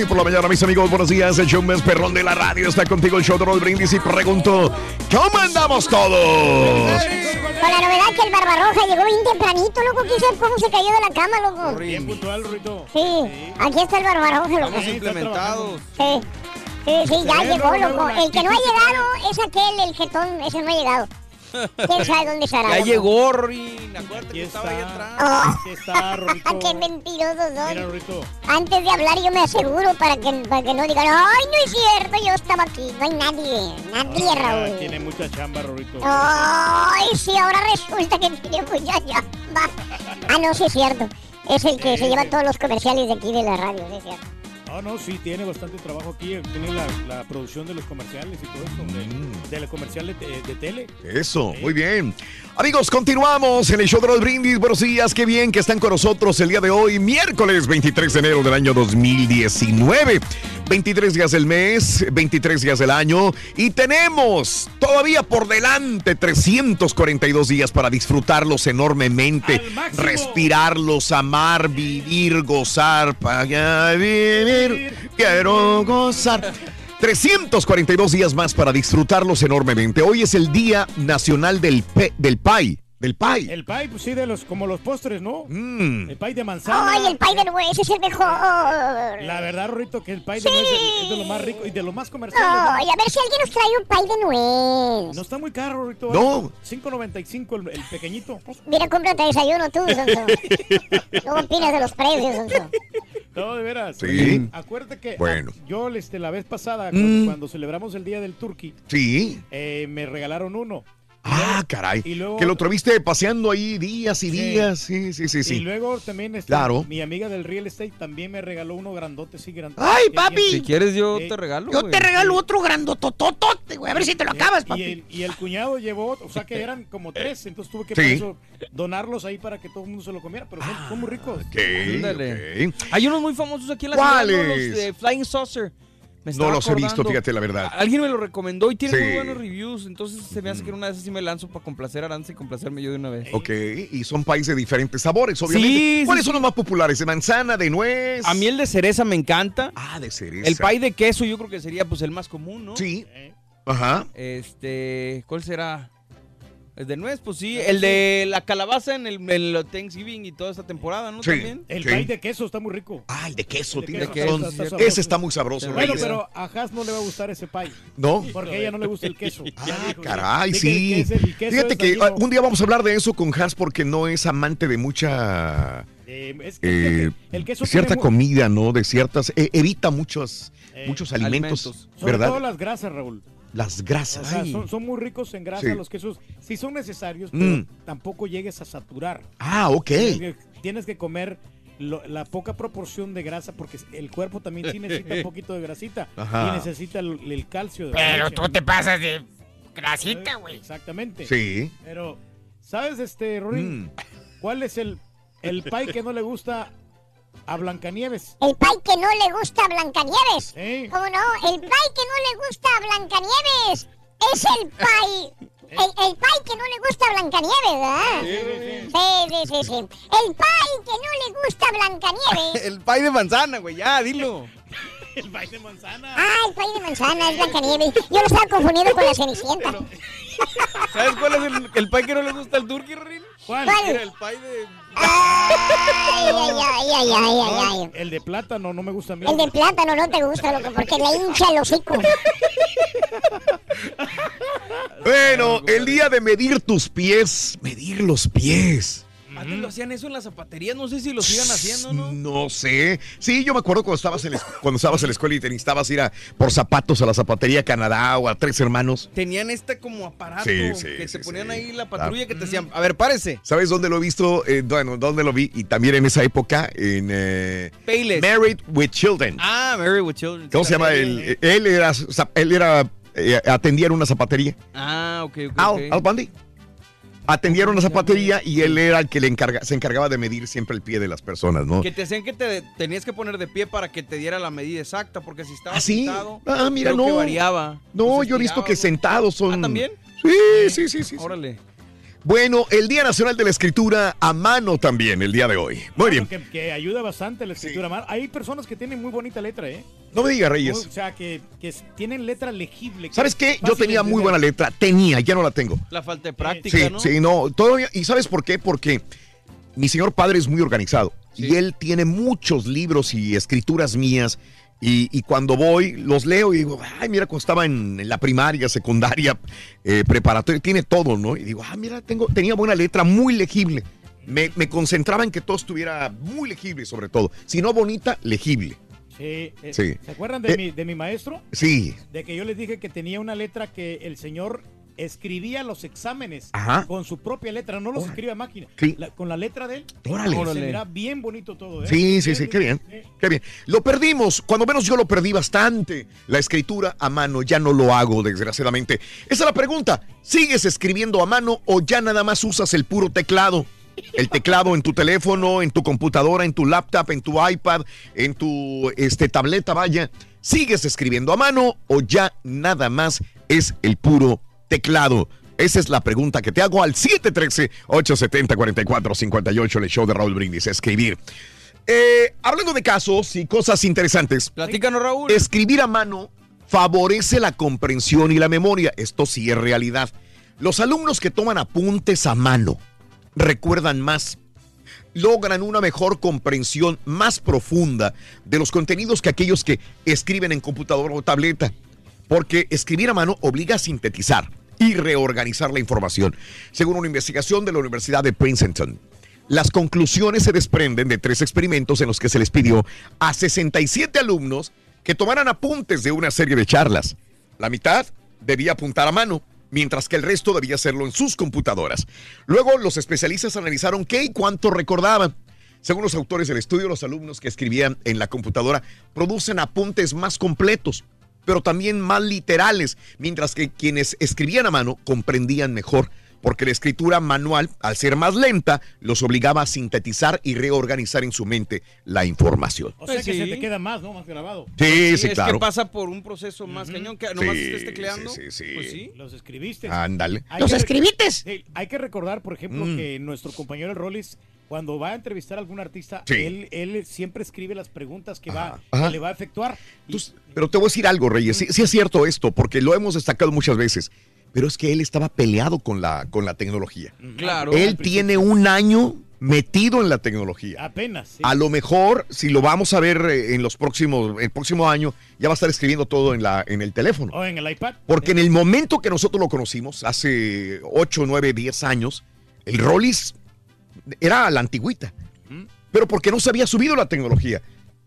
Y por la mañana, mis amigos, buenos días. El show más perrón de la radio está contigo, el show de Raúl Brindis. Y pregunto, ¿cómo andamos todos? Con la novedad que el Barbarroja llegó bien tempranito, loco. ¿Quién sabe cómo se cayó de la cama, loco? Bien puntual, Rito. Sí, aquí está el Barbarroja, loco. Estamos implementados. Sí, sí, sí, ya llegó, loco. El que no ha llegado es aquel, el jetón, ese no ha llegado. ¿Quién sabe dónde estará? Ya llegó, Rorín. Acuérdate que estaba ahí atrás. Oh. Aquí está, Rorito. Qué mentirosos son. Mira, Rorito. Antes de hablar yo me aseguro para que, para que no digan, ay, no es cierto, yo estaba aquí. No hay nadie, nadie, Ah, Raúl. tiene mucha chamba, Rorito. Ay, sí, ahora resulta que tiene mucha chamba. Ah, no, sí es cierto. Es el que se lleva todos los comerciales de aquí de la radio, sí es cierto. Ah, no, sí, tiene bastante trabajo aquí. Tiene la, la producción de los comerciales y todo eso. De, de los comerciales de, de tele. Eso, muy bien. Amigos, continuamos en el show de los brindis. Buenos días, qué bien que están con nosotros el día de hoy, miércoles 23 de enero del año 2019. 23 días del mes, 23 días del año y tenemos todavía por delante 342 días para disfrutarlos enormemente, respirarlos, amar, vivir, gozar, para vivir, quiero gozar. 342 días más para disfrutarlos enormemente. Hoy es el Día Nacional del, pe- del Pay. Del pay. El pie, pues sí, de los, como los postres, ¿no? Mm. El pie de manzana. Ay, el pay de nuez es el mejor. La verdad, Rorito, que el pie de nuez es, es de lo más rico y de lo más comercial. Ay, a ver si alguien nos trae un pay de nuez. No está muy caro, Rorito. No. 5.95 el, el pequeñito. Mira, cómprate desayuno tú, Sonso. ¿Qué opinas de los precios, Sonso? No, de veras. Sí. Acuérdate que Bueno. ah, yo este, la vez pasada, Mm. cuando, cuando celebramos el Día del Turkey, Sí. eh, me regalaron uno. Ah, caray. y luego- que lo tuviste paseando ahí días y Sí. días. Sí, sí, sí, sí. Y luego también este, Claro. mi amiga del real estate también me regaló uno grandote, sí, grandote. ¡Ay, Y- papi! y- Si quieres, yo eh, te regalo, yo güey. te regalo otro grandotototote, güey. A ver si te lo acabas, Y papi. el, y el cuñado llevó, o sea que eran como tres, entonces tuve que Sí. eso donarlos ahí para que todo el mundo se lo comiera, pero son, son muy ricos. Ok, Ándale. ok. Hay unos muy famosos aquí en la ciudad. Los de Flying Saucer. Me No los he visto, fíjate la verdad. Alguien me lo recomendó y tiene Sí. muy buenos reviews. Entonces se me hace que una de esas sí me lanzo para complacer a Aranza y complacerme yo de una vez. Ok, y son países de diferentes sabores, obviamente. Sí, ¿Cuáles sí, son los más populares? ¿De manzana, de nuez? A mí el de cereza me encanta. Ah, de cereza. El pie de queso yo creo que sería pues el más común, ¿no? Sí. Ajá. Este, ¿cuál será? El de nuez, pues sí. El de la calabaza en el, en el Thanksgiving y toda esta temporada, ¿no? Sí. También. El Sí. pie de queso está muy rico. Ah, el de queso, El de tienes queso, razón. está- está sabroso. Ese está muy sabroso, Bueno, pero a Haas no le va a gustar ese pie. ¿No? Porque a ella no le gusta el queso. Ah, dijo, caray, que sí. el queso- Fíjate que ah, un día vamos a hablar de eso con Hans porque no es amante de mucha Eh, es que eh, el queso cierta tiene comida, ¿no? De ciertas eh, evita muchos Eh, muchos alimentos, alimentos. Sobre ¿verdad? todo las grasas, Raúl. Las O grasas. sea, Ay. son, son muy ricos en grasa Sí. los quesos. Sí son necesarios, pero Mm. tampoco llegues a saturar. Ah, ok. Tienes que, tienes que comer lo- la poca proporción de grasa porque el cuerpo también sí necesita un poquito de grasita Ajá. y necesita el, el calcio. De Pero leche. tú te pasas de grasita, güey. Exactamente. Sí. Pero, ¿sabes, este, Rorín? Mm. ¿Cuál es el El pay que no le gusta a Blancanieves. El pay que no le gusta a Blancanieves. Sí. ¿Cómo no? El pay que no le gusta a Blancanieves es el pay. El, el pay que no le gusta a Blancanieves, ¿verdad? Sí, sí, sí, sí. El pay que no le gusta a Blancanieves. El pay de manzana, güey, ya, dilo. El pay de manzana. Ah, el pay de manzana es Blancanieves. Yo lo estaba confundiendo con la Cenicienta. ¿Sabes cuál es el, el pay que no le gusta al turkey, Rin? ¿Cuál? ¿Cuál? Era el pay de... Ay, ay, ay, ay, ay, ay, ay. El de plátano no me gusta a mí. El de plátano no te gusta, loco, porque le hincha el hocico. Bueno, el día de medir tus pies, medir los pies. Antes lo hacían eso en las zapaterías, no sé si lo sigan haciendo, ¿no? No sé. Sí, yo me acuerdo cuando estabas en la, cuando estabas en la escuela y te necesitabas ir a, por zapatos a la zapatería Canadá o a Tres Hermanos. Tenían este como aparato Sí, sí, que sí, te ponían ahí la patrulla que te decían, a ver, párese. ¿Sabes dónde lo he visto? Eh, bueno, ¿dónde lo vi? Y también en esa época, en eh, Payless. Married with Children. Ah, Mary with Children. ¿Cómo se llama? El- él era, él era eh, atendía en una zapatería. Ah, ok, ok. Al, ok. Al Bundy. Atendía en una zapatería y él era el que le encarga, se encargaba de medir siempre el pie de las personas, ¿no? Que te decían que te tenías que poner de pie para que te diera la medida exacta, porque si estabas ¿Ah, sí? sentado, Ah, mira, creo que no. variaba. No, Pues yo he visto que ¿no? sentados son. ¿Ah, también? Sí, sí, sí, sí. sí. Órale. Bueno, el Día Nacional de la Escritura a mano también, el día de hoy. Muy bien. Que, que ayuda bastante la escritura. Mar. Hay personas que tienen muy bonita letra, ¿eh? No me digas, Reyes. O sea, que, tienen letra legible. que ¿Sabes es qué? Yo tenía muy buena letra. Tenía, ya no la tengo. La falta de práctica, Sí, ¿no? sí, no. Todavía, ¿Y sabes por qué? Porque mi señor padre es muy organizado. Y él tiene muchos libros y escrituras mías. Y, y cuando voy, los leo y digo, ay, mira, cuando estaba en, en la primaria, secundaria, eh, preparatoria, tiene todo, ¿no? Y digo, ah, mira, tengo, tenía buena letra, muy legible. Me, me concentraba en que todo estuviera muy legible, sobre todo. Si no bonita, legible. Sí, eh, Sí. ¿Se acuerdan de, Eh, mi, de mi maestro? Sí. De que yo les dije que tenía una letra que el señor escribía los exámenes Ajá. con su propia letra, no los escribe a máquina. Sí. La- con la letra de él. Órale. Se Órale. mira bien bonito todo, ¿eh? Sí, sí, sí, qué bien, qué bien. Lo perdimos, cuando menos yo lo perdí bastante. La escritura a mano ya no lo hago, desgraciadamente. Esa es la pregunta. ¿Sigues escribiendo a mano o ya nada más usas el puro teclado? El teclado en tu teléfono, en tu computadora, en tu laptop, en tu iPad, en tu este, tableta, vaya. ¿Sigues escribiendo a mano o ya nada más es el puro teclado? Esa es la pregunta que te hago al 713-870-4458, el show de Raúl Brindis. Escribir. Eh, hablando de casos y cosas interesantes. Platícanos, Raúl. Escribir a mano favorece la comprensión y la memoria. Esto sí es realidad. Los alumnos que toman apuntes a mano recuerdan más, logran una mejor comprensión más profunda de los contenidos que aquellos que escriben en computadora o tableta. Porque escribir a mano obliga a sintetizar y reorganizar la información, según una investigación de la Universidad de Princeton. Las conclusiones se desprenden de tres experimentos en los que se les pidió a 67 alumnos que tomaran apuntes de una serie de charlas. La mitad debía apuntar a mano, mientras que el resto debía hacerlo en sus computadoras. Luego los especialistas analizaron qué y cuánto recordaban. Según los autores del estudio, los alumnos que escribían en la computadora producen apuntes más completos, pero también más literales, mientras que quienes escribían a mano comprendían mejor, porque la escritura manual, al ser más lenta, los obligaba a sintetizar y reorganizar en su mente la información. O sea Pues que se sí. te queda más, ¿no? Más grabado. Sí, sí, es claro. que pasa por un proceso más cañón que nomás Sí, estés tecleando. sí, sí, sí. Pues sí. Los escribiste. Ándale. ¡Los! Sí, hay que recordar, por ejemplo, Mm. que nuestro compañero el Rollis, cuando va a entrevistar a algún artista, Sí. él, él siempre escribe las preguntas que, va, ajá. que le va a efectuar. Y- Entonces, pero te voy a decir algo, Reyes. Sí, sí es cierto esto, porque lo hemos destacado muchas veces. Pero es que él estaba peleado con la, con la tecnología. Claro. Él tiene un año metido en la tecnología. Apenas. sí. A lo mejor, si lo vamos a ver eh, en los próximos, el próximo año, ya va a estar escribiendo todo en, la, en el teléfono. O en el iPad. Porque en el momento que nosotros lo conocimos, hace 8, 9, 10 años, el Rollis era la antigüita. Pero porque no se había subido la tecnología.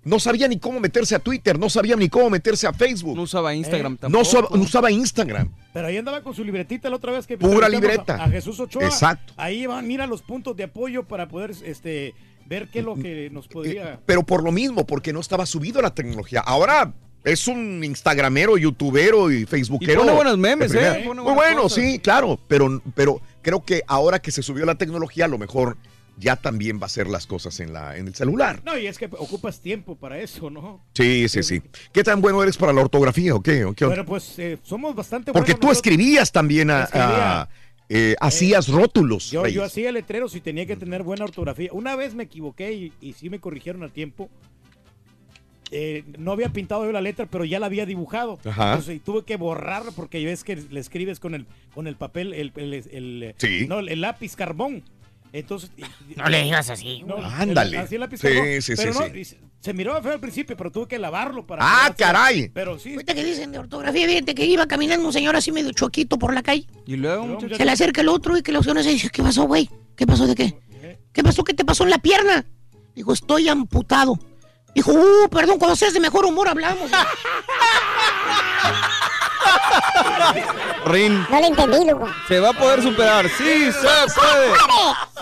No sabía ni cómo meterse a Twitter, no sabía ni cómo meterse a Facebook. No usaba Instagram Eh, tampoco. No, usaba- no usaba Instagram. Pero ahí andaba con su libretita la otra vez que Pura libreta. A, a Jesús Ochoa. Exacto. Ahí van, mira los puntos de apoyo para poder este, ver qué es lo que nos podría. Pero por lo mismo, porque no estaba subido a la tecnología. Ahora es un instagramero, youtubero y facebookero. Y pone buenos memes. ¿eh? Pone Muy bueno, cosas. sí, claro. Pero, pero creo que ahora que se subió la tecnología, a lo mejor ya también va a hacer las cosas en, la, en el celular. No, y es que ocupas tiempo para eso, ¿no? Sí, sí, sí. ¿Qué tan bueno eres para la ortografía o qué? ¿O qué onda? Bueno, pues eh, somos bastante Porque buenos tú nosotros. escribías también, a, Escribía. a- eh, hacías rótulos. Yo, yo hacía letreros y tenía que tener buena ortografía. Una vez me equivoqué y, y sí me corrigieron a tiempo. Eh, no había pintado yo la letra, pero ya la había dibujado. Ajá. Entonces, y tuve que borrar porque ves que le escribes con el, con el papel, el, el- el- Sí. no, el lápiz carbón. Entonces, No le digas así. no, Ándale. así Sí, sí, pero sí, no, sí. y se- miraba feo al principio, pero tuve que lavarlo para. ¡Ah, caray! Pero sí. Ahorita que dicen de ortografía, fíjate que iba caminando un señor así medio choquito por la calle. Y luego, muchacho. Se le acerca el otro y que la opción se dice, ¿qué pasó, güey? ¿Qué pasó de qué? ¿Qué pasó? ¿Qué te pasó en la pierna? Dijo, estoy amputado. Dijo, uh, perdón, cuando seas de mejor humor hablamos. Rin, No le entendí, loco. se va a poder superar. Sí, se puede.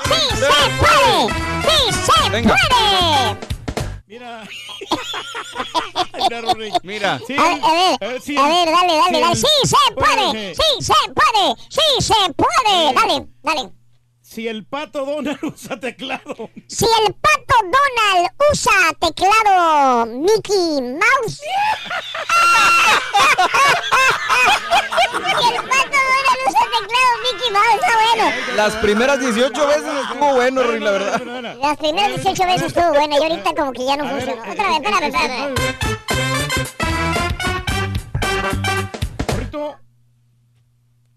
¡Sí se puede! ¡Sí se Venga. puede! Mira. Mira. Sí, A, a ver, eh, sí, a ver, dale, dale, sí, dale. ¡Sí se puede! puede. ¡Sí se puede! ¡Sí se puede! Dale, dale. Si el pato Donald usa teclado. Si el pato Donald usa teclado Mickey Mouse. si el pato Donald usa teclado Mickey Mouse, está bueno. Las primeras 18 veces estuvo bueno, Rin, la verdad. Las primeras 18 veces estuvo buena y ahorita como que ya no funcionó. Otra vez, espérame, espérame.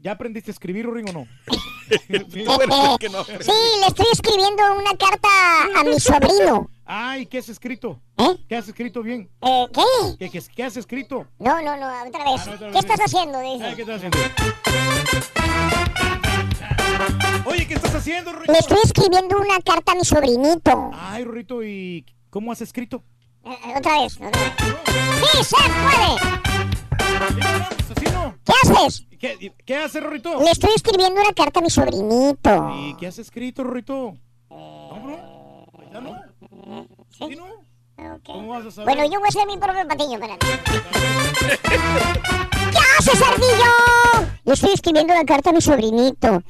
¿Ya aprendiste a escribir, Ring, o no? Sí, le estoy escribiendo una carta a mi sobrino. Ay, ¿qué has escrito? ¿Eh? ¿Qué has escrito bien? Eh, ¿Qué? ¿Qué, qué, qué has escrito? No, no, no, otra vez. Ah, no, otra ¿Qué vez. estás haciendo? Ay, ¿Qué Dice. estás haciendo? Oye, ¿qué estás haciendo, Rorrito? Le estoy escribiendo una carta a mi sobrinito. Ay, Rorrito, ¿y cómo has escrito? Eh, eh, otra vez, otra vez. ¡Sí se puede! ¿Qué haces? ¿Qué, qué hace, Rorrito? Le estoy escribiendo una carta a mi sobrinito. ¿Y qué has escrito, Rorrito? ¿No, bro? ¿Ya no? ¿Sí, no? ¿Cómo vas a saber? Bueno, yo voy a hacer mi propio patiño, espérate. ¿Qué haces, Ardillo? Le estoy escribiendo una carta a mi sobrinito. Oye,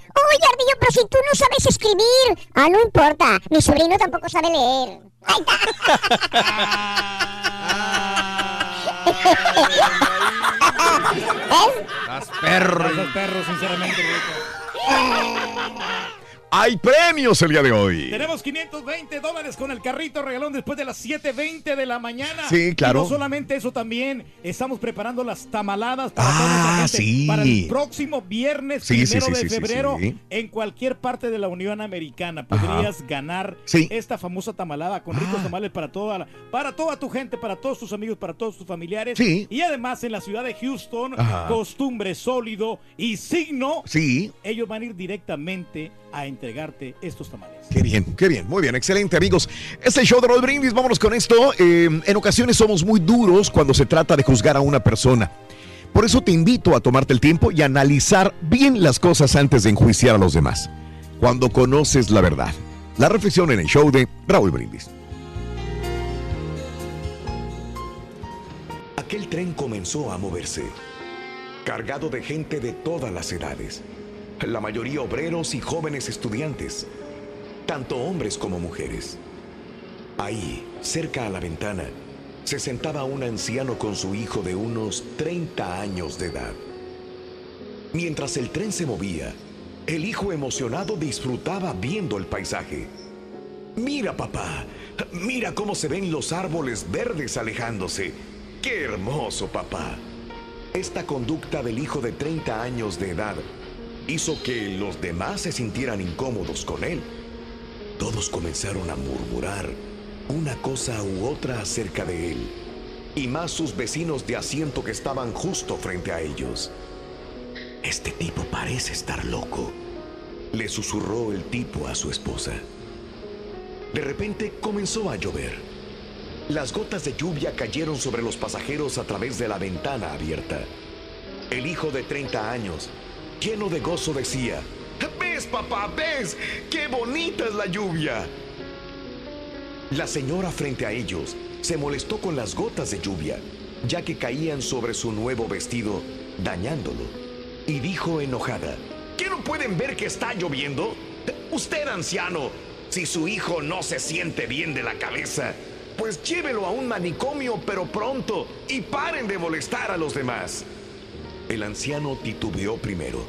Ardillo, pero si tú no sabes escribir. Ah, no importa. Mi sobrino tampoco sabe leer. Ahí está. ¿Ves? Las perros. Esos perros, sinceramente, Rorrito. Hay premios el día de hoy. Tenemos 520 dólares con el carrito regalón después de las 7.20 de la mañana. Sí, claro. Y no solamente eso, también estamos preparando las tamaladas para Ah, toda nuestra gente. sí. Para el próximo viernes, Sí, primero sí, de febrero, en cualquier parte de la Unión Americana. Podrías ganar esta famosa tamalada con ricos tamales para toda, la- para toda tu gente, para todos tus amigos, para todos tus familiares. Sí. Y además en la ciudad de Houston, Ajá. costumbre sólido y signo. Sí. Ellos van a ir directamente a entregarte estos tamales. Qué bien, qué bien, muy bien, excelente amigos. Este es el show de Roll Brindis, vámonos con esto. Eh, en ocasiones somos muy duros cuando se trata de juzgar a una persona. Por eso te invito a tomarte el tiempo y analizar bien las cosas antes de enjuiciar a los demás. Cuando conoces la verdad. La reflexión en el show de Raúl Brindis. Aquel tren comenzó a moverse, cargado de gente de todas las edades, la mayoría obreros y jóvenes estudiantes, tanto hombres como mujeres. Ahí, cerca a la ventana, se sentaba un anciano con su hijo de unos 30 años de edad. Mientras el tren se movía, el hijo emocionado disfrutaba viendo el paisaje. Mira, papá, mira cómo se ven los árboles verdes alejándose. ¡Qué hermoso, papá! Esta conducta del hijo de 30 años de edad hizo que los demás se sintieran incómodos con él. Todos comenzaron a murmurar una cosa u otra acerca de él, y más sus vecinos de asiento que estaban justo frente a ellos. Este tipo parece estar loco, le susurró el tipo a su esposa. De repente comenzó a llover. Las gotas de lluvia cayeron sobre los pasajeros a través de la ventana abierta. El hijo de 30 años, lleno de gozo, decía, ¿Ves, papá? ¿Ves? ¡Qué bonita es la lluvia! La señora frente a ellos se molestó con las gotas de lluvia, ya que caían sobre su nuevo vestido, dañándolo, y dijo enojada, ¿qué no pueden ver que está lloviendo? Usted, anciano, Si su hijo no se siente bien de la cabeza, pues llévelo a un manicomio, pero pronto, y paren de molestar a los demás. El anciano titubeó primero,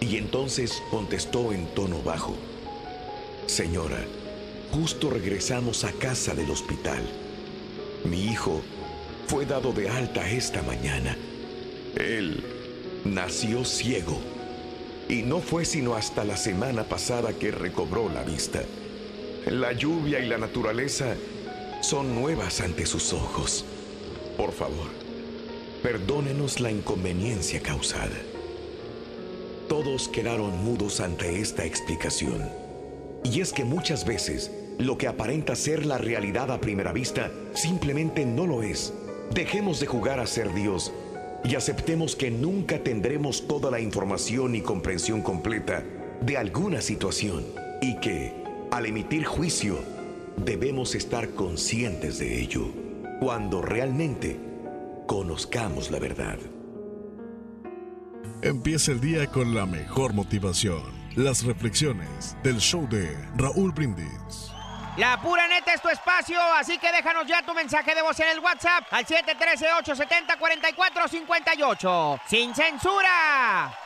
y entonces contestó en tono bajo. Señora, justo regresamos a casa del hospital. Mi hijo fue dado de alta esta mañana. Él nació ciego y no fue sino hasta la semana pasada que recobró la vista. La lluvia y la naturaleza son nuevas ante sus ojos. Por favor, perdónenos la inconveniencia causada. Todos quedaron mudos ante esta explicación. Y es que muchas veces lo que aparenta ser la realidad a primera vista simplemente no lo es. Dejemos de jugar a ser Dios y aceptemos que nunca tendremos toda la información y comprensión completa de alguna situación y que, al emitir juicio, debemos estar conscientes de ello cuando realmente conozcamos la verdad. Empieza el día con la mejor motivación. Las reflexiones del show de Raúl Brindis. La pura neta es tu espacio, así que déjanos ya tu mensaje de voz en el WhatsApp al 713-870-4458. ¡Sin censura!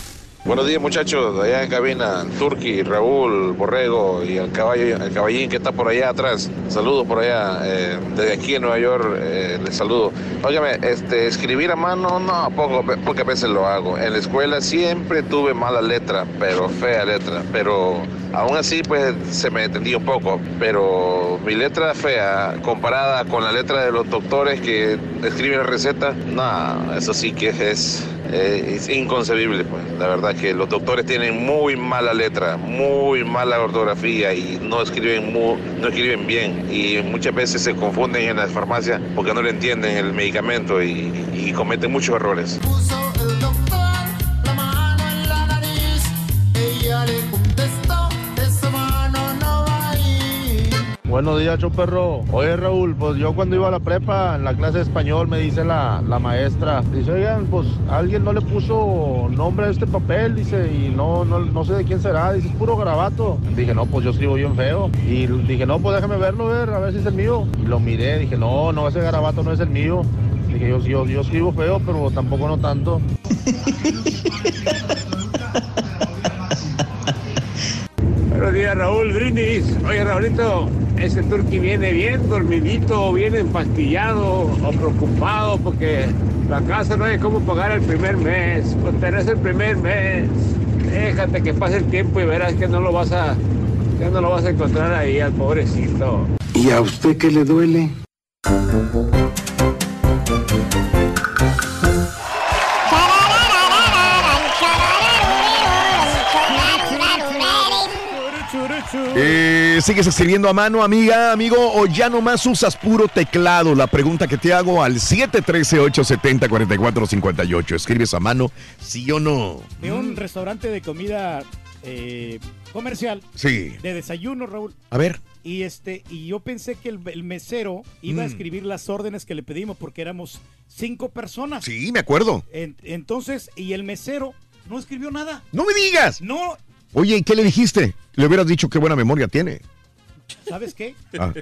Buenos días muchachos, allá en cabina, Turki, Raúl, Borrego y el caballo, el caballín que está por allá atrás. Saludos por allá, eh, desde aquí en Nueva York eh, les saludo. Óigame, este, escribir a mano, no, poco, pocas veces lo hago. En la escuela siempre tuve mala letra, pero fea letra, pero aún así pues se me entendía un poco. Pero mi letra fea comparada con la letra de los doctores que escriben la receta, no, eso sí que es eh, es inconcebible, pues. La verdad que los doctores tienen muy mala letra, muy mala ortografía y no escriben mu- no escriben bien y muchas veces se confunden en las farmacias porque no le entienden el medicamento y, cometen muchos errores. Buenos días, perro. Oye, Raúl, pues yo cuando iba a la prepa, en la clase de español, me dice la, la maestra, dice, oigan, pues alguien no le puso nombre a este papel, dice, y no, no, no sé de quién será, dice, es puro garabato. Dije, no, pues yo escribo bien feo. Y dije, no, pues déjame verlo, ver, a ver si es el mío. Y lo miré, dije, no, no, ese garabato no es el mío. Dije, yo, yo, yo escribo feo, pero tampoco no tanto. Buenos días, Raúl Brindis. Oye, Raulito, ese turqui viene bien dormidito, bien empastillado o preocupado porque la casa no hay cómo pagar el primer mes. Pues tenés el primer mes. Déjate que pase el tiempo y verás que no lo vas a, que no lo vas a encontrar ahí al pobrecito. ¿Y a usted qué le duele? Eh, ¿Sigues escribiendo a mano, amiga, amigo, o ya nomás usas puro teclado? La pregunta que te hago al 713-870-4458. ¿Escribes a mano, sí o no? De un restaurante de comida eh, comercial. Sí. De desayuno, Raúl. A ver. Y este, y yo pensé que el, el mesero iba a Mm. escribir las órdenes que le pedimos porque éramos cinco personas. Sí, me acuerdo. En- entonces, y el mesero no escribió nada. ¡No me digas! No, Oye, ¿y qué le dijiste? Le hubieras dicho qué buena memoria tiene. ¿sabes qué? Ah.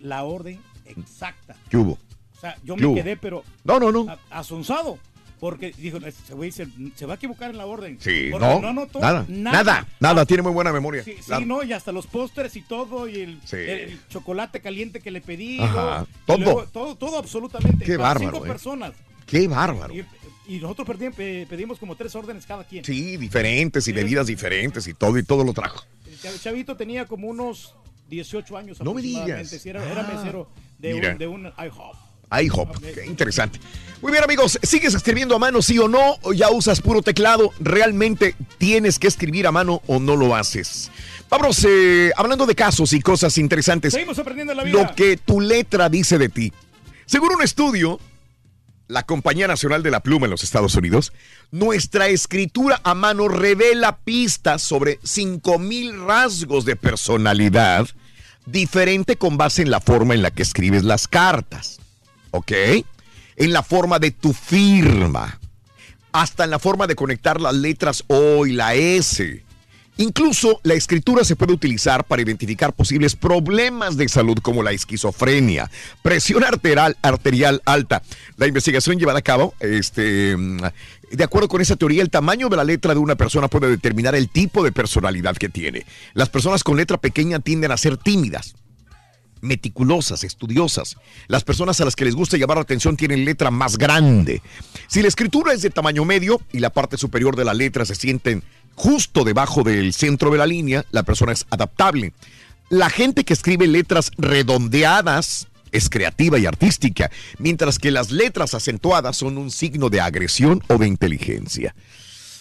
La orden exacta. ¿Qué hubo? O sea, yo ¿Qué me quedé, pero. No, no, no. Asonzado. Porque dijo, se, se va a equivocar en la orden. Sí, Porque no, anotó nada, nada, nada, tiene muy buena memoria. Sí, sí, Nada. no, y hasta los pósteres y todo, y el, Sí. el chocolate caliente que le pedí. Ajá, ¿no? Todo. luego todo, todo absolutamente. Qué para bárbaro, Cinco eh. personas. Qué bárbaro. Y, y nosotros pedimos como tres órdenes cada quien. Sí, diferentes y bebidas diferentes y todo, y todo lo trajo. El chav- chavito tenía como unos 18 años No me digas. sí, era, era Ah, mesero de mira. un, de un IHOP. IHOP, qué interesante. Muy bien, amigos, ¿sigues escribiendo a mano, sí o no? ¿O ya usas puro teclado? ¿Realmente tienes que escribir a mano o no lo haces? Vamos, eh, hablando de casos y cosas interesantes. Seguimos aprendiendo la vida. Lo que tu letra dice de ti. Según un estudio, la Compañía Nacional de la Pluma en los Estados Unidos, nuestra escritura a mano revela pistas sobre 5.000 rasgos de personalidad diferente con base en la forma en la que escribes las cartas. ¿Ok? En la forma de tu firma. Hasta en la forma de conectar las letras O y la S. Incluso la escritura se puede utilizar para identificar posibles problemas de salud como la esquizofrenia, presión arterial, arterial alta. La investigación llevada a cabo, este, de acuerdo con esa teoría, el tamaño de la letra de una persona puede determinar el tipo de personalidad que tiene. Las personas con letra pequeña tienden a ser tímidas, meticulosas, estudiosas. Las personas a las que les gusta llamar la atención tienen letra más grande. Si la escritura es de tamaño medio y la parte superior de la letra se sienten justo debajo del centro de la línea, la persona es adaptable. La gente que escribe letras redondeadas es creativa y artística, mientras que las letras acentuadas son un signo de agresión o de inteligencia.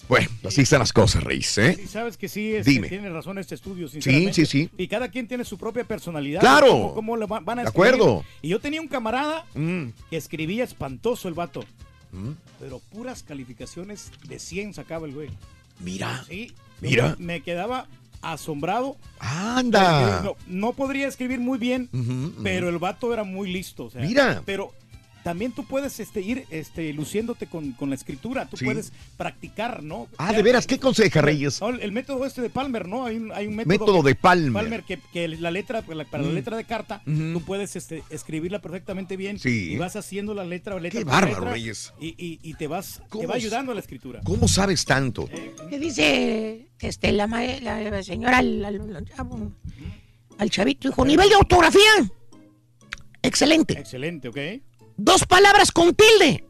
Bueno, así están las cosas, Reis, ¿eh? Sabes que sí, Dime. tiene razón este estudio, Sí, sinceramente. sí, sí. Y cada quien tiene su propia personalidad. Claro. Cómo, cómo le va- van a De acuerdo. Y yo tenía un camarada Mm. que escribía espantoso el vato. Pero puras calificaciones de 100 sacaba el güey. Mira. Sí. Mira. Me quedaba asombrado. Anda. No, no podría escribir muy bien, pero el vato era muy listo. o sea, Mira. Pero también tú puedes este, ir este, luciéndote con, con la escritura. Tú Sí. puedes practicar, ¿no? Ah, de veras, ¿qué conseja, Reyes? No, el, el método este de Palmer, ¿no? Hay un, hay un método, Método de Palmer. que, que la letra, pues, la- para la Mm. letra de carta, tú puedes este, escribirla perfectamente bien Sí. y vas haciendo la letra, letra Qué bárbaro, letra, Reyes. Y, y- y te vas, te ¿Cómo va ayudando a la escritura. ¿Cómo sabes tanto? ¿Qué dice este, la, ma- la- la señora? Al chavito? Dijo, nivel de ortografía. Excelente. Excelente, ¿ok? Dos palabras con tilde.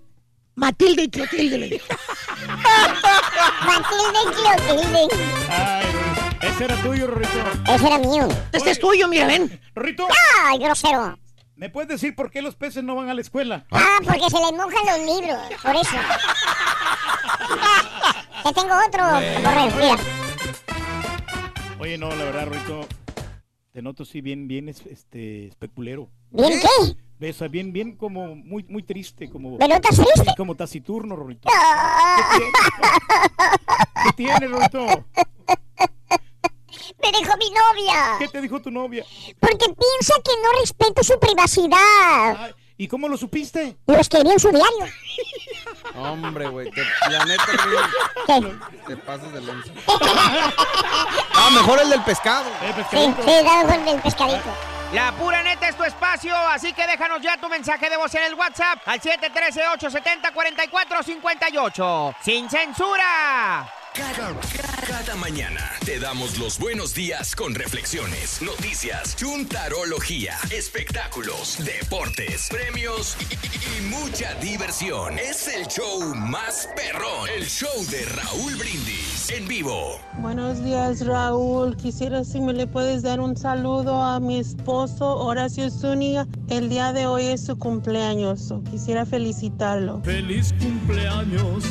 Matilde y Clotilde le dijo. Matilde y Clotilde. Ay, ese era tuyo, Rorrito. Ese era mío. Este es tuyo, mira, ven. Ay, grosero. ¿me puedes decir por qué los peces no van a la escuela? Ah, porque se les mojan los libros. Por eso. Te tengo otro, Borrell, mira. Oye, no, la verdad, Rorrito, te noto sí bien, bien es- este, especulero. ¿Bien qué? Ves, bien, bien como muy, muy triste, como... ¿Me notas triste? Como taciturno, Rorrito. Ah. ¿Qué tiene, Rorrito? Me dejó mi novia. ¿Qué te dijo tu novia? Porque piensa que no respeto su privacidad. ¿Y cómo lo supiste? Lo escribí en su diario. Hombre, güey, te- la neta, ¿Qué? güey, te pasas de lanza. Ah, mejor el del pescado. Sí, sí, dame con el pescadito. La pura neta es tu espacio, así que déjanos ya tu mensaje de voz en el WhatsApp al 713-870-4458. ¡Sin censura! Cada, cada mañana te damos los buenos días con reflexiones, noticias, chuntarología, espectáculos, deportes, premios y, y- y mucha diversión. Es el show más perrón, el show de Raúl Brindis en vivo. Buenos días, Raúl. Quisiera si me le puedes dar un saludo a mi esposo, Horacio Zúñiga. El día de hoy es su cumpleaños. Quisiera felicitarlo. Feliz cumpleaños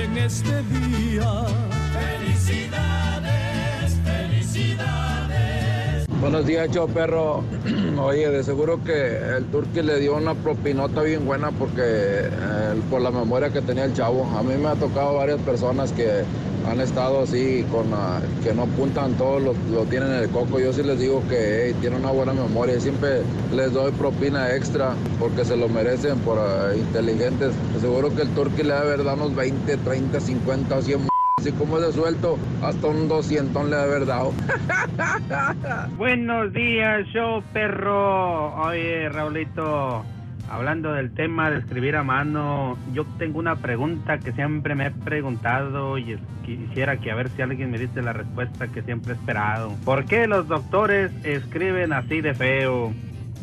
en este día. Felicidades, felicidades. Buenos días, show perro. Oye, de seguro que el Turqui le dio una propinota bien buena porque eh, por la memoria que tenía el chavo. A mí me ha tocado varias personas que han estado así, con ah, que no apuntan todo, lo, tienen en el coco. Yo sí les digo que hey, tiene una buena memoria. Siempre les doy propina extra porque se lo merecen por ah, inteligentes. Seguro que el Turqui le haber dado unos 20, 30, 50 o 100 Así como es de suelto, hasta un 200 le haber dado. Buenos días, show perro. Oye, Raulito, hablando del tema de escribir a mano, yo tengo una pregunta que siempre me he preguntado y quisiera que a ver si alguien me dice la respuesta que siempre he esperado. ¿Por qué los doctores escriben así de feo?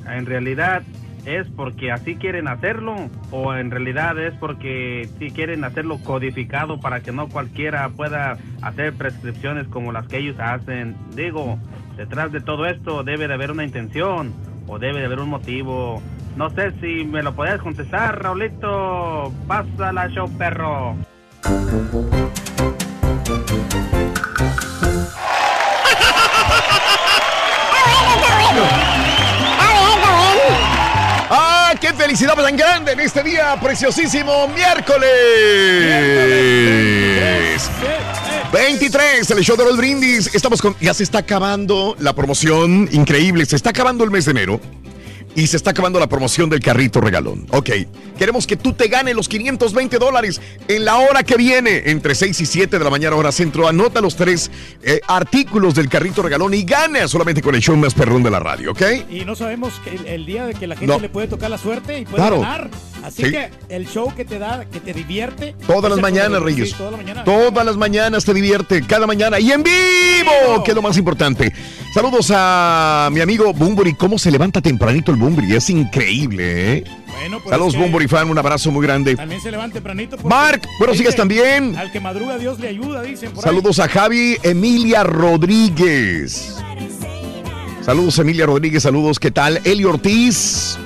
En realidad, ¿es porque así quieren hacerlo? ¿O en realidad es porque sí quieren hacerlo codificado para que no cualquiera pueda hacer prescripciones como las que ellos hacen? Digo, detrás de todo esto debe de haber una intención o debe de haber un motivo. No sé si me lo podías contestar, Raulito. Pásala, show perro. ¡Ah, qué felicidad tan grande en este día preciosísimo miércoles. 23, el show de los brindis. Estamos con. Ya se está acabando la promoción. Increíble. Se está acabando el mes de enero. Y se está acabando la promoción del carrito regalón. Ok. Queremos que tú te ganes los 520 dólares en la hora que viene, entre 6 y 7 de la mañana, hora centro. Anota los tres eh, artículos del carrito regalón y gana solamente con el show más perrón de la radio, ¿ok? Y no sabemos que el, el día de que la gente No. le puede tocar la suerte y puede Claro. ganar. Así Sí. que el show que te da, que te divierte. Todas las mañanas, Reyes. Sí, todas las mañanas. Todas las mañanas te divierte, cada mañana y en vivo, que es lo más importante. Saludos a mi amigo Bumburi. ¿Cómo se levanta tempranito el Bumburi? Es increíble, ¿eh? Bueno, pues Saludos, es que Bumburi fan. Un abrazo muy grande. También se levanta tempranito. Mark, buenos días también. Al que madruga Dios le ayuda, dicen por ahí. Saludos a Javi Emilia Rodríguez. Saludos, Emilia Rodríguez. Saludos, ¿qué tal? Eli Ortiz.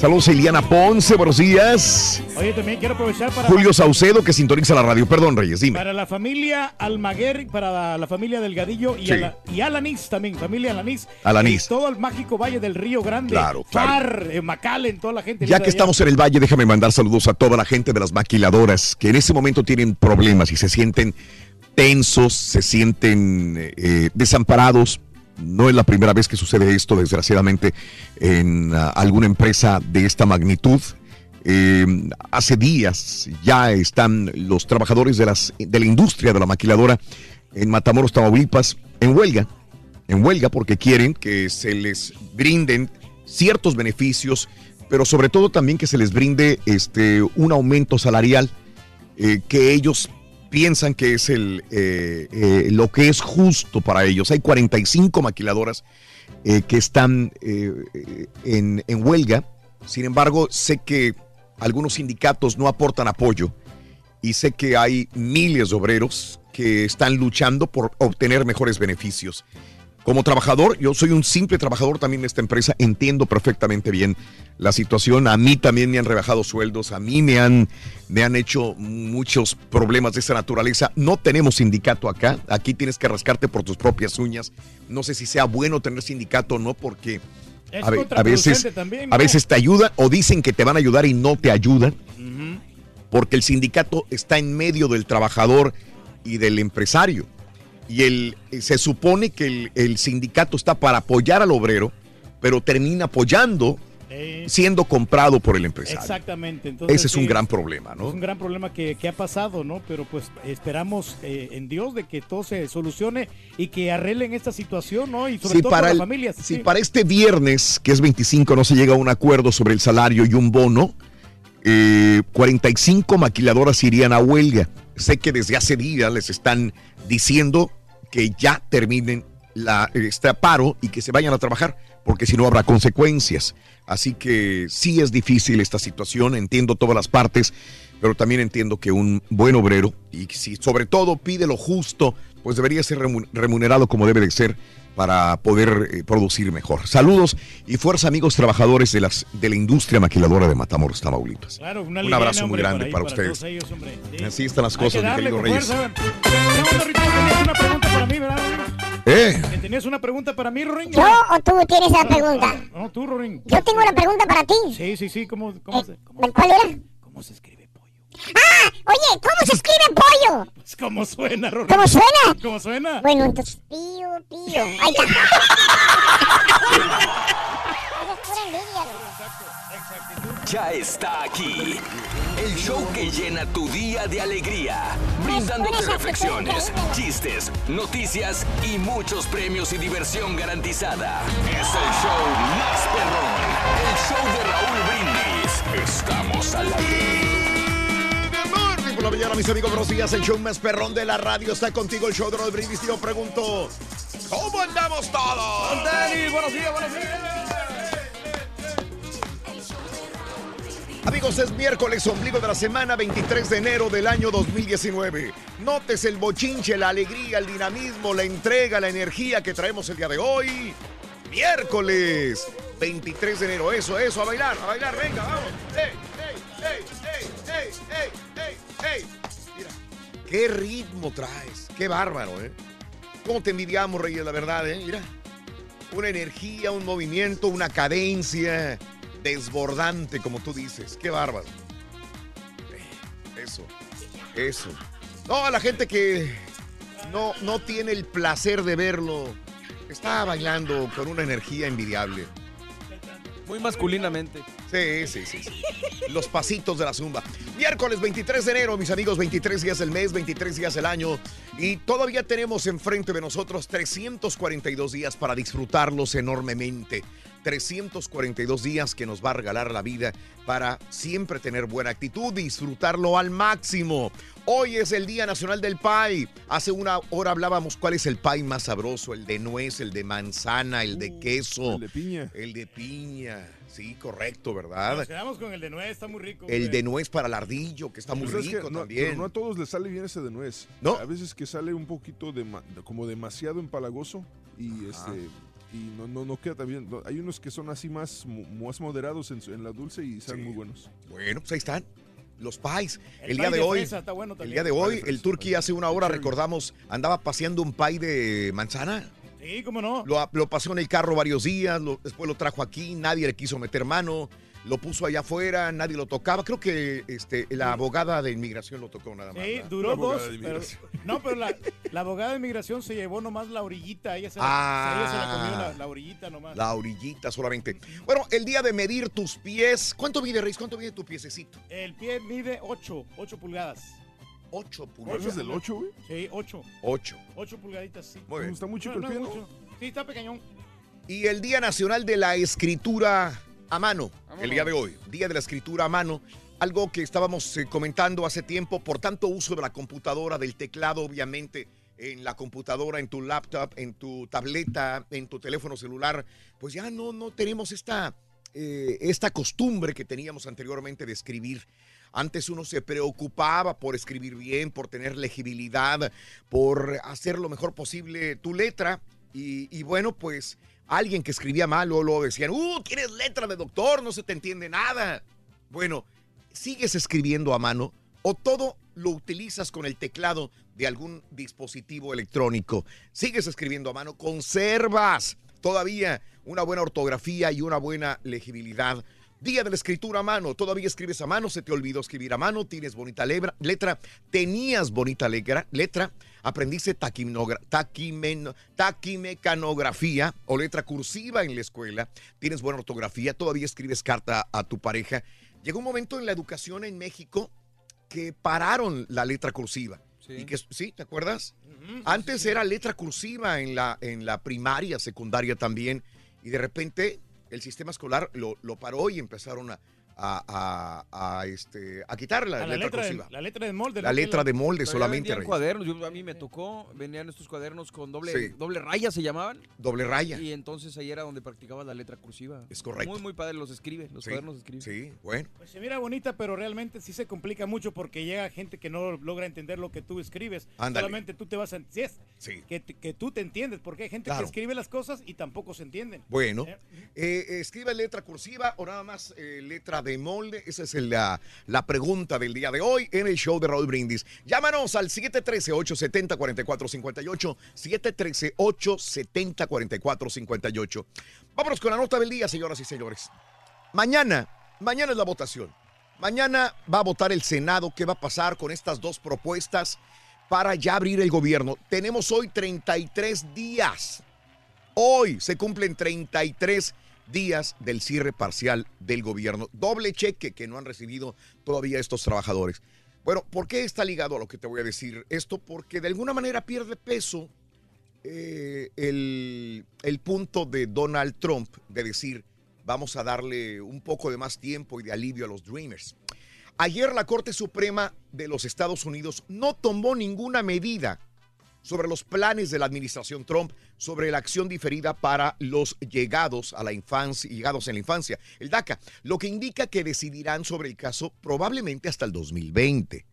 Saludos, a Eliana Ponce. Buenos días. Oye, también quiero aprovechar para... Julio Saucedo, que sintoniza la radio. Perdón, Reyes, dime. Para la familia Almaguer, para la, familia Delgadillo y, Sí. Ala- y Alanís también, familia Alanís. Alanís. Y todo el mágico valle del Río Grande. Claro, claro. Far, eh, McAllen, toda la gente. Ya que estamos en el valle, déjame mandar saludos a toda la gente de las maquiladoras que en ese momento tienen problemas y se sienten tensos, se sienten eh, desamparados. No es la primera vez que sucede esto, desgraciadamente, en ah, alguna empresa de esta magnitud. Eh, hace días ya están los trabajadores de, de la industria de la maquiladora en Matamoros, Tamaulipas, en huelga en huelga porque quieren que se les brinden ciertos beneficios, pero sobre todo también que se les brinde este, un aumento salarial eh, que ellos piensan que es el, eh, eh, lo que es justo para ellos. Hay 45 maquiladoras eh, que están en huelga, sin embargo sé que algunos sindicatos no aportan apoyo y sé que hay miles de obreros que están luchando por obtener mejores beneficios. Como trabajador, yo soy un simple trabajador también de esta empresa, entiendo perfectamente bien la situación. A mí también me han rebajado sueldos, a mí me han, me han hecho muchos problemas de esa naturaleza. No tenemos sindicato acá, aquí tienes que rascarte por tus propias uñas. No sé si sea bueno tener sindicato o no, porque a, ve- a contraproducente veces, también, a veces te ayudan o dicen que te van a ayudar y no te ayudan porque el sindicato está en medio del trabajador y del empresario. Y el, se supone que el, el sindicato está para apoyar al obrero, pero termina apoyando Eh, siendo comprado por el empresario. Exactamente. Entonces, Ese es un gran problema, Es ¿no? un gran problema que, que ha pasado, ¿no? Pero pues esperamos eh, en Dios de que todo se solucione y que arreglen esta situación, ¿no? Y sobre Si todo para, para el- las familias. si sí. para este viernes, que es 25, no se llega a un acuerdo sobre el salario y un bono, eh, 45 maquiladoras irían a huelga. Sé que desde hace días les están diciendo que ya terminen la, este paro y que se vayan a trabajar, porque si no habrá consecuencias. Así que sí es difícil esta situación, entiendo todas las partes, pero también entiendo que un buen obrero, y si sobre todo pide lo justo, pues debería ser remu- remunerado como debe de ser para poder eh, producir mejor. Saludos y fuerza amigos trabajadores de, las, de la industria maquiladora de Matamoros, Tamaulipas. Claro, una un abrazo muy grande para ustedes. todos ellos, hombre. Sí. Así están las cosas, mi querido Reyes. fuerza. ¿Qué onda, Rito? ¿Tenías una pregunta para mí, verdad? ¿Eh? ¿Que ¿Tenías una pregunta para mí, Rorín? ¿Yo o tú tienes la pregunta? No, tú, Rorín. Yo tengo una pregunta para ti. Sí, sí, sí. ¿Cómo, cómo se, ¿Cuál era? ¿Cómo se escribe? ¡Ah! Oye, ¿cómo se escribe pollo? ¿Cómo suena, Rorín? ¿Cómo suena? ¿Cómo suena? Bueno, entonces, pío, pío. Ahí está. Ya está aquí. El show que llena tu día de alegría, brindándote reflexiones, chistes, noticias y muchos premios y diversión garantizada. Es el show más perrón, el show de Raúl Brindis. Estamos al aire. Por la mañana, mis amigos, buenos días. El show más perrón de la radio está contigo, el show de los brindis. Y yo pregunto, ¿cómo andamos todos? buenos días, buenos días. Amigos, es miércoles, ombligo de la semana 23 de enero del año 2019. Notes el bochinche, la alegría, el dinamismo, la entrega, la energía que traemos el día de hoy. Miércoles 23 de enero. Eso, eso, a bailar, a bailar, venga, vamos. ¡Ey, ey, ey, ey, ey, ey, ey! Mira, qué ritmo traes, qué bárbaro, ¿eh? ¿Cómo te envidiamos, Reyes, la verdad, eh? Mira, una energía, un movimiento, una cadencia. desbordante, como tú dices. Qué bárbaro. Eso, eso. No, a la gente que no, no tiene el placer de verlo, está bailando con una energía envidiable. Muy masculinamente. Sí, sí, sí. Los pasitos de la zumba. Miércoles 23 de enero, mis amigos, 23 días del mes, 23 días del año. Y todavía tenemos enfrente de nosotros 342 días para disfrutarlos enormemente. 342 días que nos va a regalar la vida para siempre tener buena actitud, disfrutarlo al máximo. Hoy es el Día Nacional del Pie. Hace una hora hablábamos cuál es el pie más sabroso, el de nuez, el de manzana, el de queso. el de piña. El de piña. Sí, correcto, ¿verdad? Nos quedamos con el de nuez, está muy rico. El güey. de nuez para el ardillo, que está muy Pues es que rico no, también. pero no a todos les sale bien ese de nuez. ¿No? A veces que sale un poquito de como demasiado empalagoso y este y no, no, no queda. No, Hay unos que son así más, más moderados en, la dulce y saben muy buenos. Bueno, pues ahí están. Los pies. El El, día pie de de hoy. fresa está bueno el también. día de hoy, el turqui hace una hora recordamos, andaba paseando un pie de manzana. Sí, cómo no. Lo, lo pasó en el carro varios días, lo- después lo trajo aquí, nadie le quiso meter mano, lo puso allá afuera, nadie lo tocaba. Creo que este, la abogada de inmigración lo tocó nada más. Sí, ¿verdad? duró dos. pero- no, pero la, la abogada de inmigración se llevó nomás la orillita. Ella se, la- Ah. ella se la comió la, la orillita nomás. La orillita solamente. Bueno, el día de medir tus pies. ¿Cuánto mide, Reis? ¿Cuánto mide tu piececito? El pie mide 8, 8 pulgadas. 8 pulgadas. ¿Ese es del ocho, güey? Sí, 8. 8. 8 pulgaditas, sí. Muy bien. Está muy chico No, el no pie, mucho. Sí, está pequeñón. Y el Día Nacional de la Escritura a mano, el día de hoy, Día de la Escritura a mano, algo que estábamos eh, comentando hace tiempo, por tanto uso de la computadora, del teclado, obviamente, en la computadora, en tu laptop, en tu tableta, en tu teléfono celular, pues ya no, no tenemos esta, eh, esta costumbre que teníamos anteriormente de escribir. Antes uno se preocupaba por escribir bien, por tener legibilidad, por hacer lo mejor posible tu letra. Y, y bueno, pues alguien que escribía mal, luego, luego decían, ¡uh, tienes letra de doctor! No se te entiende nada. Bueno, ¿sigues escribiendo a mano o todo lo utilizas con el teclado de algún dispositivo electrónico? ¿Sigues escribiendo a mano? ¿Conservas todavía una buena ortografía y una buena legibilidad? Día de la escritura a mano. ¿Todavía escribes a mano? ¿Se te olvidó escribir a mano? ¿Tienes bonita lebra- letra? ¿Tenías bonita letra? letra? ¿Aprendiste taquimecanografía o letra cursiva en la escuela? ¿Tienes buena ortografía? ¿Todavía escribes carta a tu pareja? Llegó un momento en la educación en México que pararon la letra cursiva. Y que, ¿Sí? ¿Te acuerdas? Antes era letra cursiva en la, en la primaria, secundaria también, y de repente el sistema escolar lo, lo paró y empezaron a, a, a- a, este, a quitar la, A la letra, letra, de, cursiva. la letra de molde. La letra de molde Pero solamente. Rey. cuadernos. Yo- a mí me tocó, venían estos cuadernos con doble, Sí. doble raya, se llamaban. Doble raya. Y entonces ahí era donde practicaba la letra cursiva. Es correcto. Muy, muy padre, los escribe, los Sí, cuadernos escribe. Sí, bueno. Pues se mira bonita, pero realmente sí se complica mucho porque llega gente que no logra entender lo que tú escribes. Ándale. Solamente tú te vas a... Es, Sí. Que, tú te entiendes, porque hay gente Claro. que escribe las cosas y tampoco se entienden. Bueno, Eh, eh, escribe letra cursiva o nada más eh, letra de molde. Esa es la, la pregunta del día de hoy en el show de Raúl Brindis. Llámanos al 713-870-4458. 713-870-4458. Vámonos con la nota del día, señoras y señores. Mañana, mañana es la votación. Mañana va a votar el Senado. ¿Qué va a pasar con estas dos propuestas para ya abrir el gobierno? Tenemos hoy 33 días. Hoy se cumplen 33 días del cierre parcial del gobierno. Doble cheque que no han recibido todavía estos trabajadores. Bueno, ¿por qué está ligado a lo que te voy a decir? Esto porque de alguna manera pierde peso eh, el, el punto de Donald Trump de decir, vamos a darle un poco de más tiempo y de alivio a los Dreamers. Ayer la Corte Suprema de los Estados Unidos no tomó ninguna medida sobre los planes de la administración Trump sobre la acción diferida para los llegados a la infancia, llegados en la infancia, el DACA, lo que indica que decidirán sobre el caso probablemente hasta el 2020.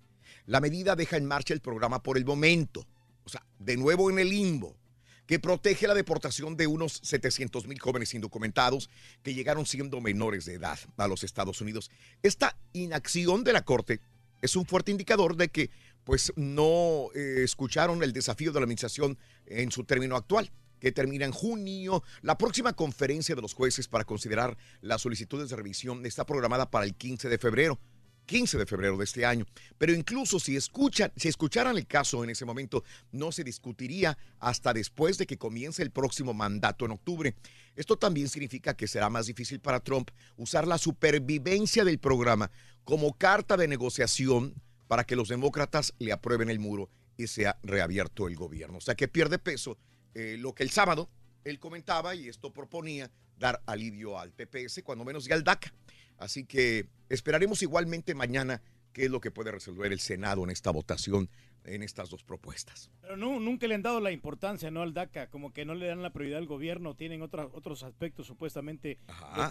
La medida deja en marcha el programa por el momento, o sea, de nuevo en el limbo, que protege la deportación de unos 700 mil jóvenes indocumentados que llegaron siendo menores de edad a los Estados Unidos. Esta inacción de la Corte es un fuerte indicador de que pues no eh, escucharon el desafío de la administración en su término actual. que termina en junio. La próxima conferencia de los jueces para considerar las solicitudes de revisión está programada para el 15 de febrero. 15 de febrero de este año. Pero incluso si escuchan, si escucharan el caso en ese momento, no se discutiría hasta después de que comience el próximo mandato en octubre. Esto también significa que será más difícil para Trump usar la supervivencia del programa como carta de negociación para que los demócratas le aprueben el muro y sea reabierto el gobierno. O sea que pierde peso eh, lo que el sábado él comentaba y esto proponía dar alivio al TPS, cuando menos y al DACA. Así que esperaremos igualmente mañana qué es lo que puede resolver el Senado en esta votación, en estas dos propuestas. Pero no, nunca le han dado la importancia no al DACA, como que no le dan la prioridad al gobierno, tienen otros otros aspectos supuestamente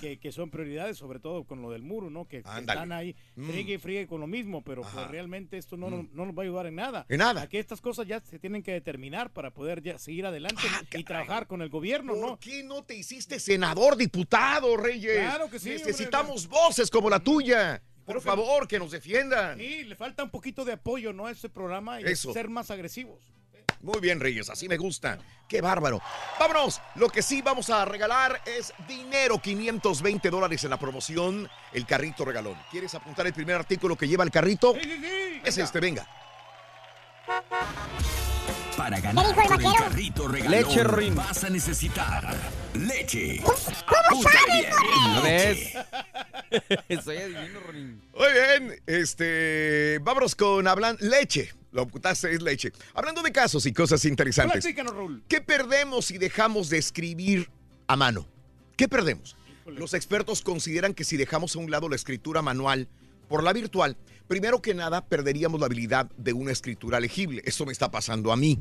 que, que son prioridades, sobre todo con lo del muro, ¿no? Que, que están ahí, Mm. friegue y friegue con lo mismo, pero pues realmente esto no, nos- no nos va a ayudar en nada. En nada. Aquí estas cosas ya se tienen que determinar para poder ya seguir adelante y trabajar con el gobierno, ¿Por ¿no? qué no te hiciste senador, diputado, Reyes? Claro que sí, hombre. Necesitamos voces como la tuya. Por favor, que nos defiendan. Sí, le falta un poquito de apoyo, ¿no? A este programa y Eso. ser más agresivos. Muy bien, Reyes, así me gusta. Qué bárbaro. Vámonos. Lo que sí vamos a regalar es dinero, 520 dólares en la promoción, el carrito regalón. ¿Quieres apuntar el primer artículo que lleva el carrito? Es este, venga. Para ganar dijo el con el vaquero? carrito regalón Leche, Rin. vas a necesitar leche. ¿Cómo Escucha sabes, bien, ¿No leche. ves? Soy adivino, Ronin. Muy bien, este, vámonos con hablan leche. Lo ocultaste es leche. Hablando de casos y cosas interesantes. ¿Qué perdemos si dejamos de escribir a mano? ¿Qué perdemos? Los expertos consideran que si dejamos a un lado la escritura manual por la virtual, primero que nada perderíamos la habilidad de una escritura legible. Eso me está pasando a mí.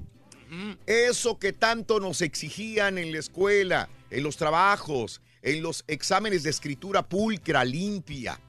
Eso que tanto nos exigían en la escuela, en los trabajos, en los exámenes de escritura pulcra, limpia.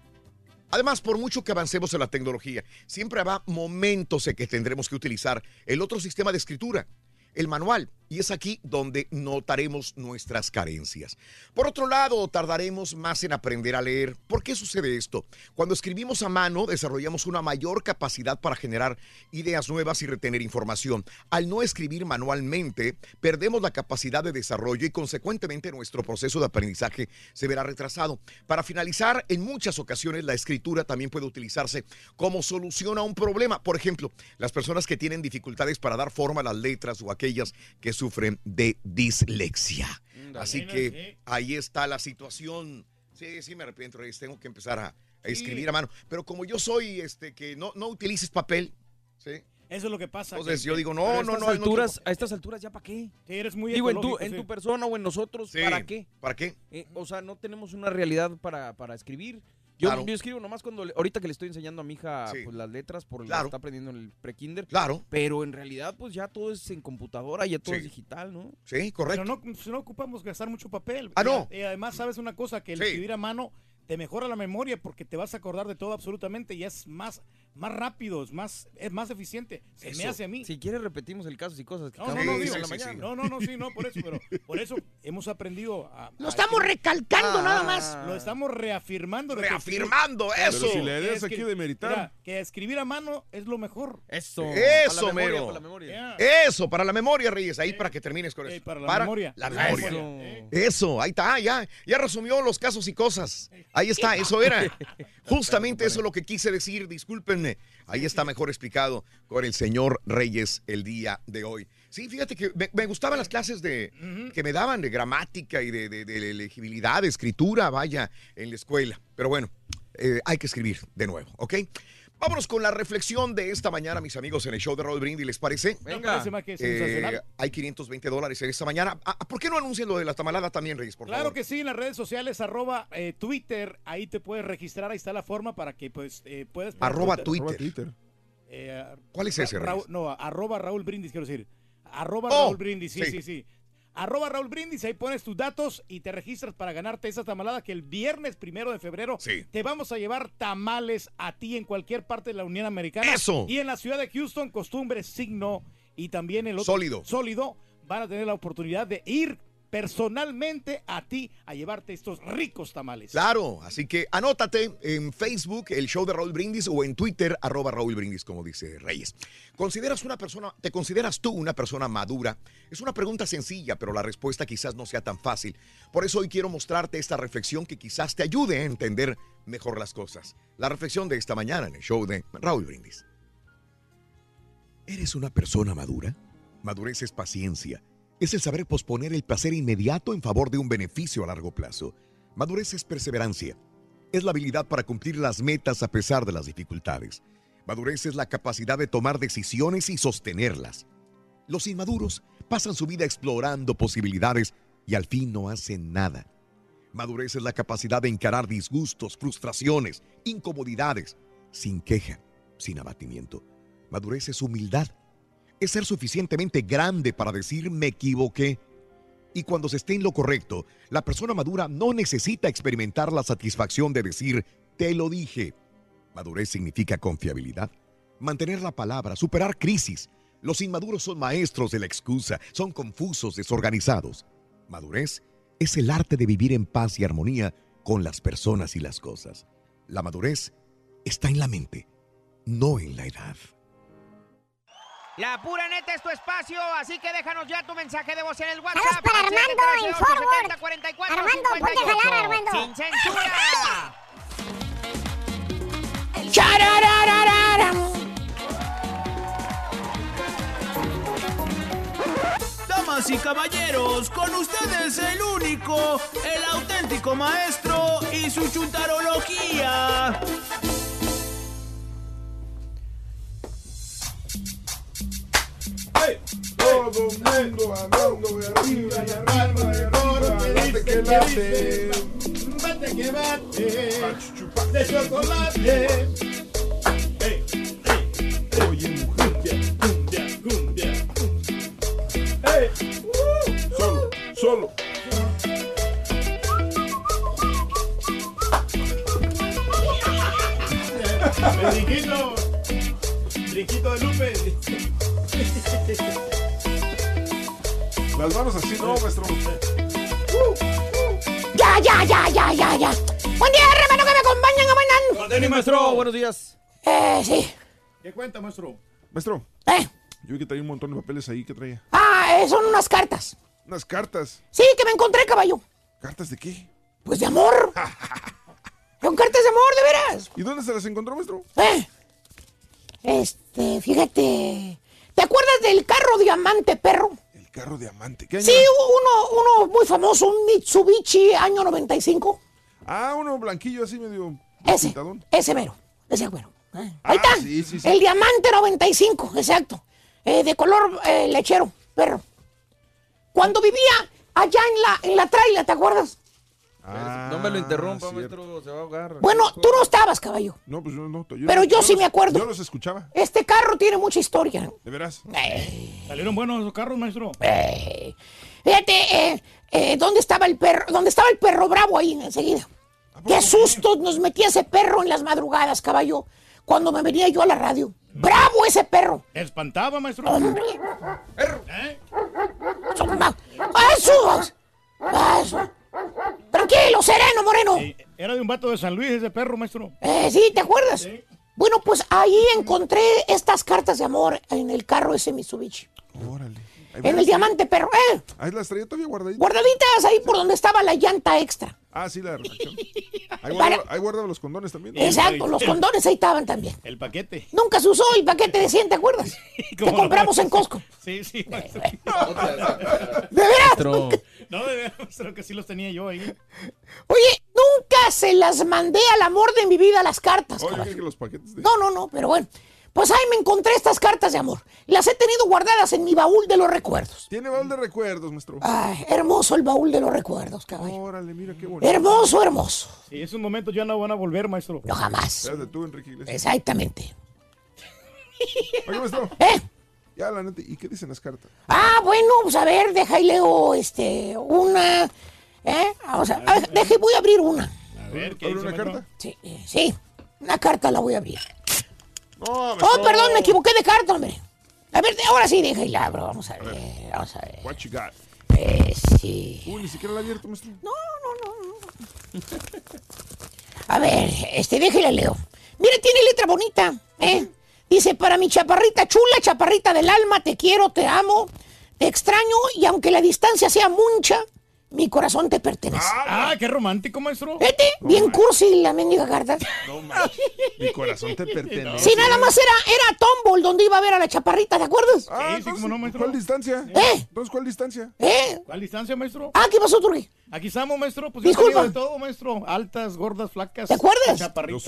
Además, por mucho que avancemos en la tecnología, siempre habrá momentos en que tendremos que utilizar el otro sistema de escritura, el manual. Y es aquí donde notaremos nuestras carencias. Por otro lado, tardaremos más en aprender a leer. ¿Por qué sucede esto? Cuando escribimos a mano, desarrollamos una mayor capacidad para generar ideas nuevas y retener información. Al no escribir manualmente, perdemos la capacidad de desarrollo y consecuentemente nuestro proceso de aprendizaje se verá retrasado. Para finalizar, en muchas ocasiones la escritura también puede utilizarse como solución a un problema. Por ejemplo, las personas que tienen dificultades para dar forma a las letras o aquellas que sufren de dislexia. Así que ahí está la situación. Sí, sí me arrepiento, Reyes. Tengo que empezar a, a escribir a mano. Pero como yo soy, este, que no, no utilices papel, ¿sí? Eso es lo que pasa. Entonces que- yo digo, no, no, no. no alturas, a estas alturas ya para qué? Sí, eres muy Digo, en tu, en sí. tu persona o en nosotros, Sí, ¿para qué? ¿Para qué? Eh, o sea, no tenemos una realidad para, para escribir. Yo, Claro. yo escribo nomás cuando le- ahorita que le estoy enseñando a mi hija Sí. pues, las letras por lo Claro. que está aprendiendo en el prekinder. Claro. Pero en realidad pues ya todo es en computadora, ya todo Sí. es digital, ¿no? Sí, correcto. Pero no, si no ocupamos gastar mucho papel. Ah, no. Y, y además, sabes una cosa, que el Sí. escribir a mano te mejora la memoria porque te vas a acordar de todo absolutamente y es más, más rápido, es más, es más eficiente. Se me hace a mí. Si quieres repetimos el caso y cosas que No, no, no, de digo, la mañana. no, no, no, sí, no, por eso, pero por eso hemos aprendido a... Lo a estamos recalcando Ah. nada más. Lo estamos reafirmando. de que Reafirmando eso. Pero si la idea es que- aquí demeritar. mira, que escribir a mano es lo mejor. Eso. Eso, Para la memoria, mero. para la memoria. Ya. Eso, para la memoria, Reyes. Ahí para que termines con eso. Eh, para la memoria. La memoria. Eso, ahí está, ya. Ya resumió los casos y cosas. Ahí está, eso era. Justamente eso es lo que quise decir, Ahí está mejor explicado con el señor Reyes el día de hoy. Sí, fíjate que me, me gustaban las clases de que me daban de gramática y de, de- de legibilidad, de escritura, vaya, en la escuela. Pero bueno, eh, hay que escribir de nuevo, ¿ok? Vámonos con la reflexión de esta mañana, mis amigos, en el show de Raúl Brindis, ¿les parece? Venga. parece más que Eh, sensacional. hay 520 dólares en esta mañana. Ah, ¿Por qué no anuncian lo de la tamalada también, Reyes, por Claro favor? que sí, en las redes sociales, arroba eh, Twitter, ahí te puedes registrar, ahí está la forma para que pues eh, puedas... Arroba tu- Arroba Twitter. Twitter. eh, ¿Cuál es ese, Raúl- Reyes? no, arroba Raúl Brindis, quiero decir. Arroba Oh, Raúl Brindis, sí, sí. sí, sí. Arroba Raúl Brindis, ahí pones tus datos y te registras para ganarte esa tamalada que el viernes primero de febrero Sí. te vamos a llevar tamales a ti en cualquier parte de la Unión Americana. ¡Eso! Y en la ciudad de Houston, costumbre, signo y también el otro Sólido. sólido van a tener la oportunidad de ir personalmente a ti a llevarte estos ricos tamales. Claro, así que anótate en Facebook, el show de Raúl Brindis, o en Twitter, arroba Raúl Brindis, como dice Reyes. ¿Consideras una persona, te consideras tú una persona madura? Es una pregunta sencilla, pero la respuesta quizás no sea tan fácil. Por eso hoy quiero mostrarte esta reflexión que quizás te ayude a entender mejor las cosas. La reflexión de esta mañana en el show de Raúl Brindis. ¿Eres una persona madura? Madurez es paciencia. Es el saber posponer el placer inmediato en favor de un beneficio a largo plazo. Madurez es perseverancia. Es la habilidad para cumplir las metas a pesar de las dificultades. Madurez es la capacidad de tomar decisiones y sostenerlas. Los inmaduros pasan su vida explorando posibilidades y al fin no hacen nada. Madurez es la capacidad de encarar disgustos, frustraciones, incomodidades, sin queja, sin abatimiento. Madurez es humildad. Es ser suficientemente grande para decir me equivoqué. Y cuando se esté en lo correcto, la persona madura no necesita experimentar la satisfacción de decir te lo dije. Madurez significa confiabilidad, mantener la palabra, superar crisis. Los inmaduros son maestros de la excusa, son confusos, desorganizados. Madurez es el arte de vivir en paz y armonía con las personas y las cosas. La madurez está en la mente, no en la edad. La pura neta es tu espacio, así que déjanos ya tu mensaje de voz en el WhatsApp. para Armando en 713-870-4458. Armando, ponte a jalar, Armando. Sin censura. Charararararam. Damas y caballeros, con ustedes el único, el auténtico maestro y su chuntarología. Todo mundo andando de arriba y abajo, de abajo, late que late. Bate que bate, de chocolate. Ey, ey, Oye, mujer. cumbia, cumbia. Ey, Solo, solo. el brinquito, brinquito de Lupe. Las manos así, no, maestro. Ya, ya, ya, ya, ya, ya. Buen día, hermano, que me acompañan a bailar. Denny, maestro, buenos días. Eh, sí. ¿Qué cuenta, maestro? Maestro, Eh. yo vi que traía un montón de papeles ahí. ¿Qué traía? Ah, eh, son unas cartas. Unas cartas. Sí, que me encontré, caballo. ¿Cartas de qué? Pues de amor. Son cartas de amor, de veras. ¿Y dónde se las encontró, maestro? Eh. Este, fíjate. ¿Te acuerdas del carro diamante, perro? El carro diamante. ¿Qué año Sí, era? uno, uno muy famoso, un Mitsubishi año 95. Ah, uno blanquillo así medio Ese, pintadón. ese mero, ese güero. Eh, Ah, Ahí está. sí, sí, sí. El diamante 95, exacto. Eh, de color eh, lechero, perro. Cuando vivía allá en la, en la traila, ¿te acuerdas? Ah, no me lo interrumpa, cierto. maestro, se va a ahogar. Bueno, tú no estabas, caballo. No, pues yo no. Pero yo sí los- me acuerdo. Yo los escuchaba. Este carro tiene mucha historia. De veras. ¿Salieron buenos esos carros, maestro? Eh, fíjate, eh, eh, ¿dónde estaba el perro? ¿Dónde estaba el perro bravo ahí enseguida? Qué susto nos metía ese perro en las madrugadas, caballo, cuando me venía yo a la radio. ¡Bravo ese perro! ¿Espantaba, maestro? ¡Hombre! ¿Eh? ¡Eso! ¡Eso! Tranquilo, sereno, moreno. Era de un vato de San Luis ese perro, maestro. Eh, sí, ¿te acuerdas? Bueno, pues ahí encontré estas cartas de amor en el carro ese Mitsubishi. Órale. Ahí En el diamante, perro. ¿Eh? Ahí las traía todavía guardaditas. Guardaditas ahí por donde estaba la llanta extra. Ah, sí, la reflexión. Ahí guardaba, ahí guardaba los condones también. ¿no? Exacto, los condones ahí estaban también. El paquete. Nunca se usó el paquete de 100, ¿te acuerdas? Que ¿Cómo no, compramos en? Costco. Sí, sí, maestro. ¿De veras? No, de maestro, que sí los tenía yo ahí. Oye, nunca se las mandé al amor de mi vida las cartas, Oye, caballo. que los paquetes de... No, no, no, pero bueno. Pues ahí me encontré estas cartas de amor. Las he tenido guardadas en mi baúl de los recuerdos. Tiene baúl de recuerdos, maestro. Ay, hermoso el baúl de los recuerdos, caballo. Órale, mira qué bonito. Hermoso, hermoso. Sí, esos momentos ya no van a volver, maestro. No, jamás. Espérate tú, Enrique Iglesias. Exactamente. Oye, maestro. ¿Eh? Ya, la neta. ¿Y qué dicen las cartas? Ah, bueno, pues a ver, deja y leo este, una. ¿Eh? Vamos a, a- deja y voy a abrir una. A ver, ¿qué ¿Abre una carta? Sí, eh, sí, una carta la voy a abrir. No, Oh, perdón, me equivoqué de carta, hombre. A ver, ahora sí, deja y la abro. Vamos a ver, vamos a ver. What you got? Pues sí. Uy, ni siquiera la ha abierto, maestro. No, no, no. A ver, este, déjele leo. Mire, tiene letra bonita, ¿eh? Dice, para mi chaparrita chula, chaparrita del alma, te quiero, te amo, te extraño y aunque la distancia sea mucha, mi corazón te pertenece. Ah, qué romántico, maestro. Vete, bien cursi la mendiga carta. No. Mi corazón te pertenece. Si nada más era, era Tombol donde iba a ver a la chaparrita, ¿te acuerdas? Ah, entonces, ¿cuál distancia? ¿Eh? Entonces, ¿cuál distancia? ¿Eh? ¿Cuál distancia, maestro? Ah, ¿qué pasó, Turgi? Aquí estamos, maestro. Pues yo he Disculpa. de todo, maestro. Altas, gordas, flacas. ¿Te acuerdas? Chaparritas.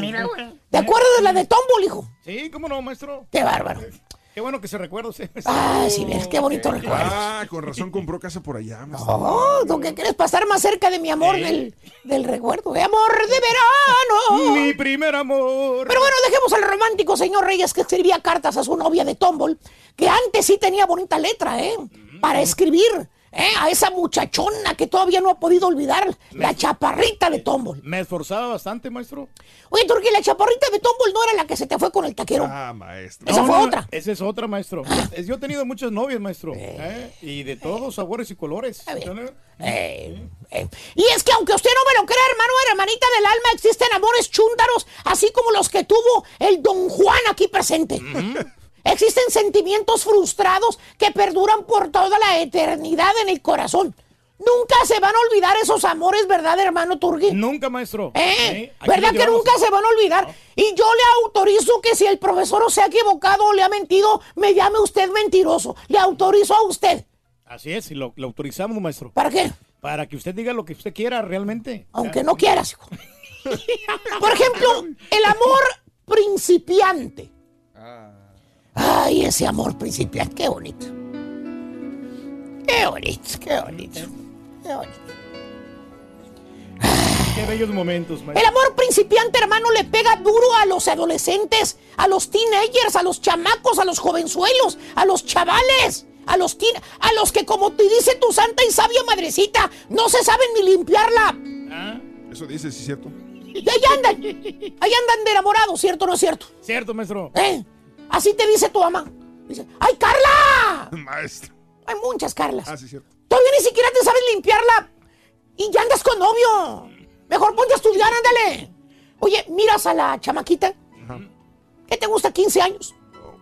Mira, ¿Te acuerdas de la de Tombol, hijo? Sí, cómo no, maestro. Qué bárbaro. Qué bueno que se recuerda usted. Ah, sí, ves, qué bonito recuerdo. Ah, con razón compró casa por allá, maestro. Oh, ¿tú qué quieres pasar más cerca de mi amor del, del recuerdo? De amor de verano. Mi primer amor. Pero bueno, dejemos al romántico señor Reyes que escribía cartas a su novia de Tombol, que antes sí tenía bonita letra, ¿eh? Para escribir, ¿eh? A esa muchachona que todavía no ha podido olvidar, la chaparrita de Tombol. Me esforzaba bastante, maestro. Oye, Turquía, la chaparrita de Tombol no era la que se te fue con el taquero. Ah, maestro. Esa No, fue no, otra. Esa es otra, maestro. Es- Yo he tenido muchas novias, maestro. ¿eh? Y de todos sabores y colores. Eh, eh. Y es que aunque usted no me lo crea, hermano, hermanita del alma, existen amores chúntaros, así como los que tuvo el don Juan aquí presente. Existen sentimientos frustrados que perduran por toda la eternidad en el corazón. Nunca se van a olvidar esos amores, ¿verdad, hermano Turgi? Nunca, maestro. ¿Eh? ¿Verdad que nunca se van a olvidar? Y yo le autorizo que si el profesor se ha equivocado o le ha mentido, me llame usted mentiroso. Le autorizo a usted. Así es, y lo, lo autorizamos, maestro. ¿Para qué? Para que usted diga lo que usted quiera realmente. Aunque no quieras, hijo. Por ejemplo, el amor principiante. Ay, ese amor principiante, qué bonito. Qué bonito, qué bonito. Qué bonito. Qué bellos momentos, El maestro. amor principiante, hermano, le pega duro a los adolescentes, a los teenagers, a los chamacos, a los jovenzuelos, a los chavales, a los teen- a los que, como te dice tu santa y sabia madrecita, no se saben ni limpiarla. Eso dice, sí, cierto. Y ahí andan, ahí andan de enamorados, ¿cierto o no es cierto? Cierto, maestro. ¿Eh? Así te dice tu mamá. Dice, ¡ay, Carla! Maestro. Hay muchas Carlas. Ah, sí, cierto. Todavía ni siquiera te sabes limpiarla. Y ya andas con novio. Mejor ponte a estudiar, ándale. Oye, miras a la chamaquita. ¿Qué te gusta? 15 años.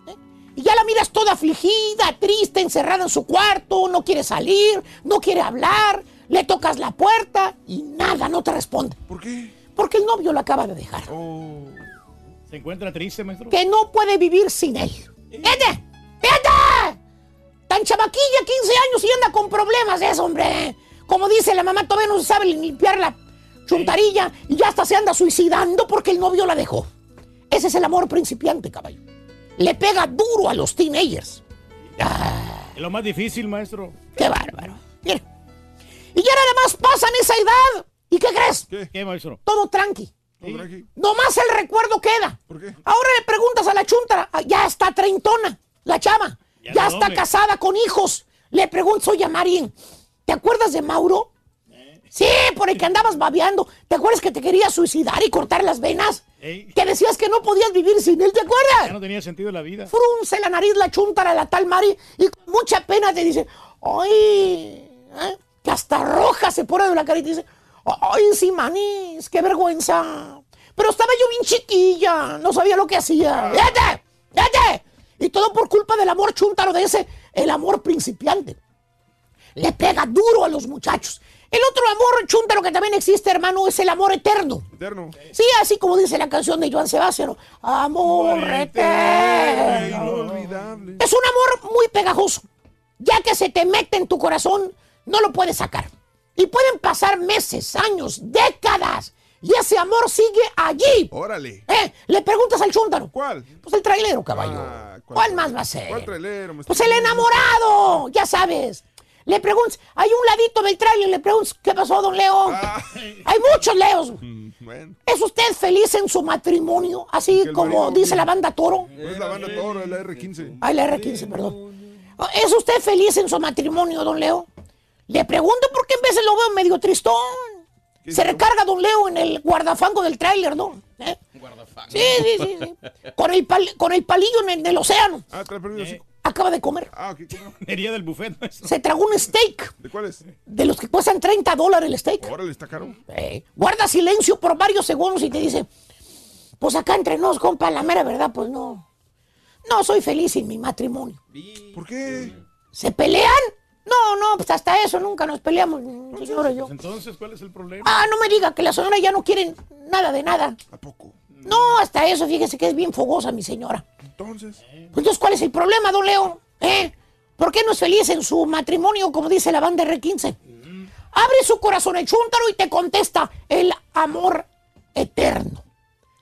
¿Eh? Y ya la miras toda afligida, triste, encerrada en su cuarto, no quiere salir, no quiere hablar, le tocas la puerta y nada, no te responde. ¿Por qué? Porque el novio lo acaba de dejar. ¿Se encuentra triste, maestro? Que no puede vivir sin él. ¡Vete! ¡Vete! Tan chamaquilla, 15 años y anda con problemas eso, hombre. Como dice la mamá, todavía no se sabe limpiar la chuntarilla y ya hasta se anda suicidando porque el novio la dejó. Ese es el amor principiante, caballo. Le pega duro a los teenagers. Es lo más difícil, maestro. ¡Qué bárbaro! Mira. Y ya nada más pasan esa edad. ¿Y qué crees? ¿Qué, maestro? Todo tranqui. No, tranqui. Nomás el recuerdo queda. ¿Por qué? Ahora le preguntas a la chuntara, ah, ya está treintona, la chava, Ya ya, no, está hombre. casada con hijos. Le preguntas, oye, Marín, ¿te acuerdas de Mauro? Sí, por el que andabas babeando. ¿Te acuerdas que te quería suicidar y cortar las venas? Que decías que no podías vivir sin él, ¿te ya acuerdas? no tenía sentido la vida. Frunce la nariz la chuntara, la tal Mari, y con mucha pena te dice, ay, ¿eh? que hasta roja se pone de la cara y te dice, ay, sí, manis, qué vergüenza. Pero estaba yo bien chiquilla, no sabía lo que hacía. ¡Vete! ¡Vete! Y todo por culpa del amor chúntaro de ese, el amor principiante. Le pega duro a los muchachos. El otro amor chúntaro que también existe, hermano, es el amor eterno. Eterno. Sí, así como dice la canción de Joan Sebastián. Amor eterno. Inolvidable. Es un amor muy pegajoso. Ya que se te mete en tu corazón, no lo puedes sacar. Y pueden pasar meses, años, décadas. Y ese amor sigue allí. Órale. ¿Eh? Le preguntas al chúntaro. ¿Cuál? Pues el trailero, caballo. Ah, ¿Cuál, más va a ser? ¿Cuál trailero? Pues el enamorado, ya sabes. Le preguntas, hay un ladito del trailer, le preguntas, ¿qué pasó, don Leo? Hay muchos Leos. Mm, Bueno, ¿Es usted feliz en su matrimonio? Así como marido, dice la banda Toro. es la banda Toro, la R15. Ay, la R15, perdón. ¿Es usted feliz en su matrimonio, don Leo? Le pregunto porque en veces lo veo medio tristón. Se recarga don Leo en el guardafango del tráiler, ¿no? ¿Eh? Sí, sí, sí, sí. Con el, pal- con el palillo en el, en el océano. Ah, sí. acaba de comer. Ah, ¿qué comió? Sería del buffet, maestro. Se tragó un steak. ¿De cuáles? De los que cuestan 30 dólares el steak. Órale, está caro. Eh, guarda silencio por varios segundos y te dice, pues acá entre nos, compa, la mera verdad, pues no. No soy feliz en mi matrimonio. ¿Por qué? ¿Se pelean? No, no, pues hasta eso nunca nos peleamos, mi señora y yo. Pues entonces, ¿cuál es el problema? Ah, no me diga que la señora ya no quiere nada de nada. ¿A poco? No, hasta eso, fíjese que es bien fogosa mi señora. Entonces. Pues entonces, ¿cuál es el problema, don Leo? ¿Eh? ¿Por qué no es feliz en su matrimonio, como dice la banda R15? Abre su corazón el chúntaro y te contesta el amor eterno.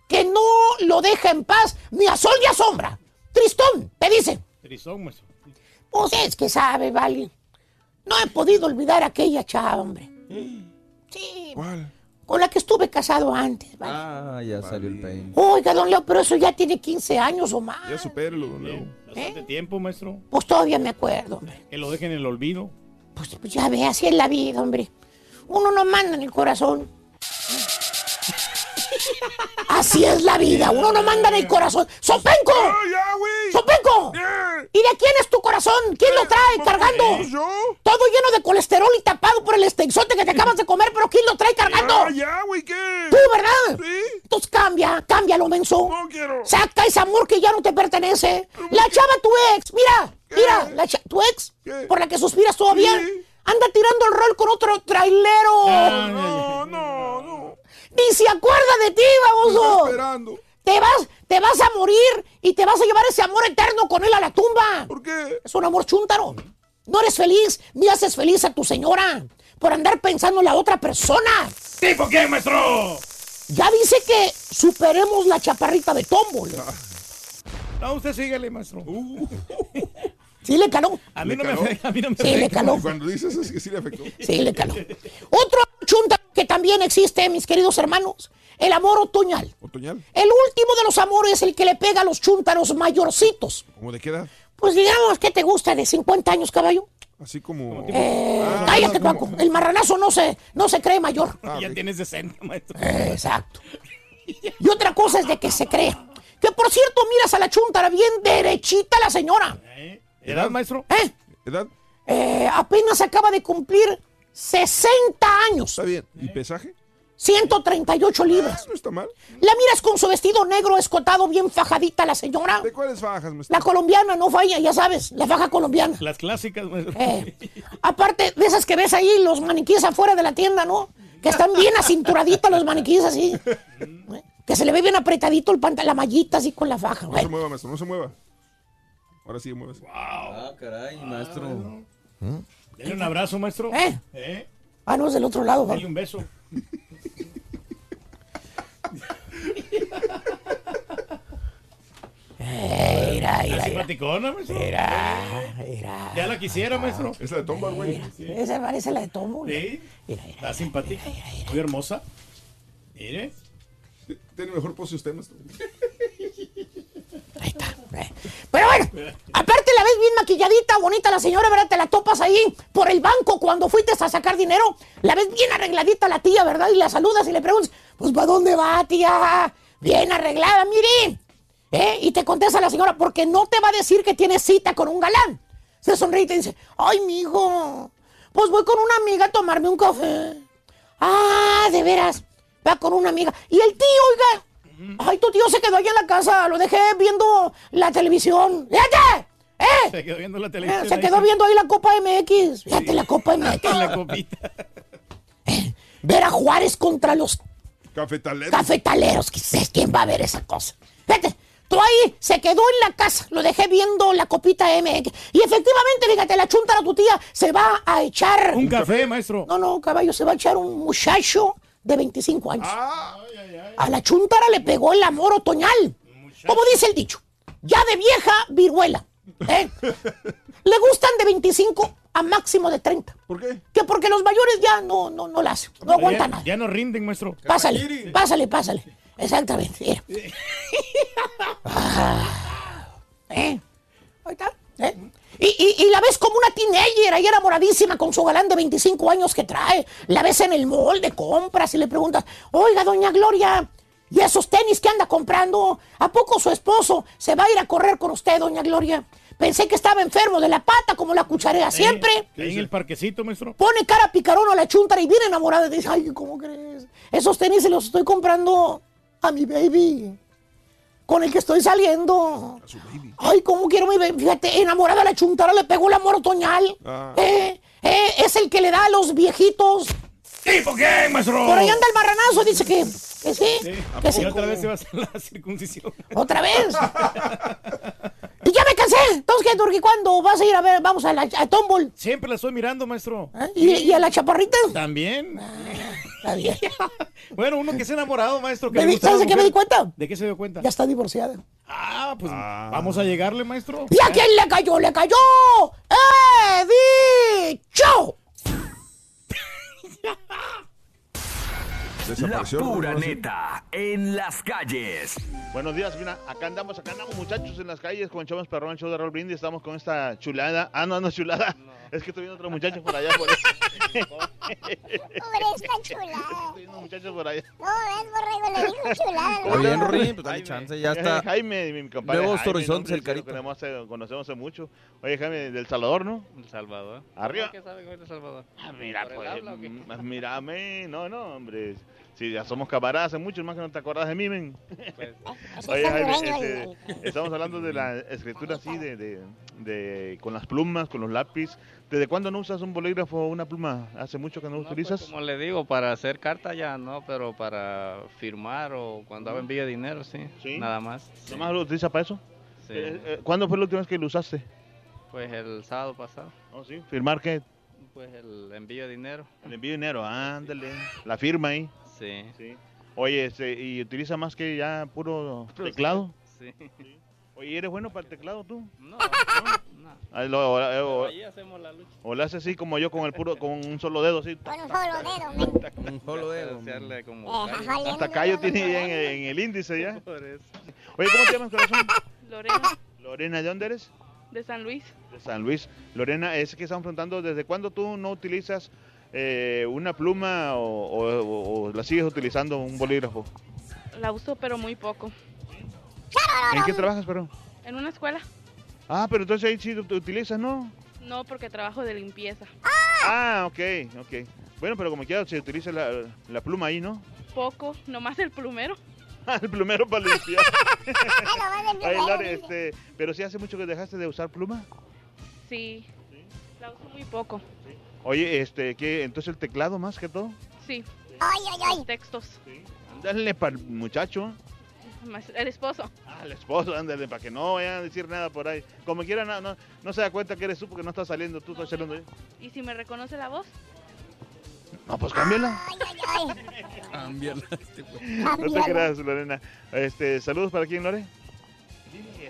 Que no lo deja en paz ni a sol ni a sombra. Tristón, te dice. Trizón, maestro. Pues es que sabe, vale. No he podido olvidar a aquella chava, hombre. Sí. ¿Cuál? Con la que estuve casado antes, vale. Ah, ya salió el peine. Oiga, don Leo, pero eso ya tiene 15 años o más. Ya supérelo, don Leo. Bastante tiempo, maestro. Pues todavía me acuerdo, hombre. Que lo dejen en el olvido. Pues ya ve, así es la vida, hombre. Uno no manda en el corazón. Así es la vida, uno no manda en el corazón. ¡Sopenco! ¡Sopenco! ¿Y de quién es tu corazón? ¿Quién lo trae cargando? Todo lleno de colesterol y tapado por el estexote que te acabas de comer, pero ¿quién lo trae cargando? Ya, güey, ¿qué? Tú, ¿verdad? Entonces cambia, cámbialo, menso. No quiero. Saca ese amor que ya no te pertenece. La chava, tu ex, mira, mira, la cha- tu ex, por la que suspiras todavía, anda tirando el rol con otro trailero. No, no, no. Ni se acuerda de ti, baboso. esperando. Te vas, te vas a morir y te vas a llevar ese amor eterno con él a la tumba. ¿Por qué? Es un amor chúntaro. No eres feliz, ni haces feliz a tu señora por andar pensando en la otra persona. ¿Tipo qué, maestro? Ya dice que superemos la chaparrita de tómbola. No, usted síguele, maestro. Sí le caló. A mí ¿Le no me caló? afecta, a mí no me Sí, le afecta. caló. Cuando dices es que sí le afectó. Sí, le caló. Otro chunta que también existe, mis queridos hermanos, el amor otoñal. ¿Otoñal? El último de los amores, el que le pega a los chúntaros mayorcitos. ¿Cómo de qué edad? Pues digamos, ¿qué te gusta de 50 años, caballo? Así como... Eh, Ah, cállate, como- Paco. El marranazo no se, no se cree mayor. Ah, ya tienes 60, maestro. Eh, Exacto. Y otra cosa es de que se cree. Que por cierto, miras a la chuntara bien derechita la señora. ¿Edad, maestro? ¿Eh? ¿Edad? Eh, apenas acaba de cumplir 60 años. Está bien. ¿Y pesaje? 138 libras. No está mal. La miras con su vestido negro escotado bien fajadita la señora. ¿De cuáles fajas, maestro? La colombiana, no falla, ya sabes, la faja colombiana. Las clásicas, maestro. Eh, aparte de esas que ves ahí, los maniquíes afuera de la tienda, ¿no? Que están bien acinturaditos los maniquíes así. Eh, Que se le ve bien apretadito el pantalón, la mallita así con la faja. No güey. se mueva, maestro, no se mueva. Ahora sí, muévese. Ah, caray, maestro. Dale un abrazo, maestro. ¿Eh? ¿Eh? Ah, no, es del otro lado. Dale un beso. Mira, ¿La mira, mira. simpaticona, maestro? Mira, mira. Ya la quisiera, maestro. Es la de Tomba, güey. Esa parece la de Tomo. Sí. Está simpática. Muy hermosa. Mire. Tiene mejor pose usted, maestro. Pero bueno, aparte la ves bien maquilladita, bonita la señora, ¿verdad? Te la topas ahí por el banco cuando fuiste a sacar dinero. La ves bien arregladita la tía, ¿verdad? Y la saludas y le preguntas, pues ¿para dónde va, tía? Bien arreglada, mire. ¿Eh? Y te contesta la señora, porque no te va a decir que tiene cita con un galán. Se sonríe y te dice, ay, mijo, pues voy con una amiga a tomarme un café. Ah, de veras, va con una amiga. Y el tío, oiga, ay, tu tío se quedó allá en la casa, lo dejé viendo la televisión. ¡Fíjate! ¡Eh! Se quedó viendo la Eh, televisión. Se ahí. quedó viendo ahí la Copa MX. Fíjate, la Copa MX. la copita. Ver a Juárez contra los Cafetaleros. cafetaleros. ¿Qué sé ¿Quién va a ver esa cosa? Fíjate, tú ahí se quedó en la casa. Lo dejé viendo la copita MX. Y efectivamente, fíjate, la chuntara tu tía se va a echar. Un café, maestro. No, no, caballo, se va a echar un muchacho de 25 años. Ah. A la chuntara le pegó el amor otoñal. Como dice el dicho, ya de vieja viruela. ¿eh? le gustan de 25 a máximo de 30. ¿Por qué? Que porque los mayores ya no, no, no la hacen, no aguantan nada. ya no rinden, maestro. Pásale, pásale, pásale. Exactamente. Ah, ¿Eh? Ahí está. ¿eh? Y, y- y la ves como una teenager ahí enamoradísima con su galán de 25 años que trae. La ves en el mall de compras y le preguntas, oiga, doña Gloria, ¿y esos tenis que anda comprando? ¿A poco su esposo se va a ir a correr con usted, doña Gloria? Pensé que estaba enfermo de la pata, como la cucharea siempre. Ahí en el parquecito, maestro. Pone cara picarón a la chuntara y viene enamorada y dice, ay, ¿cómo crees? Esos tenis se los estoy comprando a mi baby. Con el que estoy saliendo. Ay, ¿cómo quiero mi baby? Fíjate, enamorada de la chuntara, le pegó el amor otoñal. Ah. Eh, eh, es el que le da a los viejitos. ¿Tipo qué, maestro? Por ahí anda el marranazo, dice que, que sí. que sí. Otra vez se va a hacer la circuncisión. ¿Otra vez? y ya me cansé. Entonces, ¿qué, Turki? ¿Cuándo vas a ir a ver? Vamos a, la, a Tombol. Siempre la estoy mirando, maestro. ¿Y, y a la chaparrita? También. Está bien. bueno, uno que se ha enamorado, maestro. Que ¿Me le di- gusta ¿Sabes de qué me di cuenta? ¿De qué se dio cuenta? Ya está divorciada. Ah, pues vamos a llegarle, maestro. ¿Y a quién le cayó? ¡Le cayó! ¡Eh, dicho! La pura neta en las calles. Buenos días, mira, acá andamos, acá andamos muchachos en las calles con Chavos Perrón, show de Roll Brindis, estamos con esta chulada. Ah, no, no es chulada, es que estoy viendo otro muchacho por allá, por eso. Pobre esta chulada. Estoy viendo un muchacho por allá. No, ves, borrego, le dijo chulada. Está bien, Rorín, pues dale chance, ya está. Jaime, mi, compadre. Nuevos horizontes, ¿no? el carito. Que Conocemos hace, conocemos hace mucho. Oye, Jaime, del Salvador, ¿no? El Salvador. Arriba. ¿Qué sabe con El Salvador? Ah, mira, ¿Por el pues, qué? mm, mírame, no, no, hombre. Si ya somos camaradas hace mucho, más que no te acordás de mí, men. Oye, está Jaime, hondureño este, estamos hablando de la escritura así, de, de, de- con las plumas, con los lápiz. ¿Desde cuándo no usas un bolígrafo o una pluma? ¿Hace mucho que no, No, pues, utilizas? como le digo, para hacer carta ya no, pero para firmar o cuando hago envío de dinero, sí. Sí. Nada más. ¿Nomás lo utilizas para eso? Sí. Eh, eh, ¿Cuándo fue la última vez que lo usaste? Pues el sábado pasado. Oh, sí. ¿Firmar qué? Pues el envío de dinero. El envío de dinero, ándale. La firma ahí. Sí. Sí. Oye, este, ¿y utiliza más que ya puro teclado? Sí. Oye, ¿eres bueno para el teclado tú? No, Ah, lo- o, o- Ahí hacemos la lucha. o le haces así como yo con el puro, con un solo dedo así. Con un solo dedo. Un solo dedo. Como Eh, callo. Hasta callo tiene ya en, en el índice ya. Por eso. Oye, ¿cómo te llamas, corazón? Lorena, Lorena, ¿de dónde eres? de San Luis. De San Luis. Lorena, es que estamos preguntando, ¿desde cuándo tú no utilizas eh, una pluma o, o- la sigues utilizando un bolígrafo? La uso, pero muy poco. ¿En qué trabajas, pero? En una escuela. Ah, pero entonces ahí sí lo utilizas, ¿no? No, porque trabajo de limpieza. Ah, ok, ok. Bueno, pero como quiera se utiliza la, la pluma ahí, ¿no? Poco, nomás el plumero. el plumero para limpiar. Ay, Lore, este, pero sí hace mucho que dejaste de usar pluma. Sí. La uso muy poco. Oye, este, ¿qué? Entonces el teclado más que todo. Sí. Ay, ay, ay. Los textos. Ándale para el muchacho. El esposo. Ah, el esposo, ándale, para que no vayan a decir nada por ahí. Como quiera, no, no, no se da cuenta que eres tú porque no estás saliendo, tú estás saliendo. ¿Y si me reconoce la voz? No, pues cámbiala. Ay, ay, ay. Cámbiala, este güey. No te Cámbiala. creas, Lorena. Este, saludos para quién, Lore.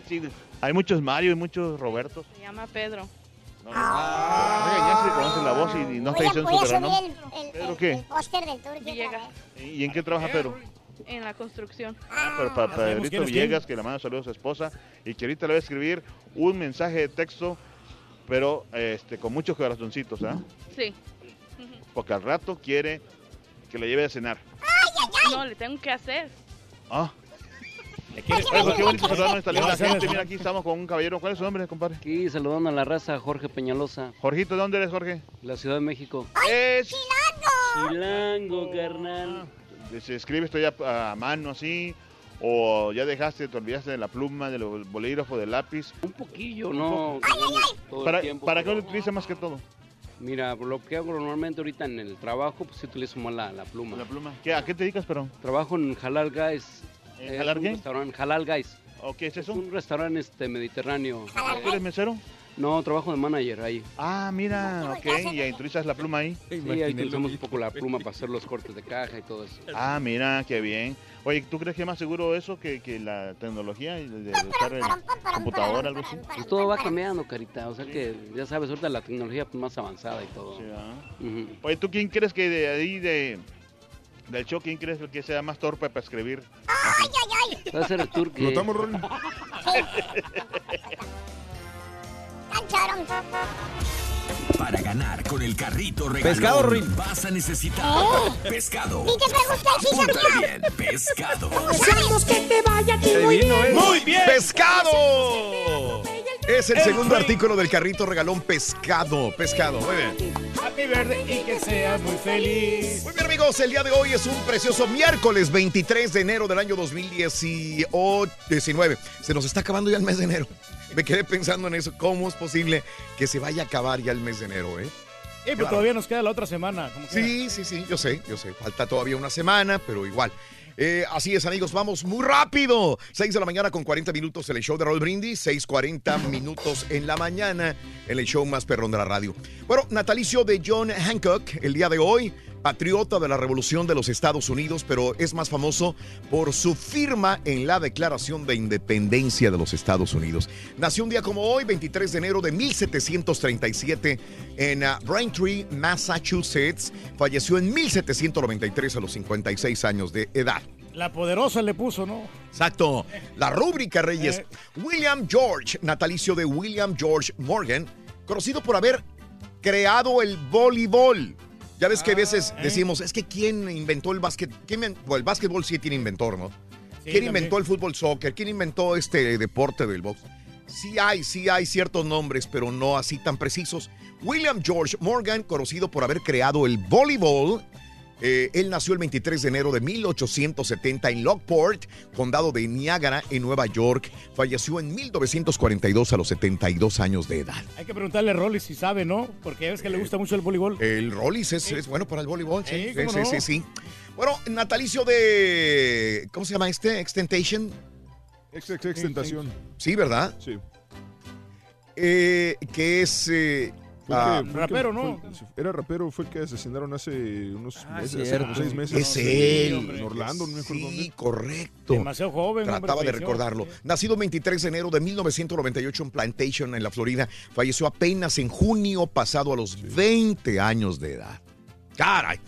Sí, sí, hay muchos Mario y muchos Robertos. Se llama Pedro. No, ya se conoce la voz y, y no está diciendo su el, el, ¿Pedro el- qué? el póster del vez. ¿Y en qué trabaja Pedro? En la construcción. Ah, para, para, Pedrito Villegas, que le manda saludos a su esposa y que ahorita le va a escribir un mensaje de texto, pero este con muchos corazoncitos, ¿ah? Sí. Porque al rato quiere que le lleve a cenar. No, le tengo que hacer. Ah, ¿Le quieres- Oye, qué bonito saludarnos a esta Le linda vas a hacer gente. eso. Mira, aquí estamos con un caballero. ¿Cuál es su nombre, compadre? Aquí saludando a la raza, Jorge Peñalosa, Jorgito, ¿de dónde eres, Jorge? la Ciudad de México. Es... Chilango, carnal. ¿Se escribe esto ya a mano así? ¿O ya dejaste, te olvidaste de la pluma, del bolígrafo, del lápiz? Un poquillo, no. todo el ¿Para, tiempo, ¿para qué lo utiliza más que todo? Mira, lo que hago normalmente ahorita en el trabajo, pues sí utilizo más la, la pluma. La pluma. ¿Qué, ¿A qué te dedicas, pero? Trabajo en Halal Guys. ¿En Es Halal un restaurante, Halal Guys. ¿O qué es Es eso? un restaurante este, mediterráneo. ¿Tú eres mesero? No, trabajo de manager ahí. Ah, mira, ok. Y ahí utilizas la pluma ahí. Sí, ahí utilizamos un poco la pluma para hacer los cortes de caja y todo eso. Ah, mira, qué bien. Oye, ¿tú crees que es más seguro eso que, que la tecnología y de, usar el computador, algo así? Pues todo va cambiando, carita. O sea que ya sabes, ahorita la tecnología pues, más avanzada y todo. Sí, ¿ah? Oye, ¿tú quién crees que de ahí de del show quién crees que sea más torpe para escribir? Ay, ay, ay. Va a ser el tour que... ¿Lo estamos, Ron? Cancharon. Para ganar con el carrito regalón, Pescado, Rin. vas a necesitar Oh. pescado. ¿Y te pregunté si Apúntale sabía? bien, pescado. Deseamos que te vaya a ti muy bien. Muy bien. ¡Pescado! Es el segundo artículo del carrito regalón pescado. Pescado, muy bien. Happy birthday y que seas muy feliz. Muy bien, amigos, el día de hoy es un precioso miércoles 23 de enero del año 2019. Se nos está acabando ya el mes de enero. Me quedé pensando en eso. ¿Cómo es posible que se vaya a acabar ya el mes de enero, eh? Eh, pero todavía nos queda la otra semana. Sí, sí, sí, yo sé, yo sé. Falta todavía una semana, pero igual. Eh, así es, amigos, vamos muy rápido. 6 de la mañana con 40 minutos en el show de Raúl Brindis. 6:40 minutos en la mañana en el show más perrón de la radio. Bueno, natalicio de John Hancock el día de hoy. Patriota de la Revolución de los Estados Unidos, pero es más famoso por su firma en la Declaración de Independencia de los Estados Unidos. Nació un día como hoy, 23 de enero de 1737, en uh, Braintree, Massachusetts. Falleció en 1793 a los 56 años de edad. La poderosa le puso, ¿no? Exacto. La rúbrica, Reyes. William George, natalicio de William George Morgan, conocido por haber creado el voleibol. Ya ves que a veces decimos, es que ¿quién inventó el básquet? ¿Quién bueno, el básquetbol sí tiene inventor, ¿no? ¿Quién también. inventó el fútbol soccer? ¿Quién inventó este deporte del box? Sí hay, sí hay ciertos nombres, pero no así tan precisos. William George Morgan, conocido por haber creado el voleibol, eh, él nació el 23 de enero de 1870 en Lockport, condado de Niágara, en Nueva York. Falleció en 1942 a los 72 años de edad. Hay que preguntarle a Rolly si sabe, ¿no? Porque ya ves que le gusta mucho el voleibol. El Rollis es, es bueno para el voleibol. Sí, Sí, sí, ¿cómo sí, no? sí, sí. Bueno, natalicio de. ¿Cómo se llama este? Extentation. Ex, ex, extentación. Sí, ¿verdad? Sí. Eh, que es. Ah, que- fue el- era rapero, fue el que asesinaron hace unos meses, hace como seis meses. Es él. En Orlando, no me acuerdo dónde. Sí, correcto. Demasiado joven. hombre, Trataba de recordarlo. Nacido el 23 de enero de 1998 en Plantation, en la Florida, falleció apenas en junio pasado a los 20 años de edad. Caray.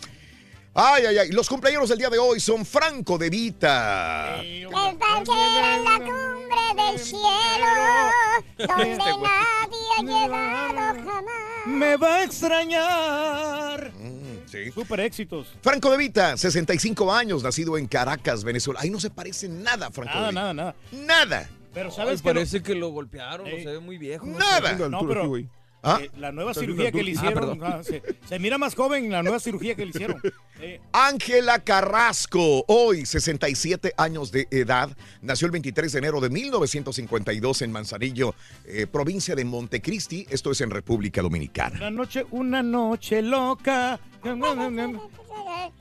Ay, ay, ay. Los cumpleaños del día de hoy son Franco de Vita. El en la cumbre del cielo, donde Este nadie ha llegado jamás. Me va a extrañar. Sí. Super éxitos. Franco de Vita, 65 años, nacido en Caracas, Venezuela. Ahí no se parece nada, Franco Nada, de Vita. nada, nada. Nada. Pero Ay, sabes que parece que lo golpearon, se ve muy viejo. Nada. No, pero ¿Ah? eh, la nueva cirugía que le. Ah, hicieron, ah, se, se mira más joven en la nueva cirugía que le hicieron. Eh, Ángela Carrasco, hoy 67 años de edad, nació el 23 de enero de 1952 en Manzanillo, eh, provincia de Montecristi, esto es en República Dominicana. una noche, una noche loca.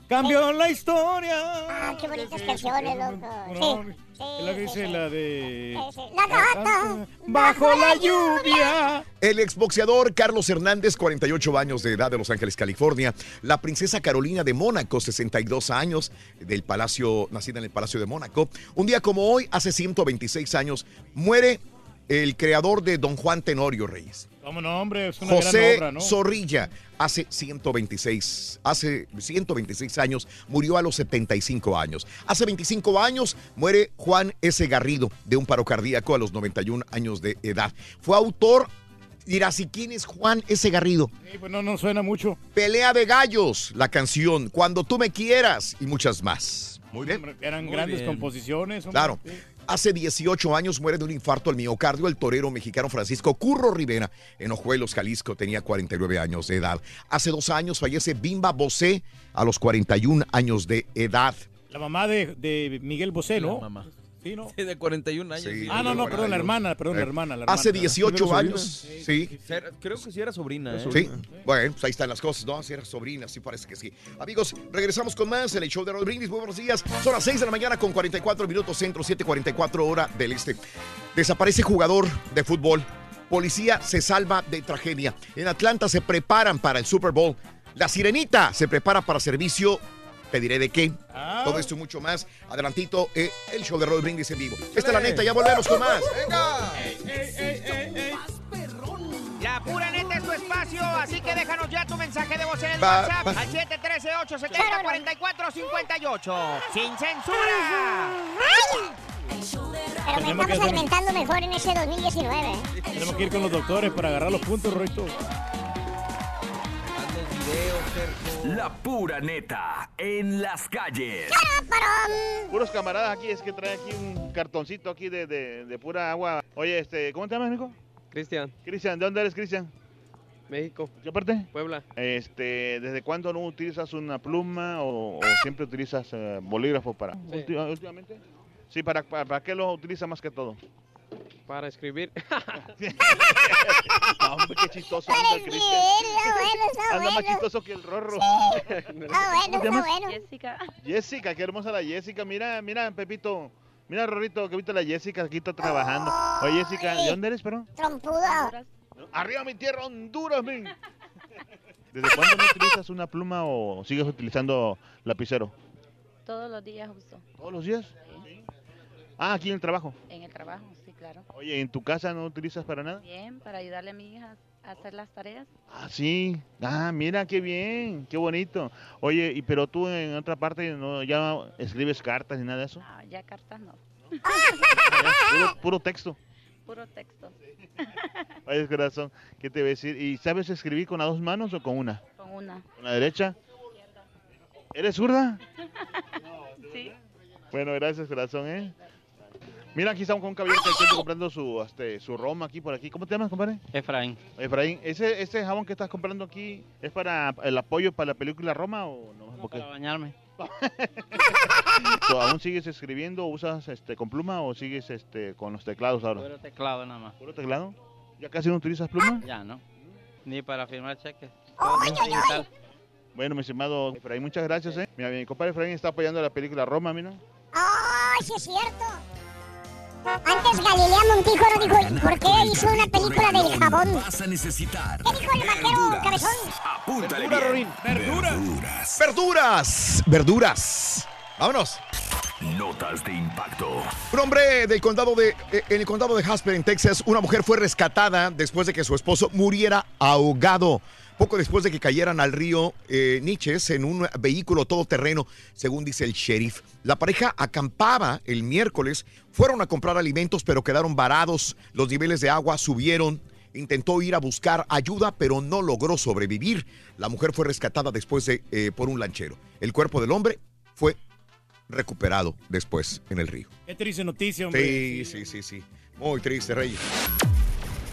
Cambió la historia. Ah, qué bonitas canciones, loco. Sí, la que dice la de. La gata Bajo la lluvia. El exboxeador Carlos Hernández, 48 años de edad de Los Ángeles, California. La princesa Carolina de Mónaco, 62 años, del palacio, nacida en el Palacio de Mónaco. Un día como hoy, hace 126 años, muere el creador de Don Juan Tenorio Reyes. ¿Cómo no, hombre? Es una José gran obra, ¿no? Zorrilla, hace 126, hace 126 años, murió a los 75 años. Hace 25 años muere Juan S. Garrido de un paro cardíaco a los 91 años de edad. Fue autor, dirás, ¿y quién es Juan S. Garrido? Sí, pues no, no suena mucho. Pelea de gallos, la canción, Cuando tú me quieras y muchas más. Muy bien. Hombre, Eran Muy grandes bien. composiciones. hombre. Claro. Hace 18 años muere de un infarto al miocardio el torero mexicano Francisco Curro Rivera en Ojuelos, Jalisco. Tenía 49 años de edad. Hace dos años fallece Bimba Bosé a los 41 años de edad. La mamá de, de Miguel Bosé, ¿no? La mamá. Sí, ¿no? Sí, de 41 años. Sí, sí. Ah, no, no, perdón, la hermana, perdón, la Eh, hermana. La hermana. Hace 18 ¿Tiene años. Sí. Era- Creo que sí era sobrina, ¿eh? Sí, bueno, pues ahí están las cosas, ¿no? Si eres sobrina, sí parece que sí. Amigos, regresamos con más en el show de. Muy buenos días. Son las 6 de la mañana con 44 minutos centro, 7:44 hora del este. Desaparece jugador de fútbol. Policía se salva de tragedia. En Atlanta se preparan para el Super Bowl. La Sirenita se prepara para servicio. Te diré de qué. Ah. Todo esto y mucho más. Adelantito, eh, el show de Raúl Brindis en vivo. Esta es la neta, ya volvemos con más. La pura neta es tu espacio, así que déjanos ya tu mensaje de voz en el Va, WhatsApp va. al 713-870-4458. ¡Sin censura! Pero me Tenemos estamos alimentando mejor en ese 2019. ¿eh? Tenemos que ir con los doctores para agarrar los puntos, Roito. La pura neta en las calles. Puros camaradas aquí, es que trae aquí un cartoncito aquí de, de- de pura agua. Oye, este, ¿cómo te llamas, amigo? Cristian. Cristian, ¿de dónde eres, Cristian? México. ¿Qué parte? Puebla. Este, ¿Desde cuándo no utilizas una pluma o, o siempre utilizas eh, bolígrafo para? Sí. ¿Últimamente? Sí, ¿para, para, para qué lo utilizas más que todo? Para escribir. No, hombre, qué chistoso anda el Cristian. Anda más chistoso que el Rorro. Está bueno, ¿Cómo te está bueno. Jessica. Jessica, qué hermosa la Jessica. Mira, mira, Pepito. Mira, Rorrito, que ahorita la Jessica aquí está trabajando. Oye, Jessica, ¿de dónde eres, pero? Trompudo. Arriba mi tierra, Honduras, men. ¿Desde cuándo no utilizas una pluma o sigues utilizando lapicero? Todos los días uso. ¿Todos los días? Ah, aquí en el trabajo. En el trabajo, sí, claro. Oye, ¿en tu casa no utilizas para nada? Bien, para ayudarle a mi hija a hacer las tareas. Ah, sí. Ah, mira, qué bien, qué bonito. Oye, y pero tú en otra parte no ya escribes cartas ni nada de eso. Ah, ya cartas no. Puro, puro texto. Puro texto. Oye, corazón, ¿qué te voy a decir? ¿Y sabes escribir con las dos manos o con una? Con una. ¿Con la derecha? ¿Eres zurda? Sí. Bueno, gracias, corazón, ¿eh? Mira, aquí estamos con un caballero que está comprando su, este, su Roma aquí por aquí. ¿Cómo te llamas, compadre? Efraín. Efraín, ¿ese, ¿ese jabón que estás comprando aquí es para el apoyo para la película Roma o no? Para bañarme. ¿Tú ¿Aún sigues escribiendo, usas este, con pluma o sigues este, con los teclados ahora? Puro teclado nada más. ¿Puro teclado? ¿Ya casi no utilizas pluma? Ya, ¿no? Ni para firmar cheques. ¡Ay, Todo digital. Bueno, mi estimado Efraín, muchas gracias, ¿eh? Mira, mi compadre Efraín está apoyando la película Roma, mira. ¡Ay, sí es cierto! Antes Galilea Montijo dijo, ¿y ¿por qué hizo una película del jabón? Vas a necesitar ¿Qué dijo el vaquero cabezón? Apúntale Verdura, bien. Verduras. Verduras, verduras. Vámonos. Notas de impacto. Un hombre del condado de, eh, en el condado de Jasper, en Texas, una mujer fue rescatada después de que su esposo muriera ahogado. Poco después de que cayeran al río eh, Niches en un vehículo todoterreno, según dice el sheriff. La pareja acampaba el miércoles, fueron a comprar alimentos, pero quedaron varados. Los niveles de agua subieron. Intentó ir a buscar ayuda, pero no logró sobrevivir. La mujer fue rescatada después de, eh, por un lanchero. El cuerpo del hombre fue recuperado después en el río. Qué triste noticia, hombre. Sí, sí, sí, sí. Muy triste, Reyes.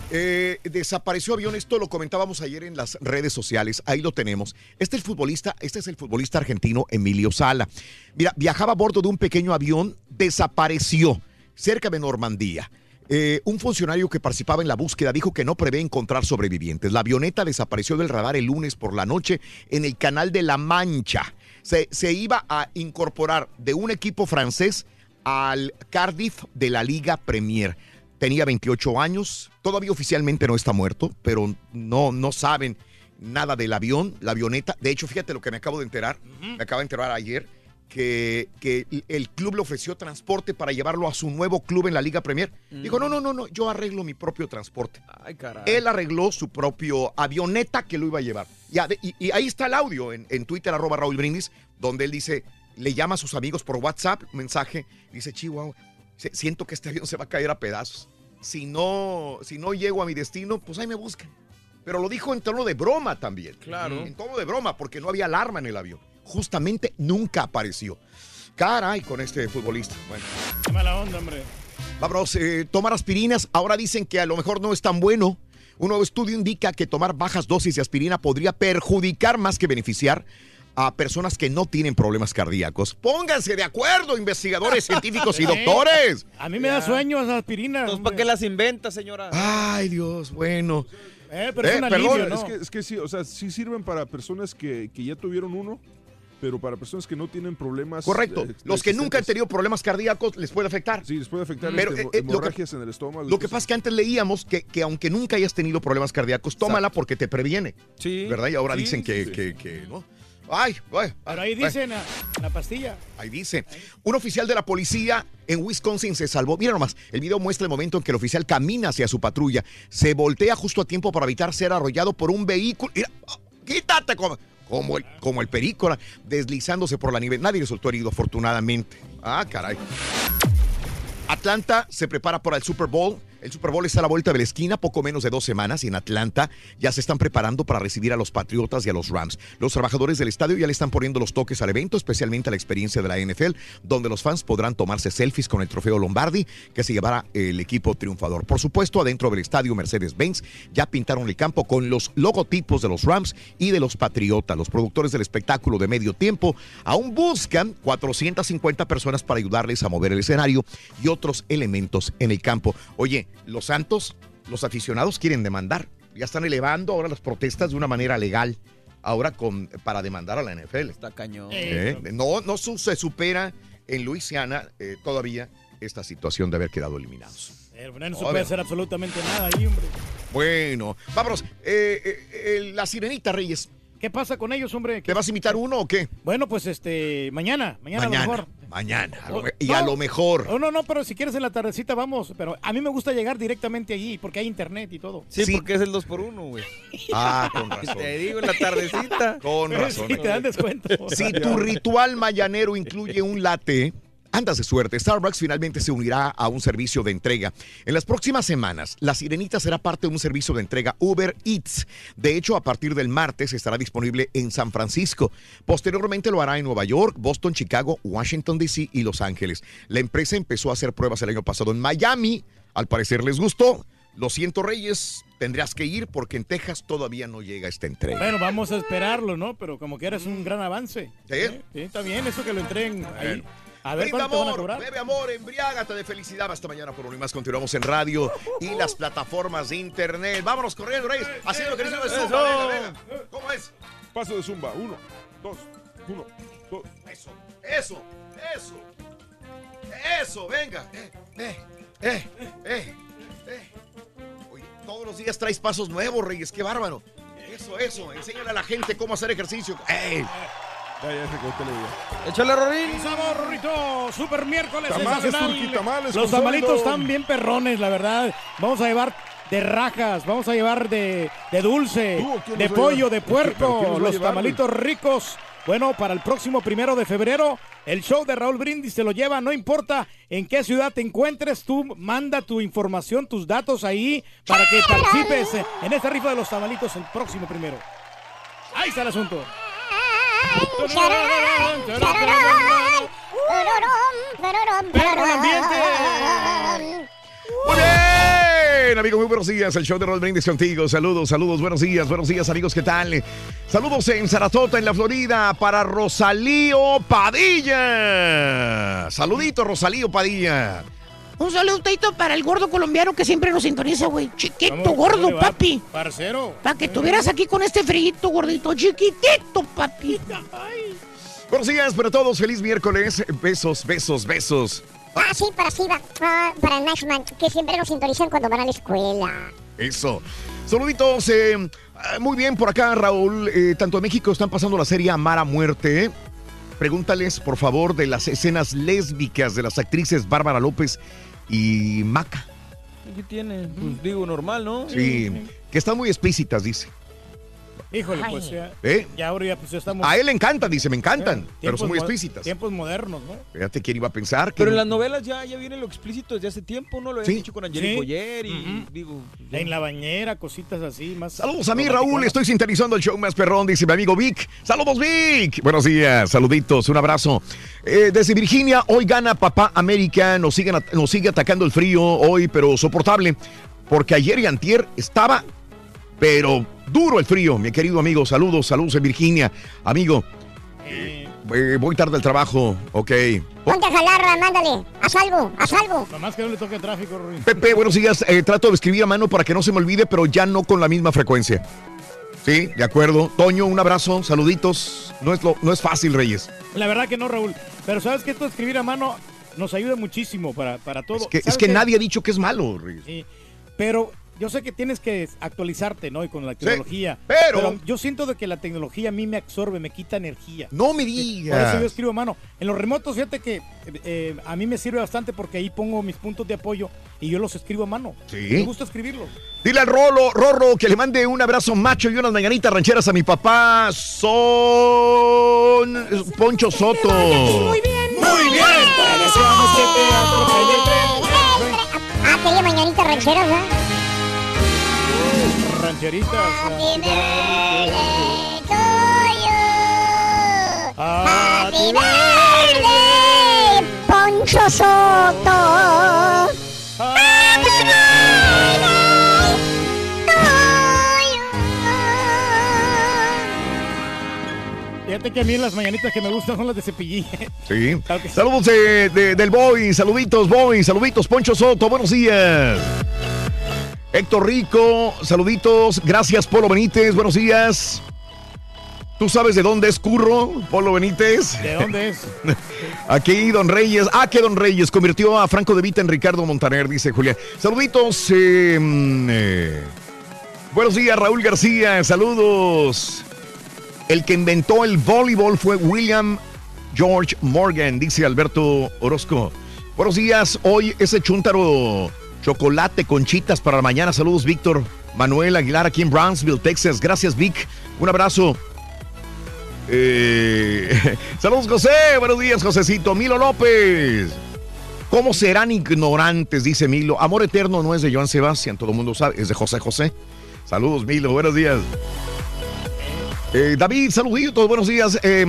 Eh, desapareció avión, esto lo comentábamos ayer en las redes sociales, ahí lo tenemos. Este es el futbolista, este es el futbolista argentino Emilio Sala. Mira, viajaba a bordo de un pequeño avión, desapareció cerca de Normandía. Eh, un funcionario que participaba en la búsqueda dijo que no prevé encontrar sobrevivientes. La avioneta desapareció del radar el lunes por la noche en el canal de La Mancha. Se, se iba a incorporar de un equipo francés al Cardiff de la Liga Premier. Tenía 28 años, todavía oficialmente no está muerto, pero no, no saben nada del avión, la avioneta. De hecho, fíjate lo que me acabo de enterar, me acabo de enterar ayer, que, que el club le ofreció transporte para llevarlo a su nuevo club en la Liga Premier. Dijo, no, no, no, no, yo arreglo mi propio transporte. Ay, caray. Él arregló su propio avioneta que lo iba a llevar. Y, y ahí está el audio en, en Twitter, arroba Raúl Brindis, donde él dice, le llama a sus amigos por WhatsApp, mensaje, dice, Chihuahua, siento que este avión se va a caer a pedazos. Si no, si no llego a mi destino, pues ahí me buscan. Pero lo dijo en tono de broma también. Claro. En tono de broma, porque no había alarma en el avión. Justamente nunca apareció. Caray, con este futbolista. Bueno. Qué mala onda, hombre. Vámonos, eh, tomar aspirinas. Ahora dicen que a lo mejor no es tan bueno. Un nuevo estudio indica que tomar bajas dosis de aspirina podría perjudicar más que beneficiar a personas que no tienen problemas cardíacos. Pónganse de acuerdo, investigadores científicos y doctores. A mí me da sueño esa aspirina. Entonces, ¿para qué las inventa, señora? Ay, Dios, bueno. Eh, pero es Eh, un perdón, alivio, ¿no? es, que, es que sí, o sea, sí sirven para personas que, que ya tuvieron uno, pero para personas que no tienen problemas. Correcto. eh, Los que nunca han tenido problemas cardíacos les puede afectar. Sí, les puede afectar Pero, este, eh, lo que- hemorragias en el estómago. Lo que pasa es que antes leíamos que, que aunque nunca hayas tenido problemas cardíacos, tómala porque te previene. Sí. ¿Verdad? Y ahora Sí, dicen que, sí. que- que no. Ay, ay, Pero ahí dice en la, en la pastilla. Ahí dice. Un oficial de la policía en Wisconsin se salvó. Mira nomás, el video muestra el momento en que el oficial camina hacia su patrulla. Se voltea justo a tiempo para evitar ser arrollado por un vehículo. Mira, quítate como, como el, como el perícola, deslizándose por la nieve. Nadie resultó herido, afortunadamente. Ah, caray. Atlanta se prepara para el Super Bowl. El Super Bowl está a la vuelta de la esquina, poco menos de dos semanas, y en Atlanta ya se están preparando para recibir a los Patriotas y a los Rams. Los trabajadores del estadio ya le están poniendo los toques al evento, especialmente a la experiencia de la NFL, donde los fans podrán tomarse selfies con el trofeo Lombardi que se llevará el equipo triunfador. Por supuesto, adentro del estadio Mercedes-Benz ya pintaron el campo con los logotipos de los Rams y de los Patriotas. Los productores del espectáculo de medio tiempo aún buscan 450 personas para ayudarles a mover el escenario y otros elementos en el campo. Oye, los Santos, los aficionados quieren demandar. Ya están elevando ahora las protestas de una manera legal. Ahora con, para demandar a la NFL. Está cañón. Eh, no, no su- se supera en Luisiana eh, todavía esta situación de haber quedado eliminados. Bueno, no se puede hacer absolutamente nada ahí, hombre. Bueno, vámonos. Eh, eh, eh, la sirenita, Reyes. ¿Qué pasa con ellos, hombre? ¿Te vas a imitar uno o qué? Bueno, pues este, mañana, mañana, a lo Mañana. mejor. Mañana. a lo me- y no. a lo mejor. Oh, no, no, pero si quieres en la tardecita vamos. Pero a mí me gusta llegar directamente allí porque hay internet y todo. Sí, porque es el 2 por 1 güey. Ah, con razón. Te digo, en la tardecita. Con razón. Sí, te dan descuento. Si tu ritual mañanero incluye un latte, andas de suerte. Starbucks finalmente se unirá a un servicio de entrega. En las próximas semanas, la Sirenita será parte de un servicio de entrega Uber Eats. De hecho, a partir del martes estará disponible en San Francisco. Posteriormente lo hará en Nueva York, Boston, Chicago, Washington, D.C. y Los Ángeles. La empresa empezó a hacer pruebas el año pasado en Miami. Al parecer les gustó. Lo siento, Reyes, tendrás que ir porque en Texas todavía no llega esta entrega. Bueno, vamos a esperarlo, ¿no? Pero como que eres un gran avance. ¿Sí? Sí, está bien eso que lo entreguen ahí. A ver Brinda cuánto te van a amor, cobrar. bebe amor, embriágate de felicidad. Hasta mañana por uno y más. Continuamos en radio y las plataformas de internet. Vámonos corriendo, Reyes. Haciendo lo que dice de Eso. Zumba. Venga, venga. ¿Cómo es? Paso de zumba. Uno, dos, uno, dos. Eso, eso, eso. Eso, venga. Eh, eh, eh, eh, eh. Oye, todos los días traes pasos nuevos, Reyes. Qué bárbaro. Eso, eso. Enséñale a la gente cómo hacer ejercicio. ¡Ey! Ya, ya se cortó. Échale, Rorín. ¡Super miércoles Tamales! Turqui, tamales Los tamalitos sueldo. están bien perrones, la verdad. Vamos a llevar de rajas, vamos a llevar de, de dulce, ¿Tú o quién de pollo, de ¿Pero quién puerco, los tamalitos ricos. Bueno, para el próximo primero de febrero, el show de Raúl Brindis se lo lleva, no importa en qué ciudad te encuentres, tú manda tu información, tus datos ahí para que participes en esta rifa de los tamalitos el próximo primero. Ahí está el asunto. En ambiente. Muy amigos, muy buenos días. El show de Roll Brindis contigo. Saludos, saludos, buenos días, buenos días, amigos, ¿qué tal? Saludos en Sarasota, en la Florida, para Rosalío Padilla. Saludito, Rosalío Padilla. Un saludito para el gordo colombiano que siempre nos sintoniza, güey. Chiquito, ¿Cómo- cómo gordo, va, papi. Parcero. Para que estuvieras aquí con este frito, gordito. Chiquitito, papi. Buenos días para todos, feliz miércoles. Besos, besos, besos. Ah, sí, para Siva, ah, para Nashman, que siempre nos sintonizan cuando van a la escuela. Eso. Saluditos. eh, ah, muy bien por acá, Raúl. Eh, tanto en México están pasando la serie Amar a Muerte. Pregúntales, por favor, de las escenas lésbicas de las actrices Bárbara López y Maca. ¿Qué tiene? Pues digo, normal, ¿no? Sí, que están muy explícitas, dice. Híjole, Ay. pues ya. ¿Eh? Ya ahora ya pues ya estamos. A él le encantan, dice, me encantan, pero tiempos son muy explícitas. Tiempos modernos, ¿no? Fíjate quién iba a pensar que. Pero en las novelas ya, ya viene lo explícito desde hace tiempo, ¿no? Lo habían Sí. dicho con Angelique Sí. Boyer y digo... En la bañera, cositas así, más. Saludos a mí. Raúl. Estoy sintonizando el show más perrón, dice mi amigo Vic. Saludos, Vic. Buenos días, saluditos, un abrazo. Eh, desde Virginia, hoy gana Papá América. Nos, siguen nos sigue atacando el frío hoy, pero soportable. Porque ayer y antier estaba, pero duro el frío, mi querido amigo. Saludos, saludos en Virginia. Amigo, Eh, eh, voy tarde al trabajo, ok. Ponte a jalar, mándale. Haz algo, haz algo. nomás que no le toque tráfico, Ruin. Pepe, buenos días. Eh, trato de escribir a mano para que no se me olvide, pero ya no con la misma frecuencia. Sí, de acuerdo. Toño, un abrazo, saluditos. No es, lo, no es fácil, Reyes. La verdad que no, Raúl. Pero sabes que esto de escribir a mano nos ayuda muchísimo para, para todo. Es que, nadie ha dicho que es malo, Reyes. Sí, pero yo sé que tienes que actualizarte, ¿no? Y con la tecnología. pero- yo siento de que la tecnología a mí me absorbe, me quita energía. No me Por digas. eso yo escribo a mano. En los remotos, fíjate que eh, a mí me sirve bastante porque ahí pongo mis puntos de apoyo y yo los escribo a mano. Sí. Me gusta escribirlos. Dile al Rolo, Rorro, que le mande un abrazo macho y unas mañanitas rancheras a mi papá. Son Poncho Soto. Muy bien. Muy bien. Ah, quería mañanita rancheras, ¿eh? Rancheritas. Happy birthday to you. Happy birthday, Poncho Soto. Happy birthday Fíjate que a mí las mañanitas que me gustan son las de cepillín. Sí. Saludos de- de- del Boy, saluditos, Boy, saluditos, Poncho Soto, buenos días. Héctor Rico, saluditos, gracias, Polo Benítez, buenos días. ¿Tú sabes de dónde es Curro, Polo Benítez? ¿De dónde es? Aquí Don Reyes, ah, que Don Reyes convirtió a Franco de Vita en Ricardo Montaner, dice Julián. Saluditos, eh, mm, eh, buenos días, Raúl García, saludos. El que inventó el voleibol fue William George Morgan, dice Alberto Orozco. Buenos días, hoy ese chúntaro chocolate con chitas para mañana. Saludos, Víctor Manuel Aguilar, aquí en Brownsville, Texas. Gracias, Vic. Un abrazo. Eh, saludos, José. Buenos días, Josecito. Milo López. ¿Cómo serán ignorantes? Dice Milo. Amor eterno no es de Joan Sebastián, todo el mundo sabe, es de José José. Saludos, Milo. Buenos días. Eh, David, saluditos, buenos días. Eh,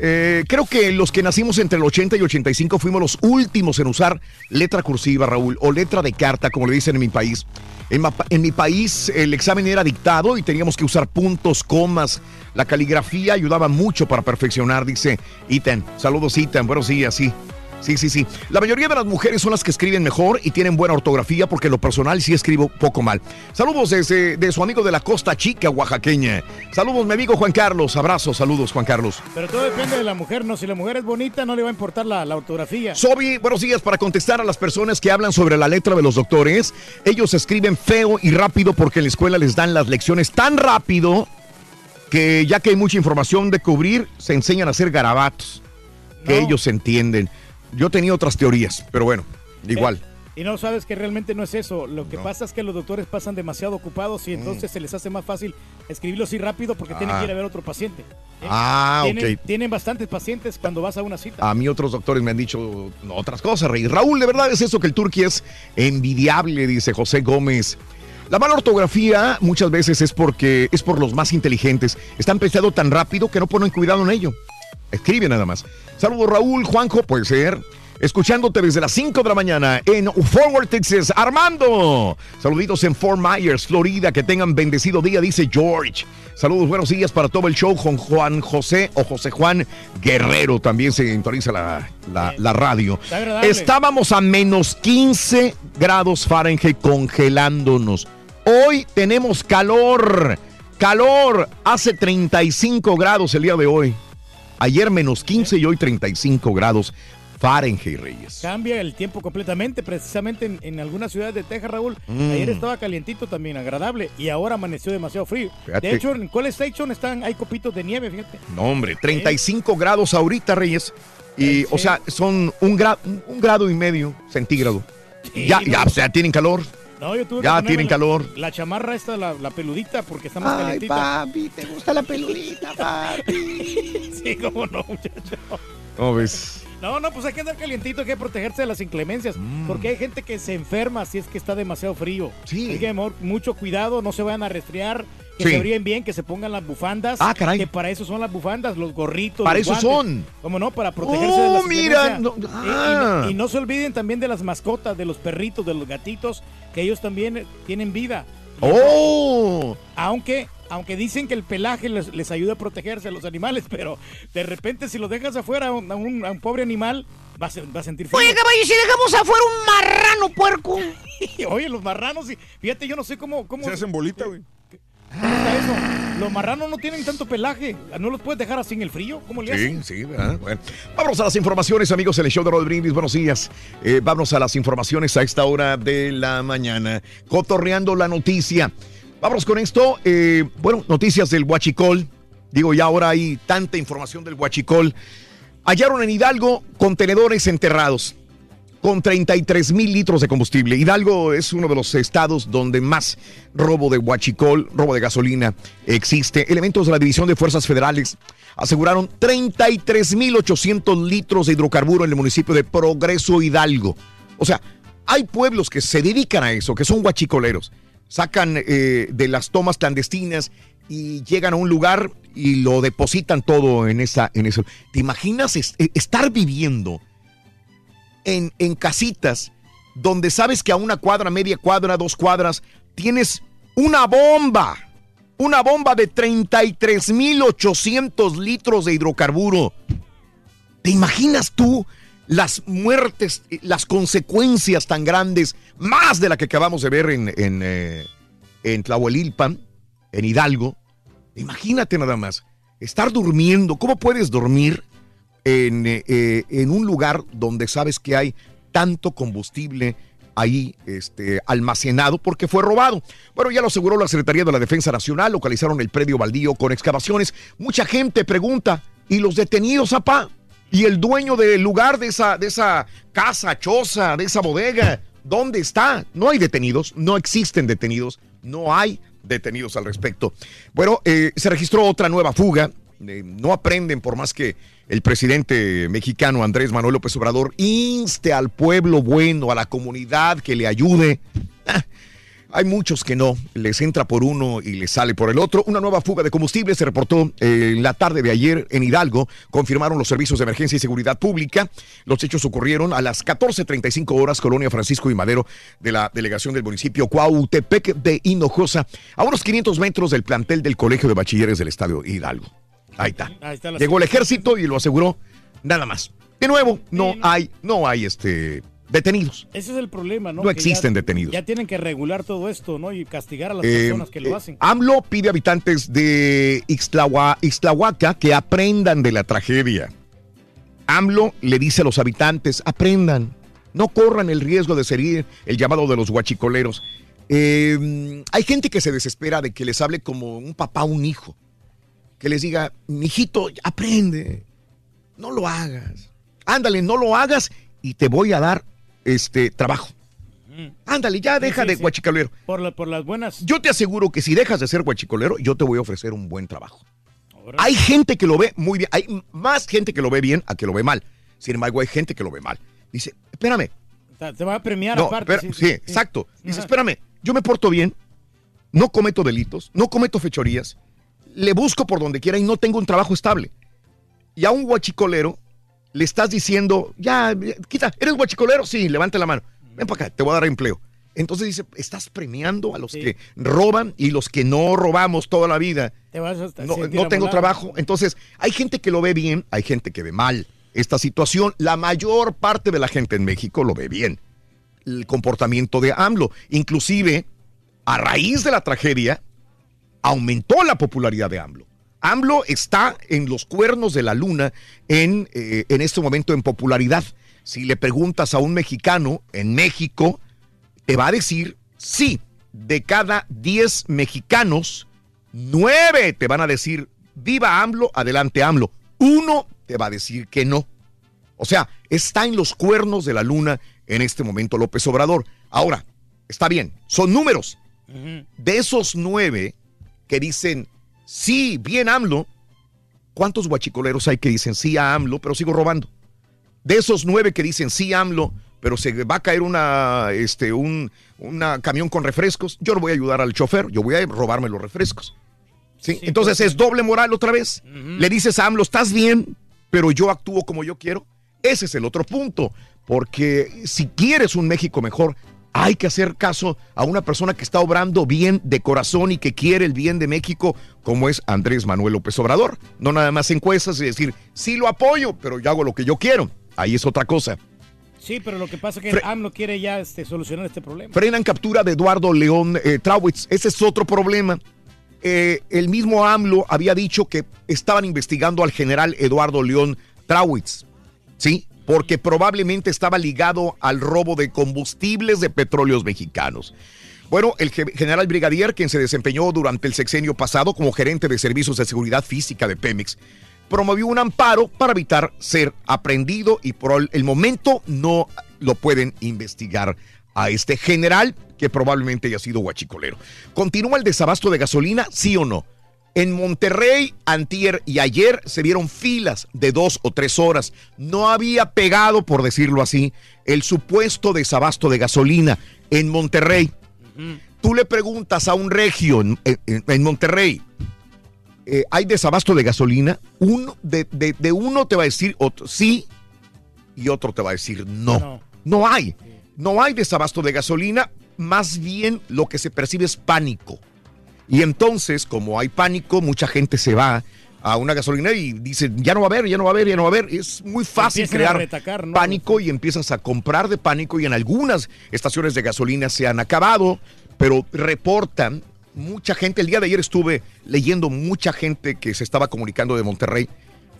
eh, creo que los que nacimos entre el 80 y 85 fuimos los últimos en usar letra cursiva, Raúl, o letra de carta, como le dicen en mi país. En, en mi país el examen era dictado y teníamos que usar puntos, comas. La caligrafía ayudaba mucho para perfeccionar, dice Itan. Saludos, Itan. Buenos días, sí. Sí, sí, sí. La mayoría de las mujeres son las que escriben mejor y tienen buena ortografía porque lo personal sí escribo poco mal. Saludos desde de su amigo de la Costa Chica, oaxaqueña. Saludos, mi amigo Juan Carlos. Abrazos, saludos, Juan Carlos. Pero todo depende de la mujer, ¿no? Si la mujer es bonita, no le va a importar la, la ortografía. Sobi, buenos días. Para contestar a las personas que hablan sobre la letra de los doctores, ellos escriben feo y rápido porque en la escuela les dan las lecciones tan rápido que ya que hay mucha información de cubrir, se enseñan a hacer garabatos que No. ellos entienden. Yo tenía otras teorías, pero bueno, igual. Y no sabes que realmente no es eso. Lo que pasa es que los doctores pasan demasiado ocupados y entonces se les hace más fácil escribirlo así rápido porque tienen Ah. que ir a ver otro paciente. ¿Eh? Ah, tienen, ok. Tienen bastantes pacientes cuando vas a una cita. A mí otros doctores me han dicho otras cosas, Rey. Raúl, de verdad es eso que el turqui es envidiable, dice José Gómez. La mala ortografía muchas veces es porque es por los más inteligentes. Están pensando tan rápido que no ponen cuidado en ello. Escribe nada más. Saludos, Raúl, Juanjo, puede ser. Escuchándote desde las 5 de la mañana en Forward, Texas. Armando. Saluditos en Fort Myers, Florida. Que tengan bendecido día, dice George. Saludos, buenos días para todo el show con Juan José o José Juan Guerrero. También se sintoniza la, la- la radio. Estábamos a menos 15 grados Fahrenheit congelándonos. Hoy tenemos calor. Calor. Hace 35 grados el día de hoy. Ayer menos 15 y hoy 35 grados Fahrenheit, Reyes. Cambia el tiempo completamente, precisamente en, en algunas ciudades de Texas, Raúl. Mm. Ayer estaba calientito también, agradable, y ahora amaneció demasiado frío. Fíjate. De hecho, en College Station están, hay copitos de nieve, fíjate. No, hombre, 35 grados ahorita, Reyes. Y, o sea, son un, gra- un grado y medio centígrado. ya, ya, o sea, tienen calor. No, yo tuve que Ya tienen la- calor. La chamarra esta, la, la peludita, porque está más Ay, calientita. papi, ¿te gusta la peludita, papi? sí, cómo no, muchacho. ¿Cómo ves? No, no, pues hay que andar calientito, hay que protegerse de las inclemencias. Mm. Porque hay gente que se enferma si es que está demasiado frío. Sí. Así que, amor, mucho cuidado, no se vayan a resfriar, que Sí. se abríen bien, que se pongan las bufandas. Ah, caray. Que para eso son las bufandas, los gorritos. Para los eso guantes. son. ¿Cómo no? Para protegerse de Oh, las mira, inclemencias. no- ah. no- y, no se olviden también de las mascotas, de los perritos, de los gatitos, que ellos también eh, tienen vida. ¡Oh! Aunque, aunque dicen que el pelaje les, les ayuda a protegerse a los animales, pero de repente si lo dejas afuera a un, a pobre animal, va a, se- va a sentir frío. Oye, caballo, ¿y si dejamos afuera un marrano puerco. Oye, los marranos, y- fíjate, yo no sé cómo... cómo Se hacen bolita, güey. Los marranos no tienen tanto pelaje. ¿No los puedes dejar así en el frío? ¿Cómo le Sí, hacen? sí, ¿verdad? Bueno, vámonos a las informaciones, amigos, en el show de Rod Brindis. Buenos días. Eh, vámonos a las informaciones a esta hora de la mañana. Cotorreando la noticia. Vámonos con esto. eh, bueno, noticias del Huachicol. Digo, ya ahora hay tanta información del Huachicol. Hallaron en Hidalgo contenedores enterrados con 33 mil litros de combustible. Hidalgo es uno de los estados donde más robo de huachicol, robo de gasolina existe. Elementos de la División de Fuerzas Federales aseguraron 33 mil 800 litros de hidrocarburo en el municipio de Progreso Hidalgo. O sea, hay pueblos que se dedican a eso, que son guachicoleros. Sacan eh, de las tomas clandestinas y llegan a un lugar y lo depositan todo en esa, en eso. ¿Te imaginas eh, estar viviendo en, en casitas donde sabes que a una cuadra, media cuadra, dos cuadras, tienes una bomba? Una bomba de 33.800 litros de hidrocarburo. ¿Te imaginas tú las muertes, las consecuencias tan grandes, más de la que acabamos de ver en, en, eh, en Tlahuelilpan, en Hidalgo? Imagínate nada más, estar durmiendo, ¿cómo puedes dormir en, eh, eh, en un lugar donde sabes que hay tanto combustible ahí este, almacenado porque fue robado. Bueno, ya lo aseguró la Secretaría de la Defensa Nacional, localizaron el predio baldío con excavaciones. Mucha gente pregunta, ¿y los detenidos, apá? ¿Y el dueño del lugar de esa, de esa casa, choza, de esa bodega? ¿Dónde está? No hay detenidos, no existen detenidos, no hay detenidos al respecto. Bueno, eh, se registró otra nueva fuga. No aprenden por más que el presidente mexicano Andrés Manuel López Obrador inste al pueblo bueno, a la comunidad que le ayude. Ah, hay muchos que no, les entra por uno y les sale por el otro. Una nueva fuga de combustible se reportó eh, en la tarde de ayer en Hidalgo, confirmaron los servicios de emergencia y seguridad pública. Los hechos ocurrieron a las 14.35 horas, Colonia Francisco y Madero, de la delegación del municipio Cuautepec de Hinojosa, a unos 500 metros del plantel del Colegio de Bachilleres del Estadio Hidalgo. Ahí está. Ahí está la Llegó el ejército y lo aseguró, nada más. De nuevo, no hay, no hay este detenidos. Ese es el problema, ¿no? No Que existen ya- detenidos. Ya tienen que regular todo esto, ¿no? Y castigar a las Eh, personas que lo eh, hacen. AMLO pide a habitantes de Ixtlahua- Ixtlahuaca que aprendan de la tragedia. AMLO le dice a los habitantes, aprendan, no corran el riesgo de ser el llamado de los guachicoleros. Eh, hay gente que se desespera de que les hable como un papá a un hijo. Que les diga, mijito, aprende, no lo hagas. Ándale, no lo hagas y te voy a dar este trabajo. Ándale, ya deja sí, de guachicolero. Por, la- por las buenas. Yo te aseguro que si dejas de ser guachicolero, yo te voy a ofrecer un buen trabajo. Hay gente que lo ve muy bien, hay más gente que lo ve bien a que lo ve mal. Sin embargo, hay gente que lo ve mal. Dice, espérame. Te- Te va a premiar No, aparte. espera- sí, sí. exacto. Dice, Ajá. espérame, yo me porto bien, no cometo delitos, no cometo fechorías, le busco por donde quiera y no tengo un trabajo estable. Y a un guachicolero le estás diciendo, ya, quita, ¿eres guachicolero? Sí, levanta la mano. Ven para acá, te voy a dar empleo. Entonces dice, estás premiando a los que roban y los que no robamos toda la vida. Te vas a No, no tengo trabajo. Entonces, hay gente que lo ve bien, hay gente que ve mal esta situación. La mayor parte de la gente en México lo ve bien. El comportamiento de AMLO. Inclusive, a raíz de la tragedia, aumentó la popularidad de AMLO. AMLO está en los cuernos de la luna en, eh, en este momento en popularidad. Si le preguntas a un mexicano en México, te va a decir sí. De cada 10 mexicanos, 9 te van a decir viva AMLO, adelante AMLO. Uno te va a decir que no. O sea, está en los cuernos de la luna en este momento López Obrador. Ahora, está bien, son números. De esos nueve que dicen sí, bien AMLO, ¿cuántos guachicoleros hay que dicen sí a AMLO, pero sigo robando? De esos nueve que dicen sí AMLO, pero se va a caer una, este, un una camión con refrescos, yo no voy a ayudar al chofer, yo voy a robarme los refrescos. ¿Sí? Entonces es doble moral otra vez. Le dices a AMLO, estás bien, pero yo actúo como yo quiero. Ese es el otro punto, porque si quieres un México mejor, hay que hacer caso a una persona que está obrando bien de corazón y que quiere el bien de México, como es Andrés Manuel López Obrador. No nada más encuestas y decir, sí lo apoyo, pero yo hago lo que yo quiero. Ahí es otra cosa. Sí, pero lo que pasa es que Fre- AMLO quiere ya este, solucionar este problema. Frenan captura de Eduardo León eh, Trauwitz. Ese es otro problema. Eh, el mismo AMLO había dicho que estaban investigando al general Eduardo León Trauwitz. ¿Sí? Porque probablemente estaba ligado al robo de combustibles de petróleos mexicanos. Bueno, el ge- general brigadier, quien se desempeñó durante el sexenio pasado como gerente de servicios de seguridad física de Pemex, promovió un amparo para evitar ser aprendido y por el momento no lo pueden investigar a este general que probablemente haya sido guachicolero. ¿Continúa el desabasto de gasolina? ¿Sí o no? En Monterrey, antier y ayer se vieron filas de dos o tres horas. No había pegado, por decirlo así, el supuesto desabasto de gasolina en Monterrey. Tú le preguntas a un regio en, en- en Monterrey, eh, ¿hay desabasto de gasolina? Uno, de, de- de uno te va a decir otro, sí y otro te va a decir no. No, hay. No hay desabasto de gasolina. Más bien lo que se percibe es pánico. Y entonces, como hay pánico, mucha gente se va a una gasolinera y dice, ya no va a haber, ya no va a haber, ya no va a haber. Es muy fácil Empiezan crear retacar, ¿no? pánico y empiezas a comprar de pánico y en algunas estaciones de gasolina se han acabado, pero reportan mucha gente. El día de ayer estuve leyendo mucha gente que se estaba comunicando de Monterrey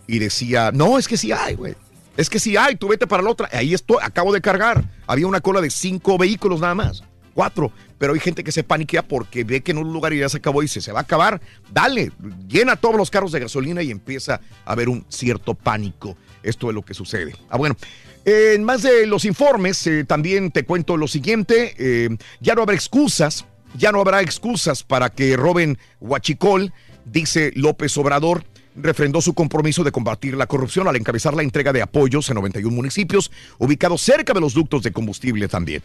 y decía, no, es que sí hay, güey. Es que sí hay, tú vete para la otra. Ahí estoy, acabo de cargar. Había una cola de cinco vehículos nada más. Cuatro. Pero hay gente que se paniquea porque ve que en un lugar ya se acabó y dice, se va a acabar. Dale, llena todos los carros de gasolina y empieza a haber un cierto pánico. Esto es lo que sucede. Ah, bueno. En más de los informes, eh, también te cuento lo siguiente. eh, ya no habrá excusas, ya no habrá excusas para que roben Huachicol, dice López Obrador refrendó su compromiso de combatir la corrupción al encabezar la entrega de apoyos en 91 municipios ubicados cerca de los ductos de combustible también.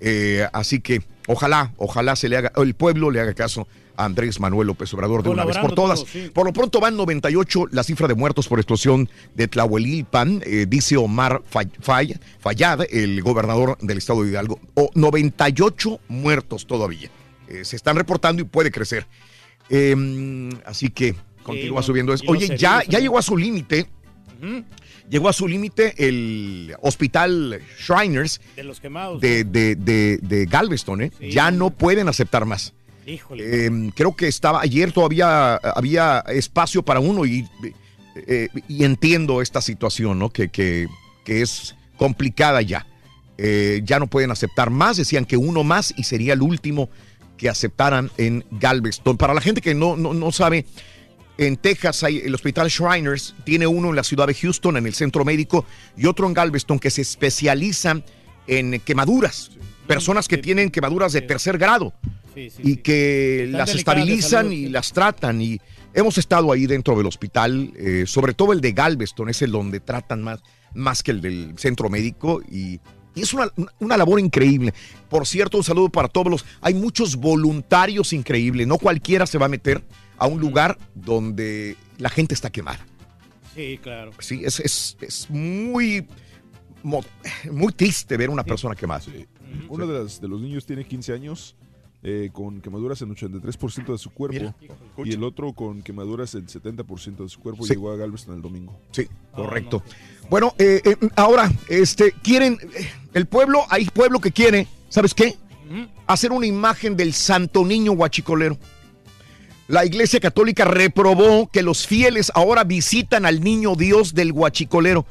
Eh, así que ojalá, ojalá se le haga, el pueblo le haga caso a Andrés Manuel López Obrador de una vez por todas. sí. Por lo pronto van 98 la cifra de muertos por explosión de Tlahuelilpan, eh, dice Omar Fay- Fay- Fayad, el gobernador del estado de Hidalgo. O 98 muertos todavía. Eh, se están reportando y puede crecer. Eh, así que continúa no, subiendo eso. Oye, ya, llegó a su límite. Llegó a su límite el hospital Shriners De los quemados. de, de, de, de Galveston, ¿eh? Ya no pueden aceptar más. Híjole. Eh, creo que estaba ayer todavía había espacio para uno y, eh, y entiendo esta situación, ¿no? Que, que, que es complicada ya. Eh, ya no pueden aceptar más, decían que uno más y sería el último que aceptaran en Galveston. Para la gente que no, no, no sabe, en Texas hay el hospital Shriners, tiene uno en la ciudad de Houston, en el centro médico, y otro en Galveston que se especializan en quemaduras. Personas que tienen quemaduras de tercer grado y que las estabilizan y las tratan. Y hemos estado ahí dentro del hospital, eh, sobre todo el de Galveston, es el donde tratan más, más que el del centro médico. Y, y es una, una labor increíble. Por cierto, un saludo para todos los. Hay muchos voluntarios increíbles. No cualquiera se va a meter a un lugar donde la gente está quemada. Sí, claro. Sí, es, es, es muy, muy triste ver una persona quemada. Uno de, las- de los niños tiene 15 años eh, con quemaduras en 83% de su cuerpo y el otro con quemaduras en 70% de su cuerpo Sí. llegó a Galveston el domingo. Sí, correcto. Bueno, eh, eh, ahora, este, quieren, eh, el pueblo, hay pueblo que quiere, ¿sabes qué? Hacer una imagen del Santo Niño Huachicolero. La Iglesia Católica reprobó que los fieles ahora visitan al Niño Dios del Huachicolero.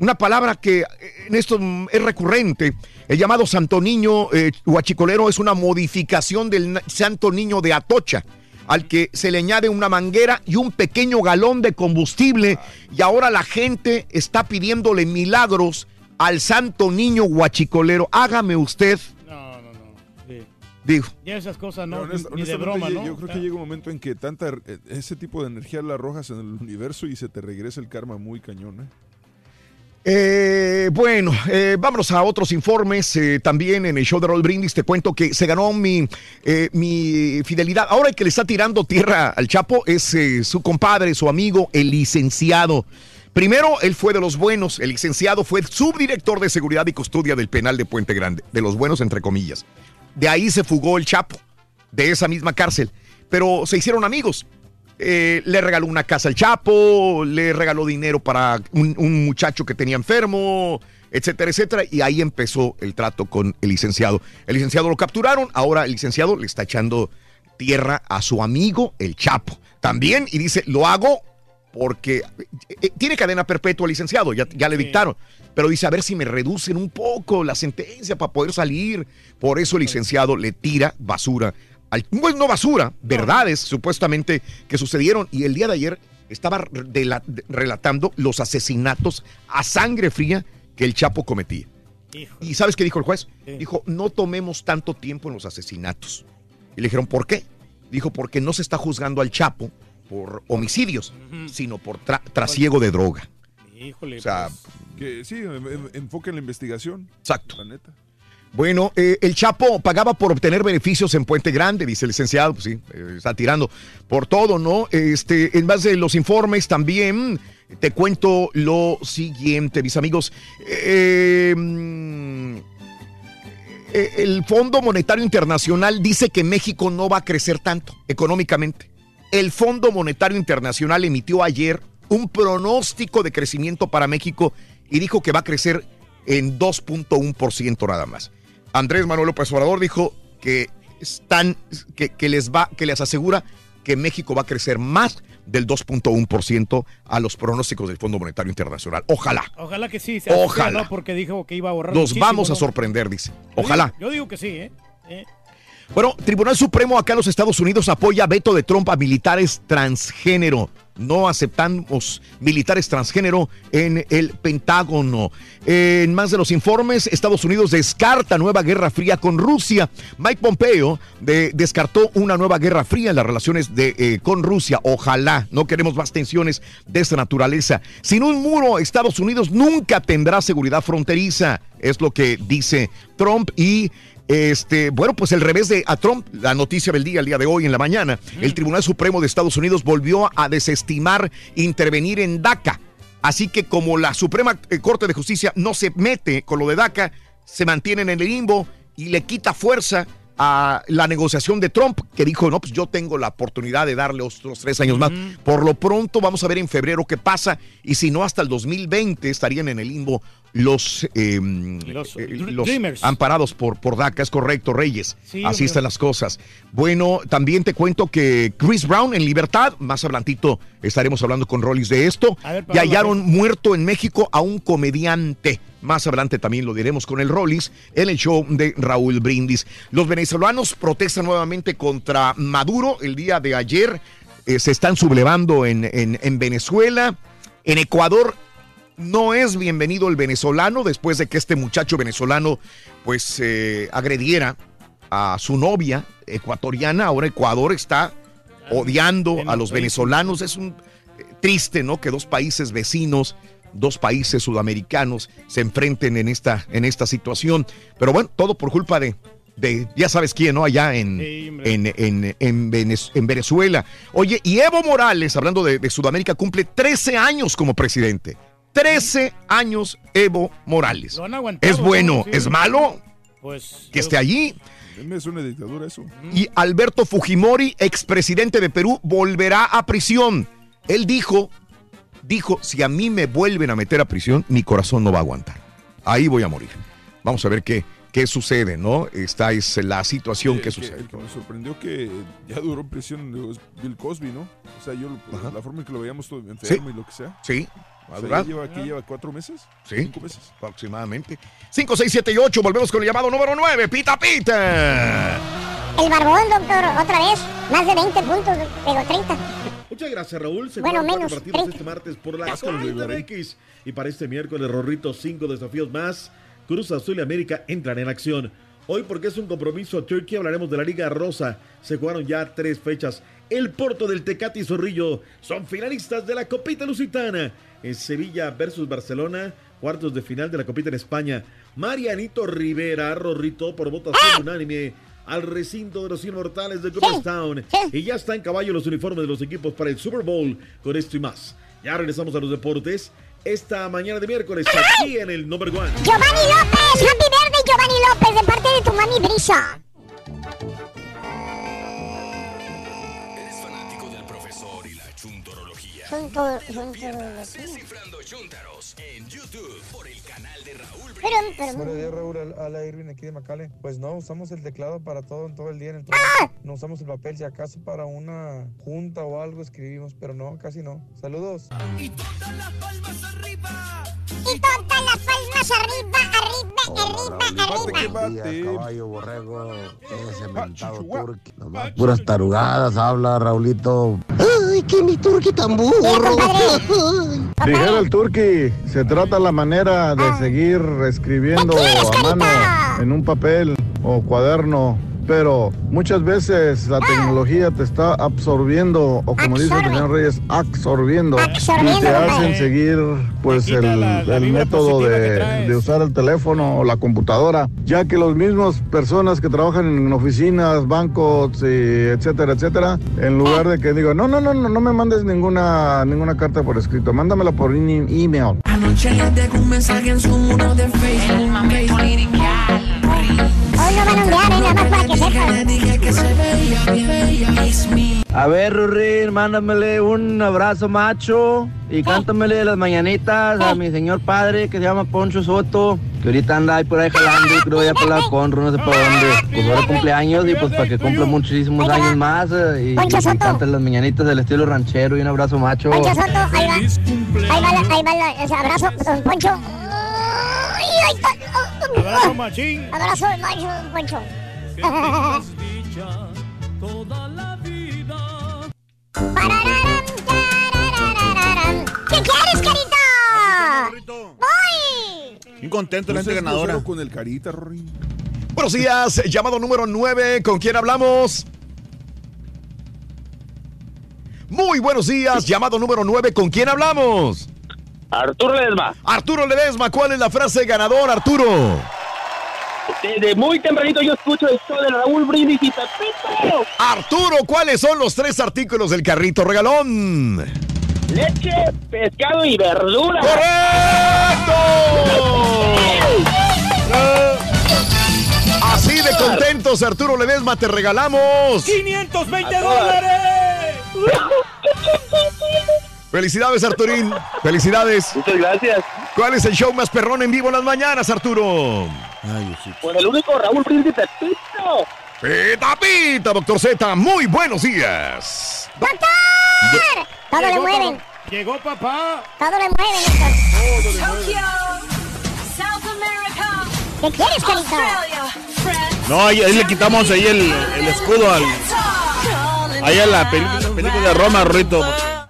Una palabra que eh, en esto es recurrente. El llamado Santo Niño eh, Huachicolero es una modificación del Santo Niño de Atocha, al que se le añade una manguera y un pequeño galón de combustible. Y ahora la gente está pidiéndole milagros al Santo Niño Huachicolero. Hágame usted. Digo. Ya esas cosas no, honest- ni de broma, yo- ¿no? Yo creo que llega un momento en que tanta eh, ese tipo de energía la arrojas en el universo y se te regresa el karma muy cañón. ¿eh? Eh, bueno, eh, vámonos a otros informes. eh, también en el show de Roll Brindis te cuento que se ganó mi, eh, mi fidelidad. Ahora el que le está tirando tierra al Chapo es eh, su compadre, su amigo, el licenciado. Primero, él fue de los buenos. El licenciado fue subdirector de seguridad y custodia del penal de Puente Grande. De los buenos, entre comillas. De ahí se fugó el Chapo, de esa misma cárcel. Pero se hicieron amigos. Eh, le regaló una casa al Chapo, le regaló dinero para un, un muchacho que tenía enfermo, etcétera, etcétera. Y ahí empezó el trato con el licenciado. El licenciado lo capturaron, ahora el licenciado le está echando tierra a su amigo, el Chapo. También, y dice, lo hago porque eh, tiene cadena perpetua el licenciado, ya, ya le dictaron. Pero dice, a ver si me reducen un poco la sentencia para poder salir. Por eso el licenciado le tira basura. Al, pues no basura, verdades supuestamente que sucedieron. Y el día de ayer estaba de la- de- relatando los asesinatos a sangre fría que el Chapo cometía. ¿Y sabes qué dijo el juez? Dijo, no tomemos tanto tiempo en los asesinatos. Y le dijeron, ¿por qué? Dijo, porque no se está juzgando al Chapo por homicidios, sino por tra- trasiego de droga. Híjole. O sea, Que sí, en- en- enfoque en la investigación. Exacto. La neta. Bueno, eh, el Chapo pagaba por obtener beneficios en Puente Grande, dice el licenciado, pues sí, eh, está tirando por todo, ¿no? Este, en base a los informes también te cuento lo siguiente, mis amigos. Mm, eh, el Fondo Monetario Internacional dice que México no va a crecer tanto económicamente. El Fondo Monetario Internacional emitió ayer un pronóstico de crecimiento para México y dijo que va a crecer en 2.1% nada más. Andrés Manuel López Obrador dijo que están que, que les va que les asegura que México va a crecer más del 2.1% a los pronósticos del Fondo Monetario Internacional. Ojalá. Ojalá que sí. Ojalá. Porque dijo que iba a ahorrar. Nos vamos a sorprender, dice. Yo digo- Ojalá. Yo digo que sí, ¿eh? Eh. Bueno, Tribunal Supremo acá en los Estados Unidos apoya veto de Trump a militares transgénero. No aceptamos militares transgénero en el Pentágono. En más de los informes, Estados Unidos descarta nueva guerra fría con Rusia. Mike Pompeo de- descartó una nueva guerra fría en las relaciones eh, con Rusia. Ojalá, no queremos más tensiones de esta naturaleza. Sin un muro, Estados Unidos nunca tendrá seguridad fronteriza. Es lo que dice Trump y este, bueno, pues el revés de a Trump, la noticia del día, el día de hoy en la mañana, el Tribunal Supremo de Estados Unidos volvió a desestimar intervenir en DACA. Así que como la Suprema eh, Corte de Justicia no se mete con lo de DACA, se mantienen en el limbo y le quita fuerza a la negociación de Trump, que dijo, no, pues yo tengo la oportunidad de darle otros tres años más. Por lo pronto vamos a ver en febrero qué pasa y si no, hasta el 2020 estarían en el limbo los, eh, Los eh, los amparados por, por DACA, es correcto, Reyes. Sí, Así están las cosas. Bueno, también te cuento que Chris Brown en libertad, más adelantito estaremos hablando con Rollis de esto, ver, y hallaron muerto en México a un comediante. Más adelante también lo diremos con el Rollis en el show de Raúl Brindis. Los venezolanos protestan nuevamente contra Maduro el día de ayer. eh, se están sublevando en, en- en Venezuela. En Ecuador no es bienvenido el venezolano después de que este muchacho venezolano pues eh, agrediera a su novia ecuatoriana. Ahora Ecuador está odiando a los venezolanos. Es un eh, triste, ¿no? Que dos países vecinos, dos países sudamericanos se enfrenten en esta, en esta situación. Pero bueno, todo por culpa de, de ya sabes quién, ¿no? Allá en, en, en, en Venez- en Venezuela. Oye, y Evo Morales, hablando de, de Sudamérica, cumple 13 años como presidente. 13 años Evo Morales. Lo han aguantado, ¿Es bueno? ¿no? Sí. ¿Es malo? Pues. Que esté allí. Es una dictadura eso. Y Alberto Fujimori, expresidente de Perú, volverá a prisión. Él dijo, dijo, si a mí me vuelven a meter a prisión, mi corazón no va a aguantar. Ahí voy a morir. Vamos a ver qué, qué sucede, ¿no? Esta es la situación Eh, que sucede. El que me sorprendió que ya duró en prisión Bill Cosby, ¿no? O sea, yo lo- la forma en que lo veíamos todo enfermo y lo que sea. Sí. Ya lleva, aquí lleva cuatro meses. Sí, Cinco meses. aproximadamente. 5, 6, 7 y 8. Volvemos con el llamado número 9. Pita, pita. El barbón, doctor, otra vez. Más de 20 puntos, pero 30. Muchas gracias, Raúl. Se Bueno, menos, cuatro partidos 30. este martes por la. MX. Y para este miércoles, Rorrito, cinco desafíos más. Cruz Azul y América entran en acción. Hoy, porque es un compromiso a Turquía, hablaremos de la Liga Rosa. Se jugaron ya tres fechas. El Porto del Tecate y Zorrillo son finalistas de la Copita Lusitana. En Sevilla versus Barcelona, cuartos de final de la Copita en España. Marianito Rivera, Rorrito, por votación unánime al recinto de los inmortales de Cooperstown. Y ya está en caballo los uniformes de los equipos para el Super Bowl con esto y más. Ya regresamos a los deportes esta mañana de miércoles aquí en el Number One. Giovanni López, Happy Verde Giovanni López, de parte de tu mami Brisa. Son todos, son todos. Descifrando Chuntaros en YouTube por el canal de Raúl Pero, pero, Buenos días, Raúl. Al- Ala Irving aquí de Macale. Pues no, usamos el teclado para todo, todo el día en el ¡Ah! trabajo. No usamos el papel, si acaso para una junta o algo escribimos, pero no, casi no. Saludos. Y todas las palmas arriba, arriba, arriba, arriba, arriba. caballo, borrego, ese mentado. Nomás puras tarugadas habla, Raulito. Ay, que mi turqui tan burro. Dijera el turqui, se trata la manera de seguir escribiendo a mano en un papel o cuaderno pero muchas veces la tecnología te está absorbiendo, o como dice el señor Reyes, absorbiendo, y te hacen seguir pues el, el método de, de usar el teléfono o la computadora, ya que los mismos personas que trabajan en oficinas, bancos, y etcétera, etcétera, en lugar de que digan, no, no, no, no, no me mandes ninguna, ninguna carta por escrito, mándamela por email. Anoche le un mensaje en su muro de Facebook. El. Hoy van a ondear, eh, nada más para que ver, Rurín, mándamele un abrazo macho y cántamele las mañanitas a mi señor padre que se llama Poncho Soto, que ahorita anda ahí por ahí jalando y creo ya por la conro, no sé por dónde. Pues ahora cumpleaños y pues para que cumpla muchísimos años más eh, y, Poncho y Soto. cante las mañanitas del estilo ranchero y un abrazo macho. Poncho Soto, ahí va. Ahí va, ahí va la- ese abrazo, don Poncho. Ay, ahí Abrazo machín. Abrazo macho, Poncho. Parararán, tararararán. ¿Qué quieres, carita? ¡Voy! Bien contento la grosero con el carita, Rory. Buenos días, llamado número 9, ¿con quién hablamos? Muy buenos días, llamado número 9, ¿con quién hablamos? Arturo Ledesma. Arturo Ledesma, ¿cuál es la frase ganador, Arturo? Desde muy tempranito yo escucho el show de Raúl Brindis y Pepito. Arturo, ¿cuáles son los tres artículos del carrito regalón? Leche, pescado y verdura. Así de contentos, Arturo Ledesma, te regalamos. 520 dólares. Felicidades, Arturín. Felicidades. Muchas gracias. ¿Cuál es el show más perrón en vivo en las mañanas, Arturo? Con el único Raúl Brindis y Pepito. Pita, pita, doctor Z. Muy buenos días. ¡Doctor! Todo le Llegó, mueven. Llegó papá. Todo le mueven, doctor. ¿Qué quieres, carita? No, ahí, ahí le quitamos ahí el, el escudo al. Ahí a la película, película de Roma, Rito.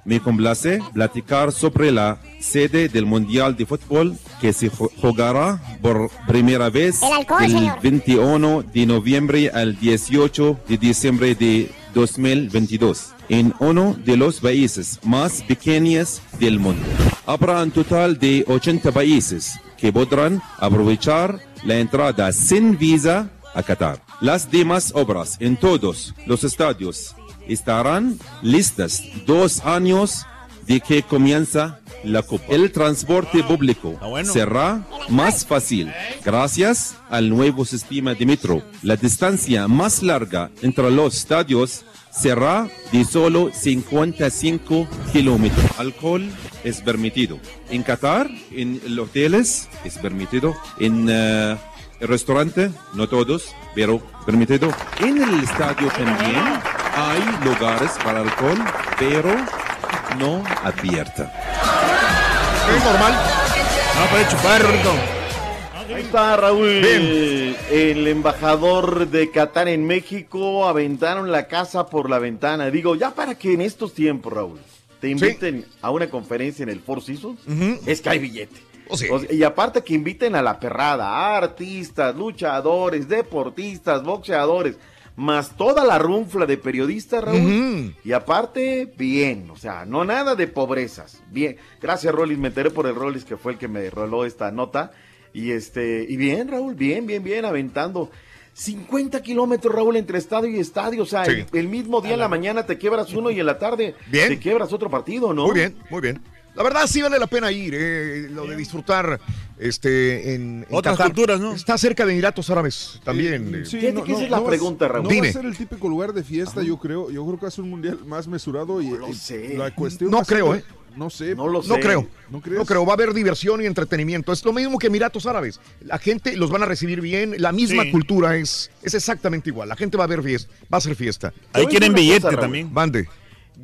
Me complace platicar sobre la sede del Mundial de Fútbol que se ju- jugará por primera vez El alcohol, del señor. 21 de noviembre al 18 de diciembre de 2022 en uno de los países más pequeños del mundo. Habrá un total de 80 países que podrán aprovechar la entrada sin visa a Qatar. Las demás obras en todos los estadios estarán listas dos años de que comienza la Copa. El transporte público bueno. será más fácil gracias al nuevo sistema de metro. La distancia más larga entre los estadios será de solo 55 kilómetros. Alcohol es permitido. En Qatar, en los hoteles es permitido. En eh, el restaurante, no todos, pero permitido. En el estadio también hay lugares para alcohol, pero no abierta. Es normal. No, puede chupar, Rito. Ahí está Raúl, el embajador de Qatar en México, aventaron la casa por la ventana. Digo, ya para que en estos tiempos, Raúl, te inviten a una conferencia en el Four Seasons, es que hay billete. Oh, sí. Y aparte que inviten a la perrada, a artistas, luchadores, deportistas, boxeadores, más toda la runfla de periodistas, Raúl. Y aparte, bien, o sea, no nada de pobrezas. Bien, gracias Rolis, me enteré por el Rolis que fue el que me roló esta nota. Y este, y bien, Raúl, bien, bien, bien, aventando. 50 kilómetros, Raúl, entre estadio y estadio. O sea, Sí. el, el mismo día en la mañana te quiebras uno y en la tarde Bien. te quiebras otro partido, ¿no? Muy bien, muy bien. La verdad sí vale la pena ir, eh, lo de disfrutar este, en, en Otras Qatar. culturas, ¿no? Está cerca de Emiratos Árabes también. eh. Sí, Fíjate que esa es la pregunta, Raúl. No Dime. va a ser el típico lugar de fiesta, yo creo. Yo creo que va a ser un mundial más mesurado y, y sé. la cuestión No ser- creo, ¿eh? No sé. No lo No sé. creo. ¿No No, crees? creo. Va a haber diversión y entretenimiento. Es lo mismo que Emiratos Árabes. La gente los van a recibir bien. La misma Sí. cultura es, es exactamente igual. La gente va a ver fiesta. Va a ser fiesta. Ahí quieren billete cosa, también. Bande.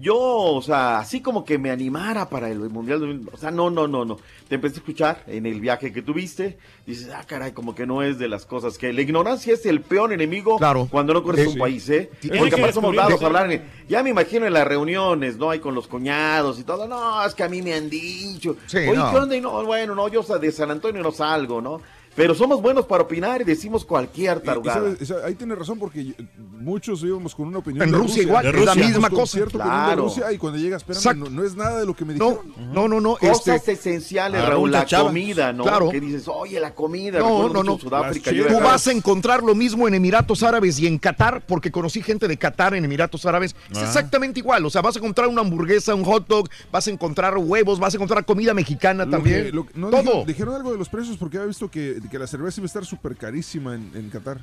Yo, o sea, así como que me animara para el Mundial 2000, o sea, no, no, no, no. Te empecé a escuchar en el viaje que tuviste, dices, ah, caray, como que no es de las cosas que... La ignorancia es el peor enemigo Claro. cuando no conoces Eh, un país, ¿eh? Porque que aparte somos descubrir- dados a hablar, en- ya me imagino en las reuniones, ¿no? Hay con los cuñados y todo, no, es que a mí me han dicho, Sí, oye, no. ¿qué onda? Y no, bueno, no, yo de San Antonio no salgo, ¿no? Pero somos buenos para opinar y decimos cualquier Y- y tarugada. ahí tiene razón porque muchos íbamos con una opinión En de Rusia igual, de es la misma cosa. Claro. Rusia, y cuando llega, espérame, Exacto. no, no es nada de lo que me dijeron. No, no, no. Cosas este, esenciales, Ah, Raúl, la chava. comida, ¿no? Claro. Que dices, oye, la comida. No, no, no. en Sudáfrica. Tú vas a encontrar lo mismo en Emiratos Árabes y en Qatar, porque conocí gente de Qatar en Emiratos Árabes. Es Ah. exactamente igual. O sea, vas a encontrar una hamburguesa, un hot dog, vas a encontrar huevos, vas a encontrar comida mexicana Lo también. que- lo que- no, Todo. Dijeron, dijeron algo de los precios porque había visto que, que la cerveza iba a estar súper carísima en, en Qatar.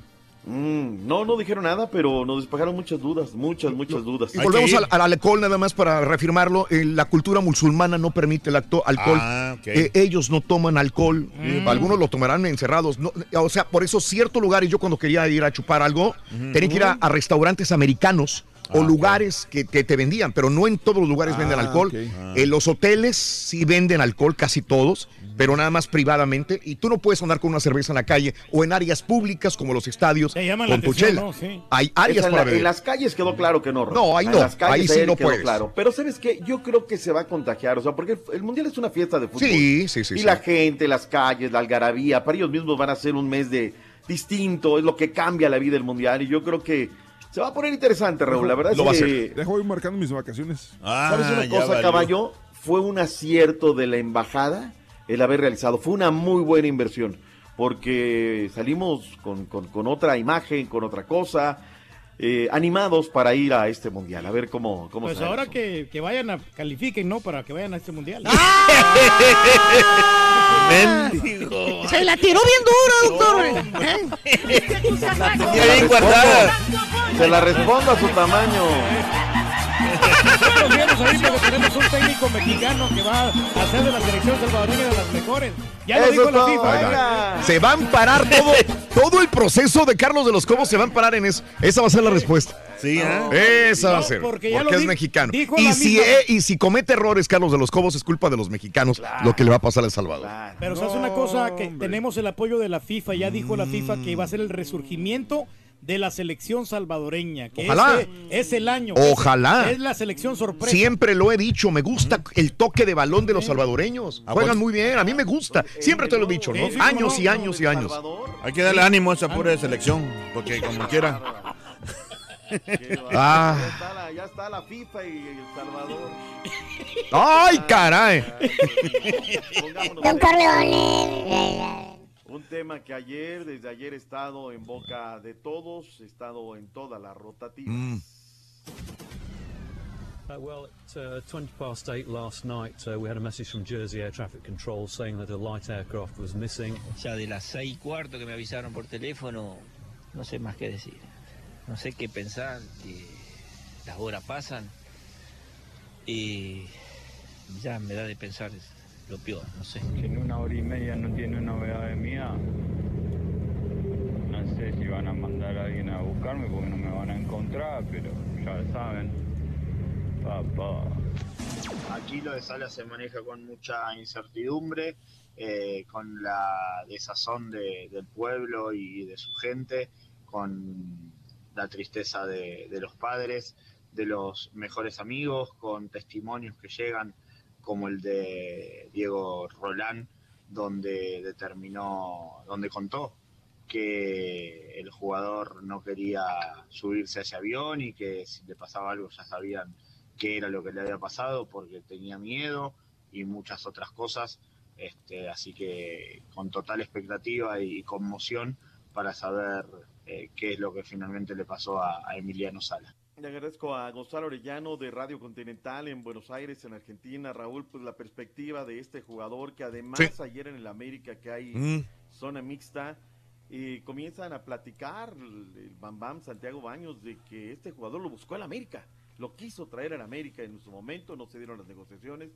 Mm, no, no dijeron nada, pero nos despejaron muchas dudas, muchas, muchas dudas. Y volvemos al, al alcohol nada más para reafirmarlo. eh, la cultura musulmana no permite el acto, alcohol. Ah. Eh, ellos no toman alcohol. Mm. Algunos lo tomarán encerrados. No, o sea, por eso ciertos lugares, yo cuando quería ir a chupar algo, tenía que ir a, a restaurantes americanos. O lugares que, que te vendían, pero no en todos los lugares venden Ah, alcohol. En los hoteles sí venden alcohol, casi todos, pero nada más privadamente. Y tú no puedes andar con una cerveza en la calle o en áreas públicas como los estadios Te llaman la con tu atención, chela. ¿no? Sí. Hay áreas Esa en, para la- en beber. las calles quedó claro que no. Raúl. No, ahí En no, las calles ahí sí no quedó puedes. claro. Pero ¿sabes qué? Yo creo que se va a contagiar. O sea, porque el, el Mundial es una fiesta de fútbol. Sí, sí, sí, Y sí. la gente, las calles, la algarabía, para ellos mismos van a ser un mes de distinto. Es lo que cambia la vida del Mundial. Y yo creo que se va a poner interesante, Raúl. La verdad Lo es que... Dejo ir marcando mis vacaciones. Ah, ¿Sabes una cosa, valió. caballo? Fue un acierto de la embajada el haber realizado. Fue una muy buena inversión. Porque salimos con, con- con otra imagen, con otra cosa, eh, animados para ir a este mundial. A ver cómo, cómo Pues ahora que, que vayan a califiquen, ¿no? Para que vayan a este mundial. Mendigo. Se la tiró bien dura, doctor. ¿Eh? Ya bien guardada. Se la respondo a su tamaño. Nosotros vimos ahorita que tenemos un técnico mexicano que va a hacer de la selección salvadoreña de las mejores. Ya lo dijo la FIFA. ¿eh? venga. Se va a amparar todo, todo el proceso de Carlos de los Cobos se va a amparar en eso. Esa va a ser la respuesta. Sí, ¿ah? Esa va a No, ser. porque Porque, ya lo es di- mexicano. dijo Y si, eh, y si comete errores Carlos de los Cobos es culpa de los mexicanos lo que le va a pasar a El Salvador. Pero se hace una cosa que tenemos el apoyo de la FIFA. Ya dijo la FIFA que iba a ser el resurgimiento de la selección salvadoreña. Que Ojalá. ese es el año. Ojalá. Es la selección sorpresa. Siempre lo he dicho, me gusta el toque de balón de los salvadoreños. ¿A Juegan muy bien, a mí me gusta. Siempre te lo he dicho, ¿no? Años y años y años. Hay que darle ánimo a esa pura selección, porque como quiera. Ah. Ya, está la, ya está la FIFA y El Salvador. ¡Ay, caray! Don Corleone. Un tema que ayer, desde ayer, he estado en boca de todos, he estado en todas las rotativas. Mm. Uh, well, at uh, 20 past 8 last night, uh, we had a message from Jersey Air Traffic Control saying that a light aircraft was missing. Ya de las seis y cuarto que me avisaron por teléfono, no sé más qué decir. No sé qué pensar, que las horas pasan y ya me da de pensar lo peor, no sé. Que en una hora y media no tiene novedades mías. No sé si van a mandar a alguien a buscarme porque no me van a encontrar, pero ya saben. Papá. Aquí lo de Sala se maneja con mucha incertidumbre, eh, con la desazón de- del pueblo y de su gente, con la tristeza de, de los padres, de los mejores amigos, con testimonios que llegan como el de Diego Rolán, donde determinó, donde contó que el jugador no quería subirse a ese avión y que si le pasaba algo ya sabían qué era lo que le había pasado porque tenía miedo y muchas otras cosas. Este, así que con total expectativa y conmoción para saber eh, qué es lo que finalmente le pasó a, a Emiliano Sala. Le agradezco a Gonzalo Orellano de Radio Continental en Buenos Aires, en Argentina. Raúl, pues la perspectiva de este jugador que además Sí. ayer en el América que hay Mm. zona mixta, y comienzan a platicar el, Bam Bam Santiago Baños de que este jugador lo buscó el América, lo quiso traer al América en su momento, no se dieron las negociaciones.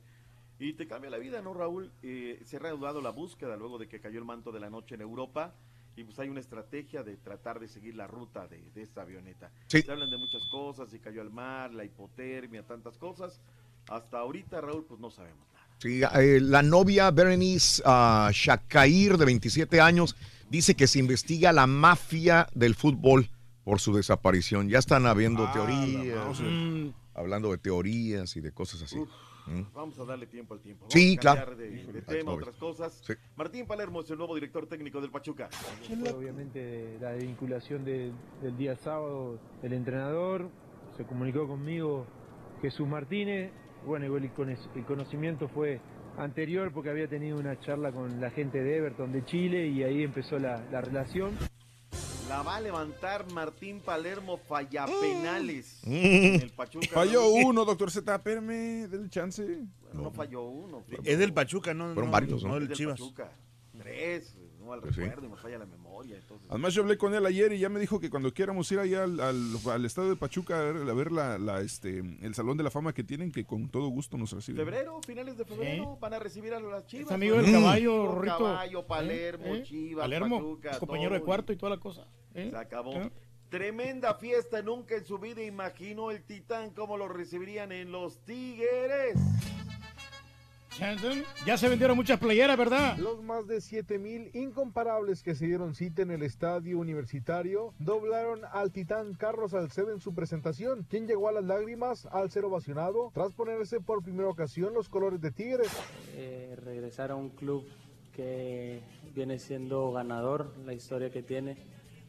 Y te cambia la vida, ¿no, Raúl? Eh, se ha reanudado la búsqueda luego de que cayó el manto de la noche en Europa. Y pues hay una estrategia de tratar de seguir la ruta de, de esta avioneta. Sí. Se hablan de muchas cosas, si cayó al mar, la hipotermia, tantas cosas. Hasta ahorita, Raúl, pues no sabemos nada. Sí, eh, la novia Berenice ah, Shakair, de 27 años, dice que se investiga la mafia del fútbol por su desaparición. Ya están habiendo Ah, teorías, hablando de teorías y de cosas así. Vamos a darle tiempo al tiempo. Vamos Sí, a claro. De, tema, otras cosas. Sí. Martín Palermo es el nuevo director técnico del Pachuca. Fue obviamente la vinculación de- del día sábado del entrenador, se comunicó conmigo Jesús Martínez, bueno, igual el el conocimiento fue anterior porque había tenido una charla con la gente de Everton de Chile y ahí empezó la, la relación. La va a levantar Martín Palermo falla penales. Mm. en el Pachuca. Falló uno, doctor Z, espérame, del chance. No, falló uno. Es del Pachuca, no, Fueron no, varios, no ¿no? del Es del Chivas. Pachuca. Tres, no al Pues sí. recuerdo, y me falla la memoria. Entonces, Además, yo hablé con él ayer y ya me dijo que cuando quieramos ir allá al, al, al estado de Pachuca a ver, a ver la, la, este, el salón de la fama que tienen, que con todo gusto nos reciben. febrero, finales de febrero, van a recibir a las Chivas. Es amigo del Mm. caballo, Rorrito. Caballo, Palermo, ¿Eh? ¿Eh? Chivas, Palermo, Pachuca, compañero de cuarto y toda la cosa. ¿Eh? Se acabó. ¿Eh? Tremenda fiesta, nunca en su vida imaginó el Titán cómo lo recibirían en los Tigres. Ya se vendieron muchas playeras, ¿verdad? Los más de 7000 incomparables que se dieron cita en el estadio universitario doblaron al titán Carlos Salcedo en su presentación, quien llegó a las lágrimas al ser ovacionado tras ponerse por primera ocasión los colores de Tigres. Eh, regresar a un club que viene siendo ganador, la historia que tiene,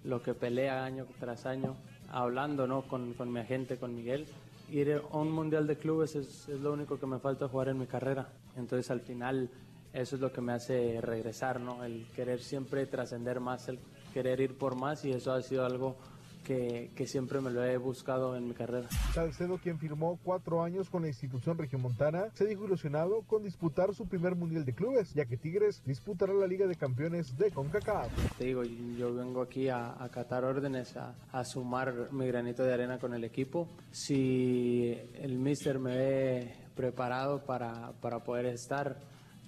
lo que pelea año tras año, hablando ¿no? con, con mi agente, con Miguel. Ir a un mundial de clubes es, es lo único que me falta jugar en mi carrera. Entonces al final eso es lo que me hace regresar, ¿no? el querer siempre trascender más, el querer ir por más y eso ha sido algo que, que siempre me lo he buscado en mi carrera. Salcedo, quien firmó cuatro años con la institución regiomontana, se dijo ilusionado con disputar su primer mundial de clubes, ya que Tigres disputará la Liga de Campeones de CONCACAF. Te digo, yo vengo aquí a acatar órdenes, a, a sumar mi granito de arena con el equipo. Si el mister me ve preparado para, para poder estar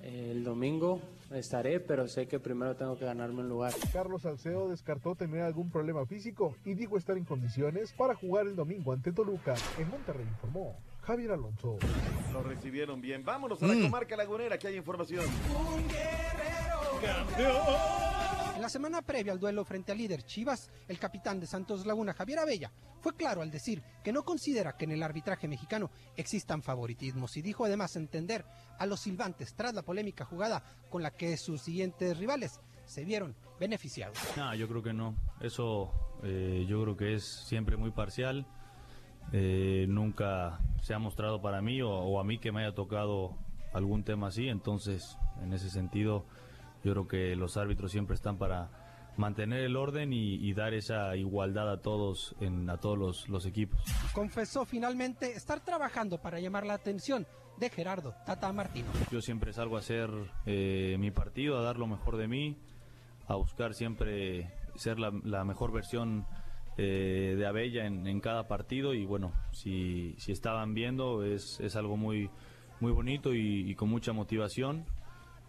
eh, el domingo, estaré, pero sé que primero tengo que ganarme un lugar. Carlos Salcedo descartó tener algún problema físico y dijo estar en condiciones para jugar el domingo ante Toluca. En Monterrey informó Javier Alonso. Lo recibieron bien. Vámonos a la Mm. comarca lagunera, que hay información. En la semana previa al duelo frente al líder Chivas, el capitán de Santos Laguna, Javier Abella, fue claro al decir que no considera que en el arbitraje mexicano existan favoritismos y dijo además entender a los silbantes tras la polémica jugada con la que sus siguientes rivales se vieron beneficiados. No, yo creo que no. Eso eh, yo creo que es siempre muy parcial. Eh, nunca se ha mostrado para mí o, o a mí que me haya tocado algún tema así. Entonces, en ese sentido, yo creo que los árbitros siempre están para mantener el orden y, y dar esa igualdad a todos, en, a todos los, los equipos. Confesó finalmente estar trabajando para llamar la atención de Gerardo Tata Martino. Yo siempre salgo a hacer eh, mi partido, a dar lo mejor de mí, a buscar siempre ser la, la mejor versión eh, de Abella en, en cada partido y bueno, si, si estaban viendo es, es algo muy, muy bonito y, y con mucha motivación,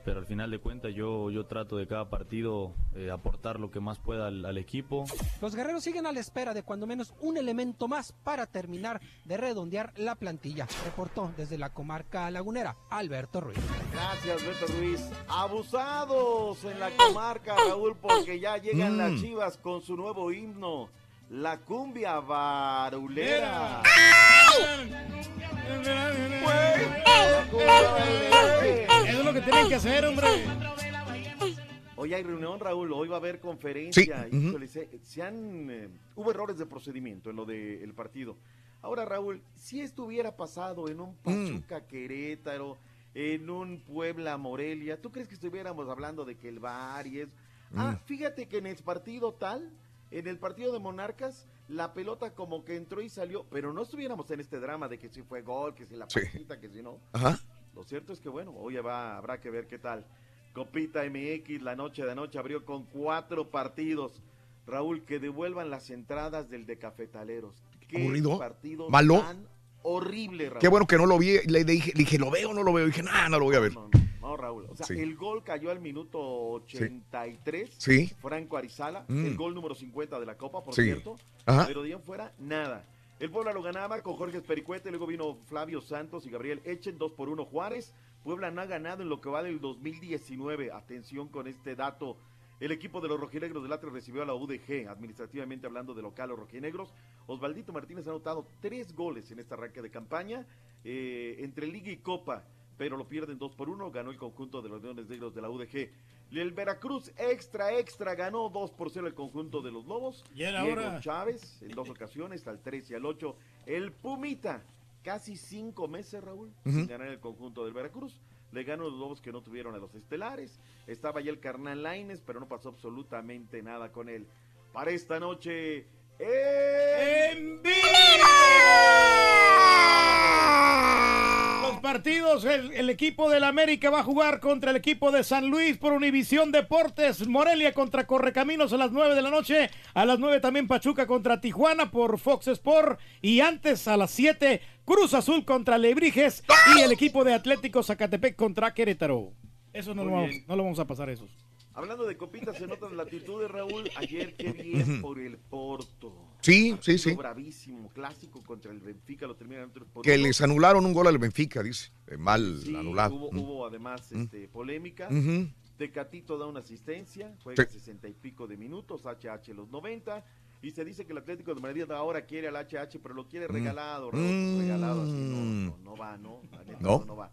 pero al final de cuentas yo, yo trato de cada partido eh, aportar lo que más pueda al, al equipo. Los guerreros siguen a la espera de cuando menos un elemento más para terminar de redondear la plantilla. Reportó desde la comarca lagunera Alberto Ruiz. Gracias, Beto Ruiz. Abusados en la comarca, Raúl, porque ya llegan Mm. las chivas con su nuevo himno, la cumbia barulera. Eso es lo que tienen que hacer, hombre. Hoy hay reunión, Raúl, hoy va a haber conferencia. Sí, se, se han, eh, hubo errores de procedimiento en lo del partido. Ahora, Raúl, si esto hubiera pasado en un Pachuca Querétaro, en un Puebla Morelia, ¿tú crees que estuviéramos hablando de que el VAR y eso? Ah, fíjate que en el partido tal, en el partido de Monarcas, la pelota como que entró y salió, pero no estuviéramos en este drama de que si fue gol, que si la Sí. pasita, que si no. Ajá. Lo cierto es que, bueno, hoy va, habrá que ver qué tal. Copita MX, la noche de anoche abrió con cuatro partidos. Raúl, que devuelvan las entradas del de Cafetaleros. Qué Aburrido. partido Malo. tan horrible, Raúl. Qué bueno que no lo vi. Le dije, le dije, ¿lo veo o no lo veo? dije, nah, no lo voy a ver. No, Raúl. O sea, Sí. el gol cayó al minuto 83. Sí. Franco Arizala, Mm. el gol número 50 de la Copa, por Sí. cierto. Ajá. Pero de fuera, nada. El Puebla lo ganaba con Jorge Espericuete, luego vino Flavio Santos y Gabriel Echen, 2 por 1 Juárez. Puebla no ha ganado en lo que va del 2019. Atención con este dato. El equipo de los rojinegros del Atlas recibió a la UDG, administrativamente hablando de local los rojinegros. Osvaldito Martínez ha anotado tres goles en esta arranque de campaña eh, entre Liga y Copa, pero lo pierden dos por uno. Ganó el conjunto de los Leones Negros de la UDG. El Veracruz extra, extra ganó 2 por 0 el conjunto de los Lobos. Y era Diego hora. Chávez en dos ocasiones, al 3 y al 8. El Pumita, casi cinco meses, Raúl, Ujú. sin ganar el conjunto del Veracruz. Le ganó los Lobos que no tuvieron a los Estelares. Estaba ya el carnal Laines, pero no pasó absolutamente nada con él. Para esta noche, ¡En Los partidos, el, el equipo del América va a jugar contra el equipo de San Luis por Univisión Deportes. Morelia contra Correcaminos a las 9 de la noche. A las 9 también Pachuca contra Tijuana por Fox Sport. Y antes a las 7 Cruz Azul contra Lebrijes y el equipo de Atlético Zacatepec contra Querétaro. Eso no, lo vamos, no lo vamos a pasar esos. Hablando de copitas, se notan latitudes, Raúl. Ayer, qué bien por el Porto. Sí, sí, Partido sí. bravísimo, clásico contra el Benfica, lo terminan tres por Que les anularon un gol al Benfica, dice. Eh, mal Sí, anulado. Hubo, Mm. hubo además Mm. este, polémica. Ujú. Tecatito da una asistencia, juega Sí. sesenta y pico de minutos, HH los 90. Y se dice que el Atlético de Madrid ahora quiere al HH, pero lo quiere Mm. regalado, Raúl, pues, regalado así. No, Mm. no, no va, no, no va.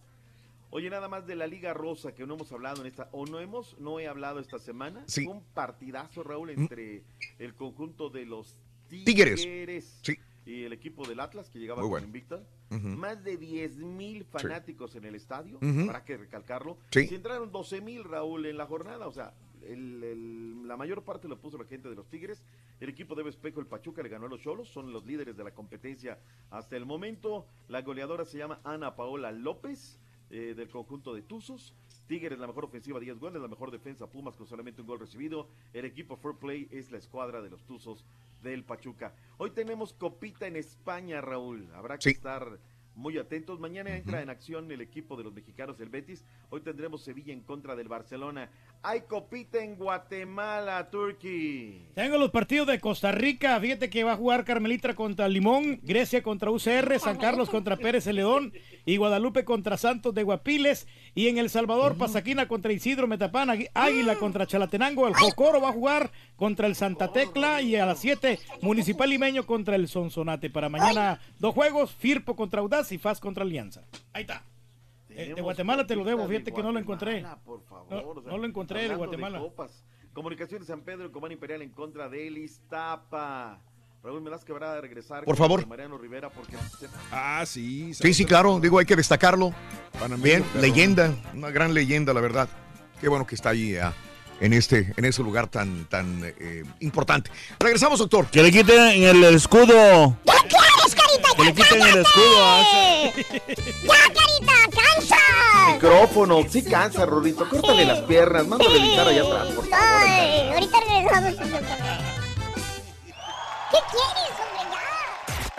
Oye, nada más de la Liga Rosa que no hemos hablado en esta, o no hemos, no he hablado esta semana. Sí. Fue un partidazo, Raúl, Mm. entre el conjunto de los Tigres. Tigres, Sí. y el equipo del Atlas, que llegaba Muy con bueno. invicta. Más de 10 mil fanáticos en el estadio, Ujú. habrá que recalcarlo. Sí. Se entraron 12 mil, Raúl, en la jornada, o sea, el- el- la mayor parte lo puso la gente de los Tigres. El equipo de Espejo, el Pachuca, le ganó a los Cholos, son los líderes de la competencia hasta el momento. La goleadora se llama Ana Paola López, eh, del conjunto de Tuzos. Tigres, la mejor ofensiva, 10 goles, la mejor defensa, Pumas con solamente un gol recibido. El equipo Fair Play es la escuadra de los Tuzos del Pachuca. Hoy tenemos copita en España, Raúl. Habrá que Sí. estar muy atentos. Mañana entra en acción el equipo de los mexicanos del Betis. Hoy tendremos Sevilla en contra del Barcelona. Hay copita en Guatemala, Turkey. Tengo los partidos de Costa Rica. Fíjate que va a jugar Carmelita contra Limón, Grecia contra UCR, San Carlos contra Pérez Celedón y Guadalupe contra Santos de Guapiles. Y en El Salvador, Pasaquina contra Isidro Metapán, Águi- Águila contra Chalatenango. El Jocoro va a jugar contra el Santa Tecla y a las 7 Municipal Limeño contra el Sonsonate. Para mañana dos juegos, Firpo contra Audaz y Faz contra Alianza. Ahí está. Eh, de Guatemala te lo debo, de fíjate que no lo encontré. Guatemala, por favor, No, o sea, no lo encontré de Guatemala. copas. Comunicaciones San Pedro, Comán Imperial en contra de el Iztapa. Raúl, me das que habrá de regresar. Por con favor. Mariano Rivera porque Ah, sí. Sí, sí, claro. Digo, hay que destacarlo. Bien, leyenda. Una gran leyenda, la verdad. Qué bueno que está ahí ah, en este en ese lugar tan tan eh, importante. Regresamos, doctor. Que le quiten el escudo. ¡Ya quieres, carita! Que le quiten el escudo a ¡Ya, carita! ¡Cansa! Micrófono, sí cansa, Rorrito. Córtale las piernas, mándale editar allá atrás, por favor. Ay, ahorita regresamos. ¿Qué quieres, hombre?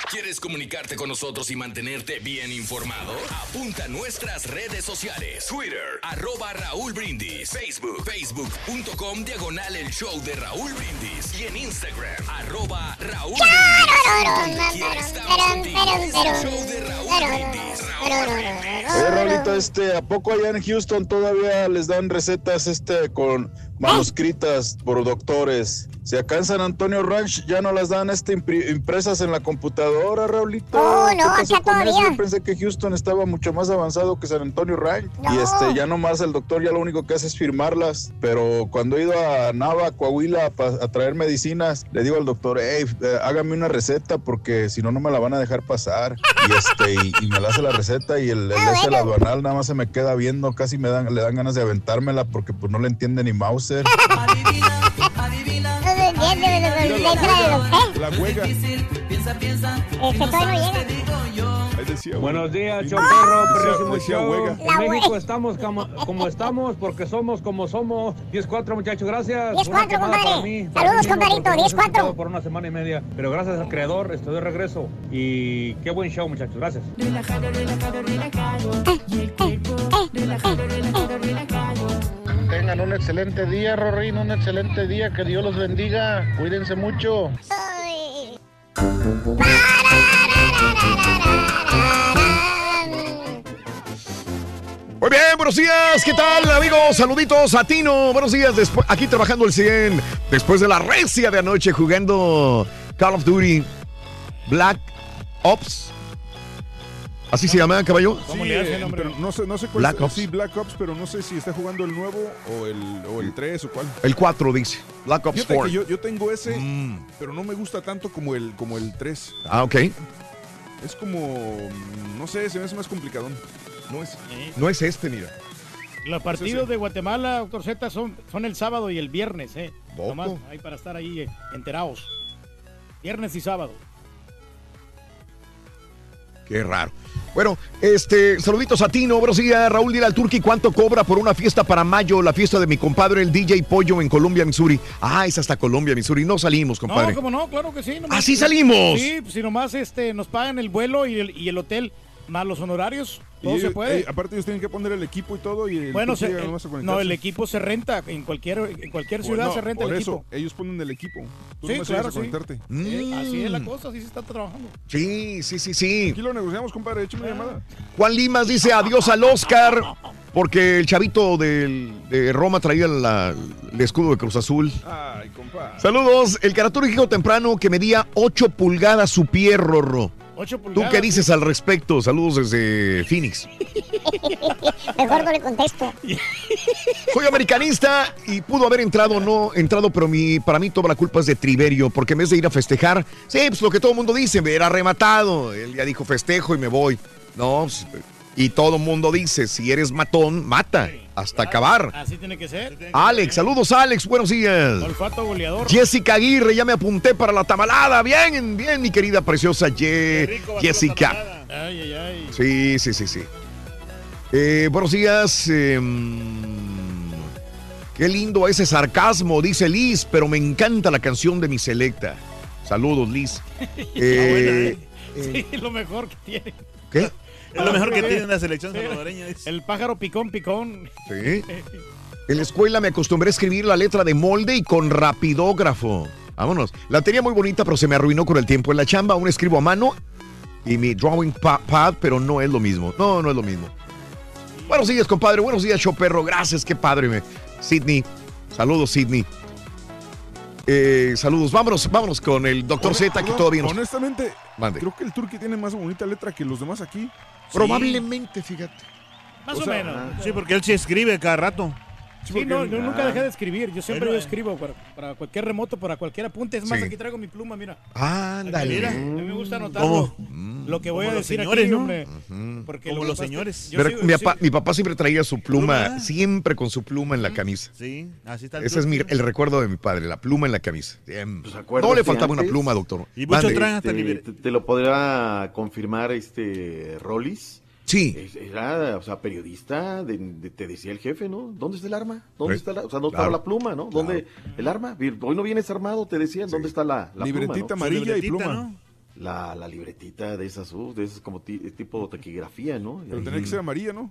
¿Quieres comunicarte con nosotros y mantenerte bien informado? Apunta a nuestras redes sociales. Twitter, arroba Raúl Brindis. Facebook, facebook.com, diagonal el show de Raúl Brindis. Y en Instagram, arroba Raúl. Oye, Raulito, este, ¿a poco allá en Houston todavía les dan recetas este con manuscritas por doctores? Si acá en San Antonio Ranch ya no las dan este impri- impresas en la computadora, Raulito. Oh, ¿Qué no, acá todavía. Yo pensé que Houston estaba mucho más avanzado que San Antonio Ranch. Y este, ya nomás el doctor ya lo único que hace es firmarlas. Pero cuando he ido a Nava, Coahuila, pa- a traer medicinas, le digo al doctor, hey, eh, hágame una receta porque si no, no me la van a dejar pasar. Y este, y, y me la hace la receta y el, el ese, el aduanal nada más se me queda viendo, casi me dan, le dan ganas de aventármela porque pues no le entiende ni Mauser. No se La huega. Todavía no llega. Buenos días, Choperro, show. En México estamos como, como estamos porque somos como somos. 10-4, muchachos, gracias. 10-4, Una quemada compadre. mí, Saludos, compadrito, porque no he 10-4. escuchado Por una semana y media. Pero gracias al creador, estoy de regreso. Y qué buen show, muchachos, gracias. Relajado, relajado, relajado. Y el cuerpo relajado, relajado, relajado. Tengan un excelente día, Rorín, un excelente día. Que Dios los bendiga. Cuídense mucho. Muy bien, buenos días, ¿qué tal amigos? Saluditos a Tino, buenos días, aquí trabajando el 100, después de la recia de anoche jugando Call of Duty Black Ops. ¿Así se llama, caballo? Sí, eh, pero no sé, no sé cuál Black es- Ops. Sí, Black Ops, pero no sé si está jugando el nuevo o el, o el 3 o cuál. El 4 dice, Black Ops Fíjate 4. que yo, yo tengo ese, Mm. pero no me gusta tanto como el, como el 3. Ah, ok. Es como, no sé, se me hace más complicadón. No es... No es este, mira. Los partidos de Guatemala, doctor Z, son, son el sábado y el viernes, ¿eh? Nomás ahí para estar ahí eh, enterados. Viernes y sábado. Qué raro. Bueno, este, saluditos a Tino, buenos días, Raúl, dile al Turqui cuánto cobra por una fiesta para mayo, la fiesta de mi compadre, el DJ Pollo en Colombia, Missouri. Ah, es hasta Colombia, Missouri. No salimos, compadre. No, como no, claro que sí. nomás- ¿Ah, salimos? Sí, pues, si nomás este, nos pagan el vuelo y el, y el hotel, más los honorarios, todo se puede. eh, aparte ellos tienen que poner el equipo y todo y el bueno, se- el- a no, el equipo se renta en cualquier, en cualquier Bueno, ciudad se renta por el eso, equipo. ellos ponen el equipo. Tú Sí, nomás claro, sí. conectarte. Eh, así es la Mm. cosa, así se está trabajando. Sí, sí, sí, sí. Aquí lo negociamos, compadre, échame una llamada. Juan Limas dice adiós al Oscar porque el chavito del- de Roma traía la- el escudo de Cruz Azul. Ay, compadre. Saludos, el caratur dijo temprano que medía 8 pulgadas su pie, Rorro. 8 ¿Tú qué dices al respecto? Saludos desde Phoenix. Mejor no le contesto. Soy americanista y pudo haber entrado o no entrado, pero mi, para mí toda la culpa es de Triverio, porque en vez de ir a festejar, sí, pues lo que todo el mundo dice, me era rematado. Él ya dijo festejo y me voy. No, pues, y todo el mundo dice, si eres matón, mata, hasta acabar. Así tiene que ser. Alex, saludos Alex, buenos días. Olfato goleador. Jessica Aguirre, ya me apunté para la tamalada. Bien, bien, mi querida preciosa Ye- Jessica. Ay, ay, ay. Sí, sí, sí, sí. Eh, buenos días. eh, qué lindo ese sarcasmo, dice Liz, pero me encanta la canción de mi selecta. Saludos, Liz. Eh, Sí, lo mejor que tiene. ¿Qué? Es lo mejor que tiene la selección salvadoreña. El pájaro picón, picón. Sí. En la escuela me acostumbré a escribir la letra de molde y con rapidógrafo. Vámonos. La tenía muy bonita, pero se me arruinó con el tiempo. En la chamba aún escribo a mano y mi drawing pa- pad, pero no es lo mismo. No, no es lo mismo. Buenos días, compadre. Buenos días, show perro. Gracias, qué padre. me- Sidney. Saludos, Sidney. Eh, saludos. Vámonos, vámonos con el doctor Z, que todavía nos... Honestamente, Mande. creo que el Turqui tiene más bonita letra que los demás aquí. Probablemente, fíjate. Más o, O sea, menos. Sí, porque él sí escribe cada rato. Sí, no, yo nunca Ah. dejé de escribir. Yo siempre Bueno, yo escribo para, para cualquier remoto, para cualquier apunte. Es más, Sí. aquí traigo mi pluma, mira. Ándale. Mira, a mí me gusta anotarlo. Lo que voy a los decir señores, aquí, ¿no? hombre. Porque Como lo que los señores. Pero sigo- mi, papá, mi papá siempre traía su pluma, Pluma. siempre con su pluma en la camisa. Sí, así está el Ese es mi- el recuerdo de mi padre, la pluma en la camisa. No le faltaba una pluma, doctor. Y mucho Mande. traen hasta te, libre- te- te lo podrá confirmar este Rollis. Sí. Es- Era, o sea, periodista, de- de- te decía el jefe, ¿no? ¿Dónde está el arma? ¿Dónde Sí. está la, o sea, ¿dónde Claro. estaba la pluma, no? ¿Dónde el arma? Hoy no vienes armado, te decían, ¿dónde está la, la Libretita pluma, no? amarilla y pluma. ¿no? La, la libretita de esas, uh, de esas como ti- tipo taquigrafía, ¿no? Pero tenía que ser amarilla, ¿no?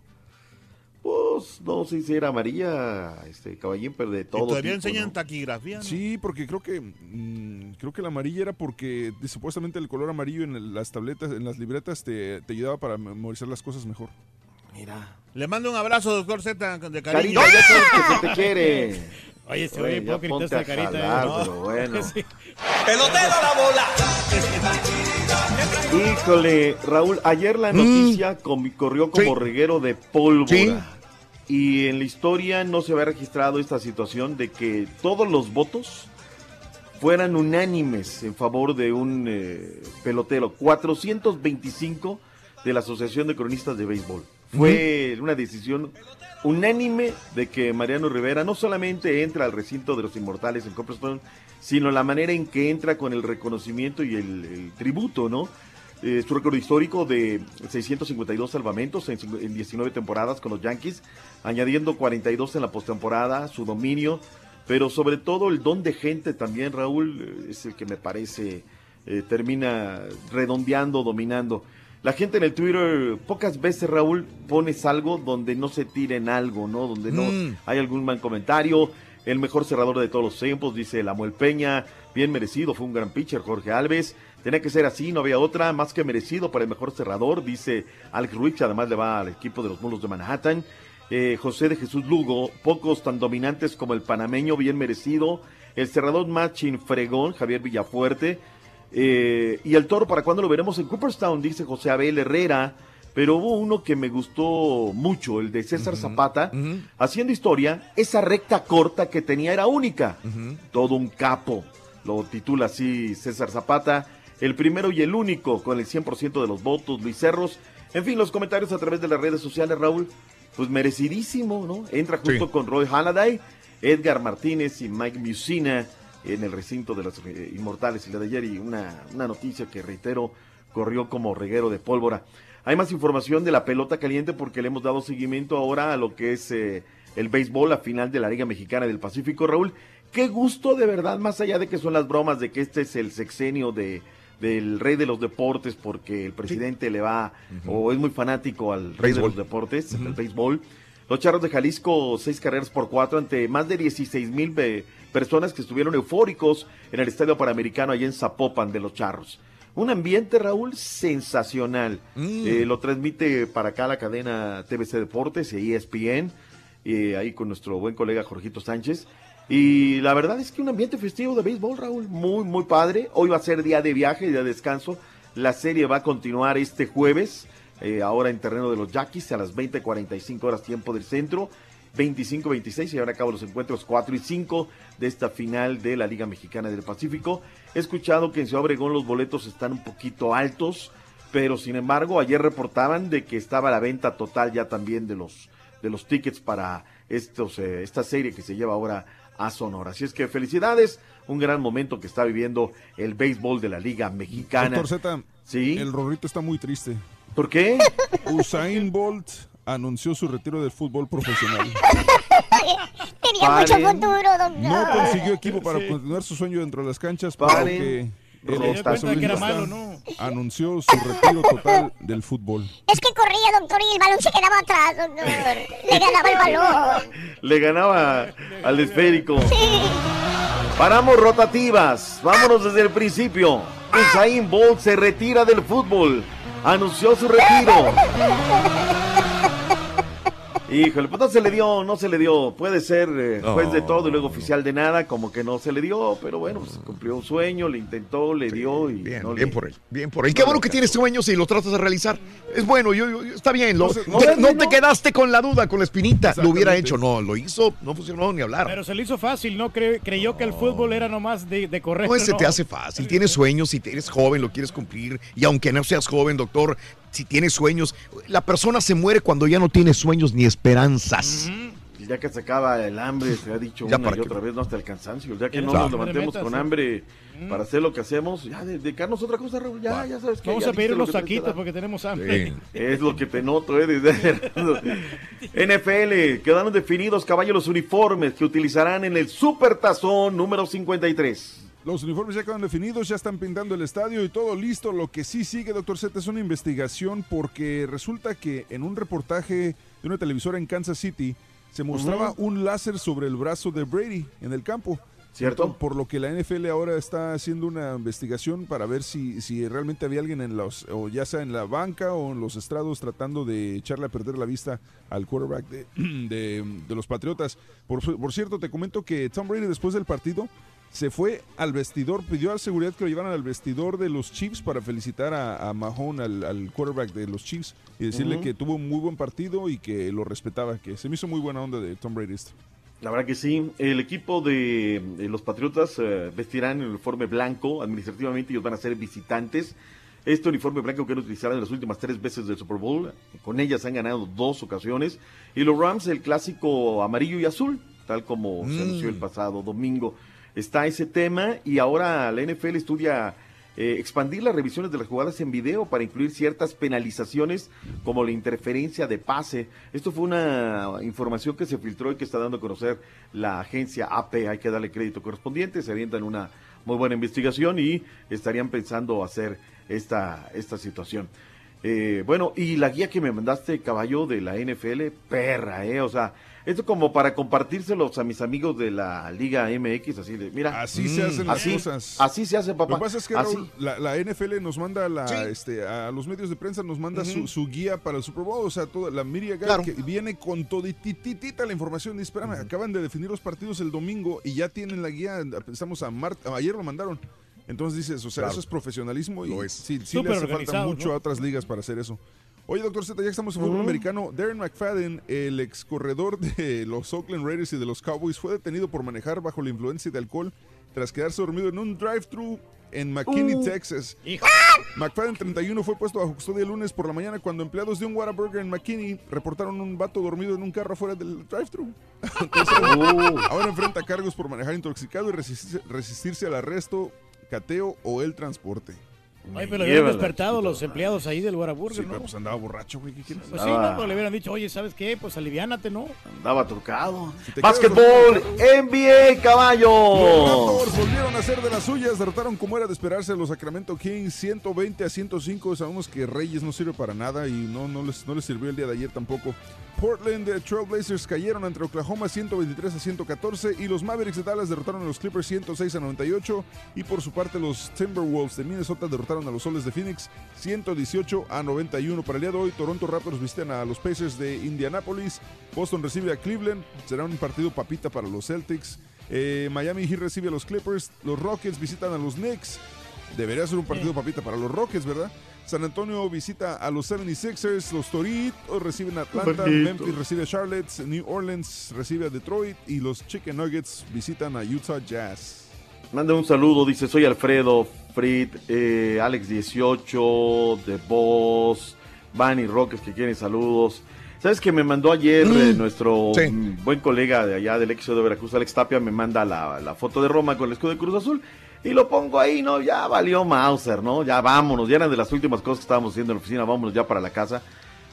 Pues no sé si era amarilla, este caballín, pero de Y todo. todavía tipo, enseñan ¿no? taquigrafía. ¿no? Sí, porque creo que mm, creo que la amarilla era porque supuestamente el color amarillo en el- las tabletas, en las libretas te, te ayudaba para memorizar las cosas mejor. Mira. Le mando un abrazo, doctor Z, de Carita, cariño. ya sabes que se te quiere. Oye, se ya hipócrita ponte esta a carita. jalar, ¿eh? pero bueno. Sí. ¡Pelotero a la bola! Híjole, Raúl, ayer la noticia com- corrió como Sí. reguero de pólvora. Sí. Y en la historia no se había registrado esta situación de que todos los votos fueran unánimes en favor de un eh, pelotero. 425 de la Asociación de Cronistas de Béisbol. Fue una decisión unánime de que Mariano Rivera no solamente entra al recinto de los inmortales en Copperstone, sino la manera en que entra con el reconocimiento y el, el tributo, ¿no? Eh, su récord histórico de 652 salvamentos en, en 19 temporadas con los Yankees, añadiendo 42 en la postemporada, su dominio, pero sobre todo el don de gente también, Raúl, eh, es el que me parece eh, termina redondeando, dominando. La gente en el Twitter, pocas veces, Raúl, pones algo donde no se tiren algo, ¿no? Donde no Mm. hay algún mal comentario. El mejor cerrador de todos los tiempos, dice Lamuel Peña. Bien merecido, fue un gran pitcher, Jorge Alves. Tenía que ser así, no había otra, más que merecido para el mejor cerrador, dice Alex Ruiz, además le va al equipo de los Mulos de Manhattan. Eh, José de Jesús Lugo, pocos tan dominantes como el panameño, bien merecido. El cerrador Machin Fregón, Javier Villafuerte. Eh, y el toro, ¿para cuándo lo veremos en Cooperstown? Dice José Abel Herrera. Pero hubo uno que me gustó mucho, el de César Zapata, haciendo historia, esa recta corta que tenía era única. Todo un capo, lo titula así César Zapata, el primero y el único con el 100% de los votos, Luis Cerros. En fin, los comentarios a través de las redes sociales, Raúl, pues merecidísimo, ¿no? Entra junto Sí. con Roy Halladay, Edgar Martínez y Mike Musina en el recinto de los eh, Inmortales el día de ayer y una, una noticia que reitero corrió como reguero de pólvora. Hay más información de la pelota caliente porque le hemos dado seguimiento ahora a lo que es eh, el béisbol, la final de la Liga Mexicana del Pacífico, Raúl. Qué gusto de verdad, más allá de que son las bromas de que este es el sexenio de del rey de los deportes porque el presidente le va o es muy fanático al rey de Béisbol. los deportes, el béisbol. Los Charros de Jalisco, seis carreras por cuatro ante más de 16 mil personas que estuvieron eufóricos en el Estadio Panamericano allá en Zapopan de los Charros. Un ambiente, Raúl, sensacional. Eh, lo transmite para acá la cadena TVC Deportes y ESPN, eh, ahí con nuestro buen colega Jorgito Sánchez. Y la verdad es que un ambiente festivo de béisbol, Raúl, muy, muy padre. Hoy va a ser día de viaje, día de descanso. La serie va a continuar este jueves, eh, ahora en terreno de los Yaquis, a las 20:45 horas tiempo del centro. 25-26 se llevan a cabo los encuentros 4 y 5 de esta final de la Liga Mexicana del Pacífico. He escuchado que en Ciudad Obregón los boletos están un poquito altos, pero sin embargo ayer reportaban de que estaba la venta total ya también de los de los tickets para estos eh, esta serie que se lleva ahora a Sonora. Así es que felicidades, un gran momento que está viviendo el béisbol de la Liga Mexicana. Doctor Sí. el Rorrito está muy triste. ¿Por qué? Usain Bolt anunció su retiro del fútbol profesional. Tenía mucho Paren. futuro, doctor. No consiguió equipo para continuar su sueño dentro de las canchas, por lo Paren. que el anunció su retiro total del fútbol. Es que corría, doctor, y el balón se quedaba atrás, doctor. Le ganaba el balón. Le ganaba al esférico. Paramos rotativas. Vámonos desde el principio. Usain Bolt se retira del fútbol. Anunció su retiro. Híjole, pues no se le dio, no se le dio. Puede ser eh, juez de todo y luego oficial de nada, como que no se le dio, pero bueno, pues cumplió un sueño, le intentó, le dio y Bien, no bien le- por él, bien por él. Qué bueno que tienes sueños y los tratas de realizar. Es bueno, yo, yo- está bien. lo- No te- no, no te no. quedaste con la duda, con la espinita. Lo hubiera hecho, no, lo hizo, no funcionó ni hablar. Pero se le hizo fácil, ¿no? Cre- creyó que el fútbol era nomás de, de correr. No, se ¿no? te hace fácil. Tienes sueños, si eres joven, lo quieres cumplir. Y aunque no seas joven, doctor, si tienes sueños, la persona se muere cuando ya no tiene sueños ni esperanzas. Y ya que se acaba el hambre, se ha dicho Ya una para y que- otra vez, no hasta el cansancio. Ya que no nos levantemos Metas, con sí. hambre para hacer lo que hacemos, ya dedicarnos a otra cosa, Raúl. Ya, ya sabes que Vamos ya a pedir dijiste lo unos que tenés que taquitos porque tenemos hambre. Es lo que te noto, ¿eh? NFL, quedaron definidos caballos los uniformes que utilizarán en el Super Tazón número 53. Los uniformes ya quedan definidos, ya están pintando el estadio y todo listo. Lo que sí sigue, doctor Z, es una investigación porque resulta que en un reportaje de una televisora en Kansas City se mostraba un láser sobre el brazo de Brady en el campo. ¿Cierto? Por lo que la NFL ahora está haciendo una investigación para ver si, si realmente había alguien en los, o ya sea en la banca o en los estrados tratando de echarle a perder la vista al quarterback de, de- de los Patriotas. Por, por cierto, te comento que Tom Brady después del partido se fue al vestidor, pidió a seguridad que lo llevaran al vestidor de los Chiefs para felicitar a, a Mahone, al, al quarterback de los Chiefs, y decirle que tuvo un muy buen partido y que lo respetaba, que se me hizo muy buena onda de Tom Brady. La verdad que sí. El equipo de, de los Patriotas eh, vestirán el uniforme blanco. Administrativamente ellos van a ser visitantes. Este uniforme blanco que han utilizado en las últimas tres veces del Super Bowl. Con ellas han ganado dos ocasiones. Y los Rams el clásico amarillo y azul, tal como se Mm. anunció el pasado domingo. Está ese tema y ahora la NFL estudia eh, expandir las revisiones de las jugadas en video para incluir ciertas penalizaciones como la interferencia de pase. Esto fue una información que se filtró y que está dando a conocer la agencia AP. Hay que darle crédito correspondiente. Se avientan una muy buena investigación y estarían pensando hacer esta, esta situación. Eh, bueno, y la guía que me mandaste, caballo, de la NFL, perra, ¿eh? O sea, Esto como para compartírselos a mis amigos de la Liga MX, así de, mira. Así se hacen las así, cosas. Así se hace, papá. Lo que pasa es que. Raúl, la, la NFL nos manda la, Sí. este, a los medios de prensa nos manda su, guía para el Super Bowl, o sea, toda la Claro. que viene con todititita la información. Dice, espérame, acaban de definir los partidos el domingo y ya tienen la guía, estamos a martes, ayer lo mandaron. Entonces dices, o sea, Claro. eso es profesionalismo y Lo es. sí, sí le hace falta mucho ¿no? a otras ligas para hacer eso. Oye, doctor Z, ya que estamos en fútbol americano, Darren McFadden, el ex corredor de los Oakland Raiders y de los Cowboys, fue detenido por manejar bajo la influencia de alcohol tras quedarse dormido en un drive-thru en McKinney, Uh. Texas. McFadden 31 fue puesto bajo custodia el lunes por la mañana cuando empleados de un Whataburger en McKinney reportaron un vato dormido en un carro afuera del drive-thru. Uh. ahora enfrenta cargos por manejar intoxicado y resistirse, resistirse al arresto, cateo o el transporte. Ay, pero le hubieran despertado los empleados ahí del Whataburger, Sí, ¿no? pero pues andaba borracho, güey. ¿Qué quieres? Pues sí, no, pero le hubieran dicho, oye, ¿sabes qué? Pues aliviánate, ¿no? Andaba trucado. te Básquetbol, NBA, caballo. Los Raptors volvieron a ser de las suyas, derrotaron como era de esperarse a los Sacramento Kings 120 a 105. Sabemos que Reyes no sirve para nada y no, no, les, no les sirvió el día de ayer tampoco. Portland de Trailblazers cayeron ante Oklahoma 123 a 114 y los Mavericks de Dallas derrotaron a los Clippers 106 a 98 y por su parte los Timberwolves de Minnesota derrotaron a los Soles de Phoenix 118 a 91. Para el día de hoy Toronto Raptors visitan a los Pacers de Indianapolis, Boston recibe a Cleveland, será un partido papita para los Celtics. Eh, Miami Heat recibe a los Clippers, los Rockets visitan a los Knicks. Debería ser un partido papita para los Rockets, ¿verdad? San Antonio visita a los 76ers, los Toritos reciben a Atlanta, Bonito. Memphis recibe a Charlotte, New Orleans recibe a Detroit y los Chicken Nuggets visitan a Utah Jazz. Manda un saludo, dice, soy Alfredo, Frit, eh, Alex 18, The Boss, Bunny Rockets que quieren saludos. ¿Sabes que me mandó ayer eh, nuestro sí. mm, buen colega de allá del éxodo de Veracruz, Alex Tapia, me manda la, la foto de Roma con el escudo de Cruz Azul y lo pongo ahí, ¿no? Ya valió Mauser, ¿no? Ya vámonos, ya eran de las últimas cosas que estábamos haciendo en la oficina, vámonos ya para la casa.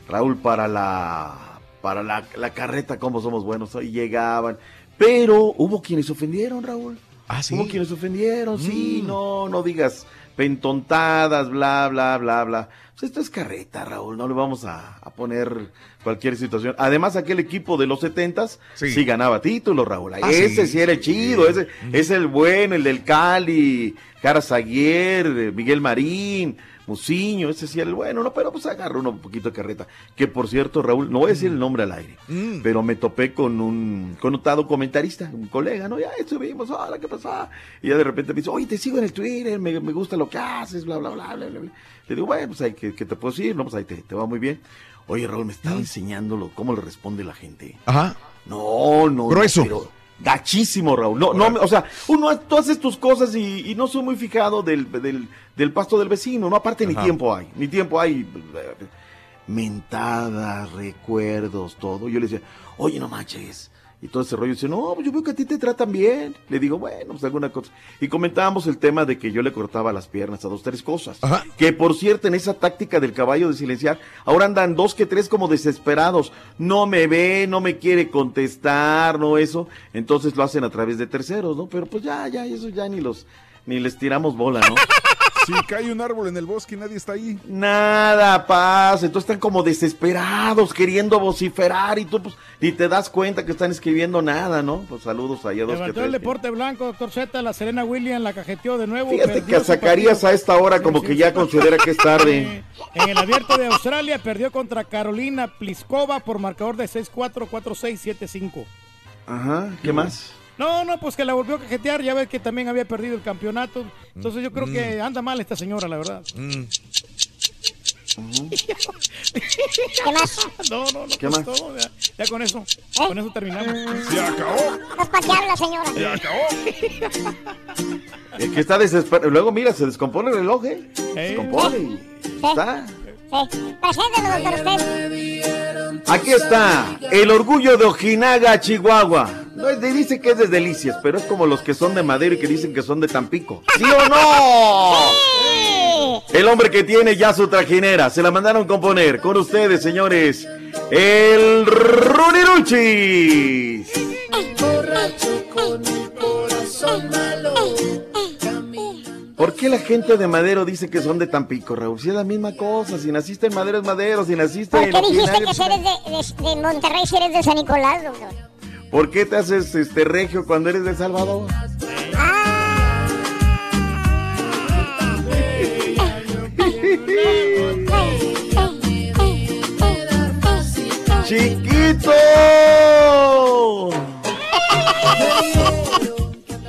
Raúl, para la, para la, la carreta, cómo somos buenos, ahí llegaban. Pero hubo quienes ofendieron, Raúl. Ah, sí. Hubo quienes ofendieron, sí, no, no digas pentontadas, bla, bla, bla, bla. Pues esto es carreta, Raúl, no le vamos a, a poner cualquier situación. Además, aquel equipo de los setentas sí, ganaba títulos, Raúl. Ah, ese sí, sí, era sí. chido, ese es el bueno, el del Cali, Jara Zaguer, eh, Miguel Marín, Muciño, ese sí era el bueno, no, pero pues agarró uno un poquito de carreta. Que por cierto, Raúl, no voy a decir el nombre al aire, Mm. pero me topé con un connotado comentarista, un colega, ¿no? Ya estuvimos, hola, ¿qué pasa? Y ya de repente me dice, oye, te sigo en el Twitter, me, me gusta lo que haces, bla, bla, bla, bla, bla. bla. Le digo, bueno, pues ahí, ¿qué, qué te puedo decir? No, pues ahí te, te va muy bien. Oye, Raúl, me estaba enseñándolo, cómo le responde la gente. Ajá. No, no. Grueso. no, pero gachísimo, Raúl. No, no, o sea, uno, tú haces tus cosas y, y no soy muy fijado del, del, del pasto del vecino, ¿no? Aparte ni Ajá. tiempo hay, ni tiempo hay. Mentadas, recuerdos, todo. Yo le decía, oye, no manches. Y todo ese rollo dice, no, pues yo veo que a ti te tratan bien. Le digo, bueno, pues alguna cosa. Y comentábamos el tema de que yo le cortaba las piernas a dos, tres cosas. Que por cierto, en esa táctica del caballo de silenciar, ahora andan dos que tres como desesperados. No me ve, no me quiere contestar, no eso. Entonces lo hacen a través de terceros, ¿no? Pero pues ya, ya, eso ya ni los, ni les tiramos bola, ¿no? Si cae un árbol en el bosque y nadie está ahí. Nada pasa, entonces están como desesperados, queriendo vociferar y tú pues ni te das cuenta que están escribiendo nada, ¿no? Pues saludos ahí a dos que Levantó el tres. deporte blanco, doctor Z, la Serena Williams la cajeteó de nuevo. Fíjate que a su Zacarías partido. a esta hora como que ya considera que es tarde. En el abierto de Australia perdió contra Carolina Pliskova por marcador de 6-4, 4-6, 7-5. Ajá, ¿qué más? No, no, pues que la volvió a cajetear, ya ves que también había perdido el campeonato. Entonces yo creo Mm. que anda mal esta señora, la verdad. ¿Qué más? No, no, no, ¿Qué pues más? todo, ya, ya con eso, ¿Eh? con eso terminamos. Se acabó. Para qué habla, señora. Se acabó. El que está desesperado. Luego, mira, se descompone el reloj, ¿eh? Se descompone y está. Sí, preséntelo, doctor, usted. Aquí está, el orgullo de Ojinaga, Chihuahua. No es de- dice que es de Delicias, pero es como los que son de Madero y que dicen que son de Tampico. ¿Sí o no? El hombre que tiene ya su trajinera, se la mandaron componer. Con ustedes, señores, el Runiruchis. Borracho con el corazón malo. ¿Por qué la gente de Madero dice que son de Tampico, Raúl? Si es la misma cosa, si naciste en Madero es Madero, si naciste ¿Por en qué dijiste que si eres de, de- de Monterrey si eres de San Nicolás, doctor? ¿Por qué te haces este regio cuando eres de El Salvador? ¡Chiquito!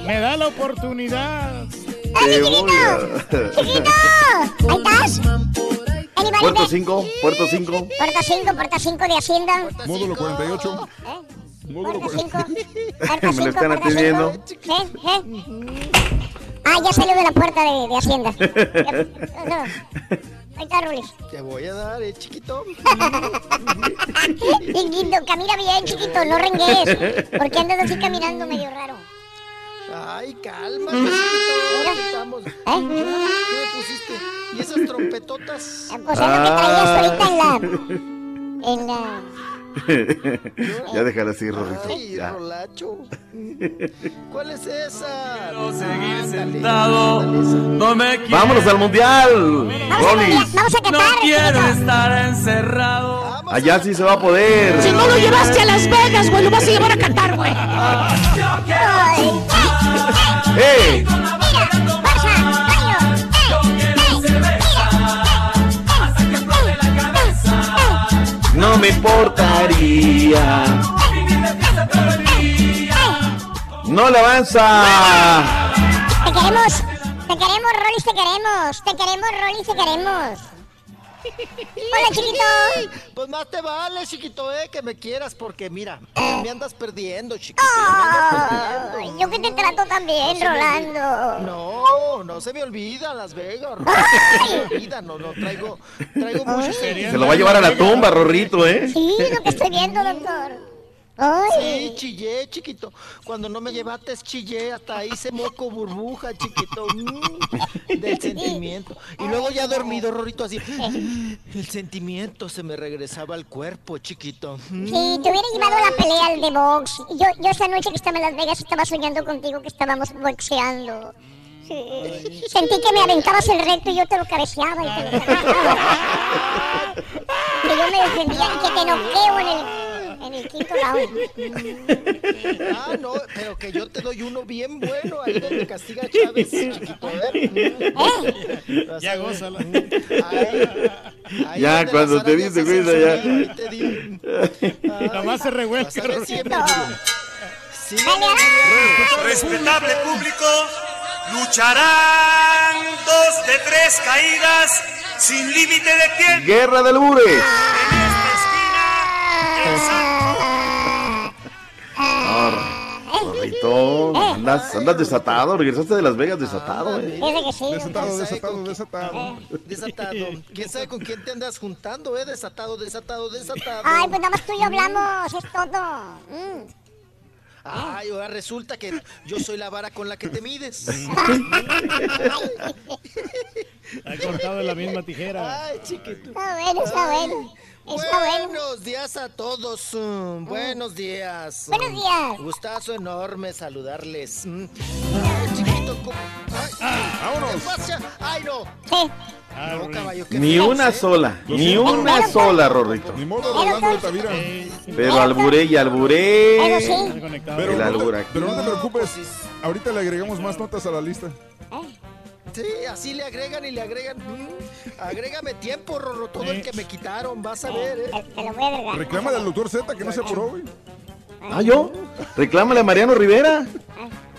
Me da la oportunidad. Voy a- ¡Chiquito! ¿Ahí estás? Puerto there? 5, Puerto 5. Puerta 5, puerta 5 de Hacienda. Módulo 48. 5. Puerta Me 5, lo están atendiendo. 5. ¿Eh? ¿Eh? Ah, ya salió de la puerta de, de Hacienda. No. Ahí está, Rulis. Te voy a dar, eh, chiquito. Chiquito, camina bien, chiquito, no rengues. ¿Por qué andas así caminando medio raro? Ay, calma, chiquito. Estamos. ¿Eh? ¿Qué me pusiste? ¿Y esas trompetotas? Pues es lo que traías ahorita en la... En la... ya déjala así, Rorrito. Ay, ya. Rolacho. ¿Cuál es esa? No me Vámonos al mundial, Rolis. Vamos a cantar. No quiero estar encerrado. Allá sí se va a poder. Si no lo llevaste a Las Vegas, güey, lo vas a llevar a cantar, güey. ¡Ey! No me importaría. No le avanza. Te queremos, te queremos, Rolis, te queremos. Te queremos, Rolis, te queremos. Hola, chiquito. Pues más te vale, chiquito, eh, que me quieras, porque mira, me andas perdiendo, chiquito. me andas Ay, perdiendo. yo que te trato también, No se me Rolando. No, no se me olvida Las Vegas. No se me olvida, no, no, traigo, traigo mucho Se lo va a llevar a la tumba, Rorrito, ¿eh? Sí, lo que estoy viendo, doctor. Sí, chillé, chiquito. Cuando no me llevaste, chillé. Hasta ahí se moco burbuja, chiquito. mm, del sentimiento. Y luego ya dormido, Rorrito, así. El sentimiento se me regresaba al cuerpo, chiquito. Mm. Si te hubiera llevado la pelea al de box. Yo, yo esta noche que estaba en Las Vegas estaba soñando contigo que estábamos boxeando. Sí. Sentí que me aventabas el recto y yo te lo cabeceaba y te lo cabeceaba. que yo me defendía y que te noqueo en el, en el quinto round. Ah, no, pero que yo te doy uno bien bueno ahí donde castiga a Chávez, chiquito. ¿eh? Ya gózala. Ahí Ya, cuando te hacen cuida ya. te di. Nomás se me- Sí, Respetable público, lucharán dos de tres caídas sin límite de tiempo. Guerra del Bure. Rorrito, andas, andas desatado, regresaste de Las Vegas desatado, ¿eh? Que sí. Desatado, desatado, desatado. Desatado. ¿Quién sabe con quién te andas juntando, eh? Desatado, desatado, desatado. Ay, pues nada más tú y yo hablamos, es todo. Mm. Ay, ahora resulta que yo soy la vara con la que te mides. Ha cortado en la misma tijera. Ay, chiquito. Está bueno, está bueno. Está bueno. Buenos días a todos. mm, buenos días. Buenos mm, días. Gustazo enorme saludarles. mm. Ay, chiquito, ¿cómo? Ay, ¿Qué pasa? Ay, no. No, caballo, qué Ni una ¿eh? sola, ni una sola, Rorrito. Ni modo, Rolando de Tavira. Pero alburé y alburé. Sí. Pero, El albur aquí. pero no te preocupes, ahorita le agregamos más notas a la lista. Sí, así le agregan y le agregan. mm, agrégame tiempo, Rorro, todo el que me quitaron, vas a ver, ¿eh? Te lo voy a agregar. Reclámale al doctor Z que no se apuró, güey. Ah, yo. Reclámale a Mariano Rivera.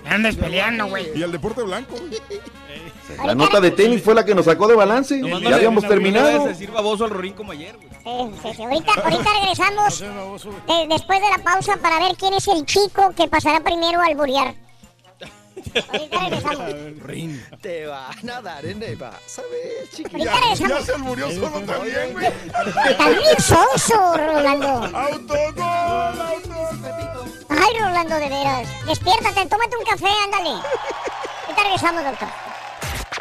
Andas peleando, güey. Y al deporte blanco. La nota de tenis fue la que nos sacó de balance. Ya habíamos terminado. decir baboso al Rorín como ayer, güey. Sí, sí, sí. Ahorita, ahorita regresamos de- después de la pausa para ver quién es el chico que pasará primero al buriar. Regresamos. Te van a dar en el vas a ver, chiquito. Ahorita regresamos. se murió solo también, güey. También sonso, Rolando. Autogol, autogol. Ay, Rolando, de veras. Despiértate, tómate un café, ándale. Ahorita regresamos, doctor.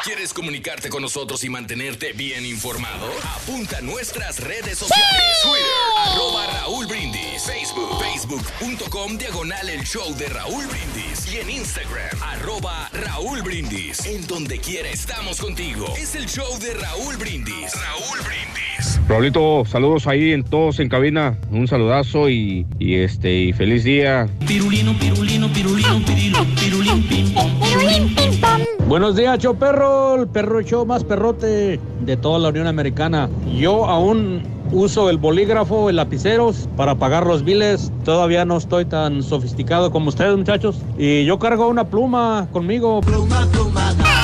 ¿Quieres comunicarte con nosotros y mantenerte bien informado? Apunta a nuestras redes sociales. Twitter, arroba Raúl Brindis. Facebook, facebook.com, diagonal el show de Raúl Brindis. Y en Instagram, arroba Raúl Brindis. En donde quiera estamos contigo. Es el show de Raúl Brindis. Raúl Brindis. Raulito, saludos ahí en todos en cabina. Un saludazo y, y este y feliz día. Pirulino, pirulino, pirulino, pirilo, pirulín, pim, pom, pirulín, pim, pom. Buenos días, show perro, el perro show más perrote de toda la Unión Americana. Yo aún uso el bolígrafo, el lapiceros para pagar los biles. Todavía no estoy tan sofisticado como ustedes, muchachos. Y yo cargo una pluma conmigo. Pluma, pluma, dai.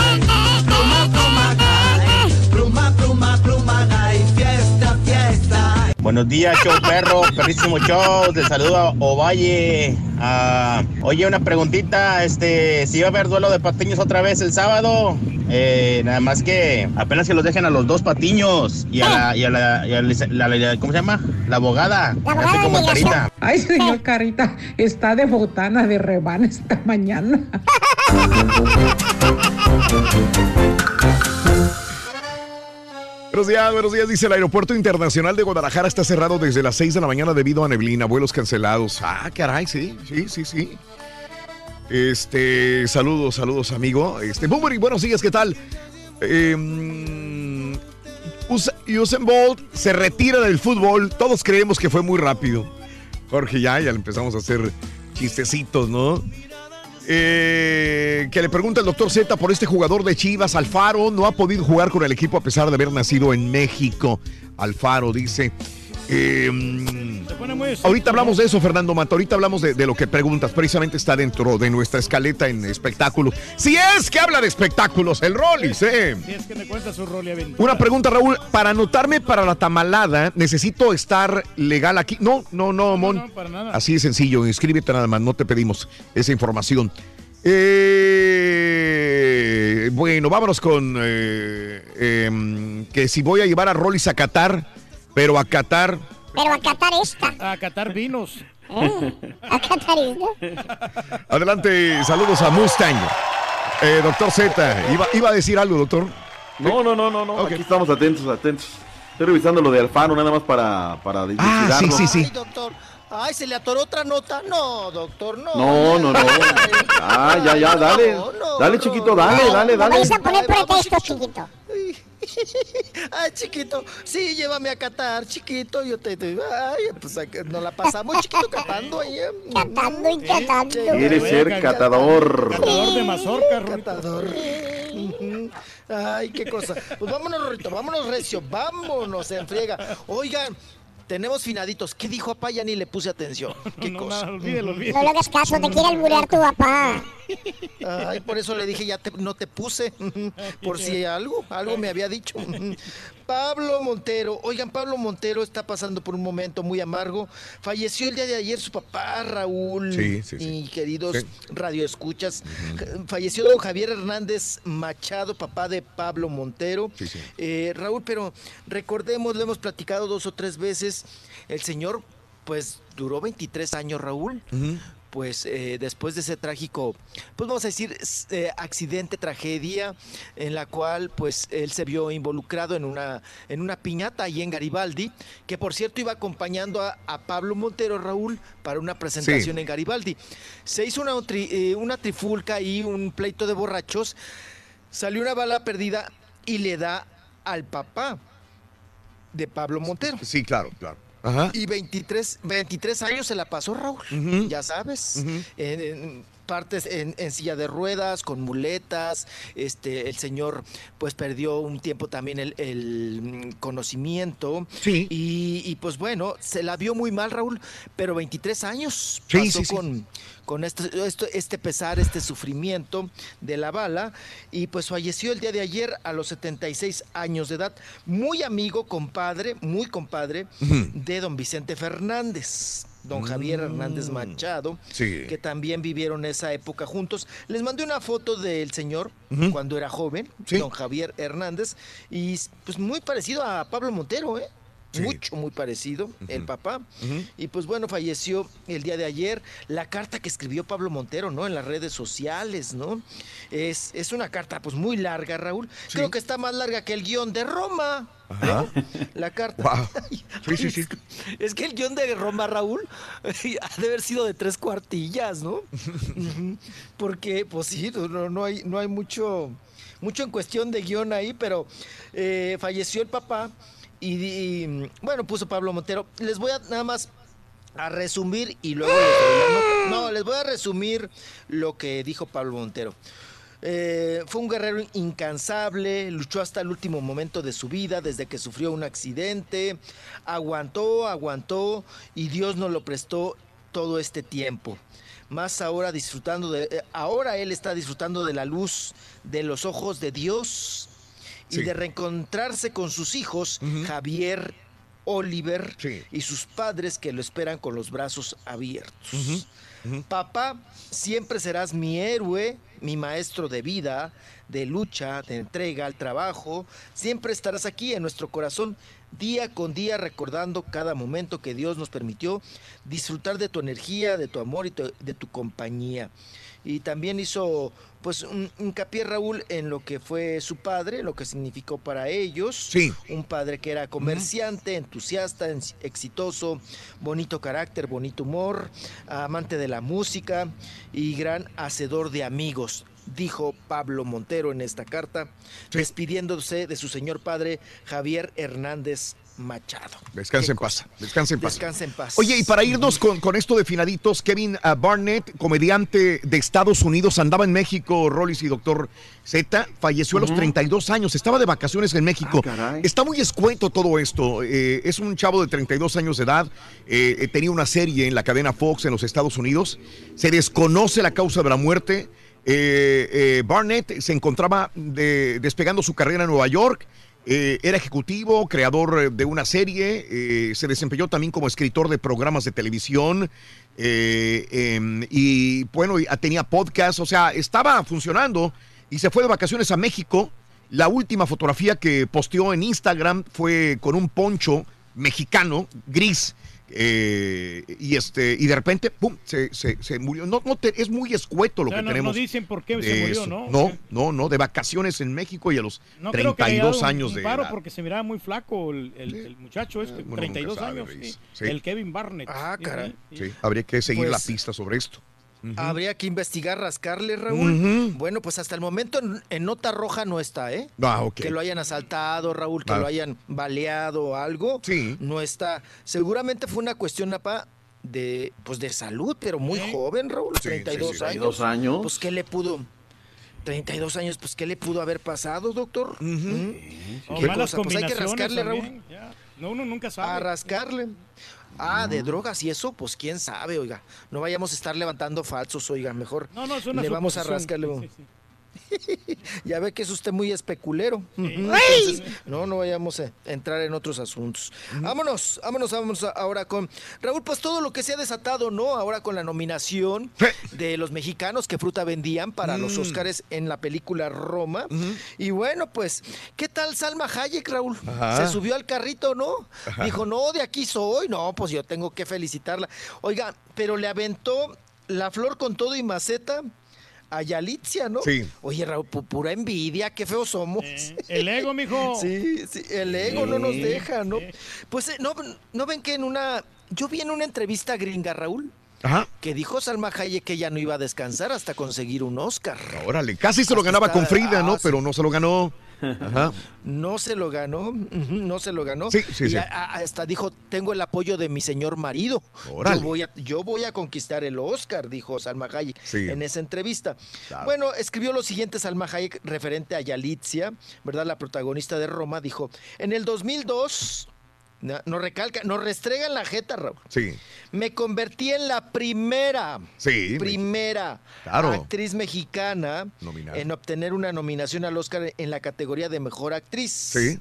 Buenos días, show perro, perrísimo show. Te saluda Ovalle. Ah, oye, una preguntita, este, si va a haber duelo de patiños otra vez el sábado. Eh, nada más que apenas que los dejen a los dos patiños y a la, y a la, y a la- la- la- ¿cómo se llama? La abogada. Así como el carita. Ay, señor Carita, está de botana de rebana esta mañana. Buenos días, buenos días. Dice el Aeropuerto Internacional de Guadalajara está cerrado desde las 6 de la mañana debido a neblina, vuelos cancelados. Ah, caray, sí, sí, sí, sí. Este, saludos, saludos, amigo. Este, Boomery, buenos días, ¿qué tal? Eh, Us- Usain Bolt se retira del fútbol. Todos creemos que fue muy rápido. Jorge, ya, ya le empezamos a hacer chistecitos, ¿no? Eh, que le pregunta el doctor Z por este jugador de Chivas, Alfaro, no ha podido jugar con el equipo a pesar de haber nacido en México. Alfaro dice. Eh, ahorita hablamos de eso, Fernando Mata. Ahorita hablamos de, de lo que preguntas. Precisamente está dentro de nuestra escaleta en espectáculos. Si es que habla de espectáculos, el Rollis, ¿eh? Si es que me cuenta su rol y aventura. Una pregunta, Raúl. Para anotarme para la tamalada, ¿necesito estar legal aquí? No, no, no, Mon. no, para nada. Así de sencillo. Inscríbete nada más. No te pedimos esa información. Eh, bueno, vámonos con eh, em, que si voy a llevar a Rollis a Qatar, pero a Qatar. Pero a Qatar esta. A catar vinos. ¿eh? A Qatar esta. Adelante, saludos a Mustang. Eh, doctor Z, iba, iba a decir algo, doctor. No, no, no, no, no. Aquí estamos atentos, atentos. Estoy revisando lo de Alfano nada más para, para Ah, sí, sí, sí. Ay, doctor. Ay, se le atoró otra nota. No, doctor, no. No, no, no. Ah, ya, ya, dale. Dale, chiquito, dale, dale, No dale. vais a poner pretextos, chiquito. Ay, chiquito, sí, llévame a Qatar, chiquito. Yo te. te- ay, pues nos la pasamos, chiquito, catando ahí. ¿eh? Catando y catando. Quiere ser catador. Catador de mazorca, Catador. Ay, qué cosa. Pues vámonos, Rorrito, vámonos, Recio, vámonos, en friega. Oigan, tenemos finaditos. ¿Qué dijo papá? Ya ni le puse atención. ¿Qué cosa? No le hagas caso, te quiere alburear tu papá. Ay, por eso le dije, ya te- no te puse. Por si algo, algo me había dicho. Pablo Montero. Oigan, Pablo Montero está pasando por un momento muy amargo. Falleció el día de ayer su papá, Raúl. Sí, sí, sí. Y queridos radioescuchas. Falleció don Javier Hernández Machado, papá de Pablo Montero. Sí, sí. Eh, Raúl, pero recordemos, lo hemos platicado dos o tres veces. El señor, pues, duró 23 años, Raúl pues eh, después de ese trágico, pues vamos a decir, eh, accidente, tragedia, en la cual pues él se vio involucrado en una, en una piñata ahí en Garibaldi, que por cierto iba acompañando a, a Pablo Montero Raúl para una presentación Sí. en Garibaldi. Se hizo una, tri- eh, una trifulca y un pleito de borrachos, salió una bala perdida y le da al papá de Pablo Montero. Sí, claro, claro. Ajá. Y 23, 23 años se la pasó Raúl, ya sabes, en, en partes en, en silla de ruedas, con muletas, este, el señor pues perdió un tiempo también el, el, mm, conocimiento. Sí. y, y, pues bueno, se la vio muy mal Raúl, pero 23 años Sí, pasó sí, con, con este, este pesar, este sufrimiento de la bala. Y pues falleció el día de ayer a los 76 años de edad, muy amigo, compadre, muy compadre de don Vicente Fernández, don Javier Hernández Machado, Mm. Sí. que también vivieron esa época juntos. Les mandé una foto del señor cuando era joven, don Javier Hernández, y pues muy parecido a Pablo Montero, ¿eh? Mucho, muy parecido, el papá. Y pues bueno, falleció el día de ayer. La carta que escribió Pablo Montero, ¿no? En las redes sociales, ¿no? Es, es una carta pues muy larga, Raúl. Creo que está más larga que el guion de Roma. Ajá. La carta. Wow. Sí, sí, sí. Es que el guion de Roma, Raúl, ha de haber sido de tres cuartillas, ¿no? Porque, pues sí, no, no hay, no hay mucho, mucho en cuestión de guion ahí, pero eh, falleció el papá y, y, bueno, puso Pablo Montero. Les voy a nada más a resumir y luego les. No, les voy a resumir lo que dijo Pablo Montero. Eh, fue un guerrero incansable, luchó hasta el último momento de su vida, desde que sufrió un accidente, aguantó, aguantó y Dios nos lo prestó todo este tiempo. Más ahora disfrutando de, eh, ahora él está disfrutando de la luz de los ojos de Dios y de reencontrarse con sus hijos, Javier, Oliver y sus padres que lo esperan con los brazos abiertos. Papá, siempre serás mi héroe, mi maestro de vida, de lucha, de entrega al trabajo. Siempre estarás aquí en nuestro corazón, día con día, recordando cada momento que Dios nos permitió disfrutar de tu energía, de tu amor y tu- de tu compañía. Y también hizo, pues, un hincapié, Raúl, en lo que fue su padre, lo que significó para ellos. Sí. Un padre que era comerciante, entusiasta, en- exitoso, bonito carácter, bonito humor, amante de la música y gran hacedor de amigos, dijo Pablo Montero en esta carta, despidiéndose de su señor padre Javier Hernández Machado. Descansa en paz. Descansa en paz. Descansa en paz. Oye, y para irnos con, con esto de finaditos, Kevin ah, Barnett, comediante de Estados Unidos, andaba en México, Rollis y Doctor Z, falleció a los Ujú. 32 años, estaba de vacaciones en México. Está muy escueto todo esto. eh, es un chavo de 32 años de edad, eh, eh, tenía una serie en la cadena Fox en los Estados Unidos. Se desconoce la causa de la muerte. Eh, eh, Barnett se encontraba de- despegando su carrera en Nueva York. Eh, era ejecutivo, creador eh, de una serie, eh, se desempeñó también como escritor de programas de televisión em, y bueno, ah, tenía podcast, o sea, estaba funcionando y se fue de vacaciones a México. La última fotografía que posteó en Instagram fue con un poncho mexicano, gris, eh, y este y de repente, pum, se, se- se murió. No, no te- es muy escueto lo O sea, que no- no tenemos. dicen por qué se de murió, eso. ¿no? No, no, no, de vacaciones en México y a los No creo que le haya 32 dado un- años un de paro edad. porque se miraba muy flaco el, el- el muchacho este, uno 32 nunca sabe, años. Reyes. sí. Sí. El Kevin Barnett. Ah, Sí, caray. sí. Sí, habría que seguir Pues- la pista sobre esto. Habría que investigar, rascarle, Raúl. Bueno, pues hasta el momento en, en nota roja no está, ¿eh? Ah, ok. Que lo hayan asaltado, Raúl, que Ah. lo hayan baleado o algo. Sí. No está. Seguramente fue una cuestión, Napa, de, pues de salud, pero muy joven, Raúl. Sí, 32 sí, sí. años. 32 años. Pues, ¿qué le pudo? 32 años, pues, ¿qué le pudo haber pasado, doctor? O ¿Qué malas cosa? Pues hay que rascarle, Raúl. No, uno nunca sabe. A rascarle. Ah, de drogas y eso, pues quién sabe, oiga. No vayamos a estar levantando falsos, oiga, mejor. No, Le vamos a rascarle. Sí, sí. ya ve que es usted muy especulero. No, no vayamos a entrar en otros asuntos. Vámonos, vámonos, vámonos ahora con Raúl, pues todo lo que se ha desatado, ¿no? Ahora con la nominación de los mexicanos que fruta vendían para los Mm. Óscares en la película Roma. Y bueno, pues, ¿qué tal Salma Hayek, Raúl? Ajá. Se subió al carrito, ¿no? Ajá. Dijo, no, de aquí soy. No, pues yo tengo que felicitarla. Oiga, pero le aventó la flor con todo y maceta a Yalitza, ¿no? Sí. Oye, Raúl, pu- pura envidia, qué feos somos. el ego, mijo. Sí, sí, el ego no nos deja, ¿no? Pues, eh, ¿no, ¿no ven que en una... Yo vi en una entrevista gringa, Raúl, Ajá. que dijo Salma Hayek que ella no iba a descansar hasta conseguir un Oscar. Órale, casi se lo Hasta ganaba con Frida, ¿no? ah, sí. Pero no se lo ganó. Ajá. No se lo ganó, no se lo ganó. Sí, sí, y sí. a- a- hasta dijo, tengo el apoyo de mi señor marido. Yo voy, a, yo voy a conquistar el Oscar, dijo Salma Hayek en esa entrevista. Claro. Bueno, escribió lo siguiente Salma Hayek referente a Yalitza, ¿verdad? La protagonista de Roma, dijo, en el 2002, no- nos recalca, nos restrega en la jeta, Raúl. Sí, Me convertí en la primera, sí. primera Claro. actriz mexicana Nominada. en obtener una nominación al Oscar en la categoría de mejor actriz. Sí.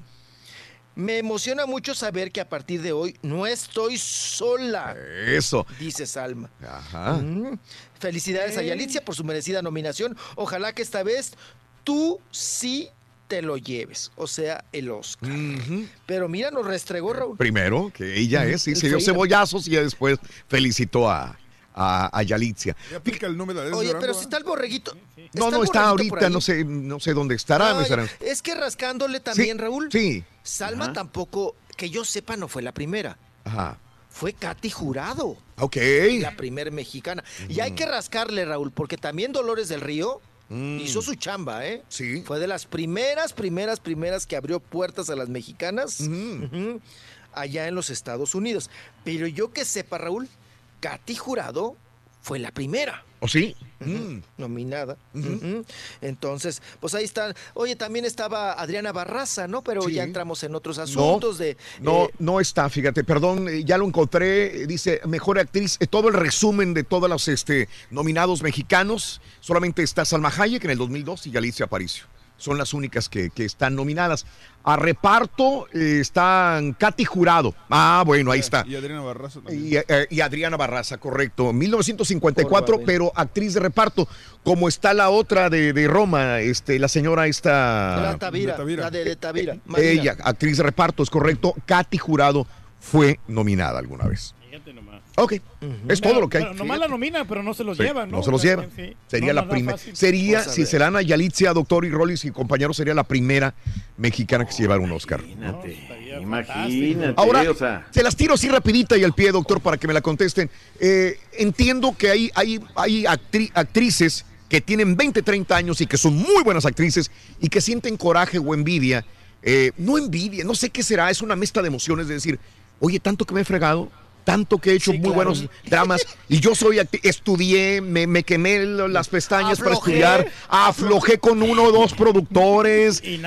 Me emociona mucho saber que a partir de hoy no estoy sola, Eso. dice Salma. Ajá. Mm. Felicidades a Yalitza por su merecida nominación. Ojalá que esta vez tú sí te lo lleves, o sea, el Oscar. Pero mira, nos restregó Raúl. Primero, que ella es, sí, El se dio cebollazos y después felicitó a, a, a Yalitza. Ya aplica el número de Oye, pero si está el borreguito. No, no está ahorita, no sé, no sé dónde estará. Es que rascándole también, Sí, Raúl. sí. Salma Ajá. tampoco, que yo sepa, no fue la primera. Ajá. Fue Katy Jurado. Ok. La primer mexicana. Y hay que rascarle, Raúl, porque también Dolores del Río hizo su chamba, ¿eh? Sí. Fue de las primeras, primeras, primeras que abrió puertas a las mexicanas ujú, allá en los Estados Unidos. Pero yo que sepa, Raúl, Katy Jurado fue la primera. ¿O sí? Ujú, Nominada. Entonces, pues ahí están. Oye, también estaba Adriana Barraza, ¿no? Pero Sí. ya entramos en otros No, asuntos de. no, eh, no está, fíjate, perdón, eh, ya lo encontré, eh, dice mejor actriz, todo el resumen de todos los este, nominados mexicanos, solamente está Salma Hayek en el 2002 y Alicia Aparicio. Son las únicas que, que están nominadas. A reparto eh, están Katy Jurado. Ah, bueno, ahí está. Y Adriana Barraza también. Y, eh, y Adriana Barraza, correcto. 1954, Por pero actriz de reparto. Como está la otra de, de Roma, este, la señora esta. la Tavira, la de, de Tavira. Marina. Ella, actriz de reparto, es correcto. Katy Jurado fue nominada alguna vez. Fíjate nomás. Ok, es todo lo que hay. Bueno, nomás la nominan, pero no se los Sí, llevan, ¿no? no se los llevan. sí. Sería No, la primera. Sería, si ver. serán a Yalitza, doctor y Rollis y compañeros, sería la primera mexicana que se llevara un Oscar. Imagínate, Ahora, o sea. se las tiro así rapidita y al pie, doctor, para que me la contesten. Eh, entiendo que hay, hay, hay actri- actrices que tienen 20, 30 años y que son muy buenas actrices y que sienten coraje o envidia. Eh, no envidia, no sé qué será, es una mezcla de emociones de decir, oye, tanto que me he fregado, tanto que he hecho muy claro. buenos dramas y yo soy, estudié, me, me quemé las pestañas para estudiar, aflojé con uno o dos productores. Y.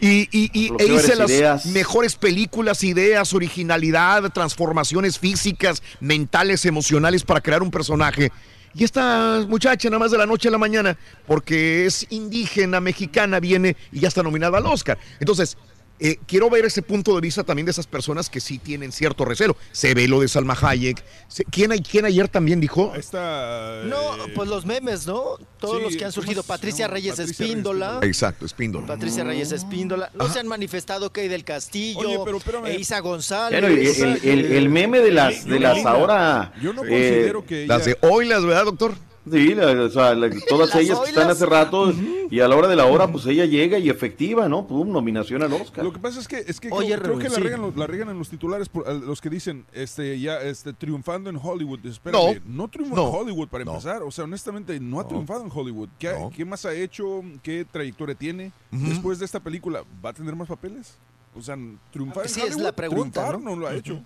Y, y- e hice las ideas. mejores películas, ideas, originalidad, transformaciones físicas, mentales, emocionales para crear un personaje. Y esta muchacha, nada más de la noche a la mañana, porque es indígena, mexicana, viene y ya está nominada al Oscar. Entonces, eh, quiero ver ese punto de vista también de esas personas que sí tienen cierto recelo. Se ve lo de Salma Hayek. ¿Quién, ayer también dijo? Esta. No, pues los memes, ¿no? Todos sí, los que han ¿cómo surgido. Patricia? Reyes Patricia Espíndola. Exacto, Espíndola. Patricia Reyes Espíndola. No se han manifestado Kay del Castillo. Oye, pero e Isa González. Y el, el- el meme de las, de las ahora. Yo no eh, considero que Las de hoy, las verdad, doctor. Sí, la- o sea, la- todas Las ellas que están hace rato y a la hora de la hora, pues ella llega y efectiva, ¿no? Pum, nominación al Oscar. Lo que pasa es que, es que Oye, creo, que la, sí. regan, los- la regan en los titulares por, los que dicen este ya este triunfando en Hollywood. Espérame, no, triunfó no, en Hollywood para no. empezar. O sea, honestamente, no ha No. triunfado en Hollywood. ¿Qué, No. qué más ha hecho? ¿Qué trayectoria tiene? Después de esta película, ¿va a tener más papeles? O sea, triunfar en Sí, es Hollywood, la pregunta, triunfar ¿no? no lo ha hecho.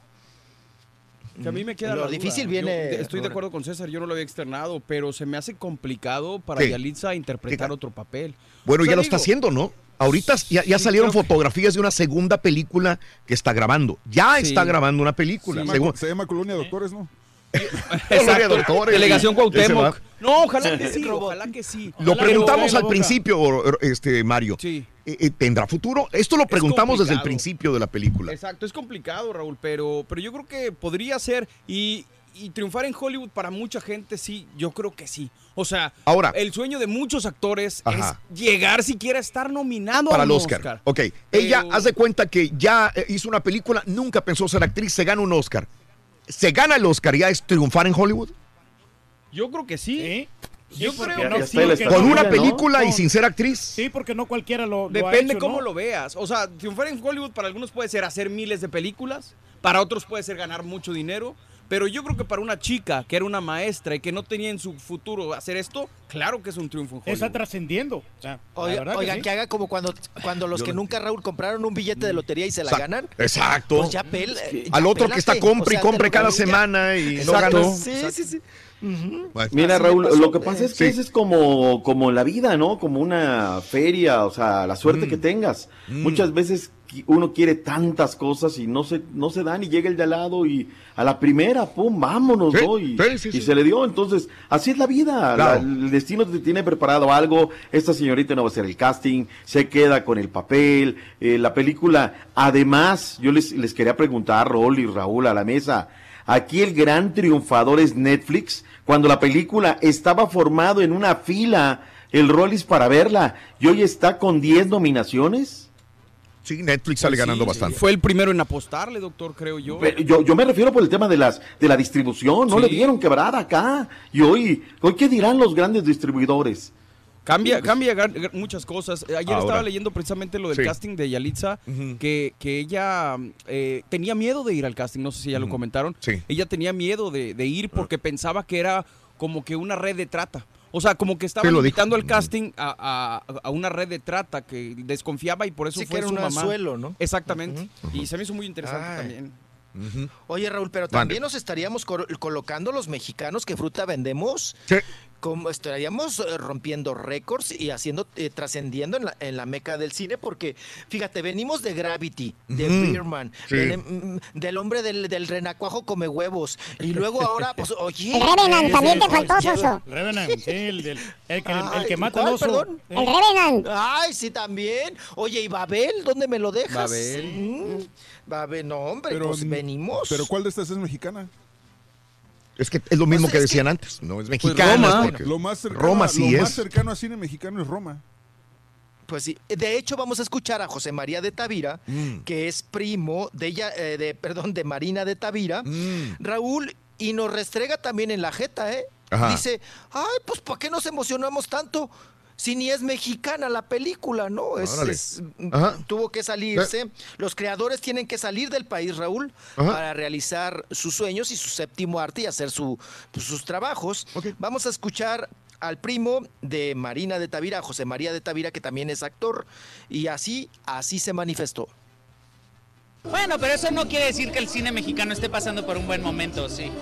Que a mí me queda Lo la difícil viene estoy de acuerdo con César, yo no lo había externado, pero se me hace complicado para Sí. Yalitza interpretar Sí. otro papel. Bueno, O sea, ya lo está haciendo, ¿no? Ahorita ya, ya Sí, salieron que- fotografías de una segunda película que está grabando. Ya Sí. está grabando una película. Se llama, se llama Colonia Doctores, ¿no? Exacto, doctores, Delegación Cuauhtémoc. No, ojalá que sí, ojalá que sí. Lo preguntamos al principio, este Mario. Sí. Eh, eh, ¿Tendrá futuro? Esto lo preguntamos desde el principio de la película. Exacto, es complicado, Raúl, pero, pero yo creo que podría ser y, y triunfar en Hollywood para mucha gente, sí, yo creo que sí. O sea, Ahora. el sueño de muchos actores Ajá. es llegar siquiera a estar nominado Para a el un Oscar. Ok. Ella, Pero- de cuenta que ya eh, hizo una película, nunca pensó ser actriz, se gana un Oscar. ¿Se gana el Oscar ya es triunfar en Hollywood? Yo creo que sí. Yo porque creo no- que sí, Con una ¿no? película y sin ser actriz. Sí, porque no cualquiera lo, lo ha Depende hecho, cómo ¿no? lo veas. O sea, triunfar en Hollywood para algunos puede ser hacer miles de películas, para otros puede ser ganar mucho dinero. Pero yo creo que para una chica que era una maestra y que no tenía en su futuro hacer esto, claro que es un triunfo en Hollywood. Está trascendiendo. O sea, la Oiga- que oigan, sí. que, haga como cuando, cuando los Yo que no- nunca, Raúl, compraron un billete de lotería y se la Exacto. ganan. Exacto. Pues ya pel- ya Al otro que está compre O sea, y compre cada semana y no Exacto. gana. Sí, sí, sí. Ujú. Bueno. Mira, Raúl, lo que pasa es que Sí. eso es como, como la vida, ¿no? Como una feria, o sea, la suerte Mm. que tengas. Mm. Muchas veces uno quiere tantas cosas y no se, no se dan y llega el de al lado y a la primera, pum, vámonos, Sí, ¿no? Y, sí, sí, y se le dio. Entonces, así es la vida. Claro. La- el destino te tiene preparado algo. Esta señorita no va a hacer el casting, se queda con el papel. eh, la película, además, yo les, les quería preguntar, Rol y Raúl, a la mesa. Aquí el gran triunfador es Netflix, cuando la película estaba formado en una fila el Rollis para verla y hoy está con 10 nominaciones. Sí, Netflix sale Pues ganando sí, bastante. Fue el primero en apostarle, doctor, creo yo. Yo, yo me refiero por el tema de las de la distribución, no Sí. le dieron quebrada acá. Y hoy, hoy ¿qué dirán los grandes distribuidores? Cambia, cambia gar- gar- muchas cosas. Ayer Ahora. estaba leyendo precisamente lo del Sí. casting de Yalitza, que, que ella eh, tenía miedo de ir al casting, no sé si ya lo comentaron. Sí. Ella tenía miedo de, de ir porque pensaba que era como que una red de trata. O sea, como que estaba Sí, lo dijo. invitando al casting a, a- a una red de trata que desconfiaba y por eso Sí, que fue era su un mamá. anzuelo, ¿no? Exactamente. Y se me hizo muy interesante Ay. también. Oye, Raúl, pero Mande. también nos estaríamos colocando los mexicanos que fruta vendemos. Como estaríamos eh, rompiendo récords y haciendo, eh, trascendiendo en la, en la meca del cine, porque fíjate, venimos de Gravity, de. Beerman, Sí. del, del hombre del, del renacuajo come huevos, y luego ahora, pues, oye. El Revenant, también te el- faltó, Soso. Revenant, sí, el, del- el que, el Ay, que mata al ¿cuál, oso. perdón? Eh. El Revenant. Ay, sí, también. Oye, ¿y Babel? ¿Dónde me lo dejas? Babel. Mm, Babel, no, hombre, Pero, pues venimos. ¿Pero cuál de estas es mexicana? Es que es lo mismo Pues que decían que- antes, no es Pues mexicana. Roma. porque- Lo más cercano, Roma a- sí lo más cercano a cine mexicano es Roma. Pues sí, de hecho vamos a escuchar a José María de Tavira, Mm. que es primo de ella, eh, de, perdón, de Marina de Tavira, Mm. Raúl, y nos restrega también en la jeta, ¿eh? Ajá. Dice, ay, pues ¿por qué nos emocionamos tanto? Si ni es mexicana la película, ¿no? Es, tuvo que salirse. Los creadores tienen que salir del país, Raúl, Ajá. para realizar sus sueños y su séptimo arte y hacer su, pues, sus trabajos. Vamos a escuchar al primo de Marina de Tavira, José María de Tavira, que también es actor, y así, así se manifestó. Bueno, pero eso no quiere decir que el cine mexicano esté pasando por un buen momento, sí.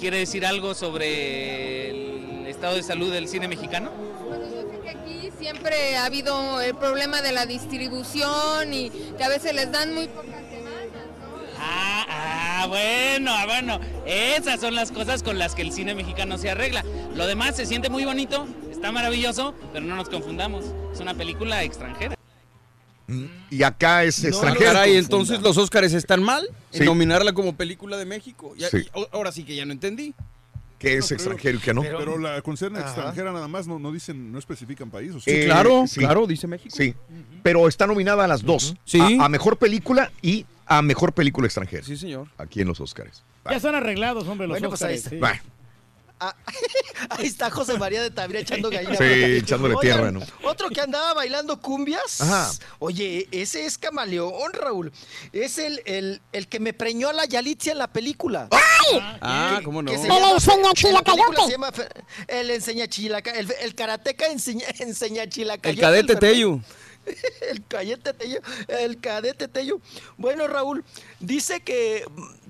¿Quiere decir algo sobre el estado de salud del cine mexicano? Siempre ha habido el problema de la distribución y que a veces les dan muy pocas Ah, ah, bueno, ah, bueno. Esas son las cosas con las que el cine mexicano se arregla. Lo demás se siente muy bonito, está maravilloso, pero no nos confundamos. Es una película extranjera. Y acá es No, extranjero. caray, entonces los Óscares están mal en Sí. nominarla como película de México. Ya- Sí. y o- ahora sí que ya no entendí. Que es extranjero y que no. Pero, la concern Ajá. extranjera nada más no, no dicen, no especifican país. ¿o Eh, sí. dice México. Sí, pero está nominada a las dos. Sí. A, a mejor película y a mejor película extranjera. Sí, señor. Aquí en los Oscars. Ya están arreglados, hombre, los Bueno, pues ahí está. sí. Bueno, Ahí está José María de Tavira echando gallina. Sí, echándole tierra, ¿no? Otro que andaba bailando cumbias. Ajá. Oye, ese es Camaleón, Raúl. Es el, el, el que me preñó a la Yalitza en la película. ¡Ay! Ah, ¿cómo no? Se El enseña chilacayote. se llama Fe- El enseña chilaca. El, el karateca enseña, enseña chilacayote. El cadete. Tello. El cadete Tello, el cadete Tello. Bueno, Raúl, dice que,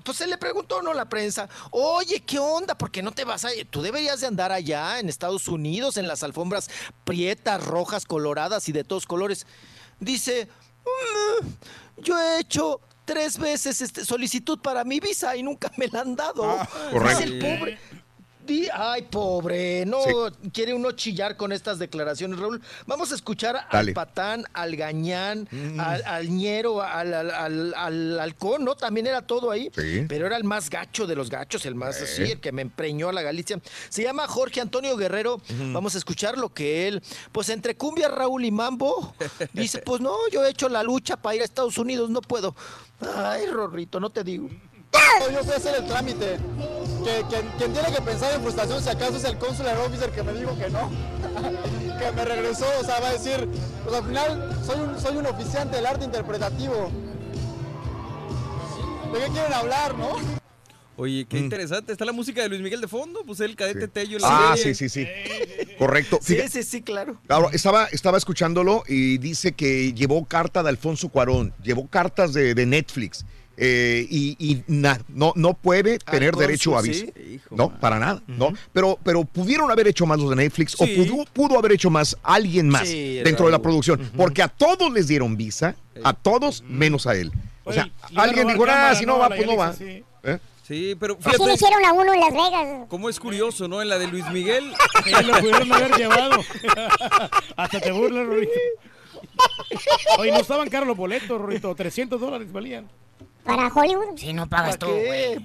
pues se le preguntó, ¿no? La prensa, oye, ¿qué onda? ¿Por qué no te vas a...? Tú deberías de andar allá en Estados Unidos, en las alfombras prietas, rojas, coloradas y de todos colores. Dice, "Mm, yo he hecho tres veces este, solicitud para mi visa y nunca me la han dado. correcto. Dice el pobre... Ay, pobre, no quiere uno chillar con estas declaraciones, Raúl. Vamos a escuchar al patán, al gañán, Mm. al, al ñero, al, al, al- al halcón, ¿no? También era todo ahí. Sí. Pero era el más gacho de los gachos, el más Eh. así, el que me empreñó a la Galicia. Se llama Jorge Antonio Guerrero. Vamos a escuchar lo que él, pues entre cumbia, Raúl y mambo, dice, pues no, yo he hecho la lucha para ir a Estados Unidos, no puedo. Ay, Rorrito, no te digo. Yo fui a hacer el trámite. Que, que- quien tiene que pensar en frustración, si acaso es el consular officer que me dijo que no. que me regresó, o sea, va a decir, pues al final soy un, soy un oficiante del arte interpretativo. ¿De qué quieren hablar, no? Oye, qué interesante. Está la música de Luis Miguel de fondo, pues el cadete Tello. la Mm. Ah, serie. sí, sí, sí. Correcto. Sí, Fíjate- sí, sí, claro. Ahora, estaba, estaba escuchándolo y dice que llevó carta de Alfonso Cuarón, llevó cartas de, de Netflix eh, y, y na- no, no puede tener cónsul, derecho a sí. visa. No, para nada, ¿no? Pero, pero pudieron haber hecho más los de Netflix o Sí. pudo, pudo haber hecho más alguien más Sí, dentro de la producción, porque a todos les dieron visa, a todos menos a él. O sea, Oye, alguien dijo, ah, si no va, pues no va. Sí. ¿Eh? Sí, pero Así le fíjate hicieron a uno en Las Vegas. cómo es curioso, ¿no? En la de Luis Miguel. Sí, lo pudieron haber llevado. Hasta te burlas, Rorito. Oye, no estaban caros los boletos, Rorito. 300 dólares valían. ¿Para Hollywood? Si no pagas tú, güey.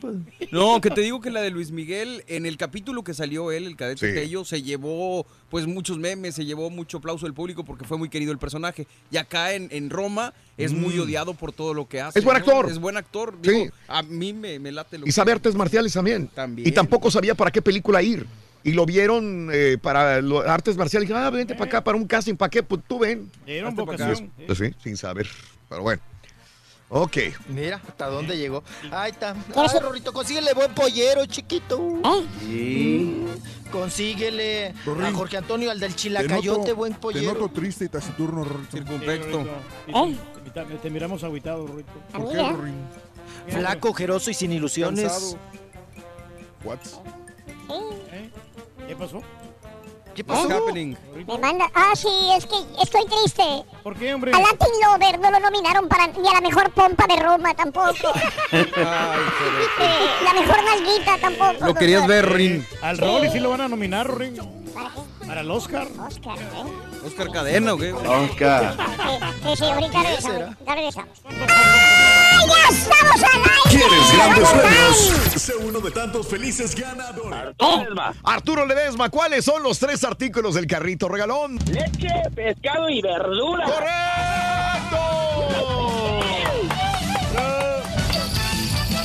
No, que te digo que la de Luis Miguel, en el capítulo que salió él, el cadete Sí. Tello, se llevó pues muchos memes, se llevó mucho aplauso del público porque fue muy querido el personaje. Y acá en, en Roma es muy Mm. odiado por todo lo que hace. Es buen ¿no? actor. Es buen actor. Sí. Digo, a mí me, me late lo Y sabe artes marciales también. También. Y tampoco sabía para qué película ir. Y lo vieron eh, para lo- artes marciales. Dije, ah, vente para acá, para un casting, ¿para qué? Pues tú ven. Pa' acá. vocación. Pues sí, sin saber. Pero bueno. Ok. Mira, hasta dónde llegó. Ahí está. ¿Quieres Ay, un- Rorrito, consíguele buen pollero, chiquito. ¿Eh? Sí. Consíguele Rorín, a Jorge Antonio, al del Te Chilacayote, noto, buen te pollero. noto triste y taciturno, Rorrito. Circunspecto. Sí, Te, te miramos agüitado, Rorito. A ¿Por qué. Rorín? Flaco, ojeroso y sin ilusiones. Cansado. What? ¿Eh? ¿Qué pasó? ¿Qué pasó? happening? Me manda. Ah, sí, es que estoy triste. ¿Por qué, hombre? A Latin Lover no lo nominaron para ni a la mejor pompa de Roma tampoco. Ay, Eh, la mejor nalguita tampoco. Lo querías doctor. ver, Rin. Al Rolly sí lo van a nominar, Rorín. ¿Para qué? Para el Oscar. Oscar, ¿eh? Oscar Cadena, ¿o qué? Oscar. Sí, sí, sí, ahorita ¿Qué regresamos. Ya regresamos. ¡Ay, ya estamos al aire! ¿Quieres grandes ¡Vamos, premios? Sé uno de tantos felices ganadores. Arturo Ledesma, ¿cuáles son los tres artículos del carrito regalón? Leche, pescado y verdura. ¡Correcto!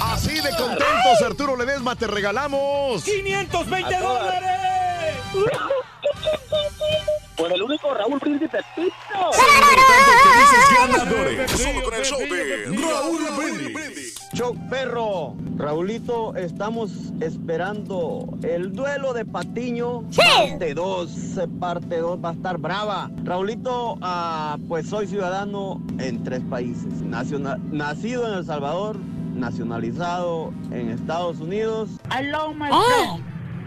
Así de contentos, Arturo Ledesma, te regalamos. 520 A todas. dólares. Por el único Raúl Príncipe Pito. Felices ganadores. Solo con el show de Raúl Brindis. Show perro, Raulito, estamos esperando el duelo de Patiño, parte 2, parte 2 va a estar brava. Raulito, ah, pues soy ciudadano en tres países, Naciona- nacido en El Salvador, nacionalizado en Estados Unidos. Hello, my Eh.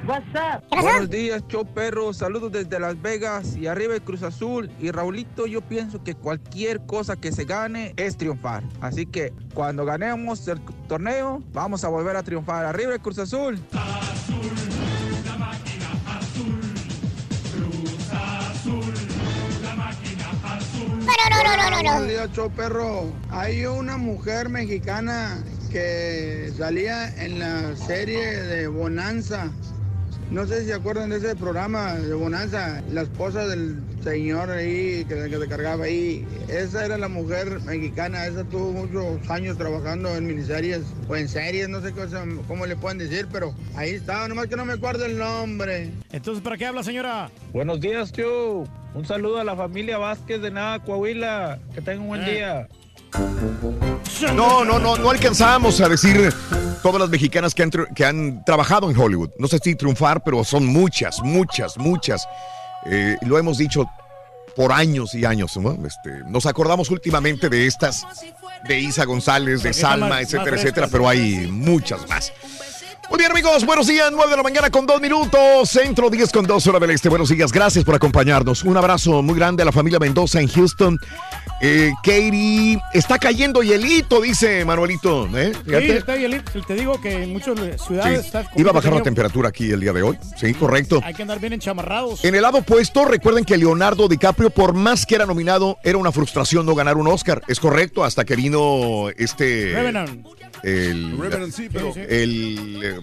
What's up? ¿Qué pasó? Buenos días, show perro. Saludos desde Las Vegas y arriba el Cruz Azul. Y Raulito, yo pienso que cualquier cosa que se gane es triunfar. Así que cuando ganemos el torneo, vamos a volver a triunfar. Arriba el Cruz Azul. No, no, no, no, no, no. Buenos días, show perro. Hay una mujer mexicana que salía en la serie de Bonanza. No sé si se acuerdan de ese programa de Bonanza, la esposa del señor ahí que, que se cargaba ahí. Esa era la mujer mexicana, esa tuvo muchos años trabajando en miniseries o en series, no sé qué, cómo le pueden decir, pero ahí estaba, nomás que no me acuerdo el nombre. Entonces, ¿para qué habla, señora? Buenos días, Chu. Un saludo a la familia Vázquez de Nada, Coahuila. Que tengan un buen Eh. día. No, no, no, no alcanzamos a decir todas las mexicanas que han, tru- que han trabajado en Hollywood. No sé si triunfar, pero son muchas, muchas, muchas. Eh, lo hemos dicho por años y años. ¿no? Este, nos acordamos últimamente de estas, de Isa González, de Salma, etcétera, etcétera, pero hay muchas más. Muy bien, amigos, buenos días, 9 de la mañana con 2 minutos, centro 10 con 2 hora del este. Buenos días, gracias por acompañarnos. Un abrazo muy grande a la familia Mendoza en Houston. Eh, Katie, está cayendo hielito, dice Manuelito. ¿eh? Sí, está bien. Te digo que en muchas Sí, ciudades está Iba a bajar la temperatura aquí el día de hoy. Sí, correcto. Hay que andar bien enchamarrados. En el lado opuesto, recuerden que Leonardo DiCaprio, por más que era nominado, era una frustración no ganar un Oscar. Es correcto, hasta que vino este. Revenant. El. Sí, pero-. El. eh,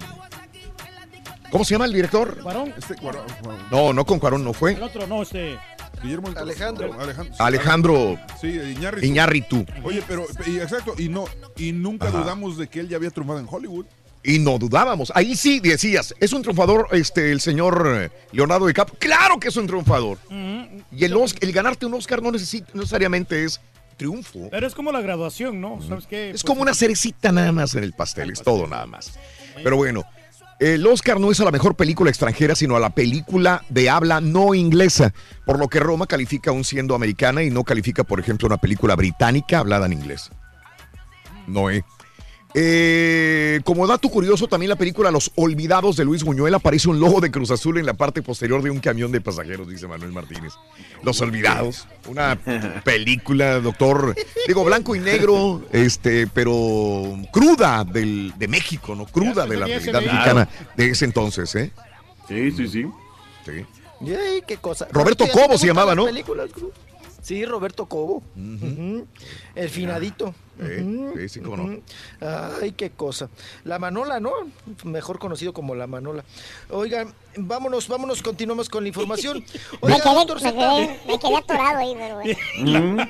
¿Cómo se llama el director? ¿Cuarón? Este Cuarón, Cuarón. No, no con Cuarón, no fue. El otro, no, este. Guillermo. Alejandro. Alejandro. Alejandro Sí, Iñárritu. Iñárritu. Oye, pero, y exacto, y no, y nunca Ajá. dudamos de que él ya había triunfado en Hollywood. Y no dudábamos. Ahí sí decías, ¿es un triunfador este, el señor eh, Leonardo DiCaprio? ¡Claro que es un triunfador! Y el, Os- el ganarte un Oscar no, necesita, no necesariamente es triunfo. Pero es como la graduación, ¿no? ¿Sabes qué? Es Pues, como una cerecita nada más en el pastel, es todo nada más. Pero bueno, el Oscar no es a la mejor película extranjera, sino a la película de habla no inglesa, por lo que Roma califica aún siendo americana y no califica, por ejemplo, una película británica hablada en inglés. No, eh. Eh, como dato curioso, también la película Los Olvidados de Luis Buñuel aparece un logo de Cruz Azul en la parte posterior de un camión de pasajeros, dice Manuel Martínez. Los Olvidados, una película, doctor, digo, blanco y negro, este, pero cruda del, de México, ¿no? Cruda de la realidad mexicana de ese entonces, ¿eh? Sí, sí, sí. Sí. Yay, qué cosa. Roberto ¿A ti te Cobo se llamaba, ¿no? películas? Sí, Roberto Cobo. El finadito. Eh, sí, sí, cómo no. Ay, qué cosa. La Manola, ¿no? Mejor conocido como la Manola. Oigan, vámonos, vámonos, continuamos con la información. Me quedé, doctor me, Z. quedé, me quedé atorado ahí, pero bueno.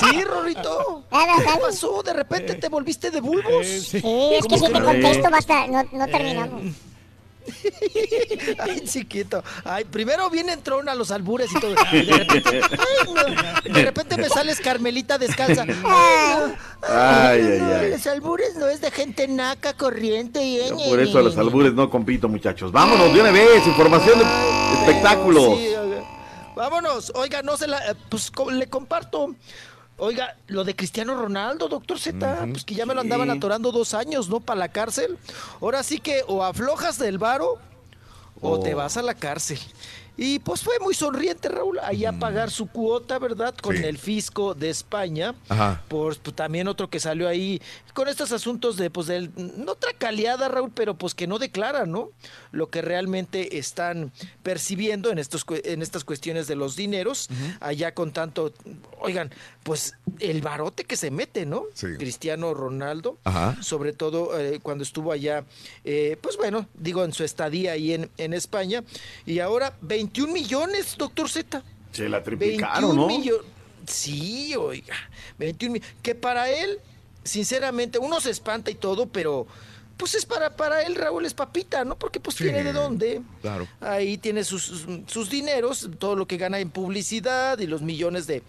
Sí, Rorrito. ¿Qué pasó? De repente te volviste de bulbos. Sí, es que si te contesto basta, no, no terminamos. Ay, chiquito. Ay, primero viene entrón a los albures y todo. Y de repente, ay, no. de repente me sales Carmelita descalza. Ay, no. Ay, ay, ay. Los albures no es de gente naca, corriente y Yo por eso a los albures no compito, muchachos. Vámonos de una vez, información de espectáculos. Sí. Vámonos. Oiga, no se la. eh, Pues le comparto. Oiga, lo de Cristiano Ronaldo, doctor Z, pues que ya me lo andaban atorando dos años, ¿no? Para la cárcel. Ahora sí que o aflojas del varo o Oh. te vas a la cárcel. Y pues fue muy sonriente, Raúl, ahí a pagar su cuota, ¿verdad? Con Sí. el fisco de España. Ajá. Por pues, también otro que salió ahí con estos asuntos de, pues, del, no tracaleada, Raúl, pero pues que no declara, ¿no? Lo que realmente están percibiendo en, estos, en estas cuestiones de los dineros, allá con tanto, oigan, pues el barote que se mete, ¿no? Sí. Cristiano Ronaldo, Ajá. sobre todo eh, cuando estuvo allá, eh, pues bueno, digo, en su estadía ahí en, en España, y ahora 21 millones, doctor Z. Se la triplicaron, 21 ¿no? millo- Sí, oiga, 21 mi- Que para él, sinceramente, uno se espanta y todo, pero pues es para, para él, Raúl, es papita, ¿no? Porque pues Sí. tiene de dónde. Claro. Ahí tiene sus, sus, dineros, todo lo que gana en publicidad y los millones de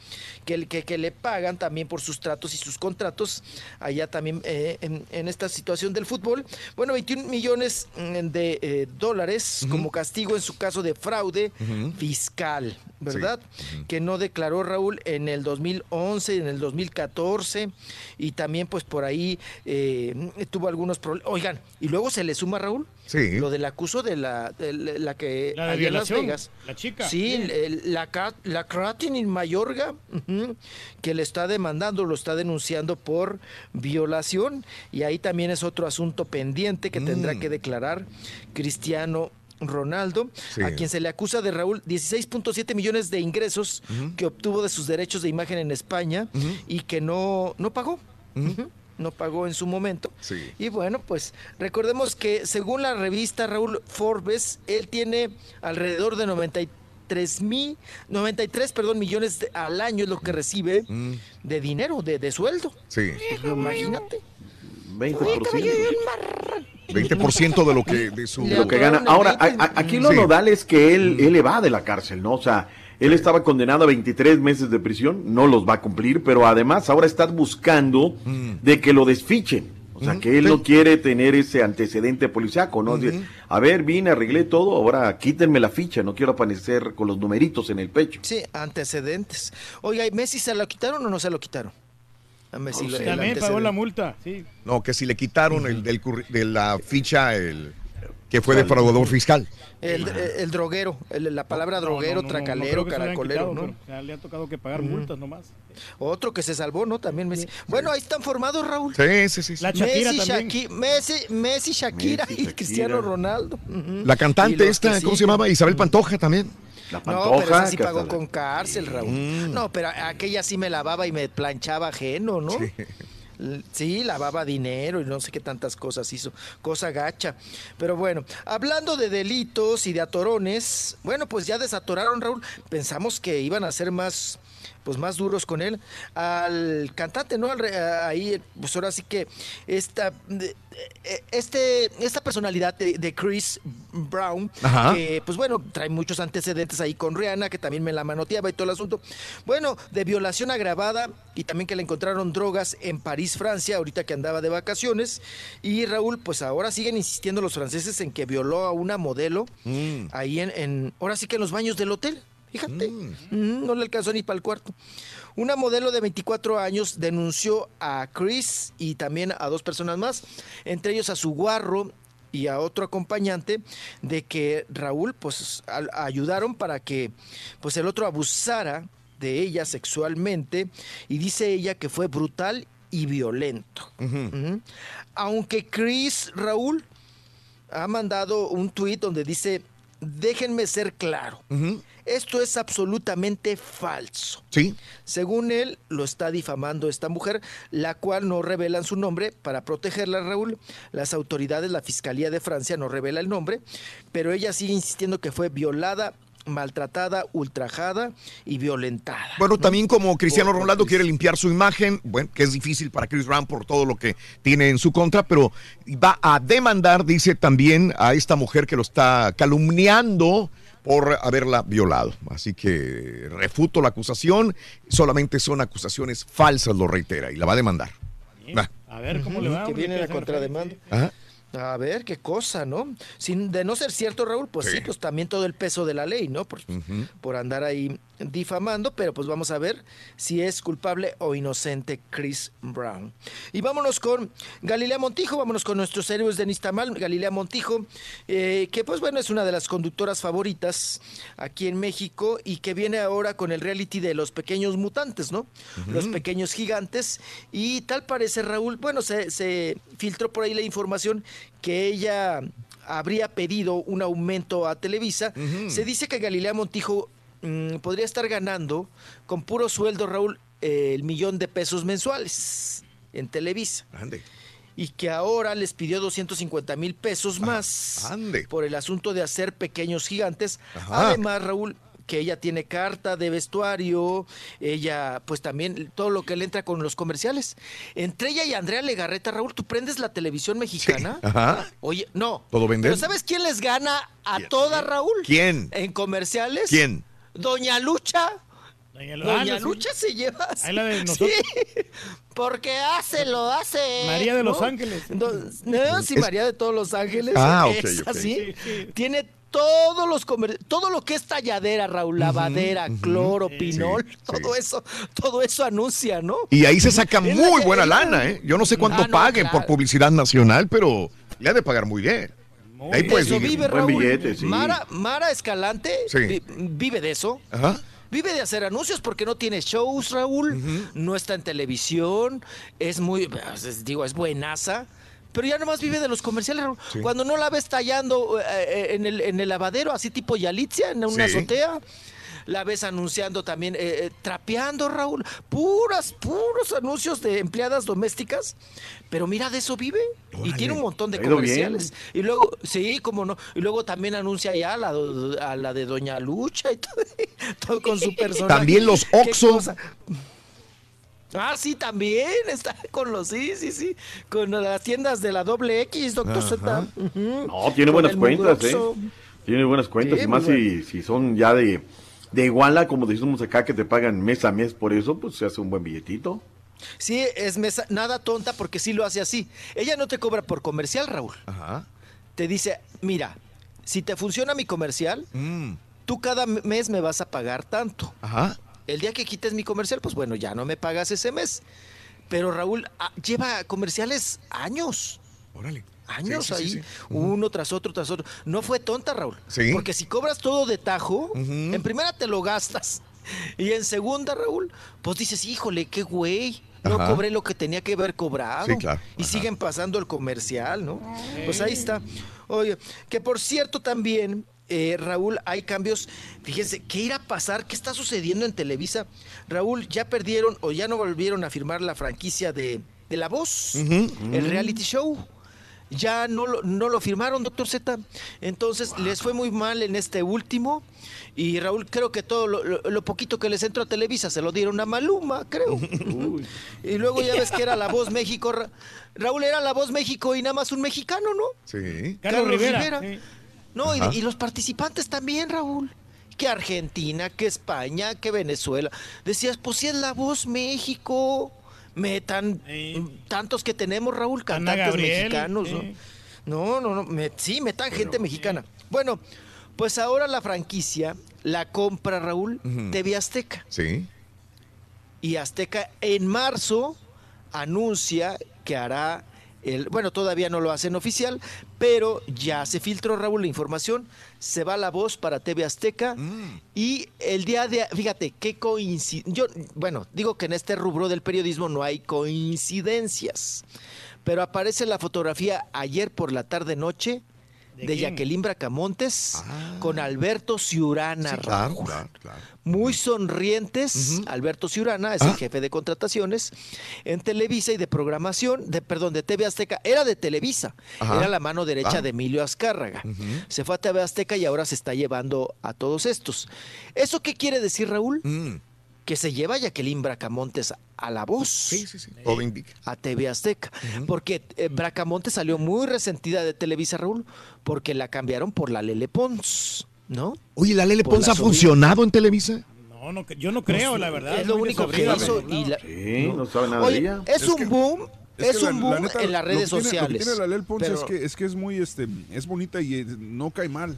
que, que, que le pagan también por sus tratos y sus contratos allá también eh, en, en esta situación del fútbol. Bueno, 21 millones mm, de eh, dólares como castigo en su caso de fraude fiscal, ¿verdad? Que no declaró Raúl en el 2011, en el 2014 y también pues por ahí eh, tuvo algunos problemas. Oigan, y luego se le suma Raúl Sí. lo del acuso de la, de la que La de Las violación, Vegas. la chica. Sí, el- el- la, la Kratin en Mayorga, que le está demandando, lo está denunciando por violación. Y ahí también es otro asunto pendiente que tendrá Mm. que declarar Cristiano Ronaldo, Sí. a quien se le acusa de Raúl 16.7 millones de ingresos que obtuvo de sus derechos de imagen en España y que no, no pagó. No pagó en su momento. Sí. Y bueno, pues recordemos que según la revista Raúl Forbes, él tiene alrededor de 93 mil, 93, perdón, millones de- al año es lo que recibe Mm. de dinero, de, de sueldo. Sí. Imagínate. 20%. 20% de lo que de su de lo que gana. Ahora, a- a- aquí lo Sí. nodal es que él, él evade la cárcel, ¿no? O sea, él estaba condenado a 23 meses de prisión, no los va a cumplir, pero además ahora está buscando de que lo desfichen. O sea, que él no quiere tener ese antecedente policiaco, ¿no? De, a ver, vine, arreglé todo, ahora quítenme la ficha, no quiero aparecer con los numeritos en el pecho. Sí, antecedentes. Oiga, ¿y Messi se lo quitaron o no se lo quitaron? A Messi lo- También pagó la multa, sí. No, que si le quitaron el, del de la ficha el que fue defraudador fiscal. El, el- el droguero, el- la palabra droguero, No, no, no, no tracalero, caracolero, quitado, ¿no? le ha tocado que pagar Ujú. multas nomás. Otro que se salvó, ¿no? También Messi. Bueno, ahí están formados, Raúl. Sí, sí, sí. sí. La Shakira Messi. Shaki- Messi, Messi, Shakira Messi, y Shakira. Cristiano Ronaldo. La Y cantante esta, ¿cómo se llamaba? Isabel Pantoja también. La No, pero esa sí pagó la- con cárcel, Raúl. Mm. No, pero aquella sí me lavaba y me planchaba ajeno, ¿no? Sí, lavaba dinero y no sé qué tantas cosas hizo. Cosa gacha. Pero bueno, hablando de delitos y de atorones, bueno, pues ya desatoraron, Raúl. Pensamos que iban a ser más pues más duros con él al cantante no Al ahí pues ahora sí que esta de- eh, este esta personalidad de, de Chris Brown Ajá. que pues bueno trae muchos antecedentes ahí con Rihanna que también me la manoteaba y todo el asunto bueno de violación agravada y también que le encontraron drogas en París Francia ahorita que andaba de vacaciones y Raúl pues ahora siguen insistiendo los franceses en que violó a una modelo Mm. ahí en, en- ahora sí que en los baños del hotel. Fíjate, Mm, no le alcanzó ni para el cuarto. Una modelo de 24 años denunció a Chris y también a dos personas más, entre ellos a su guarro y a otro acompañante, de que Raúl pues ayudaron para que pues el otro abusara de ella sexualmente y dice ella que fue brutal y violento. Aunque Chris Raúl ha mandado un tuit donde dice déjenme ser claro. Esto es absolutamente falso. Sí. Según él, lo está difamando esta mujer, la cual no revelan su nombre para protegerla, Raúl. Las autoridades, la Fiscalía de Francia no revela el nombre, pero ella sigue insistiendo que fue violada, maltratada, ultrajada y violentada. Bueno, también como Cristiano Ronaldo quiere limpiar su imagen, bueno, que es difícil para Chris Brown por todo lo que tiene en su contra, pero va a demandar, dice también, a esta mujer que lo está calumniando por haberla violado. Así que refuto la acusación, solamente son acusaciones falsas, lo reitera, y la va a demandar. Va. A ver cómo le va. Que viene la contrademanda. Ajá. A ver, qué cosa, ¿no? Sin, de no ser cierto, Raúl, pues sí, Sí. pues también todo el peso de la ley, ¿no? Por, por andar ahí difamando, pero pues vamos a ver si es culpable o inocente Chris Brown. Y vámonos con Galilea Montijo, vámonos con nuestros héroes de Nistamal, Galilea Montijo, eh, que pues bueno, es una de las conductoras favoritas aquí en México y que viene ahora con el reality de los pequeños mutantes, ¿no? Los pequeños gigantes. Y tal parece, Raúl, bueno, se, se filtró por ahí la información que ella habría pedido un aumento a Televisa. Se dice que Galilea Montijo mm, podría estar ganando con puro sueldo, Raúl, eh, el millón de pesos mensuales en Televisa. Ande. Y que ahora les pidió 250 mil pesos más por el asunto de hacer pequeños gigantes. Ajá. Además, Raúl, que ella tiene carta de vestuario, ella, pues también todo lo que le entra con los comerciales. Entre ella y Andrea Legarreta, Raúl, ¿tú prendes la televisión mexicana? Ajá. Oye, no. ¿Todo vender? ¿Pero sabes quién les gana a toda, Raúl? ¿Quién? En comerciales. ¿Quién? Doña Lucha. Doña, Doña sí. Lucha se lleva. Ahí la de Sí, nosotros. porque hace, lo hace. María de Los. Ángeles. Do- no, sí, Es- María de todos los ángeles. Ah, ok, es así. Tiene todos los comer- todo lo que es talladera, Raúl, lavadera, cloro, pinol, todo eso, todo eso anuncia, ¿no? Y ahí se saca muy buena lana, ¿eh? Yo no sé cuánto Ah, no, paguen claro. por publicidad nacional, pero le ha de pagar muy bien. Ahí De puedes eso vive Raúl. Mara, Mara Escalante Sí. vi- vive de eso. Ajá. Vive de hacer anuncios porque no tiene shows, Raúl. No está en televisión. Es muy, pues, digo, es buenaza. Pero ya nomás vive de los comerciales, Raúl. Sí. Cuando no la ves tallando eh, eh, en, el, en el lavadero, así tipo Yalitzia, en una Sí. azotea. La ves anunciando también, eh, eh, trapeando, Raúl. Puras, puros anuncios de empleadas domésticas. Pero mira, de eso vive. Y tiene un montón de comerciales. Y luego, sí, como no. Y luego también anuncia ya a la, a la de Doña Lucha y todo, todo con su personaje. También los cosa. Ah, sí, también está con los, sí, sí, sí, con las tiendas de la doble X, doctor Ajá. Z. No, tiene buenas cuentas, ¿eh? Tiene buenas cuentas, Sí, y más si, si son ya de, de iguala, como decimos acá, que te pagan mes a mes por eso, pues se hace un buen billetito. Sí, es mesa- nada tonta porque sí lo hace así. Ella no te cobra por comercial, Raúl. Ajá. Te dice, mira, si te funciona mi comercial, tú cada mes me vas a pagar tanto. Mm. Ajá. El día que quites mi comercial, pues bueno, ya no me pagas ese mes. Pero Raúl ah, lleva comerciales años. Órale. Años Sí, sí, sí, ahí, sí. uno tras otro, tras otro. No fue tonta, Raúl. Sí. Porque si cobras todo de tajo, en primera te lo gastas. Y en segunda, Raúl, pues dices, híjole, qué güey. No Ajá. cobré lo que tenía que haber cobrado. Sí, claro. Y siguen pasando el comercial, ¿no? Pues ahí está. Oye, que por cierto también, eh, Raúl, hay cambios. Fíjense, ¿qué irá a pasar? ¿Qué está sucediendo en Televisa? Raúl, ya perdieron o ya no volvieron a firmar la franquicia de, de La Voz, el reality show. Ya no lo, no lo firmaron, doctor Z. Entonces les fue muy mal en este último. Y Raúl, creo que todo lo, lo- lo poquito que les entró a Televisa se lo dieron a Maluma, creo. Y luego ya ves que era La Voz México. Ra- Raúl era La Voz México y nada más un mexicano, ¿no? Sí. Carlos Rivera, sí. No, y, y los participantes también, Raúl. Que Argentina, que España, que Venezuela. Decías, pues si es La Voz México. Metan tantos que tenemos, Raúl, cantantes Gabriel, mexicanos, ¿no? sí. No, no, no, me- sí, metan gente mexicana. Bueno, pues ahora la franquicia la compra Raúl Ujú. TV Azteca. Sí. Y Azteca en marzo anuncia que hará el, bueno, todavía no lo hacen oficial, pero ya se filtró Raúl la información, se va la voz para TV Azteca. Y el día de, fíjate, qué coincidencia, yo, bueno, digo que en este rubro del periodismo no hay coincidencias, pero aparece la fotografía ayer por la tarde de? Jacqueline Bracamontes con Alberto Ciurana. Sí, claro, Raúl. claro, claro. Muy sonrientes, Alberto Ciurana es el jefe de contrataciones en Televisa y de programación, de perdón, de TV Azteca. Era de Televisa, Ajá. era la mano derecha Ah. de Emilio Azcárraga. Se fue a TV Azteca y ahora se está llevando a todos estos. ¿Eso qué quiere decir, Raúl? Mm. Que se lleva a Jacqueline Bracamontes a la voz. Sí, sí, sí. A TV Azteca. Porque eh, Bracamontes salió muy resentida de Televisa, Raúl, porque la cambiaron por la Lele Pons, ¿no? Oye, ¿la Lele Por Pons la ha sobrina. funcionado en Televisa? No, no, yo no creo, la verdad. Es lo único que hizo. Y la- Sí, no sabe nada de ella. es, Es un que- boom, es, que un la boom neta, en las lo redes que tiene- sociales. Lo que tiene la Pons pero- es que es que es muy este es bonita y eh, no cae mal.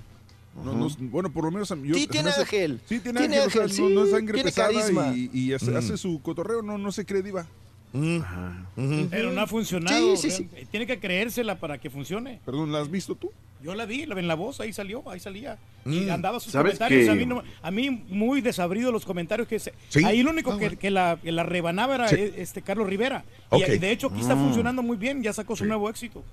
No, no- bueno, por lo menos a mí- yo Sí, tiene hace- ángel. Sí, tiene, Tiene ángel, o sea, ángel, no, no es sangre pesada carisma. y, y hace, Mm. hace su cotorreo, no, no se cree diva. Pero no ha funcionado. Sí, sí, sí. real- Tiene que creérsela para que funcione. Perdón, ¿la has visto tú? Yo la vi, la- en la voz, ahí salió, ahí salía. Y Mm. andaba sus ¿Sabes comentarios. que- A, mí no- a mí muy desabrido los comentarios que se, ¿Sí? Ahí lo único Ah, que, bueno. que la, que la rebanaba era Sí. eh, este Carlos Rivera. Y, de hecho aquí está Mm. funcionando muy bien, ya sacó su nuevo éxito.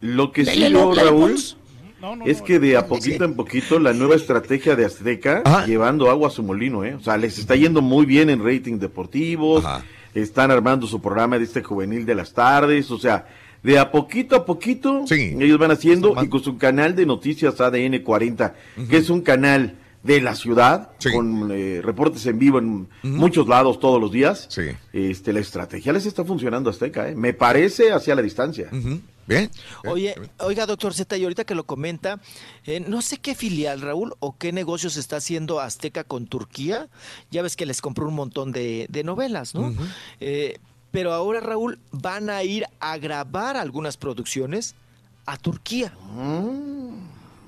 Lo que sí yo, Raúl, Pons. No, no, es no, que de a poquito en poquito la nueva estrategia de Azteca llevando agua a su molino, ¿eh? O sea, les está yendo muy bien en rating deportivos, Ajá. Están armando su programa de este juvenil de las tardes, o sea, de a poquito a poquito Sí. ellos van haciendo y con su canal de noticias ADN 40, que es un canal de la ciudad Sí. con eh, reportes en vivo en muchos lados todos los días. Sí. Este, la estrategia les está funcionando a Azteca, ¿eh? Me parece hacia la distancia. Bien. Oye, oiga, doctor Z, y ahorita que lo comenta, eh, no sé qué filial, Raúl, o qué negocios está haciendo Azteca con Turquía. Ya ves que les compró un montón de, de novelas, ¿no? Eh, pero ahora, Raúl, van a ir a grabar algunas producciones a Turquía.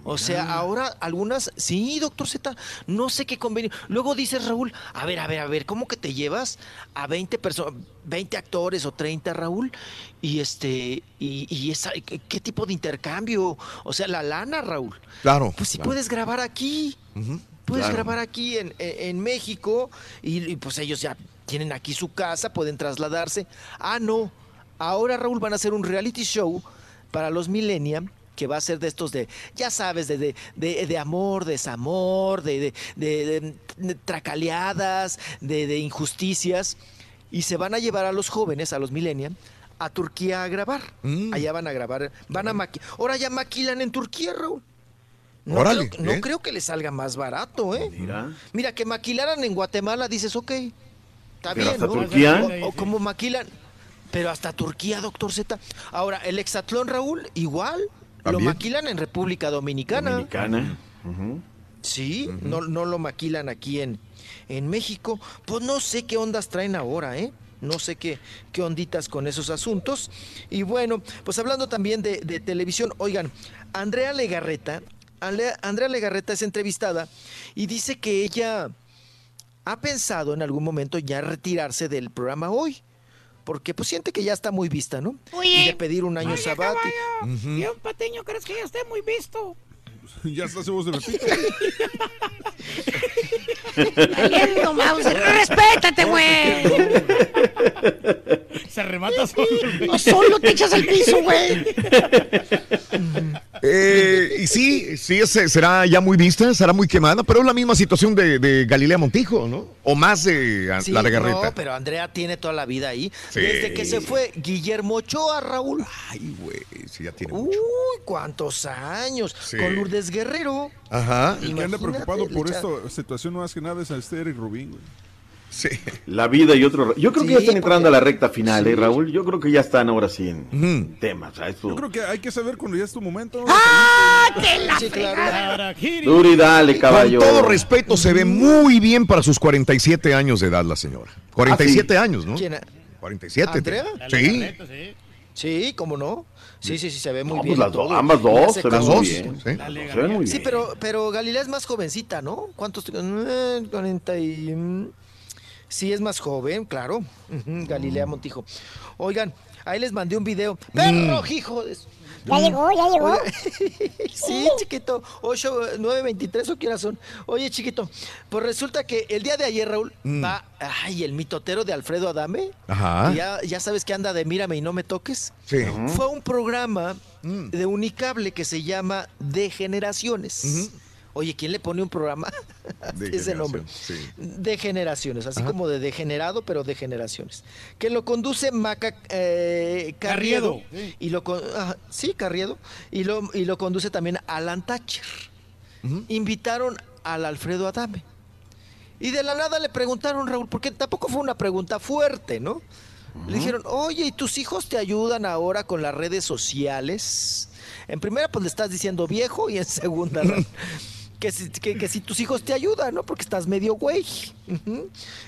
O sea, ahora algunas, sí, doctor Z, no sé qué convenio. Luego dices, Raúl, a ver, a ver, a ver, ¿cómo que te llevas a 20 personas, 20 actores o 30, Raúl? Y este, y, y esa, ¿qué, tipo de intercambio? O sea, la lana, Raúl. Claro. Pues si claro. puedes grabar aquí, puedes Claro. grabar aquí en, en- en México y, y, pues ellos ya tienen aquí su casa, pueden trasladarse. Ah, no, ahora Raúl van a hacer un reality show para los millennials que va a ser de estos de, ya sabes, de, de, de- de amor, desamor, de, de, de- de- de tracaleadas, de, de injusticias, y se van a llevar a los jóvenes, a los millennials, a Turquía a grabar. Mm. Allá van a grabar, van a maquilar. Ahora ya maquilan en Turquía, Raúl. No, Órale, creo, no creo que le salga más barato, ¿eh? Mira. Mira, que maquilaran en Guatemala, dices, ok, está Pero bien, hasta ¿no? Turquía. O, o como maquilan, pero hasta Turquía, doctor Z. Ahora, el hexatlón, Raúl, igual, lo maquilan en República Dominicana. Dominicana. Sí, no, no lo maquilan aquí en, en México. Pues no sé qué ondas traen ahora, ¿eh? No sé qué, qué onditas con esos asuntos. Y bueno, pues hablando también de, de televisión, oigan, Andrea Legarreta, Andrea Legarreta es entrevistada y dice que ella ha pensado en algún momento ya retirarse del programa hoy. Porque pues siente que ya está muy vista, ¿no? Oye. y de pedir un año sabático. caballo, ¿Y un pateño crees que ya esté muy visto? ya está voz de. Valiendo, Mauser. ¡Respétate, güey! Se remata solo. No solo te echas al piso, güey. Eh, y sí, sí, será ya muy vista, será muy quemada, pero es la misma situación de, de Galilea Montijo, ¿no? O más de a- Sí, la Legarreta. No, pero Andrea tiene toda la vida ahí. Sí. Desde que se fue Guillermo Ochoa, Raúl. Ay, güey, sí, ya tiene Uy, cuántos años. Sí. Con Lourdes Guerrero. Ajá. El que anda preocupado por esta situación no más que nada es a este Eric Rubín, güey. Sí. La vida y otro. Yo creo que Sí, ya están entrando porque- a la recta final, Sí. ¿eh, Raúl? Yo creo que ya están ahora sí en Ujú. temas. o sea, esto- Yo creo que hay que saber cuando ya es tu momento. ¡Ah, que la Sí, claro. Duri, dale, caballo. Con todo respeto, se ve muy bien para sus 47 años de edad la señora. 47 años, ¿no? ¿Quién? 47. ¿Andrea? La Sí. Sí. Sí, cómo no. Sí, sí, sí, se ve muy No, bien. pues las dos, ambas dos se ven Las muy dos, bien. sí. La Se ven muy Sí, bien. pero, pero Galilea es más jovencita, ¿no? ¿Cuántos? Eh, 40 y... mm, Sí, es más joven, claro. Galilea Montijo. Oigan, ahí les mandé un video. ¡Perro, hijo de... su- Ya llegó, ya llegó. Sí, chiquito. 8, 9, 23 o qué horas son. Oye, chiquito, pues resulta que el día de ayer, Raúl, Mm. va, ay, el mitotero de Alfredo Adame. Ajá. Ya, ya sabes que anda de mírame y no me toques. Sí. Fue un programa de Unicable que se llama De Generaciones. Oye, ¿quién le pone un programa? De Ese nombre. sí. De generaciones, así Ajá. como de degenerado, pero de generaciones. Que lo conduce Maca eh, Carriedo. Carriedo, sí. Y lo sí, Carriedo. Y lo, y lo conduce también Alan Thatcher. Invitaron al Alfredo Adame. Y de la nada le preguntaron, Raúl, porque tampoco fue una pregunta fuerte, ¿no? Le dijeron, oye, ¿y tus hijos te ayudan ahora con las redes sociales? En primera, pues le estás diciendo viejo, y en segunda, que si, que, que si tus hijos te ayudan, ¿no? Porque estás medio güey.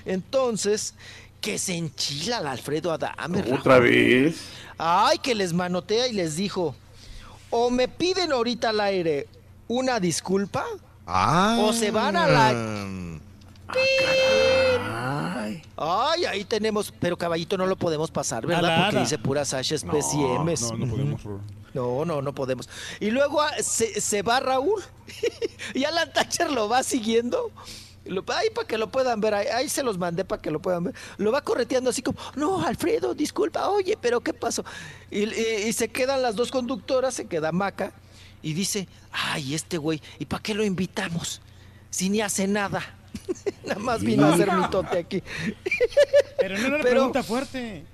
Entonces, que se enchila el Alfredo Adame. Raúl. ¿Otra vez? Ay, que les manotea y les dijo, o me piden ahorita al aire una disculpa, Ah. o se van a la... Ay, ahí tenemos, pero caballito no lo podemos pasar, ¿verdad? Nada, Porque nada. dice pura Sasha SPCMs. No, no podemos. No, no, no podemos. Y luego ah, se, se va Raúl y Alan Thatcher lo va siguiendo. Lo, ahí para que lo puedan ver, ahí, ahí se los mandé para que lo puedan ver. Lo va correteando así como, no, Alfredo, disculpa, oye, pero ¿qué pasó? Y, y- y se quedan las dos conductoras, se queda Maca y dice, ay, este güey, ¿y para qué lo invitamos? Si ni hace nada. Nada más vino a hacer mitote aquí. Pero no era una Pero- pregunta fuerte.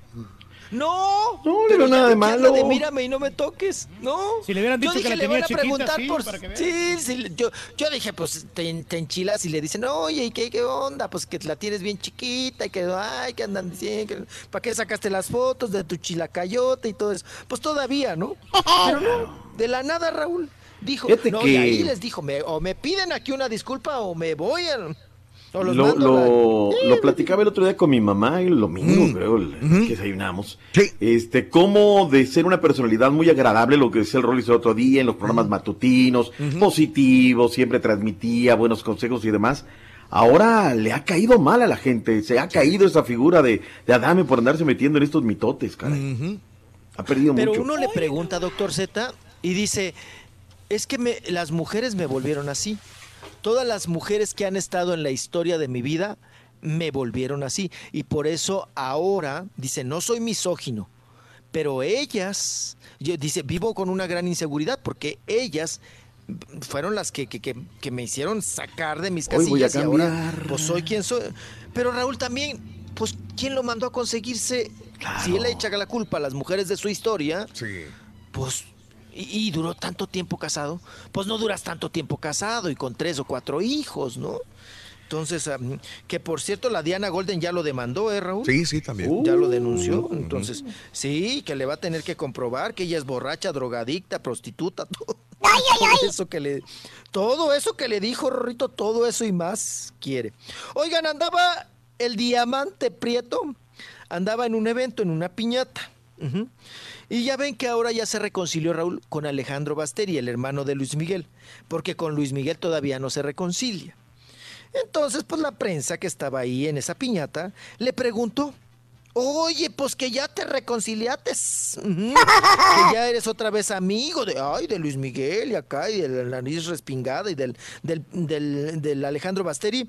No, No, pero pero ya nada de que malo. De mírame y no me toques, ¿no. Si le hubieran Yo dicho que dije, la le van tenía a chiquita, preguntar sí, por... para que. Sí, sí, yo, yo dije, pues te, te enchilas y le dicen, oye, ¿y qué, qué onda? Pues que la tienes bien chiquita y que, ay, que andan diciendo, que- ¿para qué sacaste las fotos de tu chilacayote y todo eso? Pues todavía, ¿no? Pero no, de la nada, Raúl, dijo, Fíjate no, que- y ahí les dijo, me- o me piden aquí una disculpa o me voy a... Lo, mando lo, lo platicaba el otro día con mi mamá, el domingo, Mm. creo, el- que desayunamos. Este, cómo de ser una personalidad muy agradable, lo que decía el Rollis el otro día, en los programas matutinos, positivo, siempre transmitía buenos consejos y demás. Ahora le ha caído mal a la gente, se ha caído esa figura de, de Adame por andarse metiendo en estos mitotes, caray. Ha perdido Pero mucho. uno le pregunta, doctor Z, y dice, es que me- las mujeres me volvieron así. Todas las mujeres que han estado en la historia de mi vida me volvieron así. Y por eso ahora, dice, no soy misógino, pero ellas, yo, dice, vivo con una gran inseguridad porque ellas fueron las que, que- que- que me hicieron sacar de mis Hoy voy a casillas y ahora pues soy quien soy. Pero Raúl también, pues, ¿quién lo mandó a conseguirse? Si él le echa la culpa a las mujeres de su historia, pues, y, y duró tanto tiempo casado, pues no duras tanto tiempo casado y con tres o cuatro hijos, ¿no? Entonces, que por cierto, la Diana Golden ya lo demandó, ¿eh, Raúl? Sí, sí, también. Ya lo denunció. Entonces, sí, que le va a tener que comprobar que ella es borracha, drogadicta, prostituta, todo. Todo eso que le, todo eso que le dijo Rorrito, todo eso y más quiere. Oigan, andaba el diamante Prieto, andaba en un evento, en una piñata. Y ya ven que ahora ya se reconcilió Raúl con Alejandro Basteri, el hermano de Luis Miguel, porque con Luis Miguel todavía no se reconcilia. Entonces, pues la prensa que estaba ahí en esa piñata le preguntó, oye, pues que ya te reconciliates, que ya eres otra vez amigo de, ay, de Luis Miguel y acá, y de la nariz respingada y del, del, del- del Alejandro Basteri.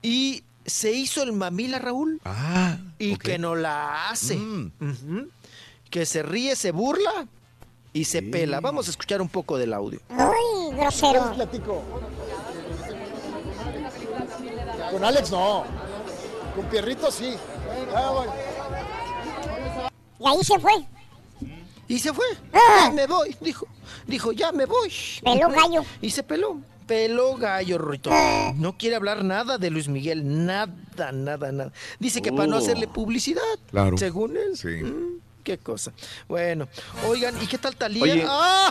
Y se hizo el mamila, Raúl, Ah, y que no la hace. Ujú. Que se ríe, se burla y se pela. Vamos a escuchar un poco del audio. Ay, grosero. platico. Con Alex no. Con Pierrito sí. Ah, bueno. Y ahí se fue. Y se fue. Ah. Ya me voy, dijo. Dijo, ya me voy. Peló gallo. Y se peló. Peló gallo, Rito. No quiere hablar nada de Luis Miguel. Nada, nada, nada. Dice que para no Oh. hacerle publicidad. Claro. Según él. Sí. Mm, qué cosa. Bueno, oigan, ¿y qué tal Talía? Oye,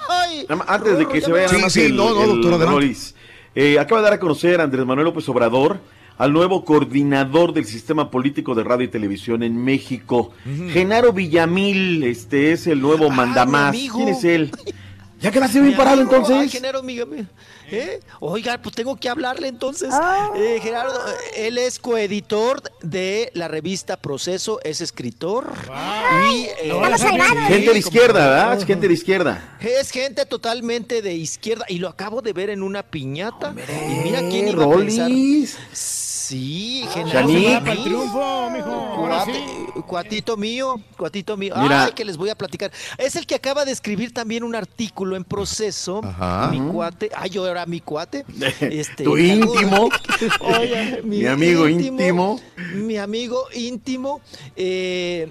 ¡Ay! Nada más, Antes de que se vaya nada Sí, más sí, el, no, no, el doctor, adelante. Rolis. Eh, acaba de dar a conocer Andrés Manuel López Obrador al nuevo coordinador del sistema político de radio y televisión en México. Genaro Villamil, este es el nuevo Ah, mandamás. ¿Quién es él? ¿Ya quedaste bien parado amigo, entonces? ay, Genaro. ¿Eh? Oiga, pues tengo que hablarle entonces. Eh, Gerardo, él es coeditor de la revista Proceso, es escritor. Y, eh, Gente de izquierda, ¿verdad? Es gente de izquierda. Es gente totalmente de izquierda y lo acabo de ver en una piñata. y mira quién iba a pensar. Sí, Genaro. El triunfo, mijo. Sí. Cuate- Cuatito mío, cuatito mío. Mira. Ay, que les voy a platicar. Es el que acaba de escribir también un artículo en proceso. Ajá. Mi cuate. Ay, yo era mi cuate. Este, Tu íntimo. Oye, Mi amigo íntimo. Mi amigo íntimo eh,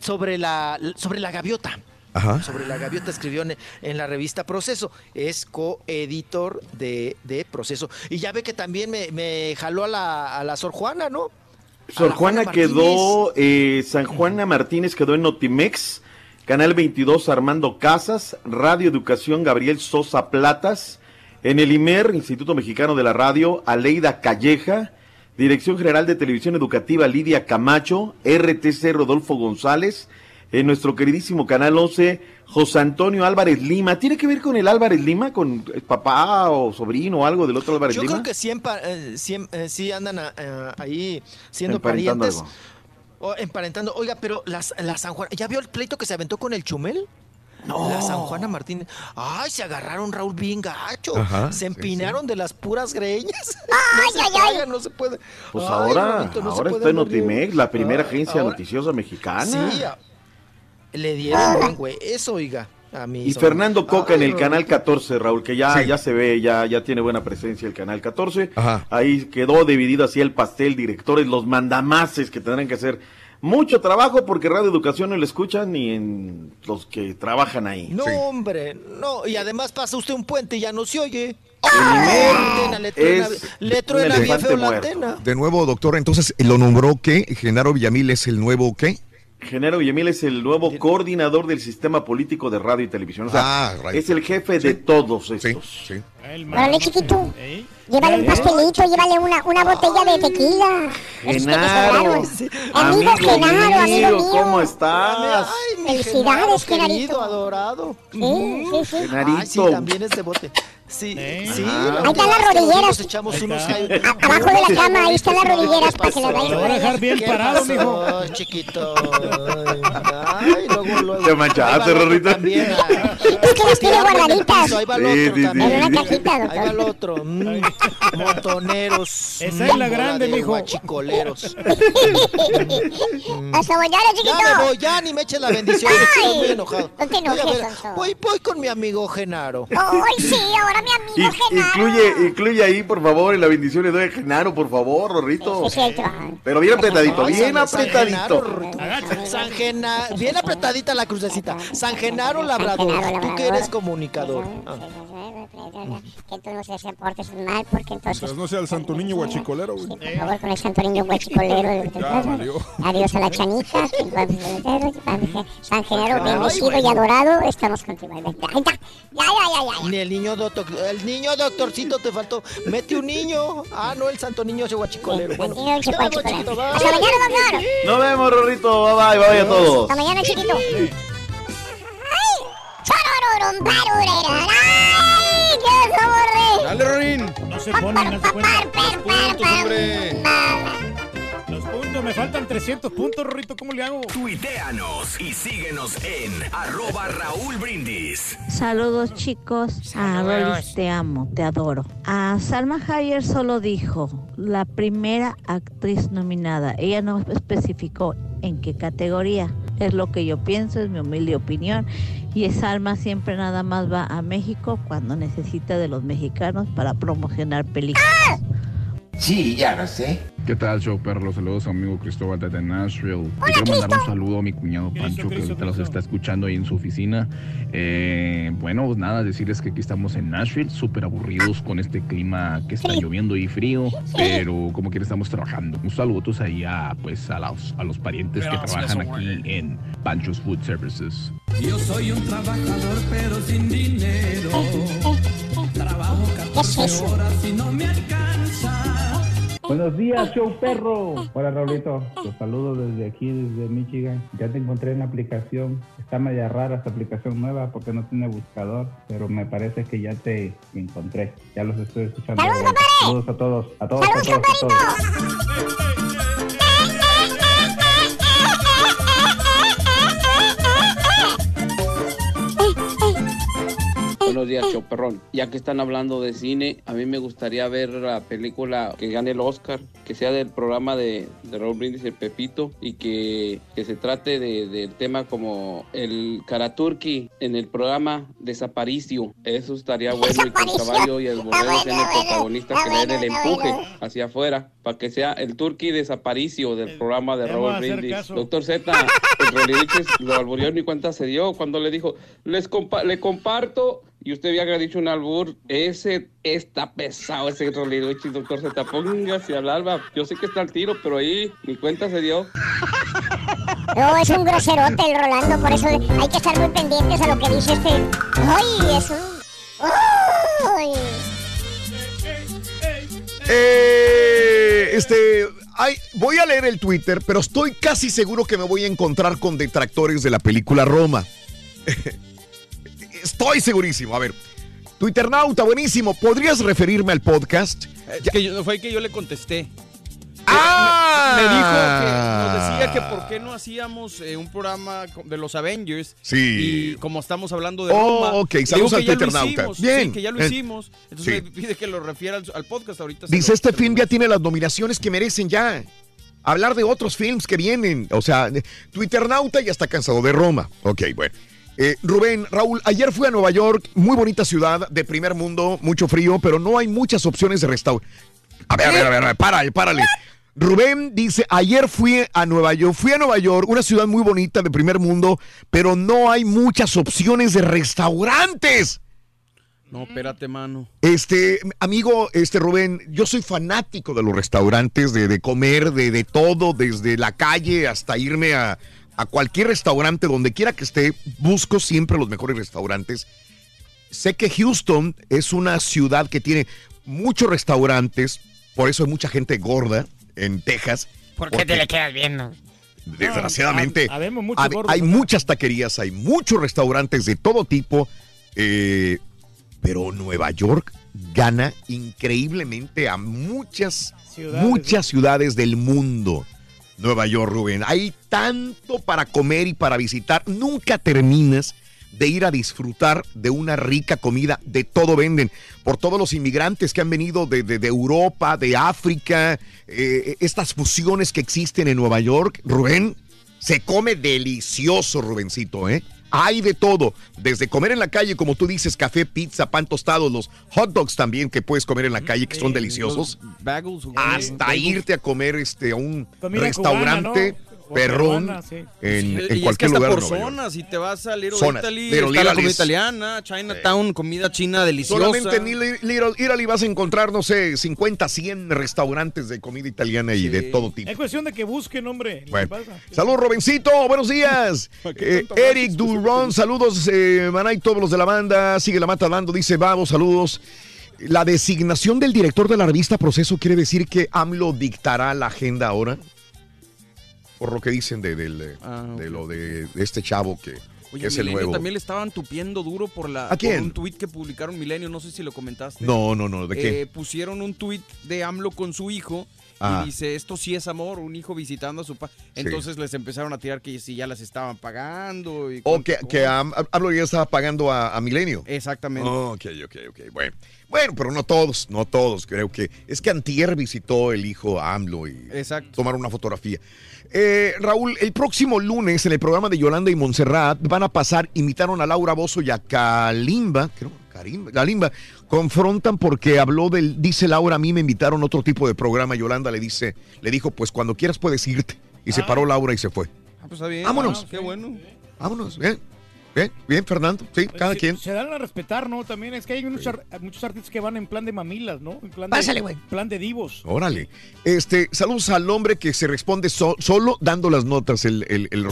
sobre, la, sobre la gaviota. Ajá. Sobre la gaviota escribió en, en la revista Proceso. Es coeditor de, de Proceso. Y ya ve que también me, me jaló a la, a la Sor Juana, ¿no? Sor Juana quedó, eh, San Juana Martínez quedó en Notimex, Canal 22 Armando Casas, Radio Educación Gabriel Sosa Platas, en el IMER, Instituto Mexicano de la Radio, Aleida Calleja, Dirección General de Televisión Educativa Lidia Camacho, RTC Rodolfo González, en nuestro queridísimo Canal 11, José Antonio Álvarez Lima. ¿Tiene que ver con el Álvarez Lima, con el papá o sobrino o algo del otro Álvarez Yo Lima? creo que sí, empa- eh, sí, em- eh, sí andan ah, eh, ahí siendo parientes. algo. O emparentando. Oiga, pero las, la San Juana, ¿ya vio el pleito que se aventó con el Chumel? No. La San Juana Martínez. Ay, se agarraron Raúl bien gacho. Ajá, se sí, empinaron de las puras greñas. Ay, no se ay, ay. tragan, no se puede. Pues Ay, ahora, no se ahora puede está en. Notimex, la primera Ay, agencia ahora- noticiosa mexicana. Sí, le dieron buen güey. Eso, oiga. A mí Y son- Fernando Coca en el canal 14, Raúl, que ya, Sí. ya se ve, ya, ya tiene buena presencia el canal 14. Ajá. Ahí quedó dividido así el pastel, directores, los mandamases que tendrán que hacer mucho trabajo porque Radio Educación no lo escuchan ni en los que trabajan ahí. No, hombre, no. Y además pasa usted un puente y ya no se oye. Le le. De nuevo, doctor, entonces lo nombró que Genaro Villamil es el nuevo qué? Genaro Villamil es el nuevo coordinador del sistema político de radio y televisión. O sea, Ah, radio. es el jefe de todos estos. Sí, sí. Órale, chiquito. Llévale un pastelito, llévale una, una botella de tequila. Genaro, sobraron. Amigo Genaro, amigo mío. ¿cómo estás? Ay, mi Felicidades, Genaro, Genarito. querido, adorado. Sí, sí, sí. Genarito. Ay, sí, también es de bote. Sí, sí. Ajá. la Ahí están las nos rodilleras. echamos unos abajo de la cama, ahí están las rodilleras para que las vayas Lo voy a dejar bien ¿Qué parado, pasó, mijo. chiquito? Ay, luego, luego. Te manchaste, Rorrito. también. Es que las tiene guardaditas. Ahí va el Sí, otro sí, sí. también. En una cajita, Ahí va doctor. el otro. mm, Montoneros. Esa es la grande, mijo. Guachicoleros. Hasta mañana, chiquito. Ya me voy, ya ni me eche la bendición. Estoy Ay, muy enojado. no te enojes, Voy, voy, voy con mi amigo Genaro. Ay, sí, ahora mi Y- amigo Genaro. incluye, incluye ahí, por favor, en la bendición le doy a Genaro, por favor, Rorrito. Sí. Pero bien apretadito, Ay, bien San- San Genaro, apretadito. San Genaro, bien apretadita la crucecita. San Genaro Labrador, Genaro tú que eres comunicador. Ah. Que tú no se portes mal, porque entonces... Mientras no sea el santo niño guachicolero, güey. Por favor, con el santo niño guachicolero. Ya. Adiós a la chanita. San Genaro, bendecido y adorado, estamos contigo. Ahí está. Ya, ya, ya, ya. Ni el niño doctor, el niño doctorcito te faltó. Mete un niño. Ah, no, el santo niño ese guachicolero. Bueno, voy, guachicolero. chiquito, bye. Hasta mañana, doctor. Nos vemos, Rorrito. Bye bye, bye a todos. Hasta mañana, chiquito. ¡Ay! ¡Qué sabor Dale, Rorín. No se ponen, no se cuentan. Puntos, hombre. Los puntos, me faltan 300 puntos, Rorrito, ¿cómo le hago? Tuiteanos y síguenos en arroba Raúl Brindis. Saludos chicos. A Rolis te amo, te adoro. A Salma Hayek solo dijo la primera actriz nominada. Ella no especificó en qué categoría. Es lo que yo pienso, es mi humilde opinión. Y Salma siempre nada más va a México cuando necesita de los mexicanos para promocionar películas. Sí, ya lo sé. ¿Qué tal, show perro? Saludos a mi amigo Cristóbal desde Nashville. Le quiero mandar un saludo a mi cuñado Pancho, que ahorita los está escuchando ahí en su oficina. Eh, bueno, pues nada, decirles que aquí estamos en Nashville, súper aburridos con este clima que está lloviendo y frío, pero como quiera estamos trabajando. Un saludo ahí a, pues, a, los, a los parientes que trabajan aquí en Pancho's Food Services. Yo soy un trabajador pero sin dinero. Trabajo 14 horas y no me alcanza. Buenos días, show perro. Hola, Raulito. Los saludo desde aquí, desde Michigan. Ya te encontré en la aplicación. Está media rara esta aplicación nueva porque no tiene buscador, pero me parece que ya te encontré. Ya los estoy escuchando. Saludos a todos, a todos, a todos, a todos. Buenos días, Choperrón. Ya que están hablando de cine, a mí me gustaría ver la película que gane el Oscar, que sea del programa de, de Raúl Brindis y el Pepito, y que, que se trate de, de tema como el Karaturki en el programa Desaparicio. Eso estaría bueno y que el caballo y el borrego sean el protagonista que le den el empuje hacia afuera, para que sea el Turqui Desaparicio del programa de Raúl Brindis. Doctor Z, el lo alburió ni cuenta se dio cuando le dijo, les compa- le comparto y usted había dicho un albur, ese está pesado, ese Roliriches, doctor Z, póngase a hablar, va. yo sé que está al tiro, pero ahí ni cuenta se dio. No, es un groserote el Rolando, por eso hay que estar muy pendientes a lo que dice este. ¡Ay, es un. ¡Ay! Eh, este, ay, voy a leer el Twitter, pero estoy casi seguro que me voy a encontrar con detractores de la película Roma. Estoy segurísimo. A ver, Twitternauta, buenísimo. ¿Podrías referirme al podcast? Eh, que yo- fue que yo le contesté. ¡Ah! Me, me dijo que nos decía que por qué no hacíamos eh, un programa de los Avengers. Sí. Y como estamos hablando de Oh, Roma. ok, saludos al Twitternauta. Bien. sí, que ya lo Eh, hicimos. Entonces sí. me pide que lo refiera al, al podcast ahorita. Dice, este film ya tiene las nominaciones que merecen ya. Hablar de otros films que vienen. O sea, Twitternauta ya está cansado de Roma. Ok, bueno. Eh, Rubén, Raúl, ayer fui a Nueva York, muy bonita ciudad, de primer mundo, mucho frío, pero no hay muchas opciones de restaurante. A ver, a ver, a ver, a ver, párale, párale. Rubén dice, ayer fui a Nueva York, fui a Nueva York, una ciudad muy bonita de primer mundo, pero no hay muchas opciones de restaurantes. No, espérate, mano. Este, amigo, este Rubén, yo soy fanático de los restaurantes, de, de comer, de, de todo, desde la calle hasta irme a, a cualquier restaurante, donde quiera que esté, busco siempre los mejores restaurantes. Sé que Houston es una ciudad que tiene muchos restaurantes, por eso hay mucha gente gorda en Texas. ¿Por qué te le quedas viendo? Desgraciadamente, gordos hay muchas taquerías, hay muchos restaurantes de todo tipo, eh, pero Nueva York gana increíblemente a muchas, Ciudades, muchas ciudades del mundo. Nueva York, Rubén. Hay tanto para comer y para visitar. Nunca terminas de ir a disfrutar de una rica comida. De todo venden. Por todos los inmigrantes que han venido de, de- de Europa, de África, eh, estas fusiones que existen en Nueva York. Rubén, se come delicioso, Rubencito, ¿eh? Hay de todo, desde comer en la calle, como tú dices, café, pizza, pan tostado, los hot dogs también que puedes comer en la calle, que son deliciosos, bagels, o- hasta irte a comer este, a un restaurante cubana, ¿no? Perrón peruana, sí. en, Sí, en y es que cualquier hasta lugar. por zonas, si te vas a Little Zonas. Italy, Little está la comida italiana, Chinatown, comida china deliciosa. Solamente en Little Italy vas a encontrar, no sé, 50, 100 restaurantes de comida italiana y de todo tipo. Es cuestión de que busquen, hombre. Bueno. Robencito. Buenos días. Eh, Eric Durón, saludos, eh, Manay, todos los de la banda. Sigue la mata dando, dice, vamos, saludos. La designación del director de la revista Proceso quiere decir que AMLO dictará la agenda ahora. Por lo que dicen de, del, eh, de lo de, de este chavo que, que Oye, es el nuevo. también le estaban tupiendo duro por la ¿A quién? por un tuit que publicaron Milenio, no sé si lo comentaste. No, no, no, ¿de qué? Eh, pusieron un tuit de AMLO con su hijo Y dice, esto sí es amor, un hijo visitando a su papá. Entonces les empezaron a tirar que si ya las estaban pagando. Y O que, que Am- AMLO ya estaba pagando a, a Milenio. Exactamente. Oh, ok, ok, ok. Bueno. bueno, pero no todos, no todos. Creo que es que Antier visitó el hijo a AMLO y Exacto. tomaron una fotografía. Eh, Raúl, el próximo lunes en el programa de Yolanda y Montserrat van a pasar, invitaron a Laura Bozo y a Kalimba, creo, Karimba, Kalimba, confrontan porque habló del, dice Laura, a mí me invitaron a otro tipo de programa, Yolanda le dice, le dijo, pues cuando quieras puedes irte. Y se paró Laura y se fue. Ah, pues está bien. Vámonos. Ah, qué bueno. Vámonos, ¿eh? Bien, bien, Fernando. Sí, cada se, quien. Se dan a respetar, ¿no? También es que hay muchos, ar- muchos artistas que van en plan de mamilas, ¿no? En plan de, Pásale, güey. plan de divos. Órale. Este, saludos al hombre que se responde so- solo dando las notas, el, el, el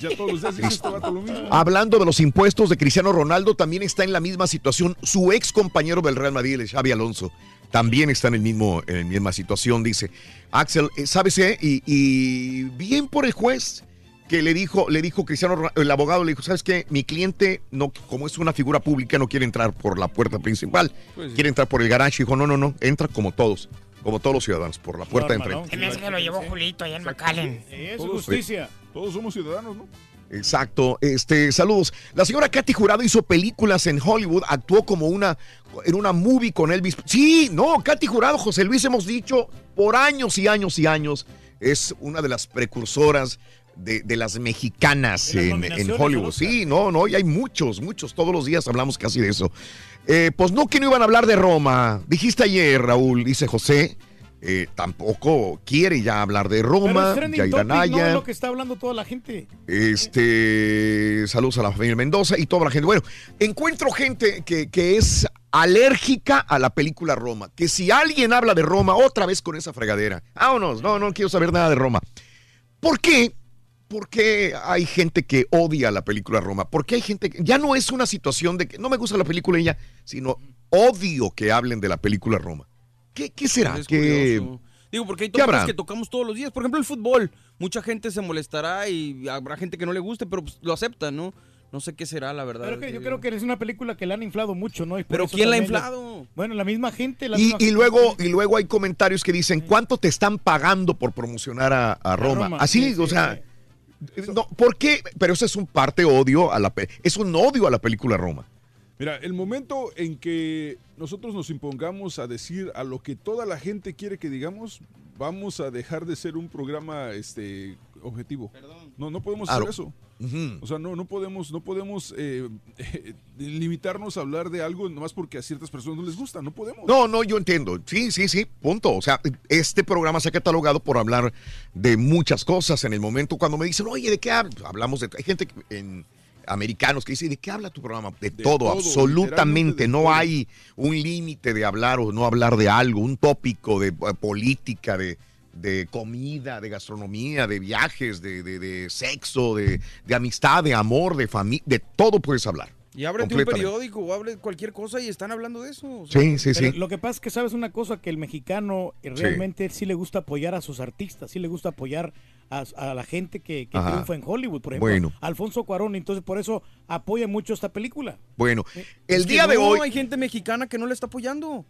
ya todos dice este vato lo mismo. Hablando de los impuestos de Cristiano Ronaldo, también está en la misma situación su ex compañero del Real Madrid, el Xavi Alonso. También está en el mismo, en la misma situación, dice. Axel, eh, ¿sabes qué? Y, y bien por el juez que le dijo, le dijo Cristiano el abogado le dijo, ¿sabes qué? Mi cliente, no, como es una figura pública, no quiere entrar por la puerta principal. Pues sí. Quiere entrar por el garage. Dijo, no, no, no, entra como todos, como todos los ciudadanos, por la puerta de enfrente. Se me hace que lo llevó Julito allá en McAllen. Todos- justicia. Todos somos ciudadanos, ¿no? Exacto. Este, saludos. La señora Katy Jurado hizo películas en Hollywood, actuó como una en una movie con Elvis. Sí, no, Katy Jurado, José Luis hemos dicho por años y años y años es una de las precursoras de, de las mexicanas De las en, Hollywood. Sí, no, no, y hay muchos, muchos. Todos los días hablamos casi de eso. Eh, pues no que no iban a hablar de Roma. Dijiste ayer, Raúl, dice José. eh, tampoco quiere ya hablar de Roma, topic, no es lo que está hablando toda la gente. Este, saludos a la familia Mendoza y toda la gente. Bueno, encuentro gente que, que es alérgica a la película Roma. Que si alguien habla de Roma, otra vez con esa fregadera. Vámonos, no, no quiero saber nada de Roma. ¿Por qué? ¿Por qué hay gente que odia la película Roma? ¿Por qué hay gente que ya no es una situación de que no me gusta la película y ya, sino odio que hablen de la película Roma? ¿Qué, qué será? Es ¿Qué- curioso. Digo, porque hay ¿Qué habrá? tópicos que tocamos todos los días. Por ejemplo, el fútbol. Mucha gente se molestará y habrá gente que no le guste, pero pues, lo acepta, ¿no? No sé qué será, la verdad. Pero que yo creo que es una película que la han inflado mucho, ¿no? Y por Pero ¿quién la ha inflado? bueno, la misma gente. La Y, misma y gente. luego, y luego hay comentarios que dicen, ¿cuánto te están pagando por promocionar a, a Roma? Roma, Así, sí, sí, o sea, no, ¿por qué? Pero eso es un parte odio a la pe- es un odio a la película Roma. Mira, el momento en que nosotros nos impongamos a decir a lo que toda la gente quiere que digamos, vamos a dejar de ser un programa este objetivo. No, no podemos Claro. hacer eso. O sea, no, no podemos, no podemos eh, limitarnos a hablar de algo nomás porque a ciertas personas no les gusta. No podemos. No, no, yo entiendo. Sí, sí, sí, punto. O sea, este programa se ha catalogado por hablar de muchas cosas en el momento cuando me dicen, oye, ¿de qué hablas? Hablamos de... Hay gente en americanos que dice, ¿de qué habla tu programa? De, todo, todo, absolutamente. de No todo. hay un límite de hablar o no hablar de algo, un tópico de eh, política, de, de comida, de gastronomía, de viajes, de, de- de sexo, de, de amistad, de amor, de familia, de todo puedes hablar. Y ábrete un periódico o hable cualquier cosa y están hablando de eso. o sea, Sí, sí, sí. Lo que pasa es que sabes una cosa, que el mexicano eh, Sí. realmente sí le gusta apoyar a sus artistas, sí le gusta apoyar a, a la gente que, que triunfa en Hollywood, por ejemplo, Bueno. Alfonso Cuarón, entonces por eso apoya mucho esta película. Bueno, es el que día de no, hoy... hay gente mexicana que no le está apoyando.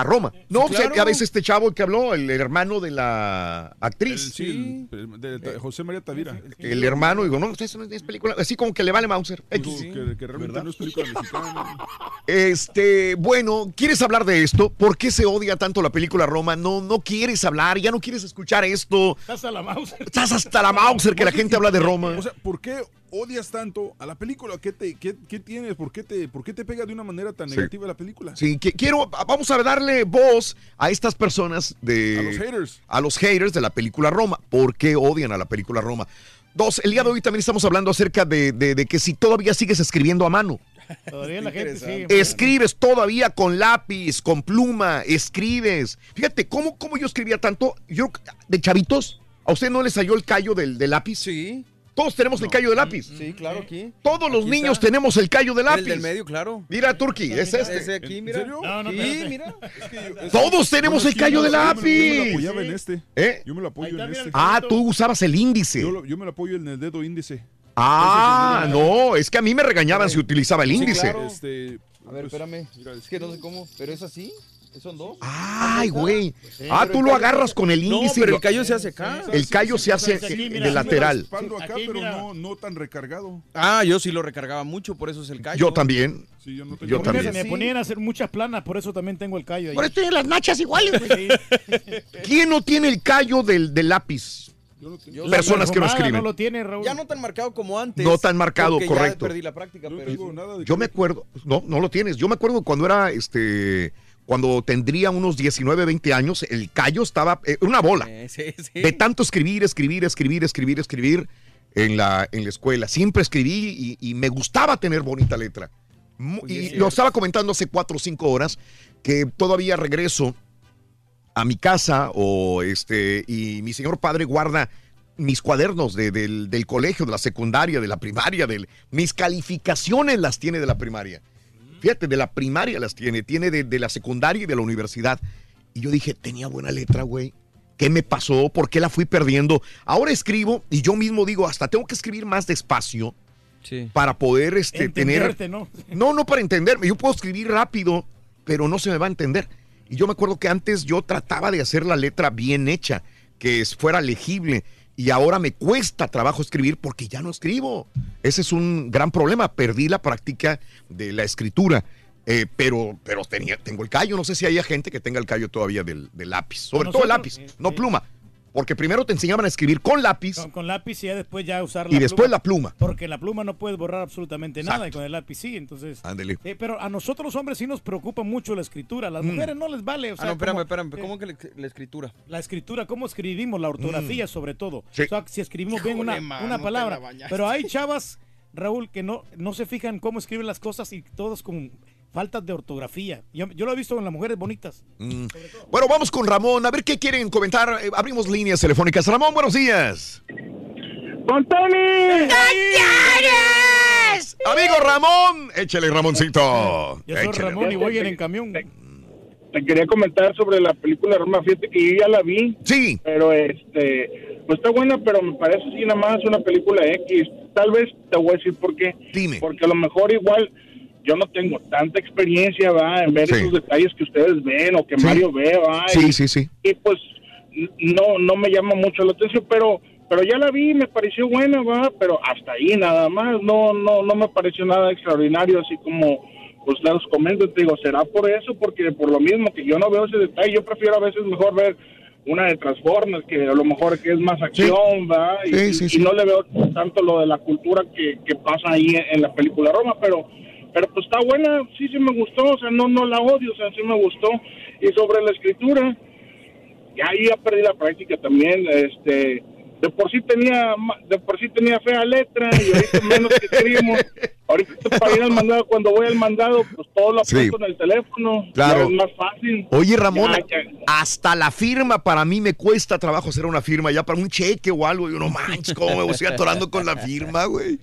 A Roma. No, Sí, o sea, ya ves este chavo que habló, el hermano de la El- actriz. sí, el- de- de José María Tavira. El hermano, digo, no, eso no es película. Así como que le vale Mauser. X. Que, que realmente no es película mexicana. Este, bueno, ¿quieres hablar de esto? ¿Por qué se odia tanto la película Roma? No, no quieres hablar, ya no quieres escuchar esto. Estás a la Mauser. Estás hasta la Mauser que la gente habla de Roma. O sea, ¿por qué odias tanto a la película? ¿Qué, te, qué, qué tienes? ¿Por qué, te, ¿Por qué te pega de una manera tan Sí. negativa la película? Sí, que quiero, vamos a darle voz a estas personas de... A los haters. A los haters de la película Roma. ¿Por qué odian a la película Roma? Dos, el día de hoy también estamos hablando acerca de, de- de que si todavía sigues escribiendo a mano. Todavía la gente sigue. Escribes todavía con lápiz, con pluma, escribes. Fíjate, ¿cómo, cómo yo escribía tanto? Yo, de chavitos, ¿a usted no le salió el callo del, del lápiz? Sí. Todos tenemos el callo de lápiz. Sí, claro, aquí. Todos los Aquí niños está. tenemos el callo de lápiz. El del medio, claro. Mira, Turki, es este. Ese aquí, mira. serio? No, no, sí, mira. Todos tenemos el que callo de yo me- Yo me lo lápiz. apoyaba en este. ¿Eh? Yo me lo apoyo en este. Ah, tú usabas el índice. Yo, lo- yo me lo apoyo en el dedo índice. Ah, no, es que a mí me regañaban si utilizaba el Sí, índice. claro. Este, A ver, pues, espérame. Es que no sé cómo, pero es así. Son dos. Ay, güey. Sí, Ah, tú lo agarras con el No, índice. y pero el callo se hace acá. El callo se hace aquí, de lateral. acá, pero no, no tan recargado. Ah, yo sí lo recargaba mucho, por eso es el callo. Yo también. Sí, yo no tengo Yo también. Me ponían a hacer muchas planas, por eso también tengo el callo ahí. Por eso tiene las nachas iguales, güey. ¿Quién no tiene el callo del, del lápiz? Yo no tengo. Personas que no escriben. No lo tiene, Raúl. Ya no tan marcado como antes. No tan marcado, correcto. Ya perdí la práctica, Yo no pero Yo me acuerdo, no, no lo tienes. Yo me acuerdo cuando era, este, cuando tendría unos 19, 20 años, el callo estaba, eh, una bola. Eh, sí, sí. De tanto escribir, escribir, escribir, escribir, escribir. en la, en la escuela. Siempre escribí y, y me gustaba tener bonita letra. Mu- Y lo estaba comentando hace cuatro o cinco horas que todavía regreso a mi casa o este y mi señor padre guarda mis cuadernos de- del, del colegio, de la secundaria, de la primaria, del, mis calificaciones las tiene de la primaria. Fíjate, de la primaria las tiene, tiene de, de la secundaria y de la universidad. Y yo dije, tenía buena letra, güey. ¿Qué me pasó? ¿Por qué la fui perdiendo? Ahora escribo y yo mismo digo, hasta tengo que escribir más despacio Sí. para poder este, tener... ¿no? No, no para entenderme. Yo puedo escribir rápido, pero no se me va a entender. Y yo me acuerdo que antes yo trataba de hacer la letra bien hecha, que es- fuera legible. Y ahora me cuesta trabajo escribir porque ya no escribo. Ese es un gran problema. Perdí la práctica de la escritura. Eh, pero pero tenía, tengo el callo. No sé si hay gente que tenga el callo todavía del, del lápiz. Sobre todo el lápiz, Nosotros, no pluma. Porque primero te enseñaban a escribir con lápiz Con, con lápiz y ya después ya usar y después la pluma. Porque la pluma no puedes borrar absolutamente nada y con el lápiz sí, entonces... Ándele. Eh, pero a nosotros los hombres sí nos preocupa mucho la escritura. A las Mm. mujeres no les vale. O sea, ah, no, espérame, como- espérame. eh, ¿Cómo que la, la escritura? La escritura, cómo escribimos, la ortografía Mm. sobre todo. Sí. O sea, si escribimos bien una, una palabra. la. Pero hay chavas, Raúl, que no, no se fijan cómo escriben las cosas y todos con faltas de ortografía. Yo, yo lo he visto en las mujeres bonitas. Mm. Bueno, vamos con Ramón. A ver qué quieren comentar. Eh, abrimos líneas telefónicas. Ramón, buenos días. ¡Con Tony! Amigo Ramón, échale Ramoncito. Yo soy Échale. Ramón y voy en el camión. Te quería comentar sobre la película Roma, fíjate que yo ya la vi. Sí. Pero este, pues está buena, pero me parece sí nada más una película X. Tal vez te voy a decir por qué. Dime. Porque a lo mejor igual yo no tengo tanta experiencia, va, en ver Sí. esos detalles que ustedes ven o que Sí. Mario ve, va. Sí, y, sí, sí. y pues no no me llama mucho la atención, pero pero ya la vi, me pareció buena, va, pero hasta ahí nada más, no no no me pareció nada extraordinario, así como pues les comento, te digo, será por eso, porque por lo mismo que yo no veo ese detalle, yo prefiero a veces mejor ver una de Transformers, que a lo mejor que es más acción, va, y, Sí, sí, y sí. no le veo tanto lo de la cultura que, que pasa ahí en, en la película Roma, pero pero pues está buena, sí, sí me gustó, o sea, no no la odio, o sea, sí me gustó. Y sobre la escritura, ya ahí ya perdí la práctica también, este, de por sí tenía, de por sí tenía fea letra y ahorita menos que escribimos. Ahorita para ir al mandado, cuando voy al mandado, pues todo lo Sí. apunto en el teléfono, Claro. es más fácil. Oye, Ramón, Ya, ya. hasta la firma para mí me cuesta trabajo hacer una firma, ya para un cheque o algo. Yo no manches, cómo me estoy atorando con la firma, güey.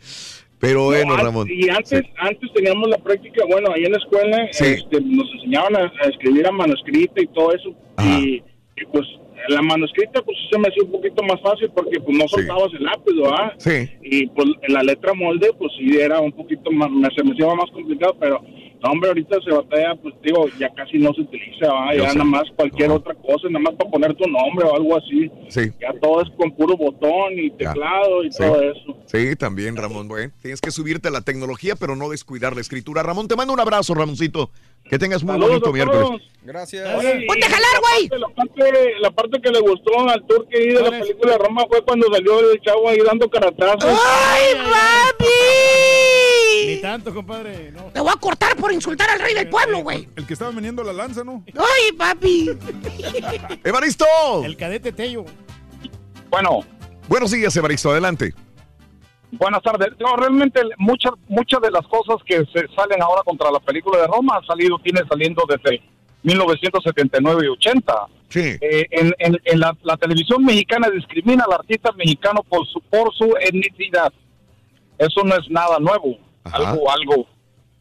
Pero bueno, No, Ramón. Y antes, antes teníamos la práctica, bueno, ahí en la escuela Sí. este, nos enseñaban a, a escribir a manuscrita y todo eso. Y, y, pues la manuscrita pues se me hacía un poquito más fácil porque pues no soltabas el lápiz, ¿verdad? Sí. Y pues la letra molde pues sí era un poquito más, se me hacía más complicado, pero no, hombre, ahorita se batalla, pues digo, ya casi no se utiliza. Yo Ya sé. nada más cualquier otra cosa, nada más para poner tu nombre o algo así. Sí. Ya todo es con puro botón y teclado y Sí. todo eso. Sí, también, Ramón. Bueno, tienes que subirte a la tecnología, pero no descuidar la escritura. Ramón, te mando un abrazo, Ramoncito. Que tengas muy Saludos bonito miércoles. Gracias. ¡Ponte a jalar, güey! La parte, la parte que le gustó al turque ahí de la película Roma fue cuando salió el chavo ahí dando caratazos. ¡Ay, papi! Ni tanto, compadre. No. Te voy a cortar por insultar al rey del pueblo, güey. El que estaba vendiendo la lanza, ¿no? ¡Ay, papi! ¡Evaristo! El cadete Tello. Bueno. Buenos días, Evaristo. Adelante. Buenas tardes. No, realmente muchas muchas de las cosas que se salen ahora contra la película de Roma han salido, tiene saliendo desde 1979 y 80. Sí. Eh, en en- en la, la televisión mexicana discrimina al artista mexicano por su por su etnicidad. Eso no es nada nuevo. Algo, algo.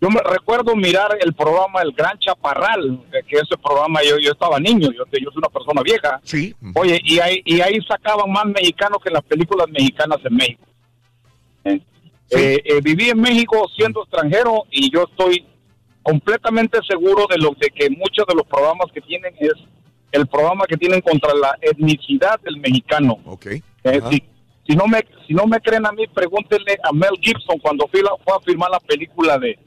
Yo me recuerdo mirar el programa El Gran Chaparral, que ese programa yo, yo estaba niño, yo, yo soy una persona vieja. Sí. Oye, y ahí, y ahí sacaban más mexicanos que las películas mexicanas en México. Eh, eh, eh, viví en México siendo extranjero y yo estoy completamente seguro de lo de que muchos de los programas que tienen es el programa que tienen contra la etnicidad del mexicano. Ok. Eh, si, si no me si no me creen a mí, pregúntenle a Mel Gibson cuando fue, a filmar la película de,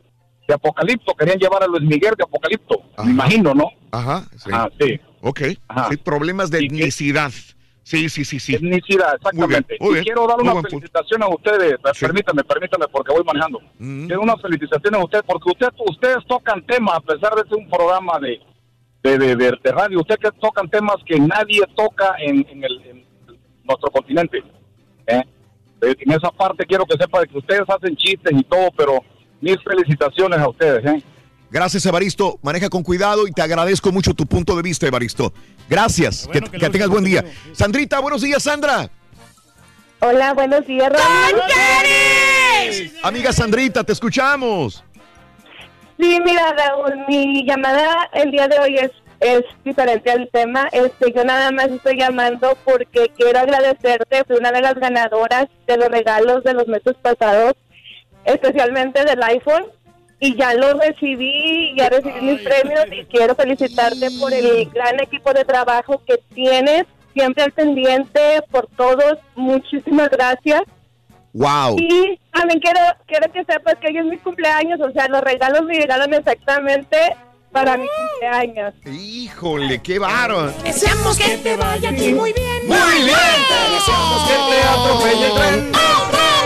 de Apocalipto. Querían llevar a Luis Miguel de Apocalipto. Me imagino, ¿no? Ajá. Sí. Ah, sí. Ok. Sí, problemas de etnicidad. Sí, sí, sí, sí. Etnicidad, exactamente. Muy bien, muy y quiero dar una punto. felicitación a ustedes. Permítame, permítame, porque voy manejando. Mm. Quiero una felicitación a ustedes, porque usted, ustedes tocan temas, a pesar de ser un programa de, de, de, de- de radio, ustedes tocan temas que nadie toca en, en el, en nuestro continente. ¿Eh? Eh, en esa parte quiero que sepa que ustedes hacen chistes y todo, pero mil felicitaciones a ustedes, ¿eh? Gracias, Evaristo. Maneja con cuidado y te agradezco mucho tu punto de vista, Evaristo. Gracias. que, que tengas buen día. Sandrita, buenos días, Sandra. Hola, buenos días, Raúl. Amiga Sandrita, te escuchamos. Sí, mira, Raúl, mi llamada el día de hoy es, es diferente al tema. Este, yo nada más estoy llamando porque quiero agradecerte. Fui una de las ganadoras de los regalos de los meses pasados, especialmente del iPhone. Y ya lo recibí, ya recibí mis premios y quiero felicitarte por el gran equipo de trabajo que tienes, siempre al pendiente por todos. Muchísimas gracias. Wow. Y también quiero, quiero que sepas que hoy es mi cumpleaños, o sea, los regalos me llegaron exactamente para mi cumpleaños. Híjole, qué bárbaro. Deseamos que te vaya a ti muy bien. Muy bien. Deseamos que te atropelle el tren.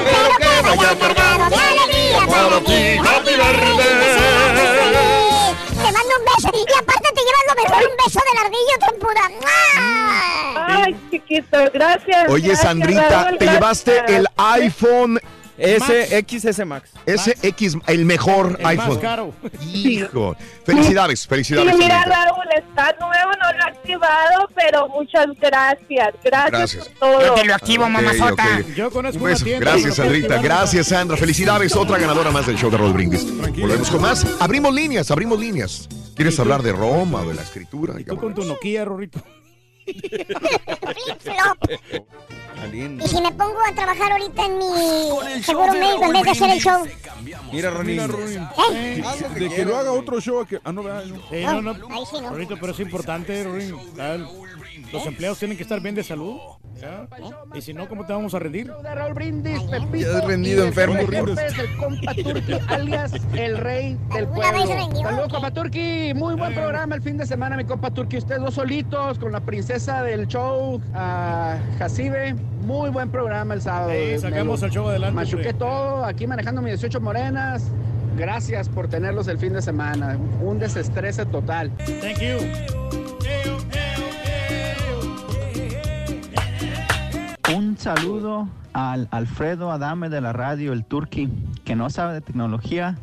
Pero que vaya cargado de alegría para ti. Happy Te mando un beso. Y aparte te llevas lo mejor, un beso del ardillo, trompuda. Ay, chiquito, gracias. Oye, gracias, Sandrita, Raúl, te gracias. llevaste el iPhone S, XS Max. SX, el mejor El más iPhone. caro. Hijo. Felicidades, felicidades. Sí, mira. Raúl, está nuevo, no lo he activado, pero muchas gracias. Gracias, Gracias. por todo. Yo te lo activo, mamazota. ok. Yo conozco Un una beso. tienda. Gracias, Sandrita. Gracias, Sandra. Felicidades. Otra ganadora más del show de Roll Brindis. Volvemos con más. Abrimos líneas, abrimos líneas. ¿Quieres hablar de Roma o de la escritura? Tú con tu Nokia, Rorrito. Y si me pongo a trabajar ahorita en mi seguro médico en vez de hacer el show. Mira, Ronin. ¿Eh? De que lo haga otro show. Que, ah, no, vea, no. Eh, no, no. Ahí sí no. Rorrito, pero es importante, Rorín. Los empleados tienen que estar bien de salud. ¿ya? Y si no, ¿cómo te vamos a rendir? de Raúl Brindis, Pepito. Ya has rendido, enfermo. El compa Turki, alias el rey del ¿Alguna vez pueblo. Saludos, compa Turki. Muy buen programa el fin de semana, mi compa Turki. Ustedes dos solitos con la princesa del show, a Jacibe. Muy buen programa el sábado. Sí, sacamos el show adelante, Machuqué hombre. todo, aquí manejando mis 18 morenas. Gracias por tenerlos el fin de semana. Un desestrese total. Thank you. Un saludo al Alfredo Adame de la radio, el Turqui, que no sabe de tecnología.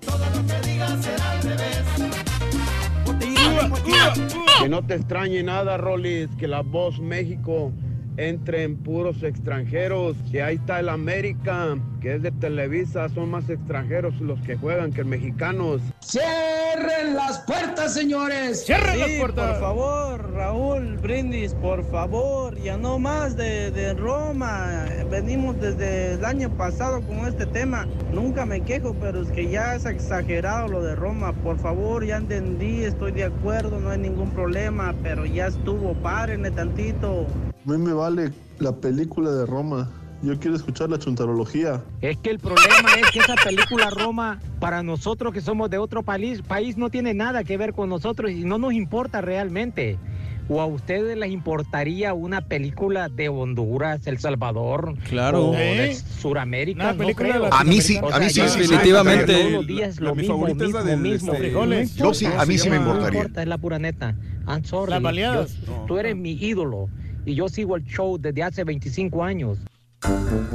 Que no te extrañe nada, Rolis, que la voz México entre en puros extranjeros. Que ahí está el América, que es de Televisa, son más extranjeros los que juegan que mexicanos. ¡Cierren las puertas, señores! ¡Cierren las puertas! Por favor, Raúl Brindis, por favor, ya no más de, de Roma. Venimos desde el año pasado con este tema. Nunca me quejo, pero es que ya es exagerado lo de Roma. Por favor, ya entendí, estoy de acuerdo, no hay ningún problema, pero ya estuvo, párenle tantito. A mí me vale la película de Roma. Yo quiero escuchar la chuntarología. Es que el problema es que esa película Roma, para nosotros que somos de otro país, país no tiene nada que ver con nosotros y no nos importa realmente. ¿O a ustedes les importaría una película de Honduras, El Salvador? Claro. O de ¿Eh? Sudamérica. Una no película creo. de A mí sí, O a mí sí, definitivamente. Mismo. este, Frijoles. Yo sí, a mí sí me No importaría. importa, es la pura neta. I'm sorry. Las baleadas. Yo- Tú eres mi ídolo y yo sigo el show desde hace 25 años.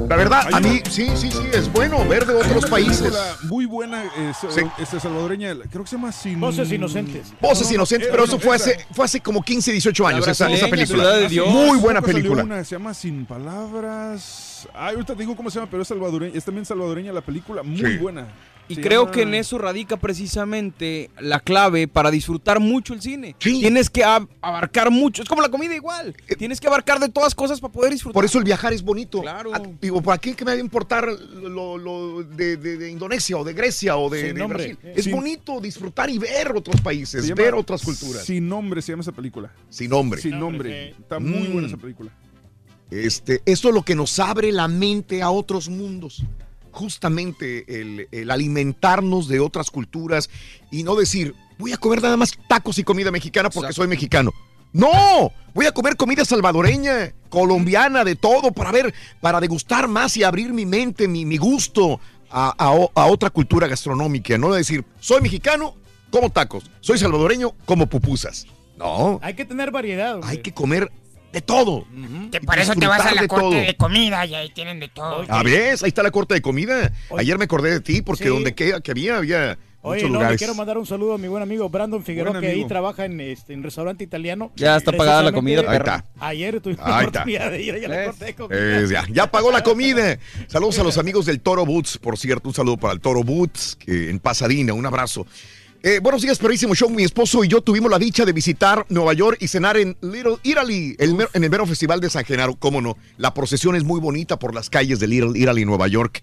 La verdad, a mí sí, sí, sí, es bueno ver de otros países. Muy buena, eh, Sí. este, salvadoreña, creo que se llama Sin... Voces inocentes. Voces No, no, inocentes, eh, pero no, eso fue esa. hace, fue hace como 15, 18 años, esa, esa película. De Dios. Muy buena película. Una, se llama Sin Palabras. Ay, ahorita te digo cómo se llama, pero es salvadoreña. Es también salvadoreña la película, muy Sí. buena. Y Se creo que en eso radica precisamente la clave para disfrutar mucho el cine. Sí. Tienes que ab- abarcar mucho. Es como la comida igual. Tienes que abarcar de todas cosas para poder disfrutar. Por eso el viajar es bonito. Claro. Ah, Digo, ¿para qué que me va a importar lo, lo de, de- de Indonesia o de Grecia o de, Sin de nombre. Brasil? Eh, Es sin- bonito disfrutar y ver otros países, se llama ver otras culturas. Sin nombre se llama esa película. Sin nombre. Sin Nombre, nombre. sí. Está muy Mm. buena esa película. Este, esto es lo que nos abre la mente a otros mundos. Justamente el, el alimentarnos de otras culturas y no decir, voy a comer nada más tacos y comida mexicana porque Exacto. soy mexicano. No, voy a comer comida salvadoreña, colombiana, de todo, para ver, para degustar más y abrir mi mente, mi, mi gusto a, a otra cultura gastronómica. No decir, soy mexicano, como tacos, soy salvadoreño, como pupusas. No, Hay que tener variedad. hombre. hay que comer De todo. Que Y por eso te vas a la de corte todo. de comida y ahí tienen de todo. A ver, ahí está la corte de comida. Ayer me acordé de ti porque Sí. donde que, que había, había Oye, muchos no, le lugares. quiero mandar un saludo a mi buen amigo Brandon Figueroa, Buen que ahí trabaja en este en restaurante italiano. Ya está pagada la comida, Precisamente, perro. Ayer tuvimos Ahí la está. oportunidad de ir allá a la corte de comida. Ya, ya pagó la comida. Saludos a los amigos del Toro Boots, por cierto. Un saludo para el Toro Boots que en Pasadena. Un abrazo. Eh, buenos días, perrísimo show. Mi esposo y yo tuvimos la dicha de visitar Nueva York y cenar en Little Italy, el en el mero festival de San Genaro. Cómo no. La procesión es muy bonita por las calles de Little Italy, Nueva York.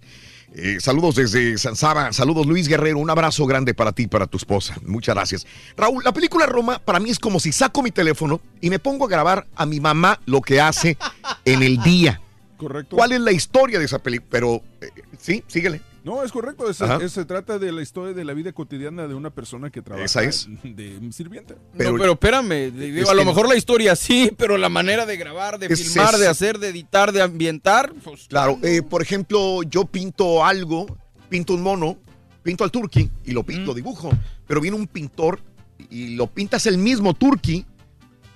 Eh, saludos desde San Saba. Saludos, Luis Guerrero. Un abrazo grande para ti y para tu esposa. Muchas gracias. Raúl, la película Roma para mí es como si saco mi teléfono y me pongo a grabar a mi mamá lo que hace en el día. Correcto. ¿Cuál es la historia de esa película? Pero, eh, sí, síguele. No, es correcto. Es- Ajá. es- se trata de la historia de la vida cotidiana de una persona que trabaja Esa es. de sirvienta. Pero- no, pero espérame, digo, Es a lo mejor la historia sí, pero la manera de grabar, de Es filmar, de hacer, de editar, de ambientar, pues Claro, eh, por ejemplo, yo pinto algo, pinto un mono, pinto al turqui y lo pinto, dibujo. Pero viene un pintor y lo pintas el mismo turqui,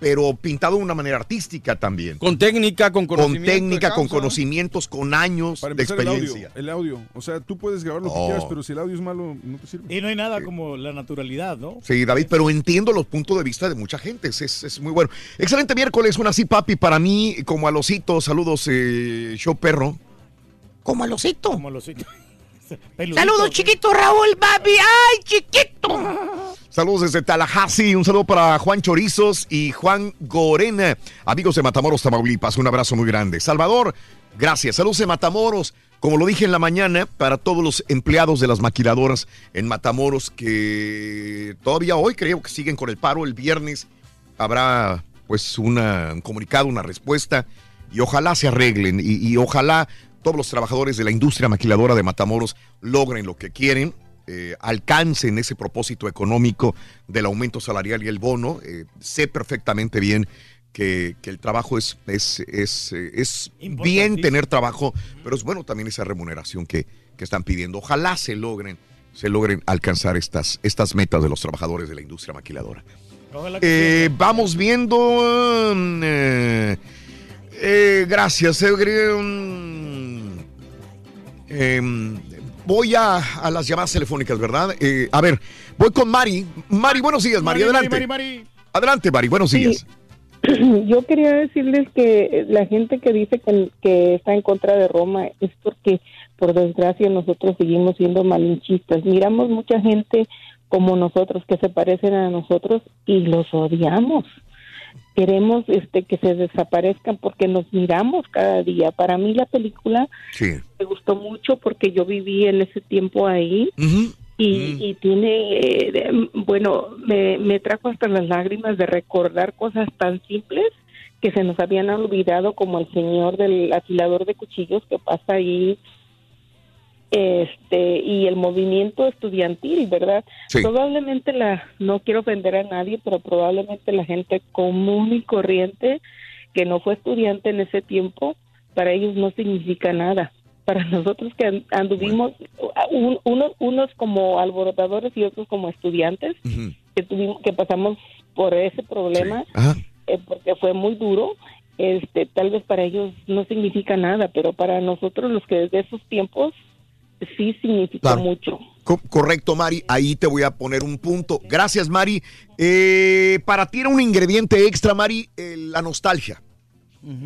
pero pintado de una manera artística también. con técnica, con Con conocimiento. de técnica, con conocimientos, con años Para de empezar, el audio, experiencia. el audio. O sea, tú puedes grabar lo que quieras, pero si el audio es malo, no te sirve. Y no hay nada como la naturalidad, ¿no? Sí, David, pero entiendo los puntos de vista de mucha gente. Es, es- es muy bueno. Excelente miércoles, un así papi para mí, como a losito. Saludos, eh, show perro. Como al osito. Como los Saludos, chiquito Raúl, papi. ¡Ay, chiquito! Saludos desde Tallahassee, un saludo para Juan Chorizos y Juan Gorena, amigos de Matamoros, Tamaulipas, un abrazo muy grande. Salvador, gracias. Saludos de Matamoros, como lo dije en la mañana, para todos los empleados de las maquiladoras en Matamoros que todavía hoy creo que siguen con el paro. El viernes habrá pues una, un comunicado, una respuesta y ojalá se arreglen y, y ojalá todos los trabajadores de la industria maquiladora de Matamoros logren lo que quieren, eh, alcancen ese propósito económico del aumento salarial y el bono. Eh, sé perfectamente bien que, que el trabajo es, es, es, eh, es bien tener trabajo, pero es bueno también esa remuneración que, que están pidiendo. Ojalá se logren, se logren alcanzar estas, estas metas de los trabajadores de la industria maquiladora. Eh, vamos viendo. mm, eh, eh, gracias. Voy a, a las llamadas telefónicas, ¿verdad? Eh, a ver, voy con Mari. Mari, buenos días, Mari, Mari, adelante. Mari, Mari, Adelante, Mari, buenos Sí. días. Yo quería decirles que la gente que dice que, que está en contra de Roma es porque, por desgracia, nosotros seguimos siendo malinchistas. Miramos mucha gente como nosotros que se parecen a nosotros y los odiamos. Queremos este que se desaparezcan porque nos miramos cada día. Para mí la película Sí. me gustó mucho porque yo viví en ese tiempo ahí y, y tiene, eh, de- bueno, me, me trajo hasta las lágrimas de recordar cosas tan simples que se nos habían olvidado como el señor del afilador de cuchillos que pasa ahí este y el movimiento estudiantil, ¿verdad? Sí. Probablemente la no quiero ofender a nadie, pero probablemente la gente común y corriente que no fue estudiante en ese tiempo, para ellos no significa nada. Para nosotros que an- anduvimos, un- unos, unos como alborotadores y otros como estudiantes, que tuvimos, que pasamos por ese problema, eh, porque fue muy duro, este, tal vez para ellos no significa nada, pero para nosotros los que desde esos tiempos sí significó Claro. mucho. Co- correcto, Mari. Ahí te voy a poner un punto. Gracias, Mari. Eh, para ti era un ingrediente extra, Mari, eh, la nostalgia.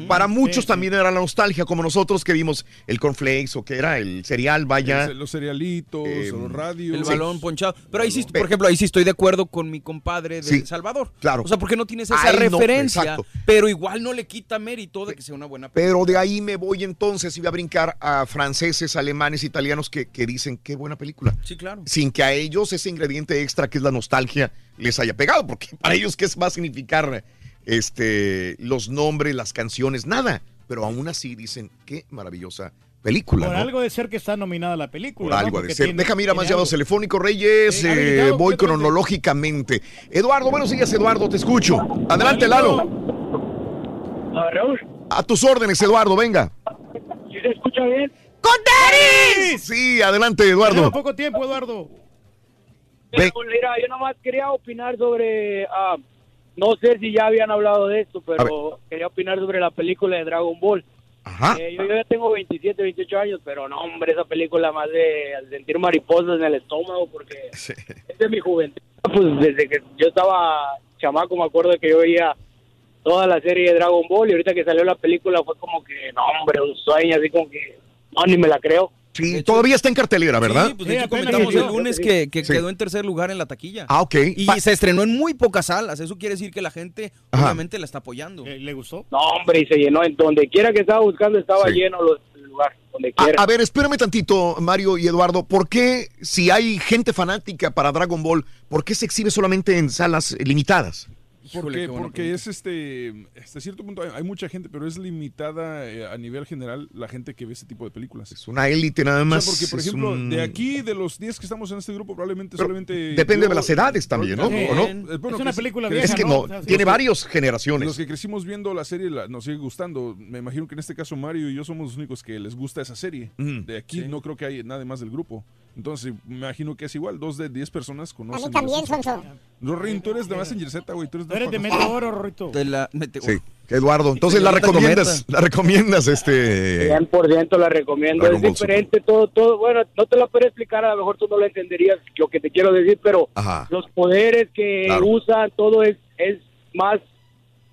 Para muchos también era la nostalgia, como nosotros que vimos el cornflakes o que era el cereal, vaya. El- los cerealitos, los radios. El balón ponchado. Pero ahí sí, por ejemplo, ahí sí estoy de acuerdo con mi compadre de. El Salvador. Claro. O sea, porque no tienes esa Ay, referencia, pero igual no le quita mérito de que sea una buena Pero de ahí me voy entonces y voy a brincar a franceses, alemanes, italianos que, que dicen qué buena película. Sí, claro. Sin que a ellos ese ingrediente extra que es la nostalgia les haya pegado, porque para ellos qué va a significar este, los nombres, las canciones, nada. Pero aún así dicen qué maravillosa película. Por ¿no? algo de ser que está nominada la película. Por ¿no? algo ha de Porque ser. tiene- Déjame ir a más llamados telefónicos, Reyes. Eh, eh, habilitado voy cronológicamente. Eduardo, buenos días, Eduardo, te escucho. Adelante, Lalo. A tus órdenes, Eduardo, venga. ¿Sí se escucha bien? ¡Con Sí, adelante, Eduardo. Tenemos poco tiempo, Eduardo. Mira, mira, yo nomás quería opinar sobre ah, no sé si ya habían hablado de esto, pero quería opinar sobre la película de Dragon Ball. Eh, yo, yo ya tengo 27, 28 años, pero no, hombre, esa película más de al sentir mariposas en el estómago, porque es de mi juventud. Pues desde que yo estaba chamaco, me acuerdo que yo veía toda la serie de Dragon Ball y ahorita que salió la película fue como que, no, hombre, un sueño, así como que, no, ni me la creo. Sí, todavía está en cartelera, ¿verdad? Sí, pues de hecho comentamos el lunes que, que quedó en tercer lugar en la taquilla. Ah, ok. Y Pa- se estrenó en muy pocas salas. Eso quiere decir que la gente obviamente la está apoyando. ¿Le gustó? No, hombre, y se llenó. En donde quiera que estaba buscando estaba Sí. lleno los- el lugar, donde A, a ver, espérame tantito, Mario y Eduardo. ¿Por qué, si hay gente fanática para Dragon Ball, por qué se exhibe solamente en salas limitadas? Porque, porque es este, hasta cierto punto hay, hay mucha gente, pero es limitada eh, a nivel general la gente que ve este tipo de películas. Es una élite nada O sea, más, porque, por es ejemplo, un- de aquí, de los 10 que estamos en este grupo, probablemente solamente... Depende yo- de las edades también, ¿no? Eh, ¿O no? eh, bueno, Es una película vieja, Es que ¿no? tiene varias generaciones. Los que crecimos viendo la serie la- nos sigue gustando. Me imagino que en este caso Mario y yo somos los únicos que les gusta esa serie. Mm. De aquí no creo que hay nada más del grupo. Entonces, me imagino que es igual. Dos de 10 personas A conocen. mí también, los- Sonso. Rorín, tú eres de Messenger Z, güey. Tú eres de, Eres de Meteoro, Rorrito. De la Meteoro. Sí, Eduardo. Entonces la recomiendas, la recomiendas, este. 100% la recomiendo. Dragon es diferente todo, todo. Bueno, no te lo puedo explicar, a lo mejor tú no lo entenderías lo que te quiero decir, pero Ajá. los poderes que Claro. usan, todo es, es más,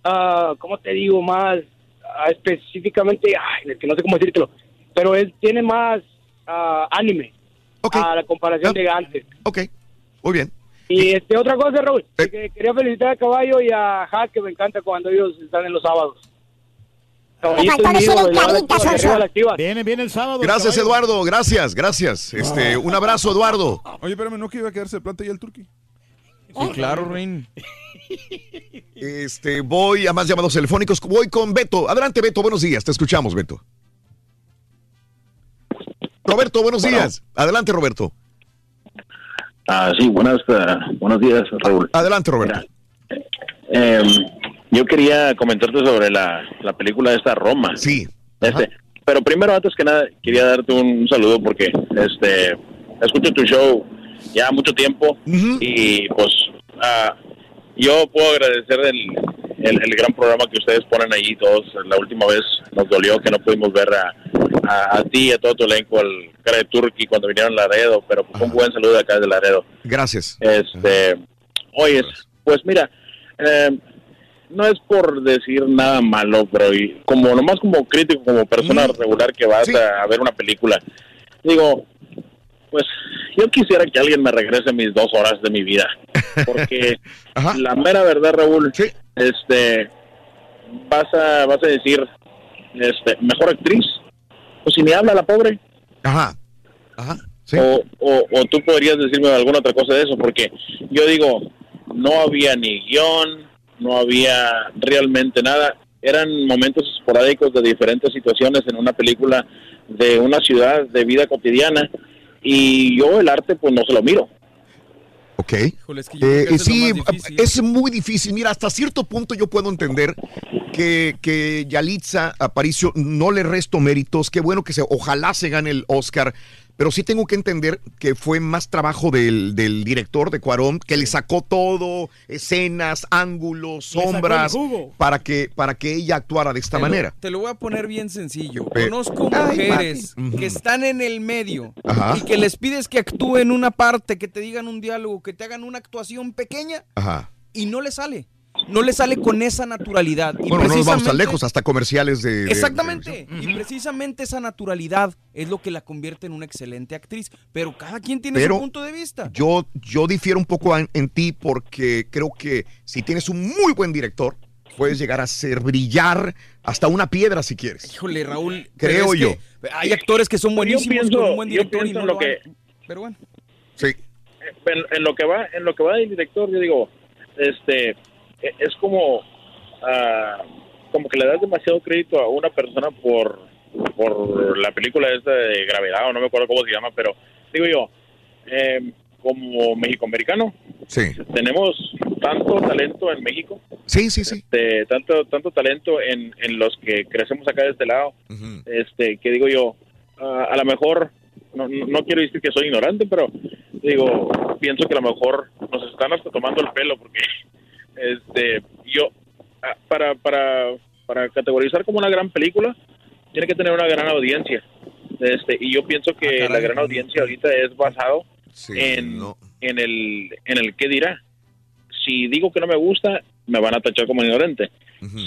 ah, ¿cómo te digo? Más ah, específicamente, ay, es que no sé cómo decírtelo, pero él tiene más ah, anime a la comparación de antes. Ok, muy bien. Y este otra cosa, Raúl, que quería felicitar a Caballo y a Hack, que me encanta cuando ellos están en los sábados. Y. Viene, viene el sábado. Gracias, caballo. Eduardo. Gracias, gracias. Este, un abrazo, Eduardo. Oye, espérame, ¿no que iba a quedarse de planta ya el turqui? Sí, claro, Rein. Este, voy a más llamados telefónicos. Voy con Beto. Adelante, Beto. Buenos días. Te escuchamos, Beto. Roberto, buenos Bueno. días. Adelante, Roberto. Ah, sí, buenas, eh, buenos días, Raúl. Adelante, Roberto. Eh, yo quería comentarte sobre la, la película de esta Roma. Sí. Este, pero primero, antes que nada, quería darte un saludo porque este escucho tu show ya mucho tiempo y pues ah, yo puedo agradecer el, el, el gran programa que ustedes ponen allí todos. La última vez nos dolió que no pudimos ver a, a, a ti y a todo tu elenco, al cara de Turkey cuando vinieron a Laredo, pero pues, un buen saludo acá de Laredo. Gracias. Este, oyes, pues mira, eh, no es por decir nada malo, pero y como nomás como crítico, como persona regular que vas a, a ver una película, digo, pues yo quisiera que alguien me regrese mis dos horas de mi vida, porque la mera verdad, Raúl, este, vas a, vas a decir, este, mejor actriz, pues si ni habla la pobre. Ajá. Ajá. O, o, o tú podrías decirme alguna otra cosa de eso, porque yo digo, no había ni guion, no había realmente nada. Eran momentos esporádicos de diferentes situaciones en una película de una ciudad de vida cotidiana y yo el arte pues no se lo miro. Ok. es que Eh, es sí, es muy difícil. Mira, hasta cierto punto yo puedo entender que, que Yalitza Aparicio no le resto méritos. Qué bueno que se, ojalá se gane el Oscar. Pero sí tengo que entender que fue más trabajo del, del director de Cuarón, que le sacó todo, escenas, ángulos, sombras, para que, para que ella actuara de esta Te lo- manera. Te lo voy a poner bien sencillo. Eh, Conozco ay, mujeres que están en el medio Ajá. y que les pides que actúen una parte, que te digan un diálogo, que te hagan una actuación pequeña Ajá. y no le sale. No le sale con esa naturalidad. Y Bueno, no nos vamos tan lejos, hasta comerciales de... de- Exactamente. Y precisamente esa naturalidad es lo que la convierte en una excelente actriz. Pero cada quien tiene Pero su punto de vista. Yo, yo difiero un poco en, en ti porque creo que si tienes un muy buen director, puedes llegar a hacer brillar hasta una piedra si quieres. Híjole, Raúl. Creo yo. Hay actores que son buenísimos Yo pienso- con un buen director y no en lo lo que- han- Pero bueno. Sí. en, en lo que va en lo que va del director yo digo este es como ah, como que le das demasiado crédito a una persona por por la película esta de gravedad o no me acuerdo cómo se llama pero digo yo eh, como mexicoamericano Sí. tenemos tanto talento en México Sí, sí, sí. este, tanto tanto talento en, en los que crecemos acá de este lado este que digo yo ah, a lo mejor no, no no quiero decir que soy ignorante pero digo pienso que a lo mejor nos están hasta tomando el pelo porque este, yo, ah, para, para, para categorizar como una gran película, tiene que tener una gran audiencia. Este, y yo pienso que la gran audiencia ahorita es basado en, en el en el qué dirá. Si digo que no me gusta, me van a tachar como ignorante.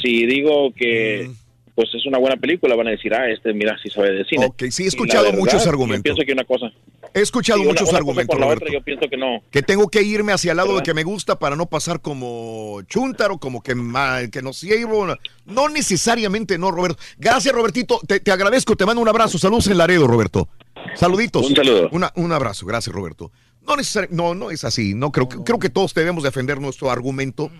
Si digo que pues es una buena película, van a decir, ah, este mira, sí sabe de cine. Ok, sí, he escuchado verdad, muchos Yo argumentos. pienso que una cosa. He escuchado Sí, muchos una argumentos, Roberto. otra, yo pienso que no. Que tengo que irme hacia el lado de que me gusta para no pasar como chuntaro, como que, ma- que no sirvo. No necesariamente no, Roberto. Gracias, Robertito. Te, te agradezco, te mando un abrazo. Saludos en Laredo, Roberto. Saluditos. Un saludo. Una- un abrazo, gracias, Roberto. No, no, no es así. No creo, que- creo que todos debemos defender nuestro argumento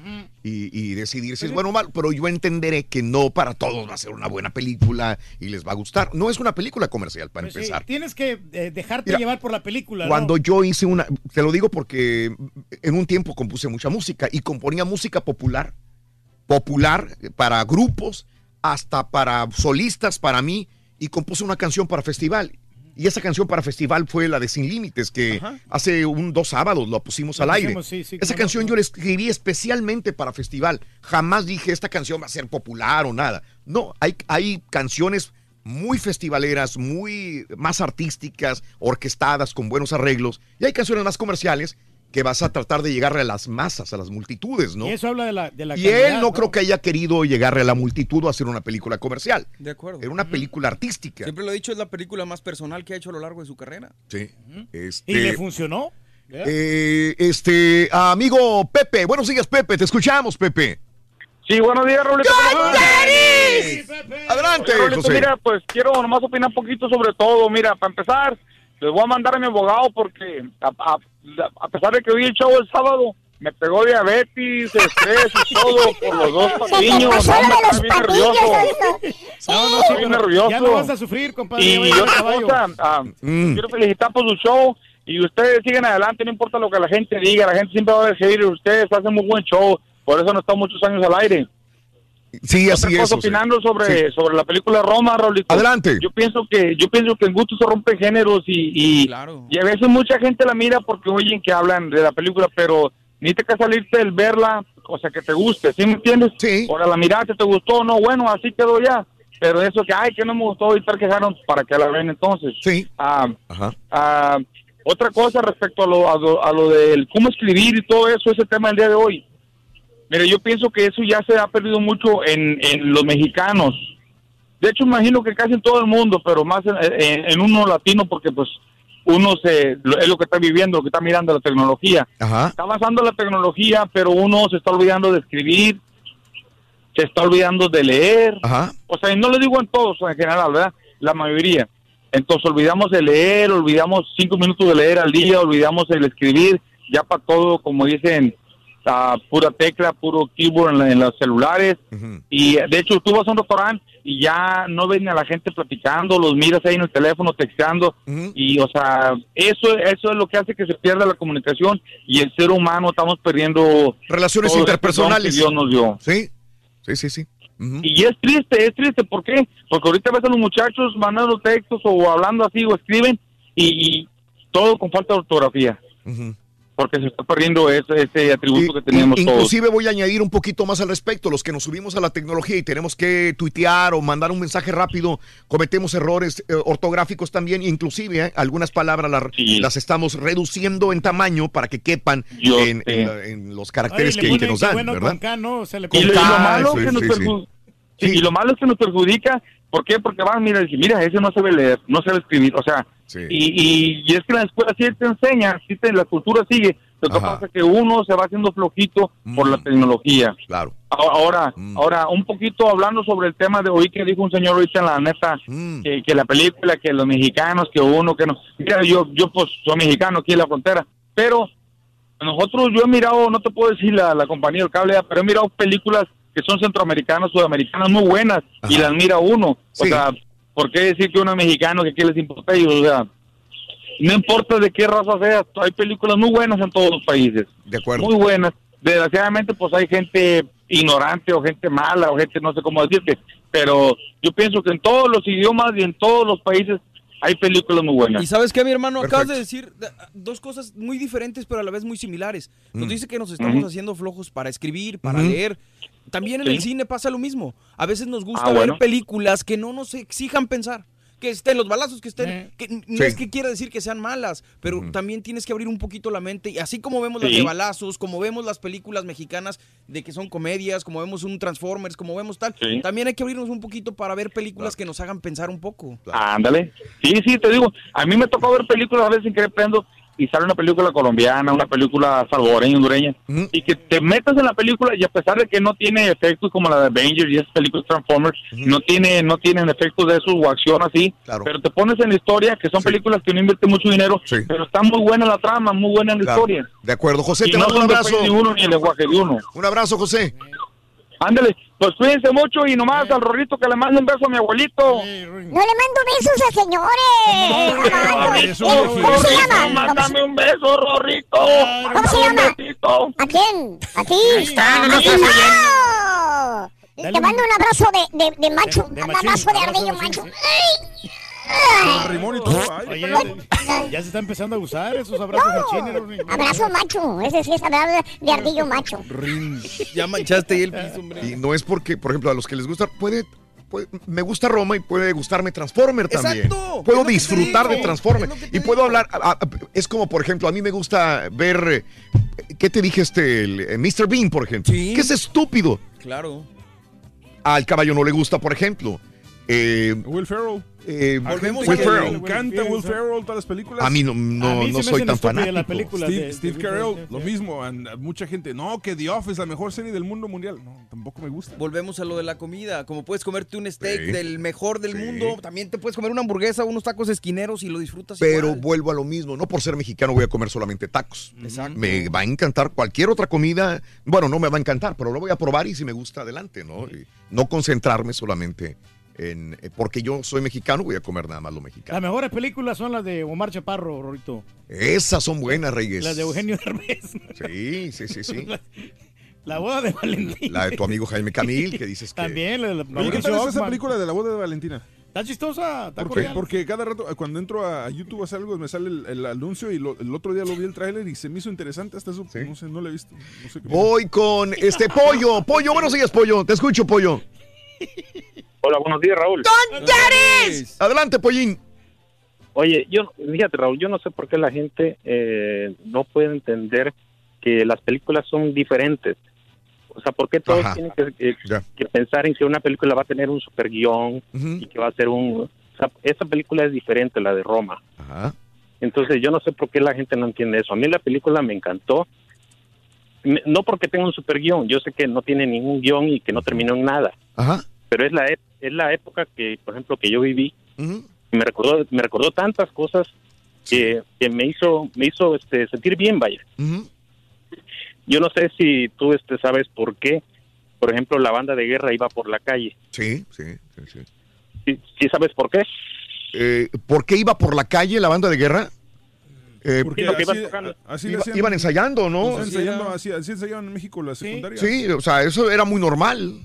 y, y decidir si es bueno o mal, pero yo entenderé que no para todos va a ser una buena película y les va a gustar. No es una película comercial, para Pues sí, empezar. tienes que eh, dejarte Mira, llevar por la película. ¿no? Cuando yo hice una, te lo digo porque en un tiempo compuse mucha música y componía música popular, popular para grupos, hasta para solistas, para mí, y compuse una canción para festival. Y esa canción para festival fue la de Sin Límites, que hace un dos sábados la pusimos al aire. pusimos, sí, sí, esa canción yo la escribí especialmente para festival. Jamás dije esta canción va a ser popular o nada. No, hay, hay canciones muy festivaleras, muy más artísticas, orquestadas, con buenos arreglos. Y hay canciones más comerciales que vas a tratar de llegarle a las masas, a las multitudes, ¿no? Y eso habla de la, de la Y calidad, él no, creo que haya querido llegarle a la multitud o hacer una película comercial. De acuerdo. Era una película artística. Siempre lo he dicho, es la película más personal que ha hecho a lo largo de su carrera. Sí. Este, ¿Y le funcionó? eh, este, amigo Pepe, buenos días, Pepe, te escuchamos, Pepe. Sí, buenos días, Raulito. Adelante, Oye, Raulito, José. Mira, pues quiero nomás opinar un poquito sobre todo. Mira, para empezar, les voy a mandar a mi abogado porque a, a- a pesar de que vi el show el sábado, me pegó diabetes, estrés y todo por los dos patiños. No, me bien nervioso. No, no, sí, Estoy pero nervioso. Ya no vas a sufrir, compadre. Y otra cosa, ah, quiero felicitar por su show y ustedes siguen adelante, no importa lo que la gente diga, la gente siempre va a decir, ustedes hacen muy buen show, por eso no están muchos años al aire. Sí, así Otra es. cosa, José. opinando sobre, Sí. sobre la película Roma, Raulito. Adelante. Yo pienso que yo pienso que en gusto se rompen géneros y, y, y a veces mucha gente la mira porque oyen que hablan de la película, pero necesitas que salirte del verla, o sea, que te guste, ¿sí me entiendes? Sí. Ahora la miraste, te gustó, no, bueno, así quedó ya. Pero eso que, ay, que no me gustó y estar quejaron para que la ven entonces. Sí. Ah, Ajá. ah, otra cosa respecto a lo, a, lo, a lo del cómo escribir y todo eso, ese tema del día de hoy. Mire, yo pienso que eso ya se ha perdido mucho en, en los mexicanos. De hecho, imagino que casi en todo el mundo, pero más en, en- en uno latino, porque pues uno se, es lo que está viviendo, lo que está mirando la tecnología. Ajá. Está avanzando la tecnología, pero uno se está olvidando de escribir, se está olvidando de leer. Ajá. O sea, y no lo digo en todos, en general, ¿verdad? La mayoría. Entonces olvidamos de leer, olvidamos cinco minutos de leer al día, olvidamos el escribir, ya para todo, como dicen, ah, pura tecla, puro keyboard en, la- en los celulares. Y de hecho tú vas a un restaurante y ya no ven a la gente platicando, los miras ahí en el teléfono texteando y o sea, eso eso es lo que hace que se pierda la comunicación y el ser humano estamos perdiendo Relaciones interpersonales. Dios nos dio. Sí, sí, sí, sí. Y es triste, es triste, ¿por qué? Porque ahorita ves a los muchachos mandando textos o hablando así o escriben y, y todo con falta de ortografía. Porque se está perdiendo ese, ese atributo que teníamos todos. Inclusive voy a añadir un poquito más al respecto. Los que nos subimos a la tecnología y tenemos que tuitear o mandar un mensaje rápido, cometemos errores eh, ortográficos también. Inclusive eh, algunas palabras la- las estamos reduciendo en tamaño para que quepan en, en la- en los caracteres que, ponen que nos dan, bueno ¿verdad? con K, ¿no? Se le Y lo, y malo K, que sí, nos sí, perju- sí, y lo malo es que nos perjudica, ¿por qué? Porque van, mira, dicen, mira, ese no sabe leer, no sabe escribir, o sea, y, y, y es que la escuela sí te enseña, sí te, la cultura sigue, lo que pasa es que uno se va haciendo flojito por la tecnología. Claro. Ahora, ahora, un poquito hablando sobre el tema de hoy que dijo un señor ahorita en la neta, que, que la película, que los mexicanos, que uno, que no. Mira, yo, yo pues soy mexicano aquí en la frontera, pero nosotros, yo he mirado, no te puedo decir la, la compañía del cable, pero he mirado películas que son centroamericanas, sudamericanas muy buenas y las mira uno. O sea, ¿por qué decir que uno es mexicano, que qué les importa a ellos? O sea, no importa de qué raza seas, hay películas muy buenas en todos los países. De acuerdo. Muy buenas. Desgraciadamente, pues hay gente ignorante o gente mala o gente no sé cómo decirte, pero yo pienso que en todos los idiomas y en todos los países hay películas muy buenas. Y sabes qué, mi hermano, acabas de decir dos cosas muy diferentes, pero a la vez muy similares. Nos Mm. dice que nos estamos haciendo flojos para escribir, para leer. También en Sí. el cine pasa lo mismo. A veces nos gusta Ah, ver películas que no nos exijan pensar. Que estén los balazos, que estén. Que n- no Sí. es que quiera decir que sean malas, pero también tienes que abrir un poquito la mente. Y así como vemos las Sí. de balazos, como vemos las películas mexicanas de que son comedias, como vemos un Transformers, como vemos tal, Sí. también hay que abrirnos un poquito para ver películas que nos hagan pensar un poco. Ándale. Sí, sí, te digo, a mí me tocó ver películas a veces sin querer prendo y sale una película colombiana, una película salvadoreña, hondureña, y que te metas en la película y a pesar de que no tiene efectos como la de Avengers y esas películas Transformers, no tiene no tienen efectos de esos o acción así, pero te pones en la historia, que son películas que no invierten mucho dinero, pero está muy buena la trama, muy buena la Claro. historia. De acuerdo, José, Y te no mando un abrazo. de uno ni el lenguaje de uno. Un abrazo, José. Ándale, pues cuídense mucho y nomás al Rorrito que le mande un beso a mi abuelito. No le mando besos a señores. Beso, Eh, ¿Cómo se llama? mándame un beso, Rorrito. ¿Cómo se Un llama? besito. ¿A quién? ¿A ti? Ahí está, no lo estás ¡No! Te mando un abrazo de, de, de macho, un machín, abrazo de ardillo macho. sí. Ay. Rimón y todo. Ay, Oye, ya, se está empezando a usar esos abrazos machines. Rory. Abrazo macho, ese sí es abrazo de ardillo macho. Ya manchaste el piso, hombre. Y no es porque, por ejemplo, a los que les gusta, puede, me gusta Roma y puede gustarme Transformer también. Exacto, Puedo disfrutar de Transformer y puedo hablar. a- a- es como, por ejemplo, a mí me gusta ver. eh, ¿Qué te dije este? El, eh, Mr. Bean, por ejemplo. Que es estúpido. Claro. Al caballo no le gusta, por ejemplo. Eh, Will Ferrell. eh, Volvemos Will a Ferrell. Me encanta Will Ferrell, todas las películas. A mí no, no, no soy tan fanático. Steve, Steve Carell, lo mismo. and- mucha gente, no, que The Office, la mejor serie del mundo mundial. No, tampoco me gusta. Volvemos a lo de la comida. Como puedes comerte un steak Sí. del mejor del Sí. mundo, también te puedes comer una hamburguesa, unos tacos esquineros y lo disfrutas Pero igual. vuelvo a lo mismo, no por ser mexicano voy a comer solamente tacos. Exacto. Me va a encantar cualquier otra comida. Bueno, no me va a encantar, pero lo voy a probar y si me gusta, adelante, ¿no? Y no concentrarme solamente en. eh, Porque yo soy mexicano, voy a comer nada más lo mexicano. Las mejores películas son las de Omar Chaparro, Rorito. Esas son buenas, Reyes. Las de Eugenio Derbez. Sí, sí, sí, sí. La boda de Valentín. La de tu amigo Jaime Camil, que dices que. También, la, la, Oye, la ¿qué de tal es esa película de la boda de Valentina? Está chistosa, está Porque, cordial. porque cada rato, cuando entro a YouTube a hacer algo, me sale el, el anuncio y lo- el otro día lo vi el tráiler y se me hizo interesante. Hasta eso, no sé, no lo he visto. No sé qué- Voy con este pollo. Pollo, buenos días, pollo. Te escucho, pollo. Hola, buenos días, Raúl. ¡Don Yares! Adelante, pollín. Oye, yo, fíjate, Raúl, yo no sé por qué la gente eh, no puede entender que las películas son diferentes. O sea, ¿por qué todos Ajá. tienen que, Ya. que pensar en que una película va a tener un super guion y que va a ser un... O sea, esa película es diferente, la de Roma. Ajá. Entonces, yo no sé por qué la gente no entiende eso. A mí la película me encantó. Me- No porque tenga un super guion, yo sé que no tiene ningún guion y que no terminó en nada. Ajá. Pero es la, es la época que, por ejemplo, que yo viví. me recordó me recordó tantas cosas que, que me hizo me hizo este sentir bien vaya yo no sé si tú este sabes por qué por ejemplo la banda de guerra iba por la calle Sí, sí, sí. sí. sí, sí sabes por qué Eh, ¿Por qué iba por la calle la banda de guerra? Eh, Porque así, iban tocando. así le Iba- hacían- iban ensayando, ¿no? Estaban ensayando, así, así ensayaban en México la secundaria. Sí, o sea, eso era muy normal.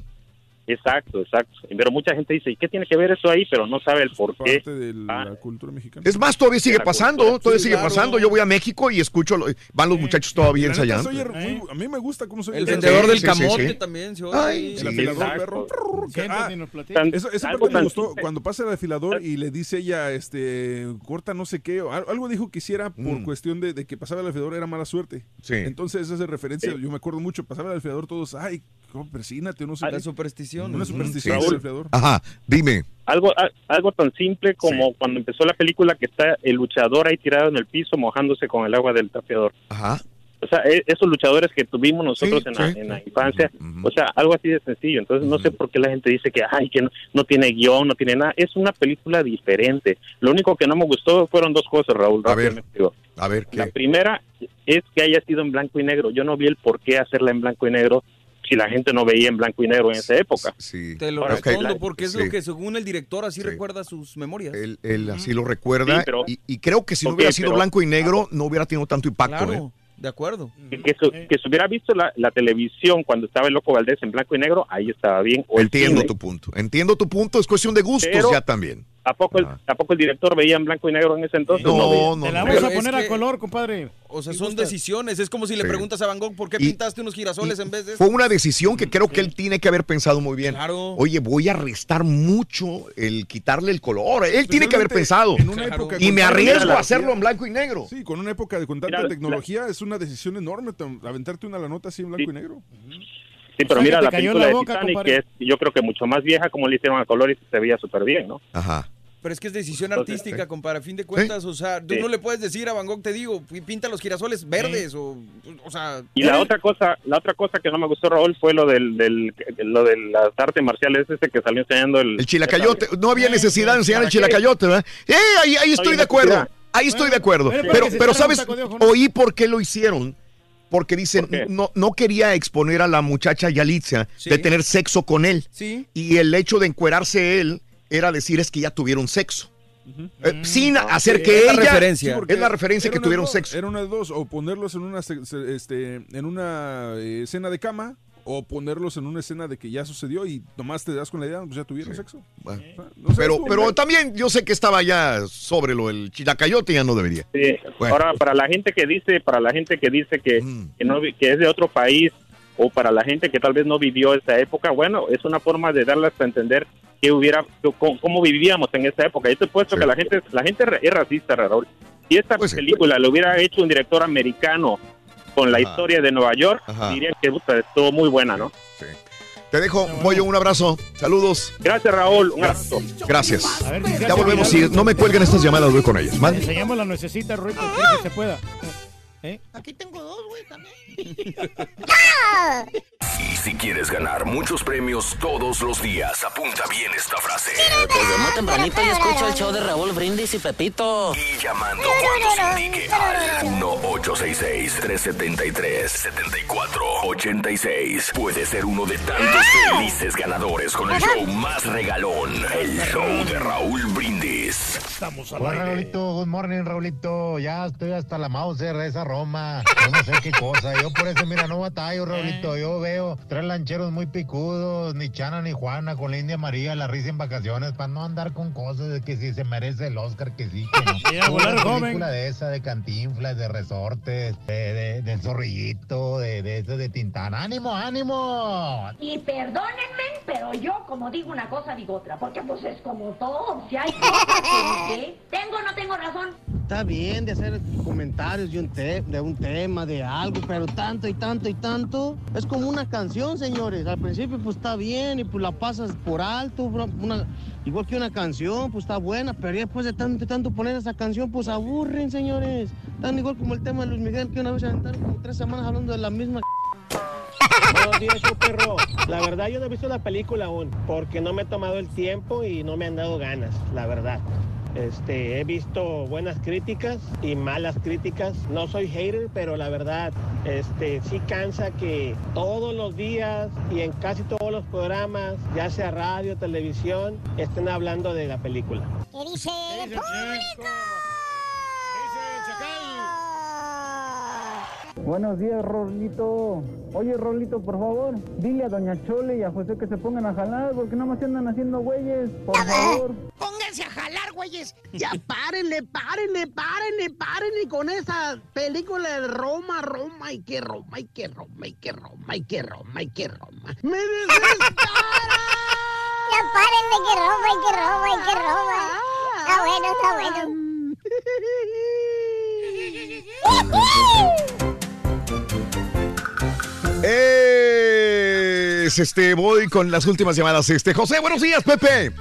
Exacto exacto pero mucha gente dice ¿y qué tiene que ver eso ahí? pero no sabe el por qué Parte de la Ah. cultura mexicana. Es más, todavía sigue pasando, cultura. todavía Sí, sigue claro. pasando. Yo voy a México y escucho, lo- van los muchachos todavía ensayando. se oye muy- a mí me gusta cómo se oye El esa- vendedor del Sí, camote sí. también se oye Ay. El afilador, Exacto. perro. Ah. Tan- algo parte me gustó simple. cuando pasa el afilador y le dice ella, este, corta no sé qué, o al- algo dijo que hiciera por Mm. cuestión de, de que pasaba el afilador era mala suerte. Sí. Entonces esa es referencia, yo me acuerdo mucho, pasaba el afilador todos, ay, ¿cómo persínate, no sé La qué. superstición. Una superstición Raúl. del afilador. Ajá, dime. algo a- algo tan simple como cuando empezó la película que está el luchador ahí tirado en el piso mojándose con el agua del tapeador Ajá. O sea, e- esos luchadores que tuvimos nosotros Sí, en, la, sí. en la infancia, o sea, algo así de sencillo. Entonces, no sé por qué la gente dice que, ay, que no, no tiene guion, no tiene nada. Es una película diferente. Lo único que no me gustó fueron dos cosas, Raúl. A ver. A ver, La ¿qué? primera es que haya sido en blanco y negro. Yo no vi el por qué hacerla en blanco y negro si la gente no veía en blanco y negro en esa época. Sí. Te lo Ahora, respondo la- porque es sí. lo que según el director así Sí. recuerda sus memorias. Él, él así lo recuerda Sí, pero- y, y creo que si no Ok, hubiera sido pero- blanco y negro no hubiera tenido tanto impacto. Claro, ¿eh? de acuerdo. Que, que se, que se hubiera visto la, la televisión cuando estaba el Loco Valdés en blanco y negro, ahí estaba bien. O Entiendo tu punto. Entiendo tu punto. Es cuestión de gustos Pero- ya también. ¿A poco, el, ¿A poco el director veía en blanco y negro en ese entonces? No, Te la vamos a poner a color, compadre. O sea, son decisiones. Es como si le Sí. preguntas a Van Gogh por qué Y- pintaste unos girasoles en vez de Fue una decisión que creo que él tiene que haber pensado muy bien. Claro. Oye, voy a restar mucho el quitarle el color. Él tiene que haber pensado. en una época Y me arriesgo a hacerlo en blanco y negro. Sí, con una época de con tanta Mira, tecnología es una decisión enorme aventarte una la nota así en blanco y negro. Sí, pero O sea, mira la película la de boca, Titanic, compadre. que es yo creo que mucho más vieja, como le hicieron a color y se veía súper bien, ¿no? Ajá. Pero es que es decisión Entonces, artística, sí. compadre. A fin de cuentas, o sea, tú Sí. no le puedes decir a Van Gogh, te digo, pi- pinta los girasoles verdes o, o sea... Y la otra cosa, la otra cosa que no me gustó Raúl fue lo del, del lo de las artes marciales ese que salió enseñando el El chilacayote. No había necesidad de enseñar el chilacayote, ¿verdad? ¡Eh! Ahí, ahí estoy Oye, de acuerdo. Ahí estoy de acuerdo. pero Pero, pero ¿sabes? de ¿no? Oí por qué lo hicieron. Porque dicen, no, no quería exponer a la muchacha Yalitza Sí. de tener sexo con él. Sí. Y el hecho de encuerarse él era decir es que ya tuvieron sexo. Eh, sin hacer Sí, que es la ella... referencia. Es la referencia que tuvieron dos, sexo. Era una de dos, o ponerlos en una, este, en una eh, escena de cama, o ponerlos en una escena de que ya sucedió y nomás te das con la idea, pues ya tuvieron sexo. Bueno. O sea, no sé, pero, pero también yo sé que estaba ya sobre lo del chilacayote, ya no debería. Sí. Bueno. Ahora para la gente que dice, para la gente que dice que, Mm. que no vi- que es de otro país o para la gente que tal vez no vivió esa época, bueno, es una forma de darles a entender que hubiera cómo, cómo vivíamos en esa época. Yo te he puesto que la gente la gente es racista, Raúl. Si esta Pues película lo hubiera hecho un director americano con la Ajá. historia de Nueva York, Ajá. dirían que puta, estuvo muy buena, ¿no? Te dejo, Pollo, un abrazo. Saludos. Gracias, Raúl. Un abrazo. Gracias. A ver, si Ya volvemos. Si no me cuelguen estas llamadas, voy con ellas. ¿vale? Enseñamos la Roy, porque quiero que se pueda. ¿Eh? Aquí tengo dos, güey, también. Y si quieres ganar muchos premios todos los días, apunta bien esta frase. Desde muy tempranito yo escucho el show de Raúl Brindis y Pepito. Y llamando cuando se indique al 1-866-373-7486. Puede ser uno de tantos felices ganadores con el show más regalón, el show de Raúl Brindis. Estamos Hola, Raulito. Good morning, Raulito. Ya estoy hasta la Mauser de esa Roma. No sé qué cosa. Yo por eso, mira, no batallo, Raulito. Yo veo tres lancheros muy picudos, ni Chana ni Juana, con la India María, la risa en vacaciones, para no andar con cosas de que si se merece el Oscar, que sí, que no. Y a volar Una joven. película de esa, de cantinflas, de resortes, de, de, del zorrillito, de, de ese de Tintán. ¡Ánimo, ánimo! Y perdónenme, pero yo como digo una cosa digo otra, porque pues es como todo, si hay cosas que, que tengo o no tengo razón. Está bien de hacer comentarios de un, te- de un tema, de algo, pero tanto y tanto y tanto. Es como una canción, señores. Al principio pues está bien y pues la pasas por alto. igual que una canción, pues está buena, pero después de tanto y tanto poner esa canción, pues aburren, señores. Tan igual como el tema de Luis Miguel, que una vez aventaron como tres semanas hablando de la misma Buenos días, show perro. La verdad, yo no he visto la película aún, porque no me he tomado el tiempo y no me han dado ganas, la verdad. Este, he visto buenas críticas y malas críticas. No soy hater, pero la verdad, este, sí cansa que todos los días y en casi todos los programas, ya sea radio, televisión, estén hablando de la película. ¿Qué dice el público? Buenos días, Rolito. Oye, Rolito, por favor, dile a Doña Chole y a José que se pongan a jalar porque no más andan haciendo güeyes, por favor. Pónganse a jalar, güeyes. Ya párenle, párenle, párenle, párenle con esa película de Roma, Roma y que Roma y que Roma y que Roma y que Roma y que Roma. Me desespera. Ya párenle que roba y que roba y que roba. Está bueno, está bueno. Es, este, voy con las últimas llamadas. Este, José, buenos días, Pepe.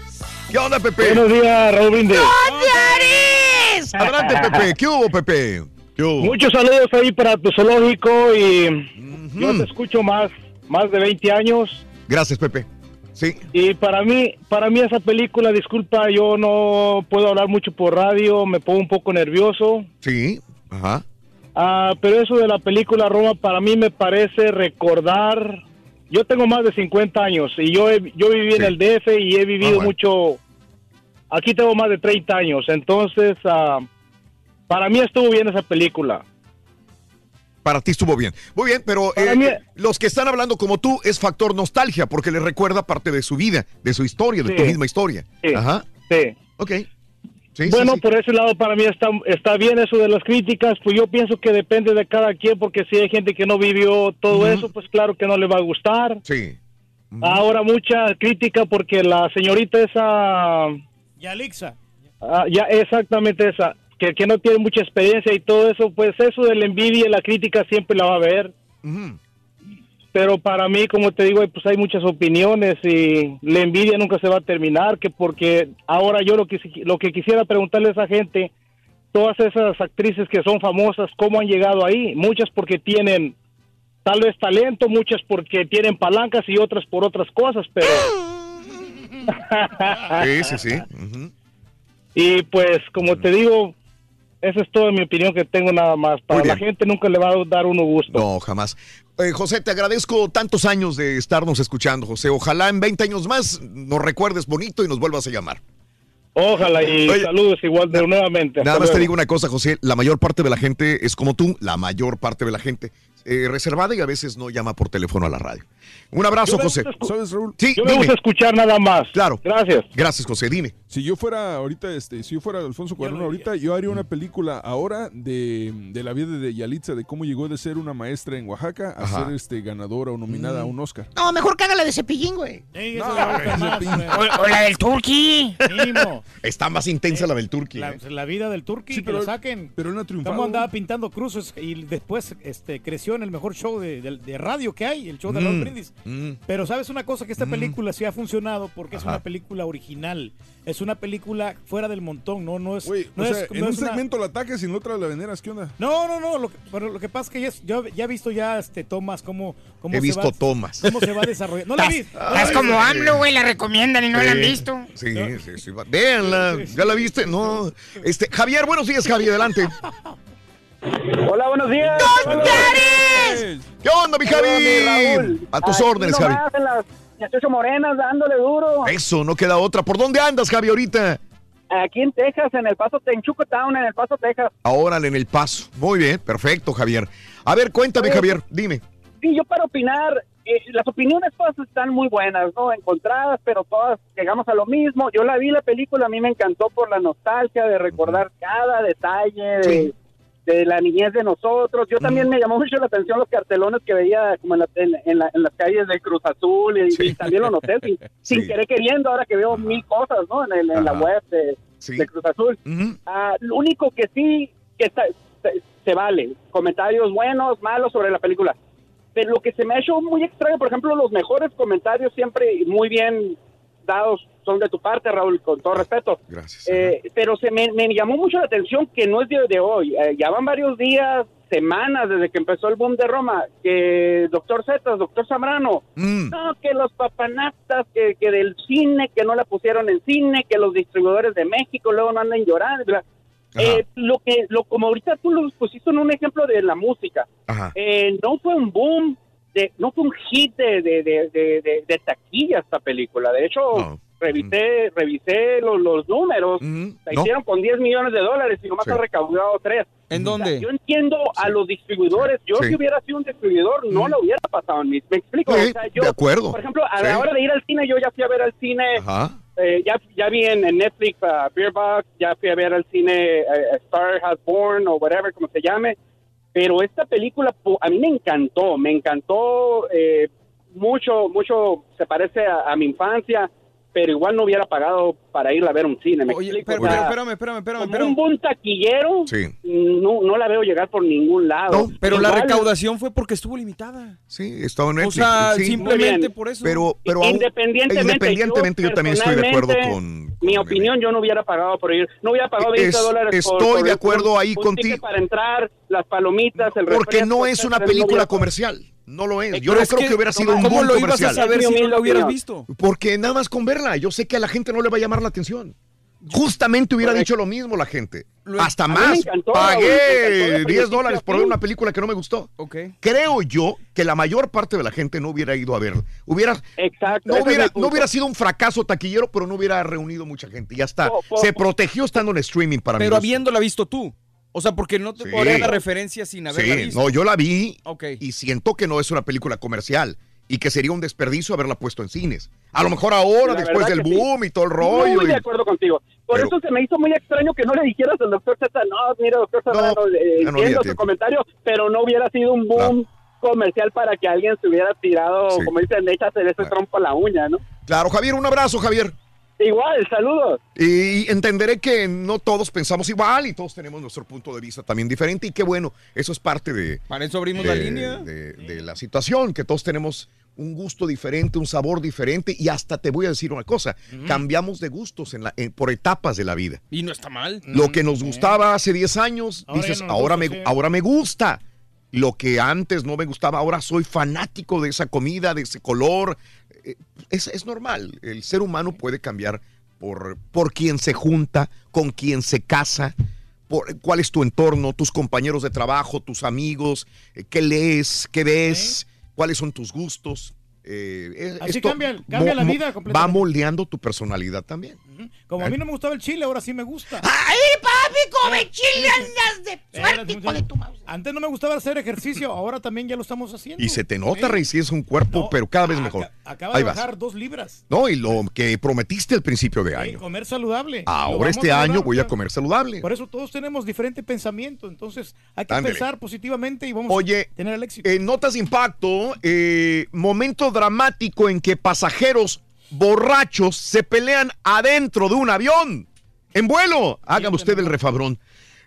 ¿Qué onda, Pepe? Buenos días, Raúl Brindis. Adelante, Pepe. ¿Qué hubo, Pepe? ¿Qué hubo? Muchos saludos ahí para tu zoológico y yo te escucho más, más de 20 años. Gracias, Pepe. Sí. Y para mí, para mí esa película, disculpa, yo no puedo hablar mucho por radio, me pongo un poco nervioso. Sí. Ajá. Ah, pero eso de la película Roma para mí me parece recordar. Yo tengo más de 50 años y yo he- yo viví en el DF y he vivido Ah, bueno. mucho. Aquí tengo más de 30 años, entonces ah, para mí estuvo bien esa película. Para ti estuvo bien. Muy bien, pero eh, mí- los que están hablando como tú es factor nostalgia porque les recuerda parte de su vida, de su historia, de tu misma historia. Sí. Ajá. Sí. Ok. Bueno, por ese lado para mí está, está bien eso de las críticas, pues yo pienso que depende de cada quien, porque si hay gente que no vivió todo eso, pues claro que no le va a gustar. Sí. Ahora mucha crítica porque la señorita esa... Yalixa. Ah, ya, exactamente esa, que, que no tiene mucha experiencia y todo eso, pues eso de la envidia y la crítica siempre la va a ver. Pero para mí, como te digo, pues hay muchas opiniones y la envidia nunca se va a terminar, que porque ahora yo lo que, lo que quisiera preguntarle a esa gente, todas esas actrices que son famosas, ¿cómo han llegado ahí? Muchas porque tienen tal vez talento, muchas porque tienen palancas y otras por otras cosas, pero... Sí, sí, sí. Y pues, como te digo, esa es toda mi opinión que tengo nada más. Para la gente nunca le va a dar uno gusto. No, jamás. Eh, José, te agradezco tantos años de estarnos escuchando, José. Ojalá en 20 años más nos recuerdes bonito y nos vuelvas a llamar. Ojalá y saludos igual de nuevamente. Nada más te digo una cosa, José. La mayor parte de la gente es como tú, la mayor parte de la gente eh, reservada y a veces no llama por teléfono a la radio. Un abrazo, José. ¿Sabes, Raúl? Sí, yo me gusta escuchar nada más. Claro. Gracias. Gracias, José. Dime. Si yo fuera ahorita, este, si yo fuera Alfonso Cuarón ahorita, yo haría una película ahora de, de la vida de Yalitza, de cómo llegó de ser una maestra en Oaxaca a Ajá. ser este ganadora o nominada a un Oscar. No, mejor que haga la de cepillín, güey. o, o la del turqui. Está más intensa la del Turqui. La, ¿eh? la vida del Turqui, Sí, que pero- lo saquen. pero no ha triunfado. Cómo andaba pintando cruces y después este, creció en el mejor show de, de- de radio que hay, el show de Raúl Mm, mm. Pero sabes una cosa, que esta película sí ha funcionado porque es una película original. Es una película fuera del montón, no, no es... No o es- sea, no en un es una- segmento la atacas y en otro la veneras, ¿qué onda? No, no, no, lo que, pero lo que pasa es que ya, es- yo ya he visto ya este tomas cómo, cómo He se visto va, tomas. cómo se va desarrollando. No la vi. no vi. como AMLO, güey, la recomiendan y no la han Sí, visto. Sí, sí, sí. Véanla. ¿Ya la viste? No. Este, Javier, buenos días, Javier. Adelante. Hola, buenos días. ¿Qué onda, mi Javi? A tus órdenes, Javi. En las 18 morenas, dándole duro. Eso, no queda otra. ¿Por dónde andas, Javi, ahorita? Aquí en Texas, en el Paso, en Chuco Town, en el Paso, Texas. Ahora en el paso. Muy bien, perfecto, Javier. A ver, cuéntame, Oye, Javier, dime. Sí, yo para opinar, eh, las opiniones todas están muy buenas, ¿no? Encontradas, pero todas llegamos a lo mismo. Yo la vi la película, a mí me encantó por la nostalgia de recordar cada detalle de, de la niñez de nosotros. Yo también me llamó mucho la atención los cartelones que veía como en, la- en- en la- en las calles de Cruz Azul y, y también lo noté sin, sin querer queriendo ahora que veo mil cosas, ¿no? En, el- en la web de, de Cruz Azul. Ah, lo único que sí que está, se, se vale, comentarios buenos, malos sobre la película. Pero lo que se me ha hecho muy extraño, por ejemplo, los mejores comentarios siempre muy bien dados son de tu parte, Raúl, con todo respeto. Gracias. Eh, pero se me, me llamó mucho la atención que no es de, de hoy. Eh, ya van varios días, semanas desde que empezó el boom de Roma, que doctor Zetas, doctor Zambrano, Mm. no, que los papanastas, que, que del cine, que no la pusieron en cine, que los distribuidores de México luego no andan llorando. Eh, lo que, lo como ahorita tú lo pusiste en un ejemplo de la música, eh, no fue un boom, de, no fue un hit de, de, de, de, de- de taquilla esta película. De hecho, revisé, revisé los, los números, la no. hicieron con 10 millones de dólares y nomás Sí. ha recaudado 3. ¿En dónde? yo entiendo a los distribuidores. Yo, Sí. si hubiera sido un distribuidor, no la hubiera pasado en mis. ¿Me explico? O sea, yo, de acuerdo. Por ejemplo, a la hora de ir al cine, yo ya fui a ver al cine. Ajá. eh, ya, ya vi en, en Netflix a Beer Box, ya fui a ver al cine A Star Has Born o whatever, como se llame. Pero esta película a mí me encantó, me encantó eh, mucho, mucho, se parece a, a mi infancia, pero igual no hubiera pagado para ir a ver un cine. ¿me Oye, explico? pero, O sea, pero, espérame, espérame, espérame, como un buen taquillero, no, no la veo llegar por ningún lado. Pero la Igual- recaudación fue porque estuvo limitada. Sí, estaba en O Netflix. sea, sí. simplemente por eso. Pero, pero aún- independientemente, independientemente yo, también estoy de acuerdo con... mi opinión, yo no hubiera pagado por ir, no hubiera pagado 20 Es- dólares estoy por de un- acuerdo ahí un contigo. para entrar, las palomitas, el Porque no es una no película comercial. No lo es. Yo Pero no es creo que, que, hubiera sido un ¿cómo boom lo ibas a comercial. saber si no la hubieras visto? Porque nada más con verla. Yo sé que a la gente no le va a llamar la atención. Justamente hubiera dicho lo mismo la gente. Hasta más. encantó, Raúl, me encantó Pagué de 10 principio dólares por ver una película que no me gustó. Ok. Creo yo que la mayor parte de la gente no hubiera ido a verla. Hubiera, Exacto. no, hubiera, no sido un fracaso taquillero, pero no hubiera reunido mucha gente. Ya está. Se protegió estando en streaming para mí. Pero habiéndola visto tú. O sea, porque no te Sí. podría dar referencia sin haberla Sí, visto. no, yo la vi Ok. y siento que no es una película comercial. y que sería un desperdicio haberla puesto en cines. A lo mejor ahora, La después del que sí. boom y todo el rollo. Muy y- de acuerdo contigo. Por Pero- eso se me hizo muy extraño que no le dijeras al doctor Z, no, mira, doctor Serrano, eh, ya no entiendo su tiempo. comentario, pero no hubiera sido un boom comercial para que alguien se hubiera tirado, Sí. como dicen, échase ese trompo a la uña, ¿no? Claro, Javier, un abrazo, Javier. Igual, saludos. Y entenderé que no todos pensamos igual y todos tenemos nuestro punto de vista también diferente y qué bueno, eso es parte de... Para eso abrimos de- la línea. De, de la situación, que todos tenemos un gusto diferente, un sabor diferente y hasta te voy a decir una cosa, cambiamos de gustos en la, en- por etapas de la vida. Y no está mal. Lo que nos gustaba hace 10 años, Ahora dices, no ahora, gusta, me, sí. ahora me gusta. Lo que antes no me gustaba, ahora soy fanático de esa comida, de ese color. Eh, Es, es normal, el ser humano puede cambiar por, por quien se junta, con quien se casa, por cuál es tu entorno, tus compañeros de trabajo, tus amigos, eh, qué lees, qué ves, cuáles son tus gustos. Eh, Así esto cambia- cambia la vida Va completamente. moldeando tu personalidad también. Como a mí no me gustaba el chile, ahora sí me gusta. ¡Ay, papi, come chile, andas de Espérate, suerte, hijo muchacho. de tu mouse! Antes no me gustaba hacer ejercicio, ahora también ya lo estamos haciendo. Y se te nota, Rey, si es un cuerpo, pero cada vez mejor. Acaba Ahí de vas. bajar dos libras. No, y lo que prometiste al principio de Eh, año. comer saludable. Ahora este año voy a comer saludable. Por eso todos tenemos diferente pensamiento, entonces hay que pensar positivamente y vamos Oye, a tener el éxito. En notas de impacto, eh, momento dramático en que pasajeros borrachos se pelean adentro de un avión. En vuelo. Hágame usted el refabrón.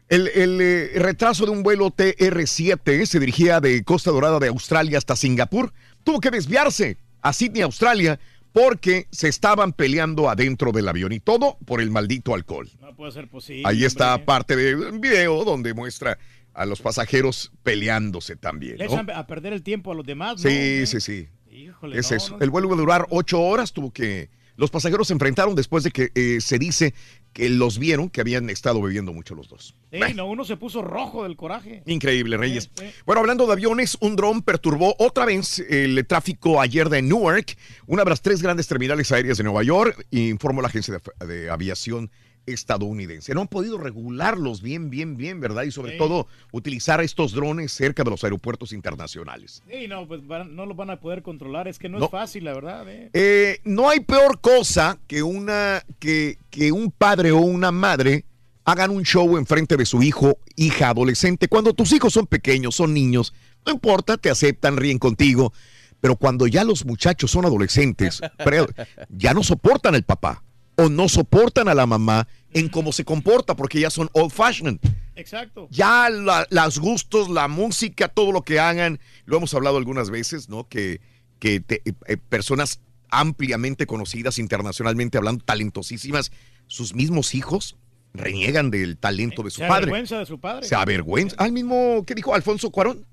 El, el, eh, retraso de un vuelo TR-7 se dirigía de Costa Dorada de Australia hasta Singapur. Tuvo que desviarse a Sydney, Australia, porque se estaban peleando adentro del avión y todo por el maldito alcohol. No puede ser posible. Ahí está hombre. parte del video donde muestra a los pasajeros peleándose también. Le ¿no? echan a perder el tiempo a los demás. ¿no? Sí, sí, sí. Híjole, es no, eso. El vuelo iba a durar ocho horas, tuvo que... Los pasajeros se enfrentaron después de que eh, se dice que los vieron que habían estado bebiendo mucho los dos. Sí, no, uno se puso rojo del coraje. Increíble, Reyes. Bueno, hablando de aviones, un dron perturbó otra vez el tráfico ayer de Newark, una de las tres grandes terminales aéreas de Nueva York, informó la agencia de, de aviación estadounidense. No han podido regularlos bien, bien, bien, ¿verdad? Y sobre Sí. todo utilizar estos drones cerca de los aeropuertos internacionales. Sí, no, pues van- no lo van a poder controlar. Es que no, No. es fácil, la verdad. eh. Eh, no hay peor cosa que una que, que un padre o una madre hagan un show enfrente de su hijo, hija, adolescente. Cuando tus hijos son pequeños, son niños, no importa, te aceptan, ríen contigo. Pero cuando ya los muchachos son adolescentes, ya no soportan al papá o no soportan a la mamá en cómo se comporta porque ya son old fashioned. Exacto. Ya la- los gustos, la música, todo lo que hagan, lo hemos hablado algunas veces, ¿no? Que, que te- eh, personas ampliamente conocidas internacionalmente hablando, talentosísimas, sus mismos hijos reniegan del talento de su Se padre. avergüenza de su padre. Se avergüenza. Al mismo, ¿qué dijo Alfonso Cuarón?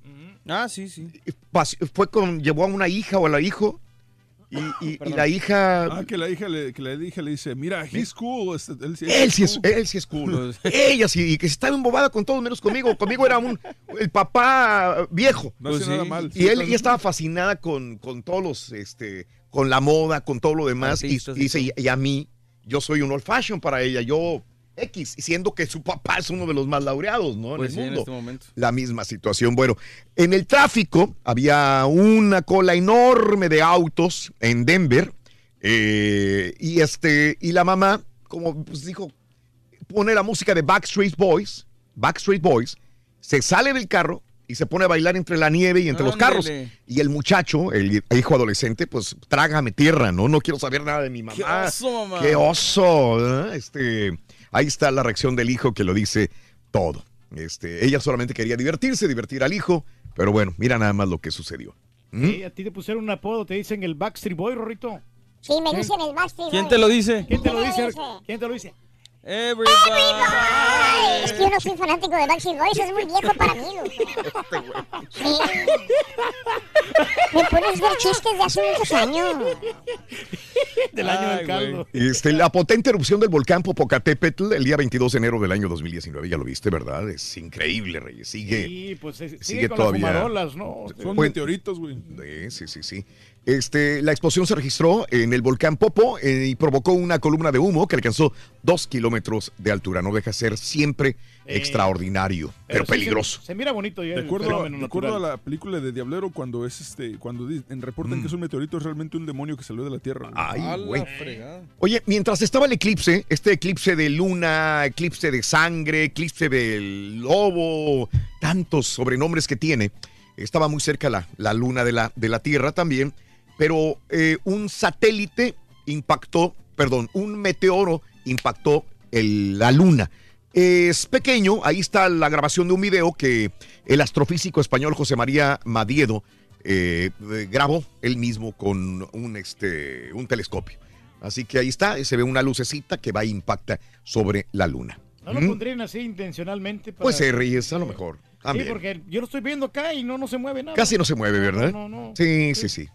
Ah, sí, sí. Pas- Fue con, llevó a una hija o a la hijo y, y- y la hija... Ah, que la hija le, que la hija le dice, mira, he's cool. este, él sí Él sí es, cool". él sí es cool. Ella sí, y que se estaba embobada con todos menos conmigo. Conmigo era un el papá viejo. No hacía nada mal. Y él ella estaba fascinada con, con todos los, este, con la moda, con todo lo demás. Y, Artistas y y dice, y, y a mí, yo soy un old fashion para ella. Yo X, siendo que su papá es uno de los más laureados, ¿no? Pues en sí, el en mundo. este momento. La misma situación. Bueno, en el tráfico había una cola enorme de autos en Denver. eh, y este, y la mamá, como pues, dijo, pone la música de Backstreet Boys, Backstreet Boys, se sale del carro y se pone a bailar entre la nieve y entre los carros. Y el muchacho, el hijo adolescente, pues trágame tierra, ¿no? No quiero saber nada de mi mamá. ¡Qué oso, mamá! ¡Qué oso! ¿eh? Este, ahí está la reacción del hijo que lo dice todo. Este, ella solamente quería divertirse, divertir al hijo, pero bueno, mira nada más lo que sucedió. ¿Mm? Sí, a ti te pusieron un apodo, te dicen el Backstreet Boy, Rorrito. Sí, me dicen el Backstreet ¿Quién Boy. te lo dice? ¿Quién te ¿Quién lo dice? ¿Quién te lo dice? Everybody. Ay, es que yo no soy fanático de Backstreet Boys, es muy viejo para mí, loco. Sí. Me pones ver chistes de hace muchos años. Del año Ay, del caldo. Este, la potente erupción del volcán Popocatépetl el día 22 de enero del año 2019, ya lo viste, ¿verdad? Es increíble, Reyes. Sigue, Sí, pues eh, sigue, sigue con todavía. las fumarolas, ¿no? Son Pues- meteoritos, güey. Sí, sí, sí, sí. Este, la explosión se registró en el volcán Popo eh, y provocó una columna de humo que alcanzó dos kilómetros de altura. No deja de ser siempre extraordinario, pero, sí peligroso. Se, mira bonito ya De el acuerdo, de acuerdo a la película de Diablero, cuando es este, cuando en reportan que es un meteorito, es realmente un demonio que salió de la Tierra. Ay, güey. Oye, mientras estaba el eclipse, este eclipse de luna, eclipse de sangre, eclipse del lobo, tantos sobrenombres que tiene, estaba muy cerca la, la luna de la, de la Tierra también, pero eh, un satélite impactó, perdón, un meteoro impactó el- la luna. Es pequeño, ahí está la grabación de un video que el astrofísico español José María Madiedo eh, grabó él mismo con un, este, un telescopio. Así que ahí está, se ve una lucecita que va a impactar sobre la luna. No lo ¿Mm? pondrían así intencionalmente. Para... Pues se Reyes, a lo mejor. Sí, También. porque yo lo estoy viendo acá y no, no se mueve nada. Casi no se mueve, ¿verdad? No, no, no. Sí, sí, sí.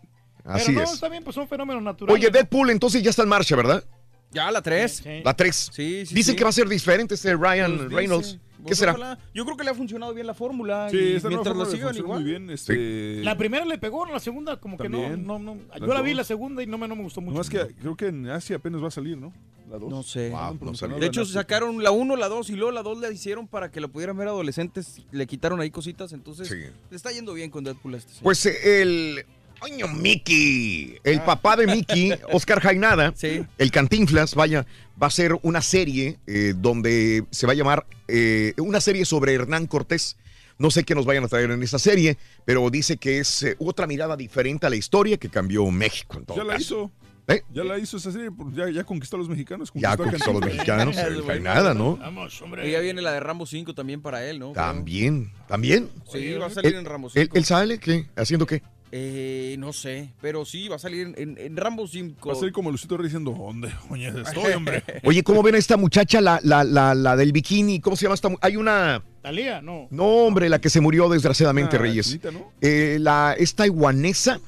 Así Pero no, es. está bien, pues son fenómenos naturales. Oye, Deadpool entonces ya está en marcha, ¿verdad? Ya, la 3. La 3. Sí, sí, Dicen sí. que va a ser diferente este Ryan Pues Reynolds. dice, ¿Qué pues será? ojalá. Yo creo que le ha funcionado bien la fórmula. Sí, y mientras la sigan igual. muy bien. Este, La primera le pegó, la segunda como que no, También. no, no. Yo la vi dos. la segunda y no me, no me gustó mucho. Nomás que creo que en Asia apenas va a salir, ¿no? La dos. No sé. Estaban promocionando de hecho, sacaron la 1, la 2 y luego la 2 la hicieron para que lo pudieran ver adolescentes. Le quitaron ahí cositas, entonces le está yendo bien con Deadpool a este. señor. Pues eh, el. ¡Coño, Mickey! El papá de Mickey, Oscar Jainada, el Cantinflas, vaya, va a ser una serie eh, donde se va a llamar eh, una serie sobre Hernán Cortés. No sé qué nos vayan a traer en esa serie, pero dice que es eh, otra mirada diferente a la historia que cambió México. En todo Ya la hizo. ¿Eh? Ya la hizo esa serie, ya, ya conquistó a los mexicanos. Ya conquistó a los mexicanos, el Jainada, ¿no? Vamos, hombre. Y ya viene la de Rambo 5 también para él, ¿no? También, también. Sí, va a salir en Rambo él- 5. ¿Él sale qué? ¿Haciendo qué? Eh, no sé, pero sí, va a salir en, en- Rambo 5. Va a ser como Lucito Rey diciendo, ¿dónde? Oye, estoy, hombre. Oye, ¿cómo ven a esta muchacha, la, la, la, la del bikini? ¿Cómo se llama esta Hay una... Talía, no. No, hombre, la que se murió desgraciadamente, Ah, Reyes. chinita, ¿no? Eh, la, es taiwanesa.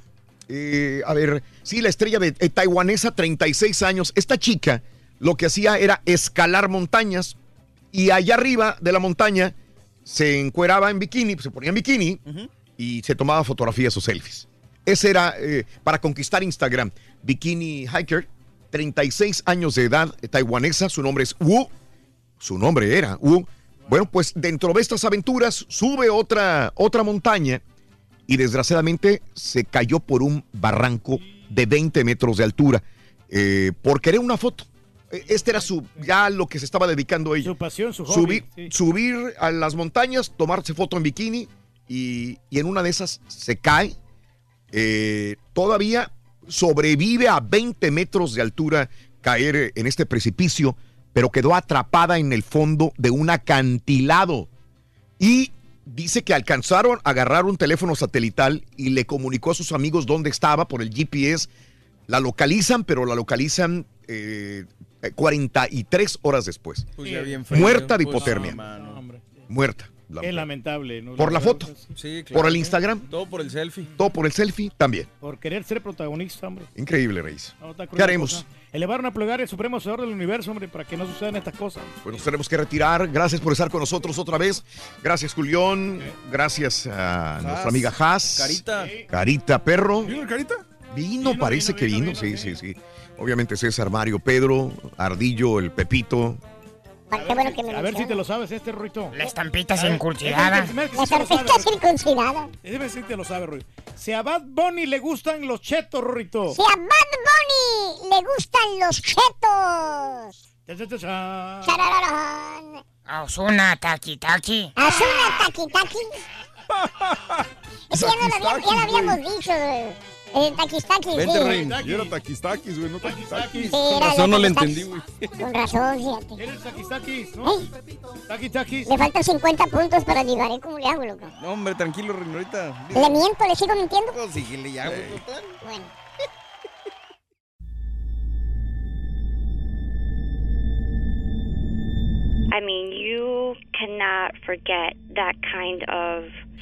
eh, a ver, sí, la estrella de eh, taiwanesa, 36 años. Esta chica lo que hacía era escalar montañas y allá arriba de la montaña se encueraba en bikini, se ponía en bikini y se tomaba fotografías o selfies. Ese era eh, para conquistar Instagram. Bikini Hiker, 36 años de edad, eh, taiwanesa, su nombre es Wu. Su nombre era Wu. Bueno, pues dentro de estas aventuras sube otra, otra montaña y desgraciadamente se cayó por un barranco de 20 metros de altura eh, por querer una foto. Eh, Este era su ya lo que se estaba dedicando ella. Su pasión, su hobby. Subir, sí. subir a las montañas, tomarse foto en bikini y, y en una de esas se cae. Eh, todavía sobrevive a 20 metros de altura caer eh, en este precipicio, pero quedó atrapada en el fondo de un acantilado. Y dice que alcanzaron a agarrar un teléfono satelital y le comunicó a sus amigos dónde estaba por el GPS. La localizan, pero la localizan eh, 43 horas después. Pues ya bien feo, Muerta de pues, hipotermia. no, mano. Muerta. Mujer. lamentable. ¿no? Por la foto. sí. Sí, claro. Por el Instagram. Todo por el selfie. Todo por el selfie también. Por querer ser protagonista, hombre. Increíble, Reyes. No, ¿Qué haremos? cosa. Elevaron a plegar el supremo Señor del universo, hombre, para que no sucedan estas cosas. Pues nos tenemos que retirar. Gracias por estar con nosotros otra vez. Gracias, Julián. Gracias a nuestra amiga Haas. Carita. Carita, perro. ¿Vino el carita? Vino, parece que vino. sí, sí, sí. Obviamente César, Mario, Pedro, Ardillo, el Pepito. Qué bueno que me A ver si te lo sabes este, Ruito. La estampita circuncidada. La Ruito. circuncidada. Ese me sí te lo sabe, Ruito. Si a Bad Bunny le gustan los chetos, Ruito. Si a Bad Bunny le gustan los chetos. Cha, cha, cha, cha. Charararán. A Osuna, taqui, taqui. Haz una taqui taqui. Ese ya, no lo, había- ya lo habíamos dicho. El taquis taquis. Vente, sí. Rey. Y era taquis-taquis, güey, no taquis-taquis. Sí, era razón no le entendí, güey. Con razón, fíjate. Eres taquis taquis, ¿no? Ey, Taquis taquis. le faltan 50 puntos para llegar, ¿eh? ¿Cómo le hago, loco? No, hombre, tranquilo, Reino, ahorita. ¿Le miento? ¿Le sigo mintiendo? Síguele ya, güey. Bueno. I mean, you cannot forget that kind of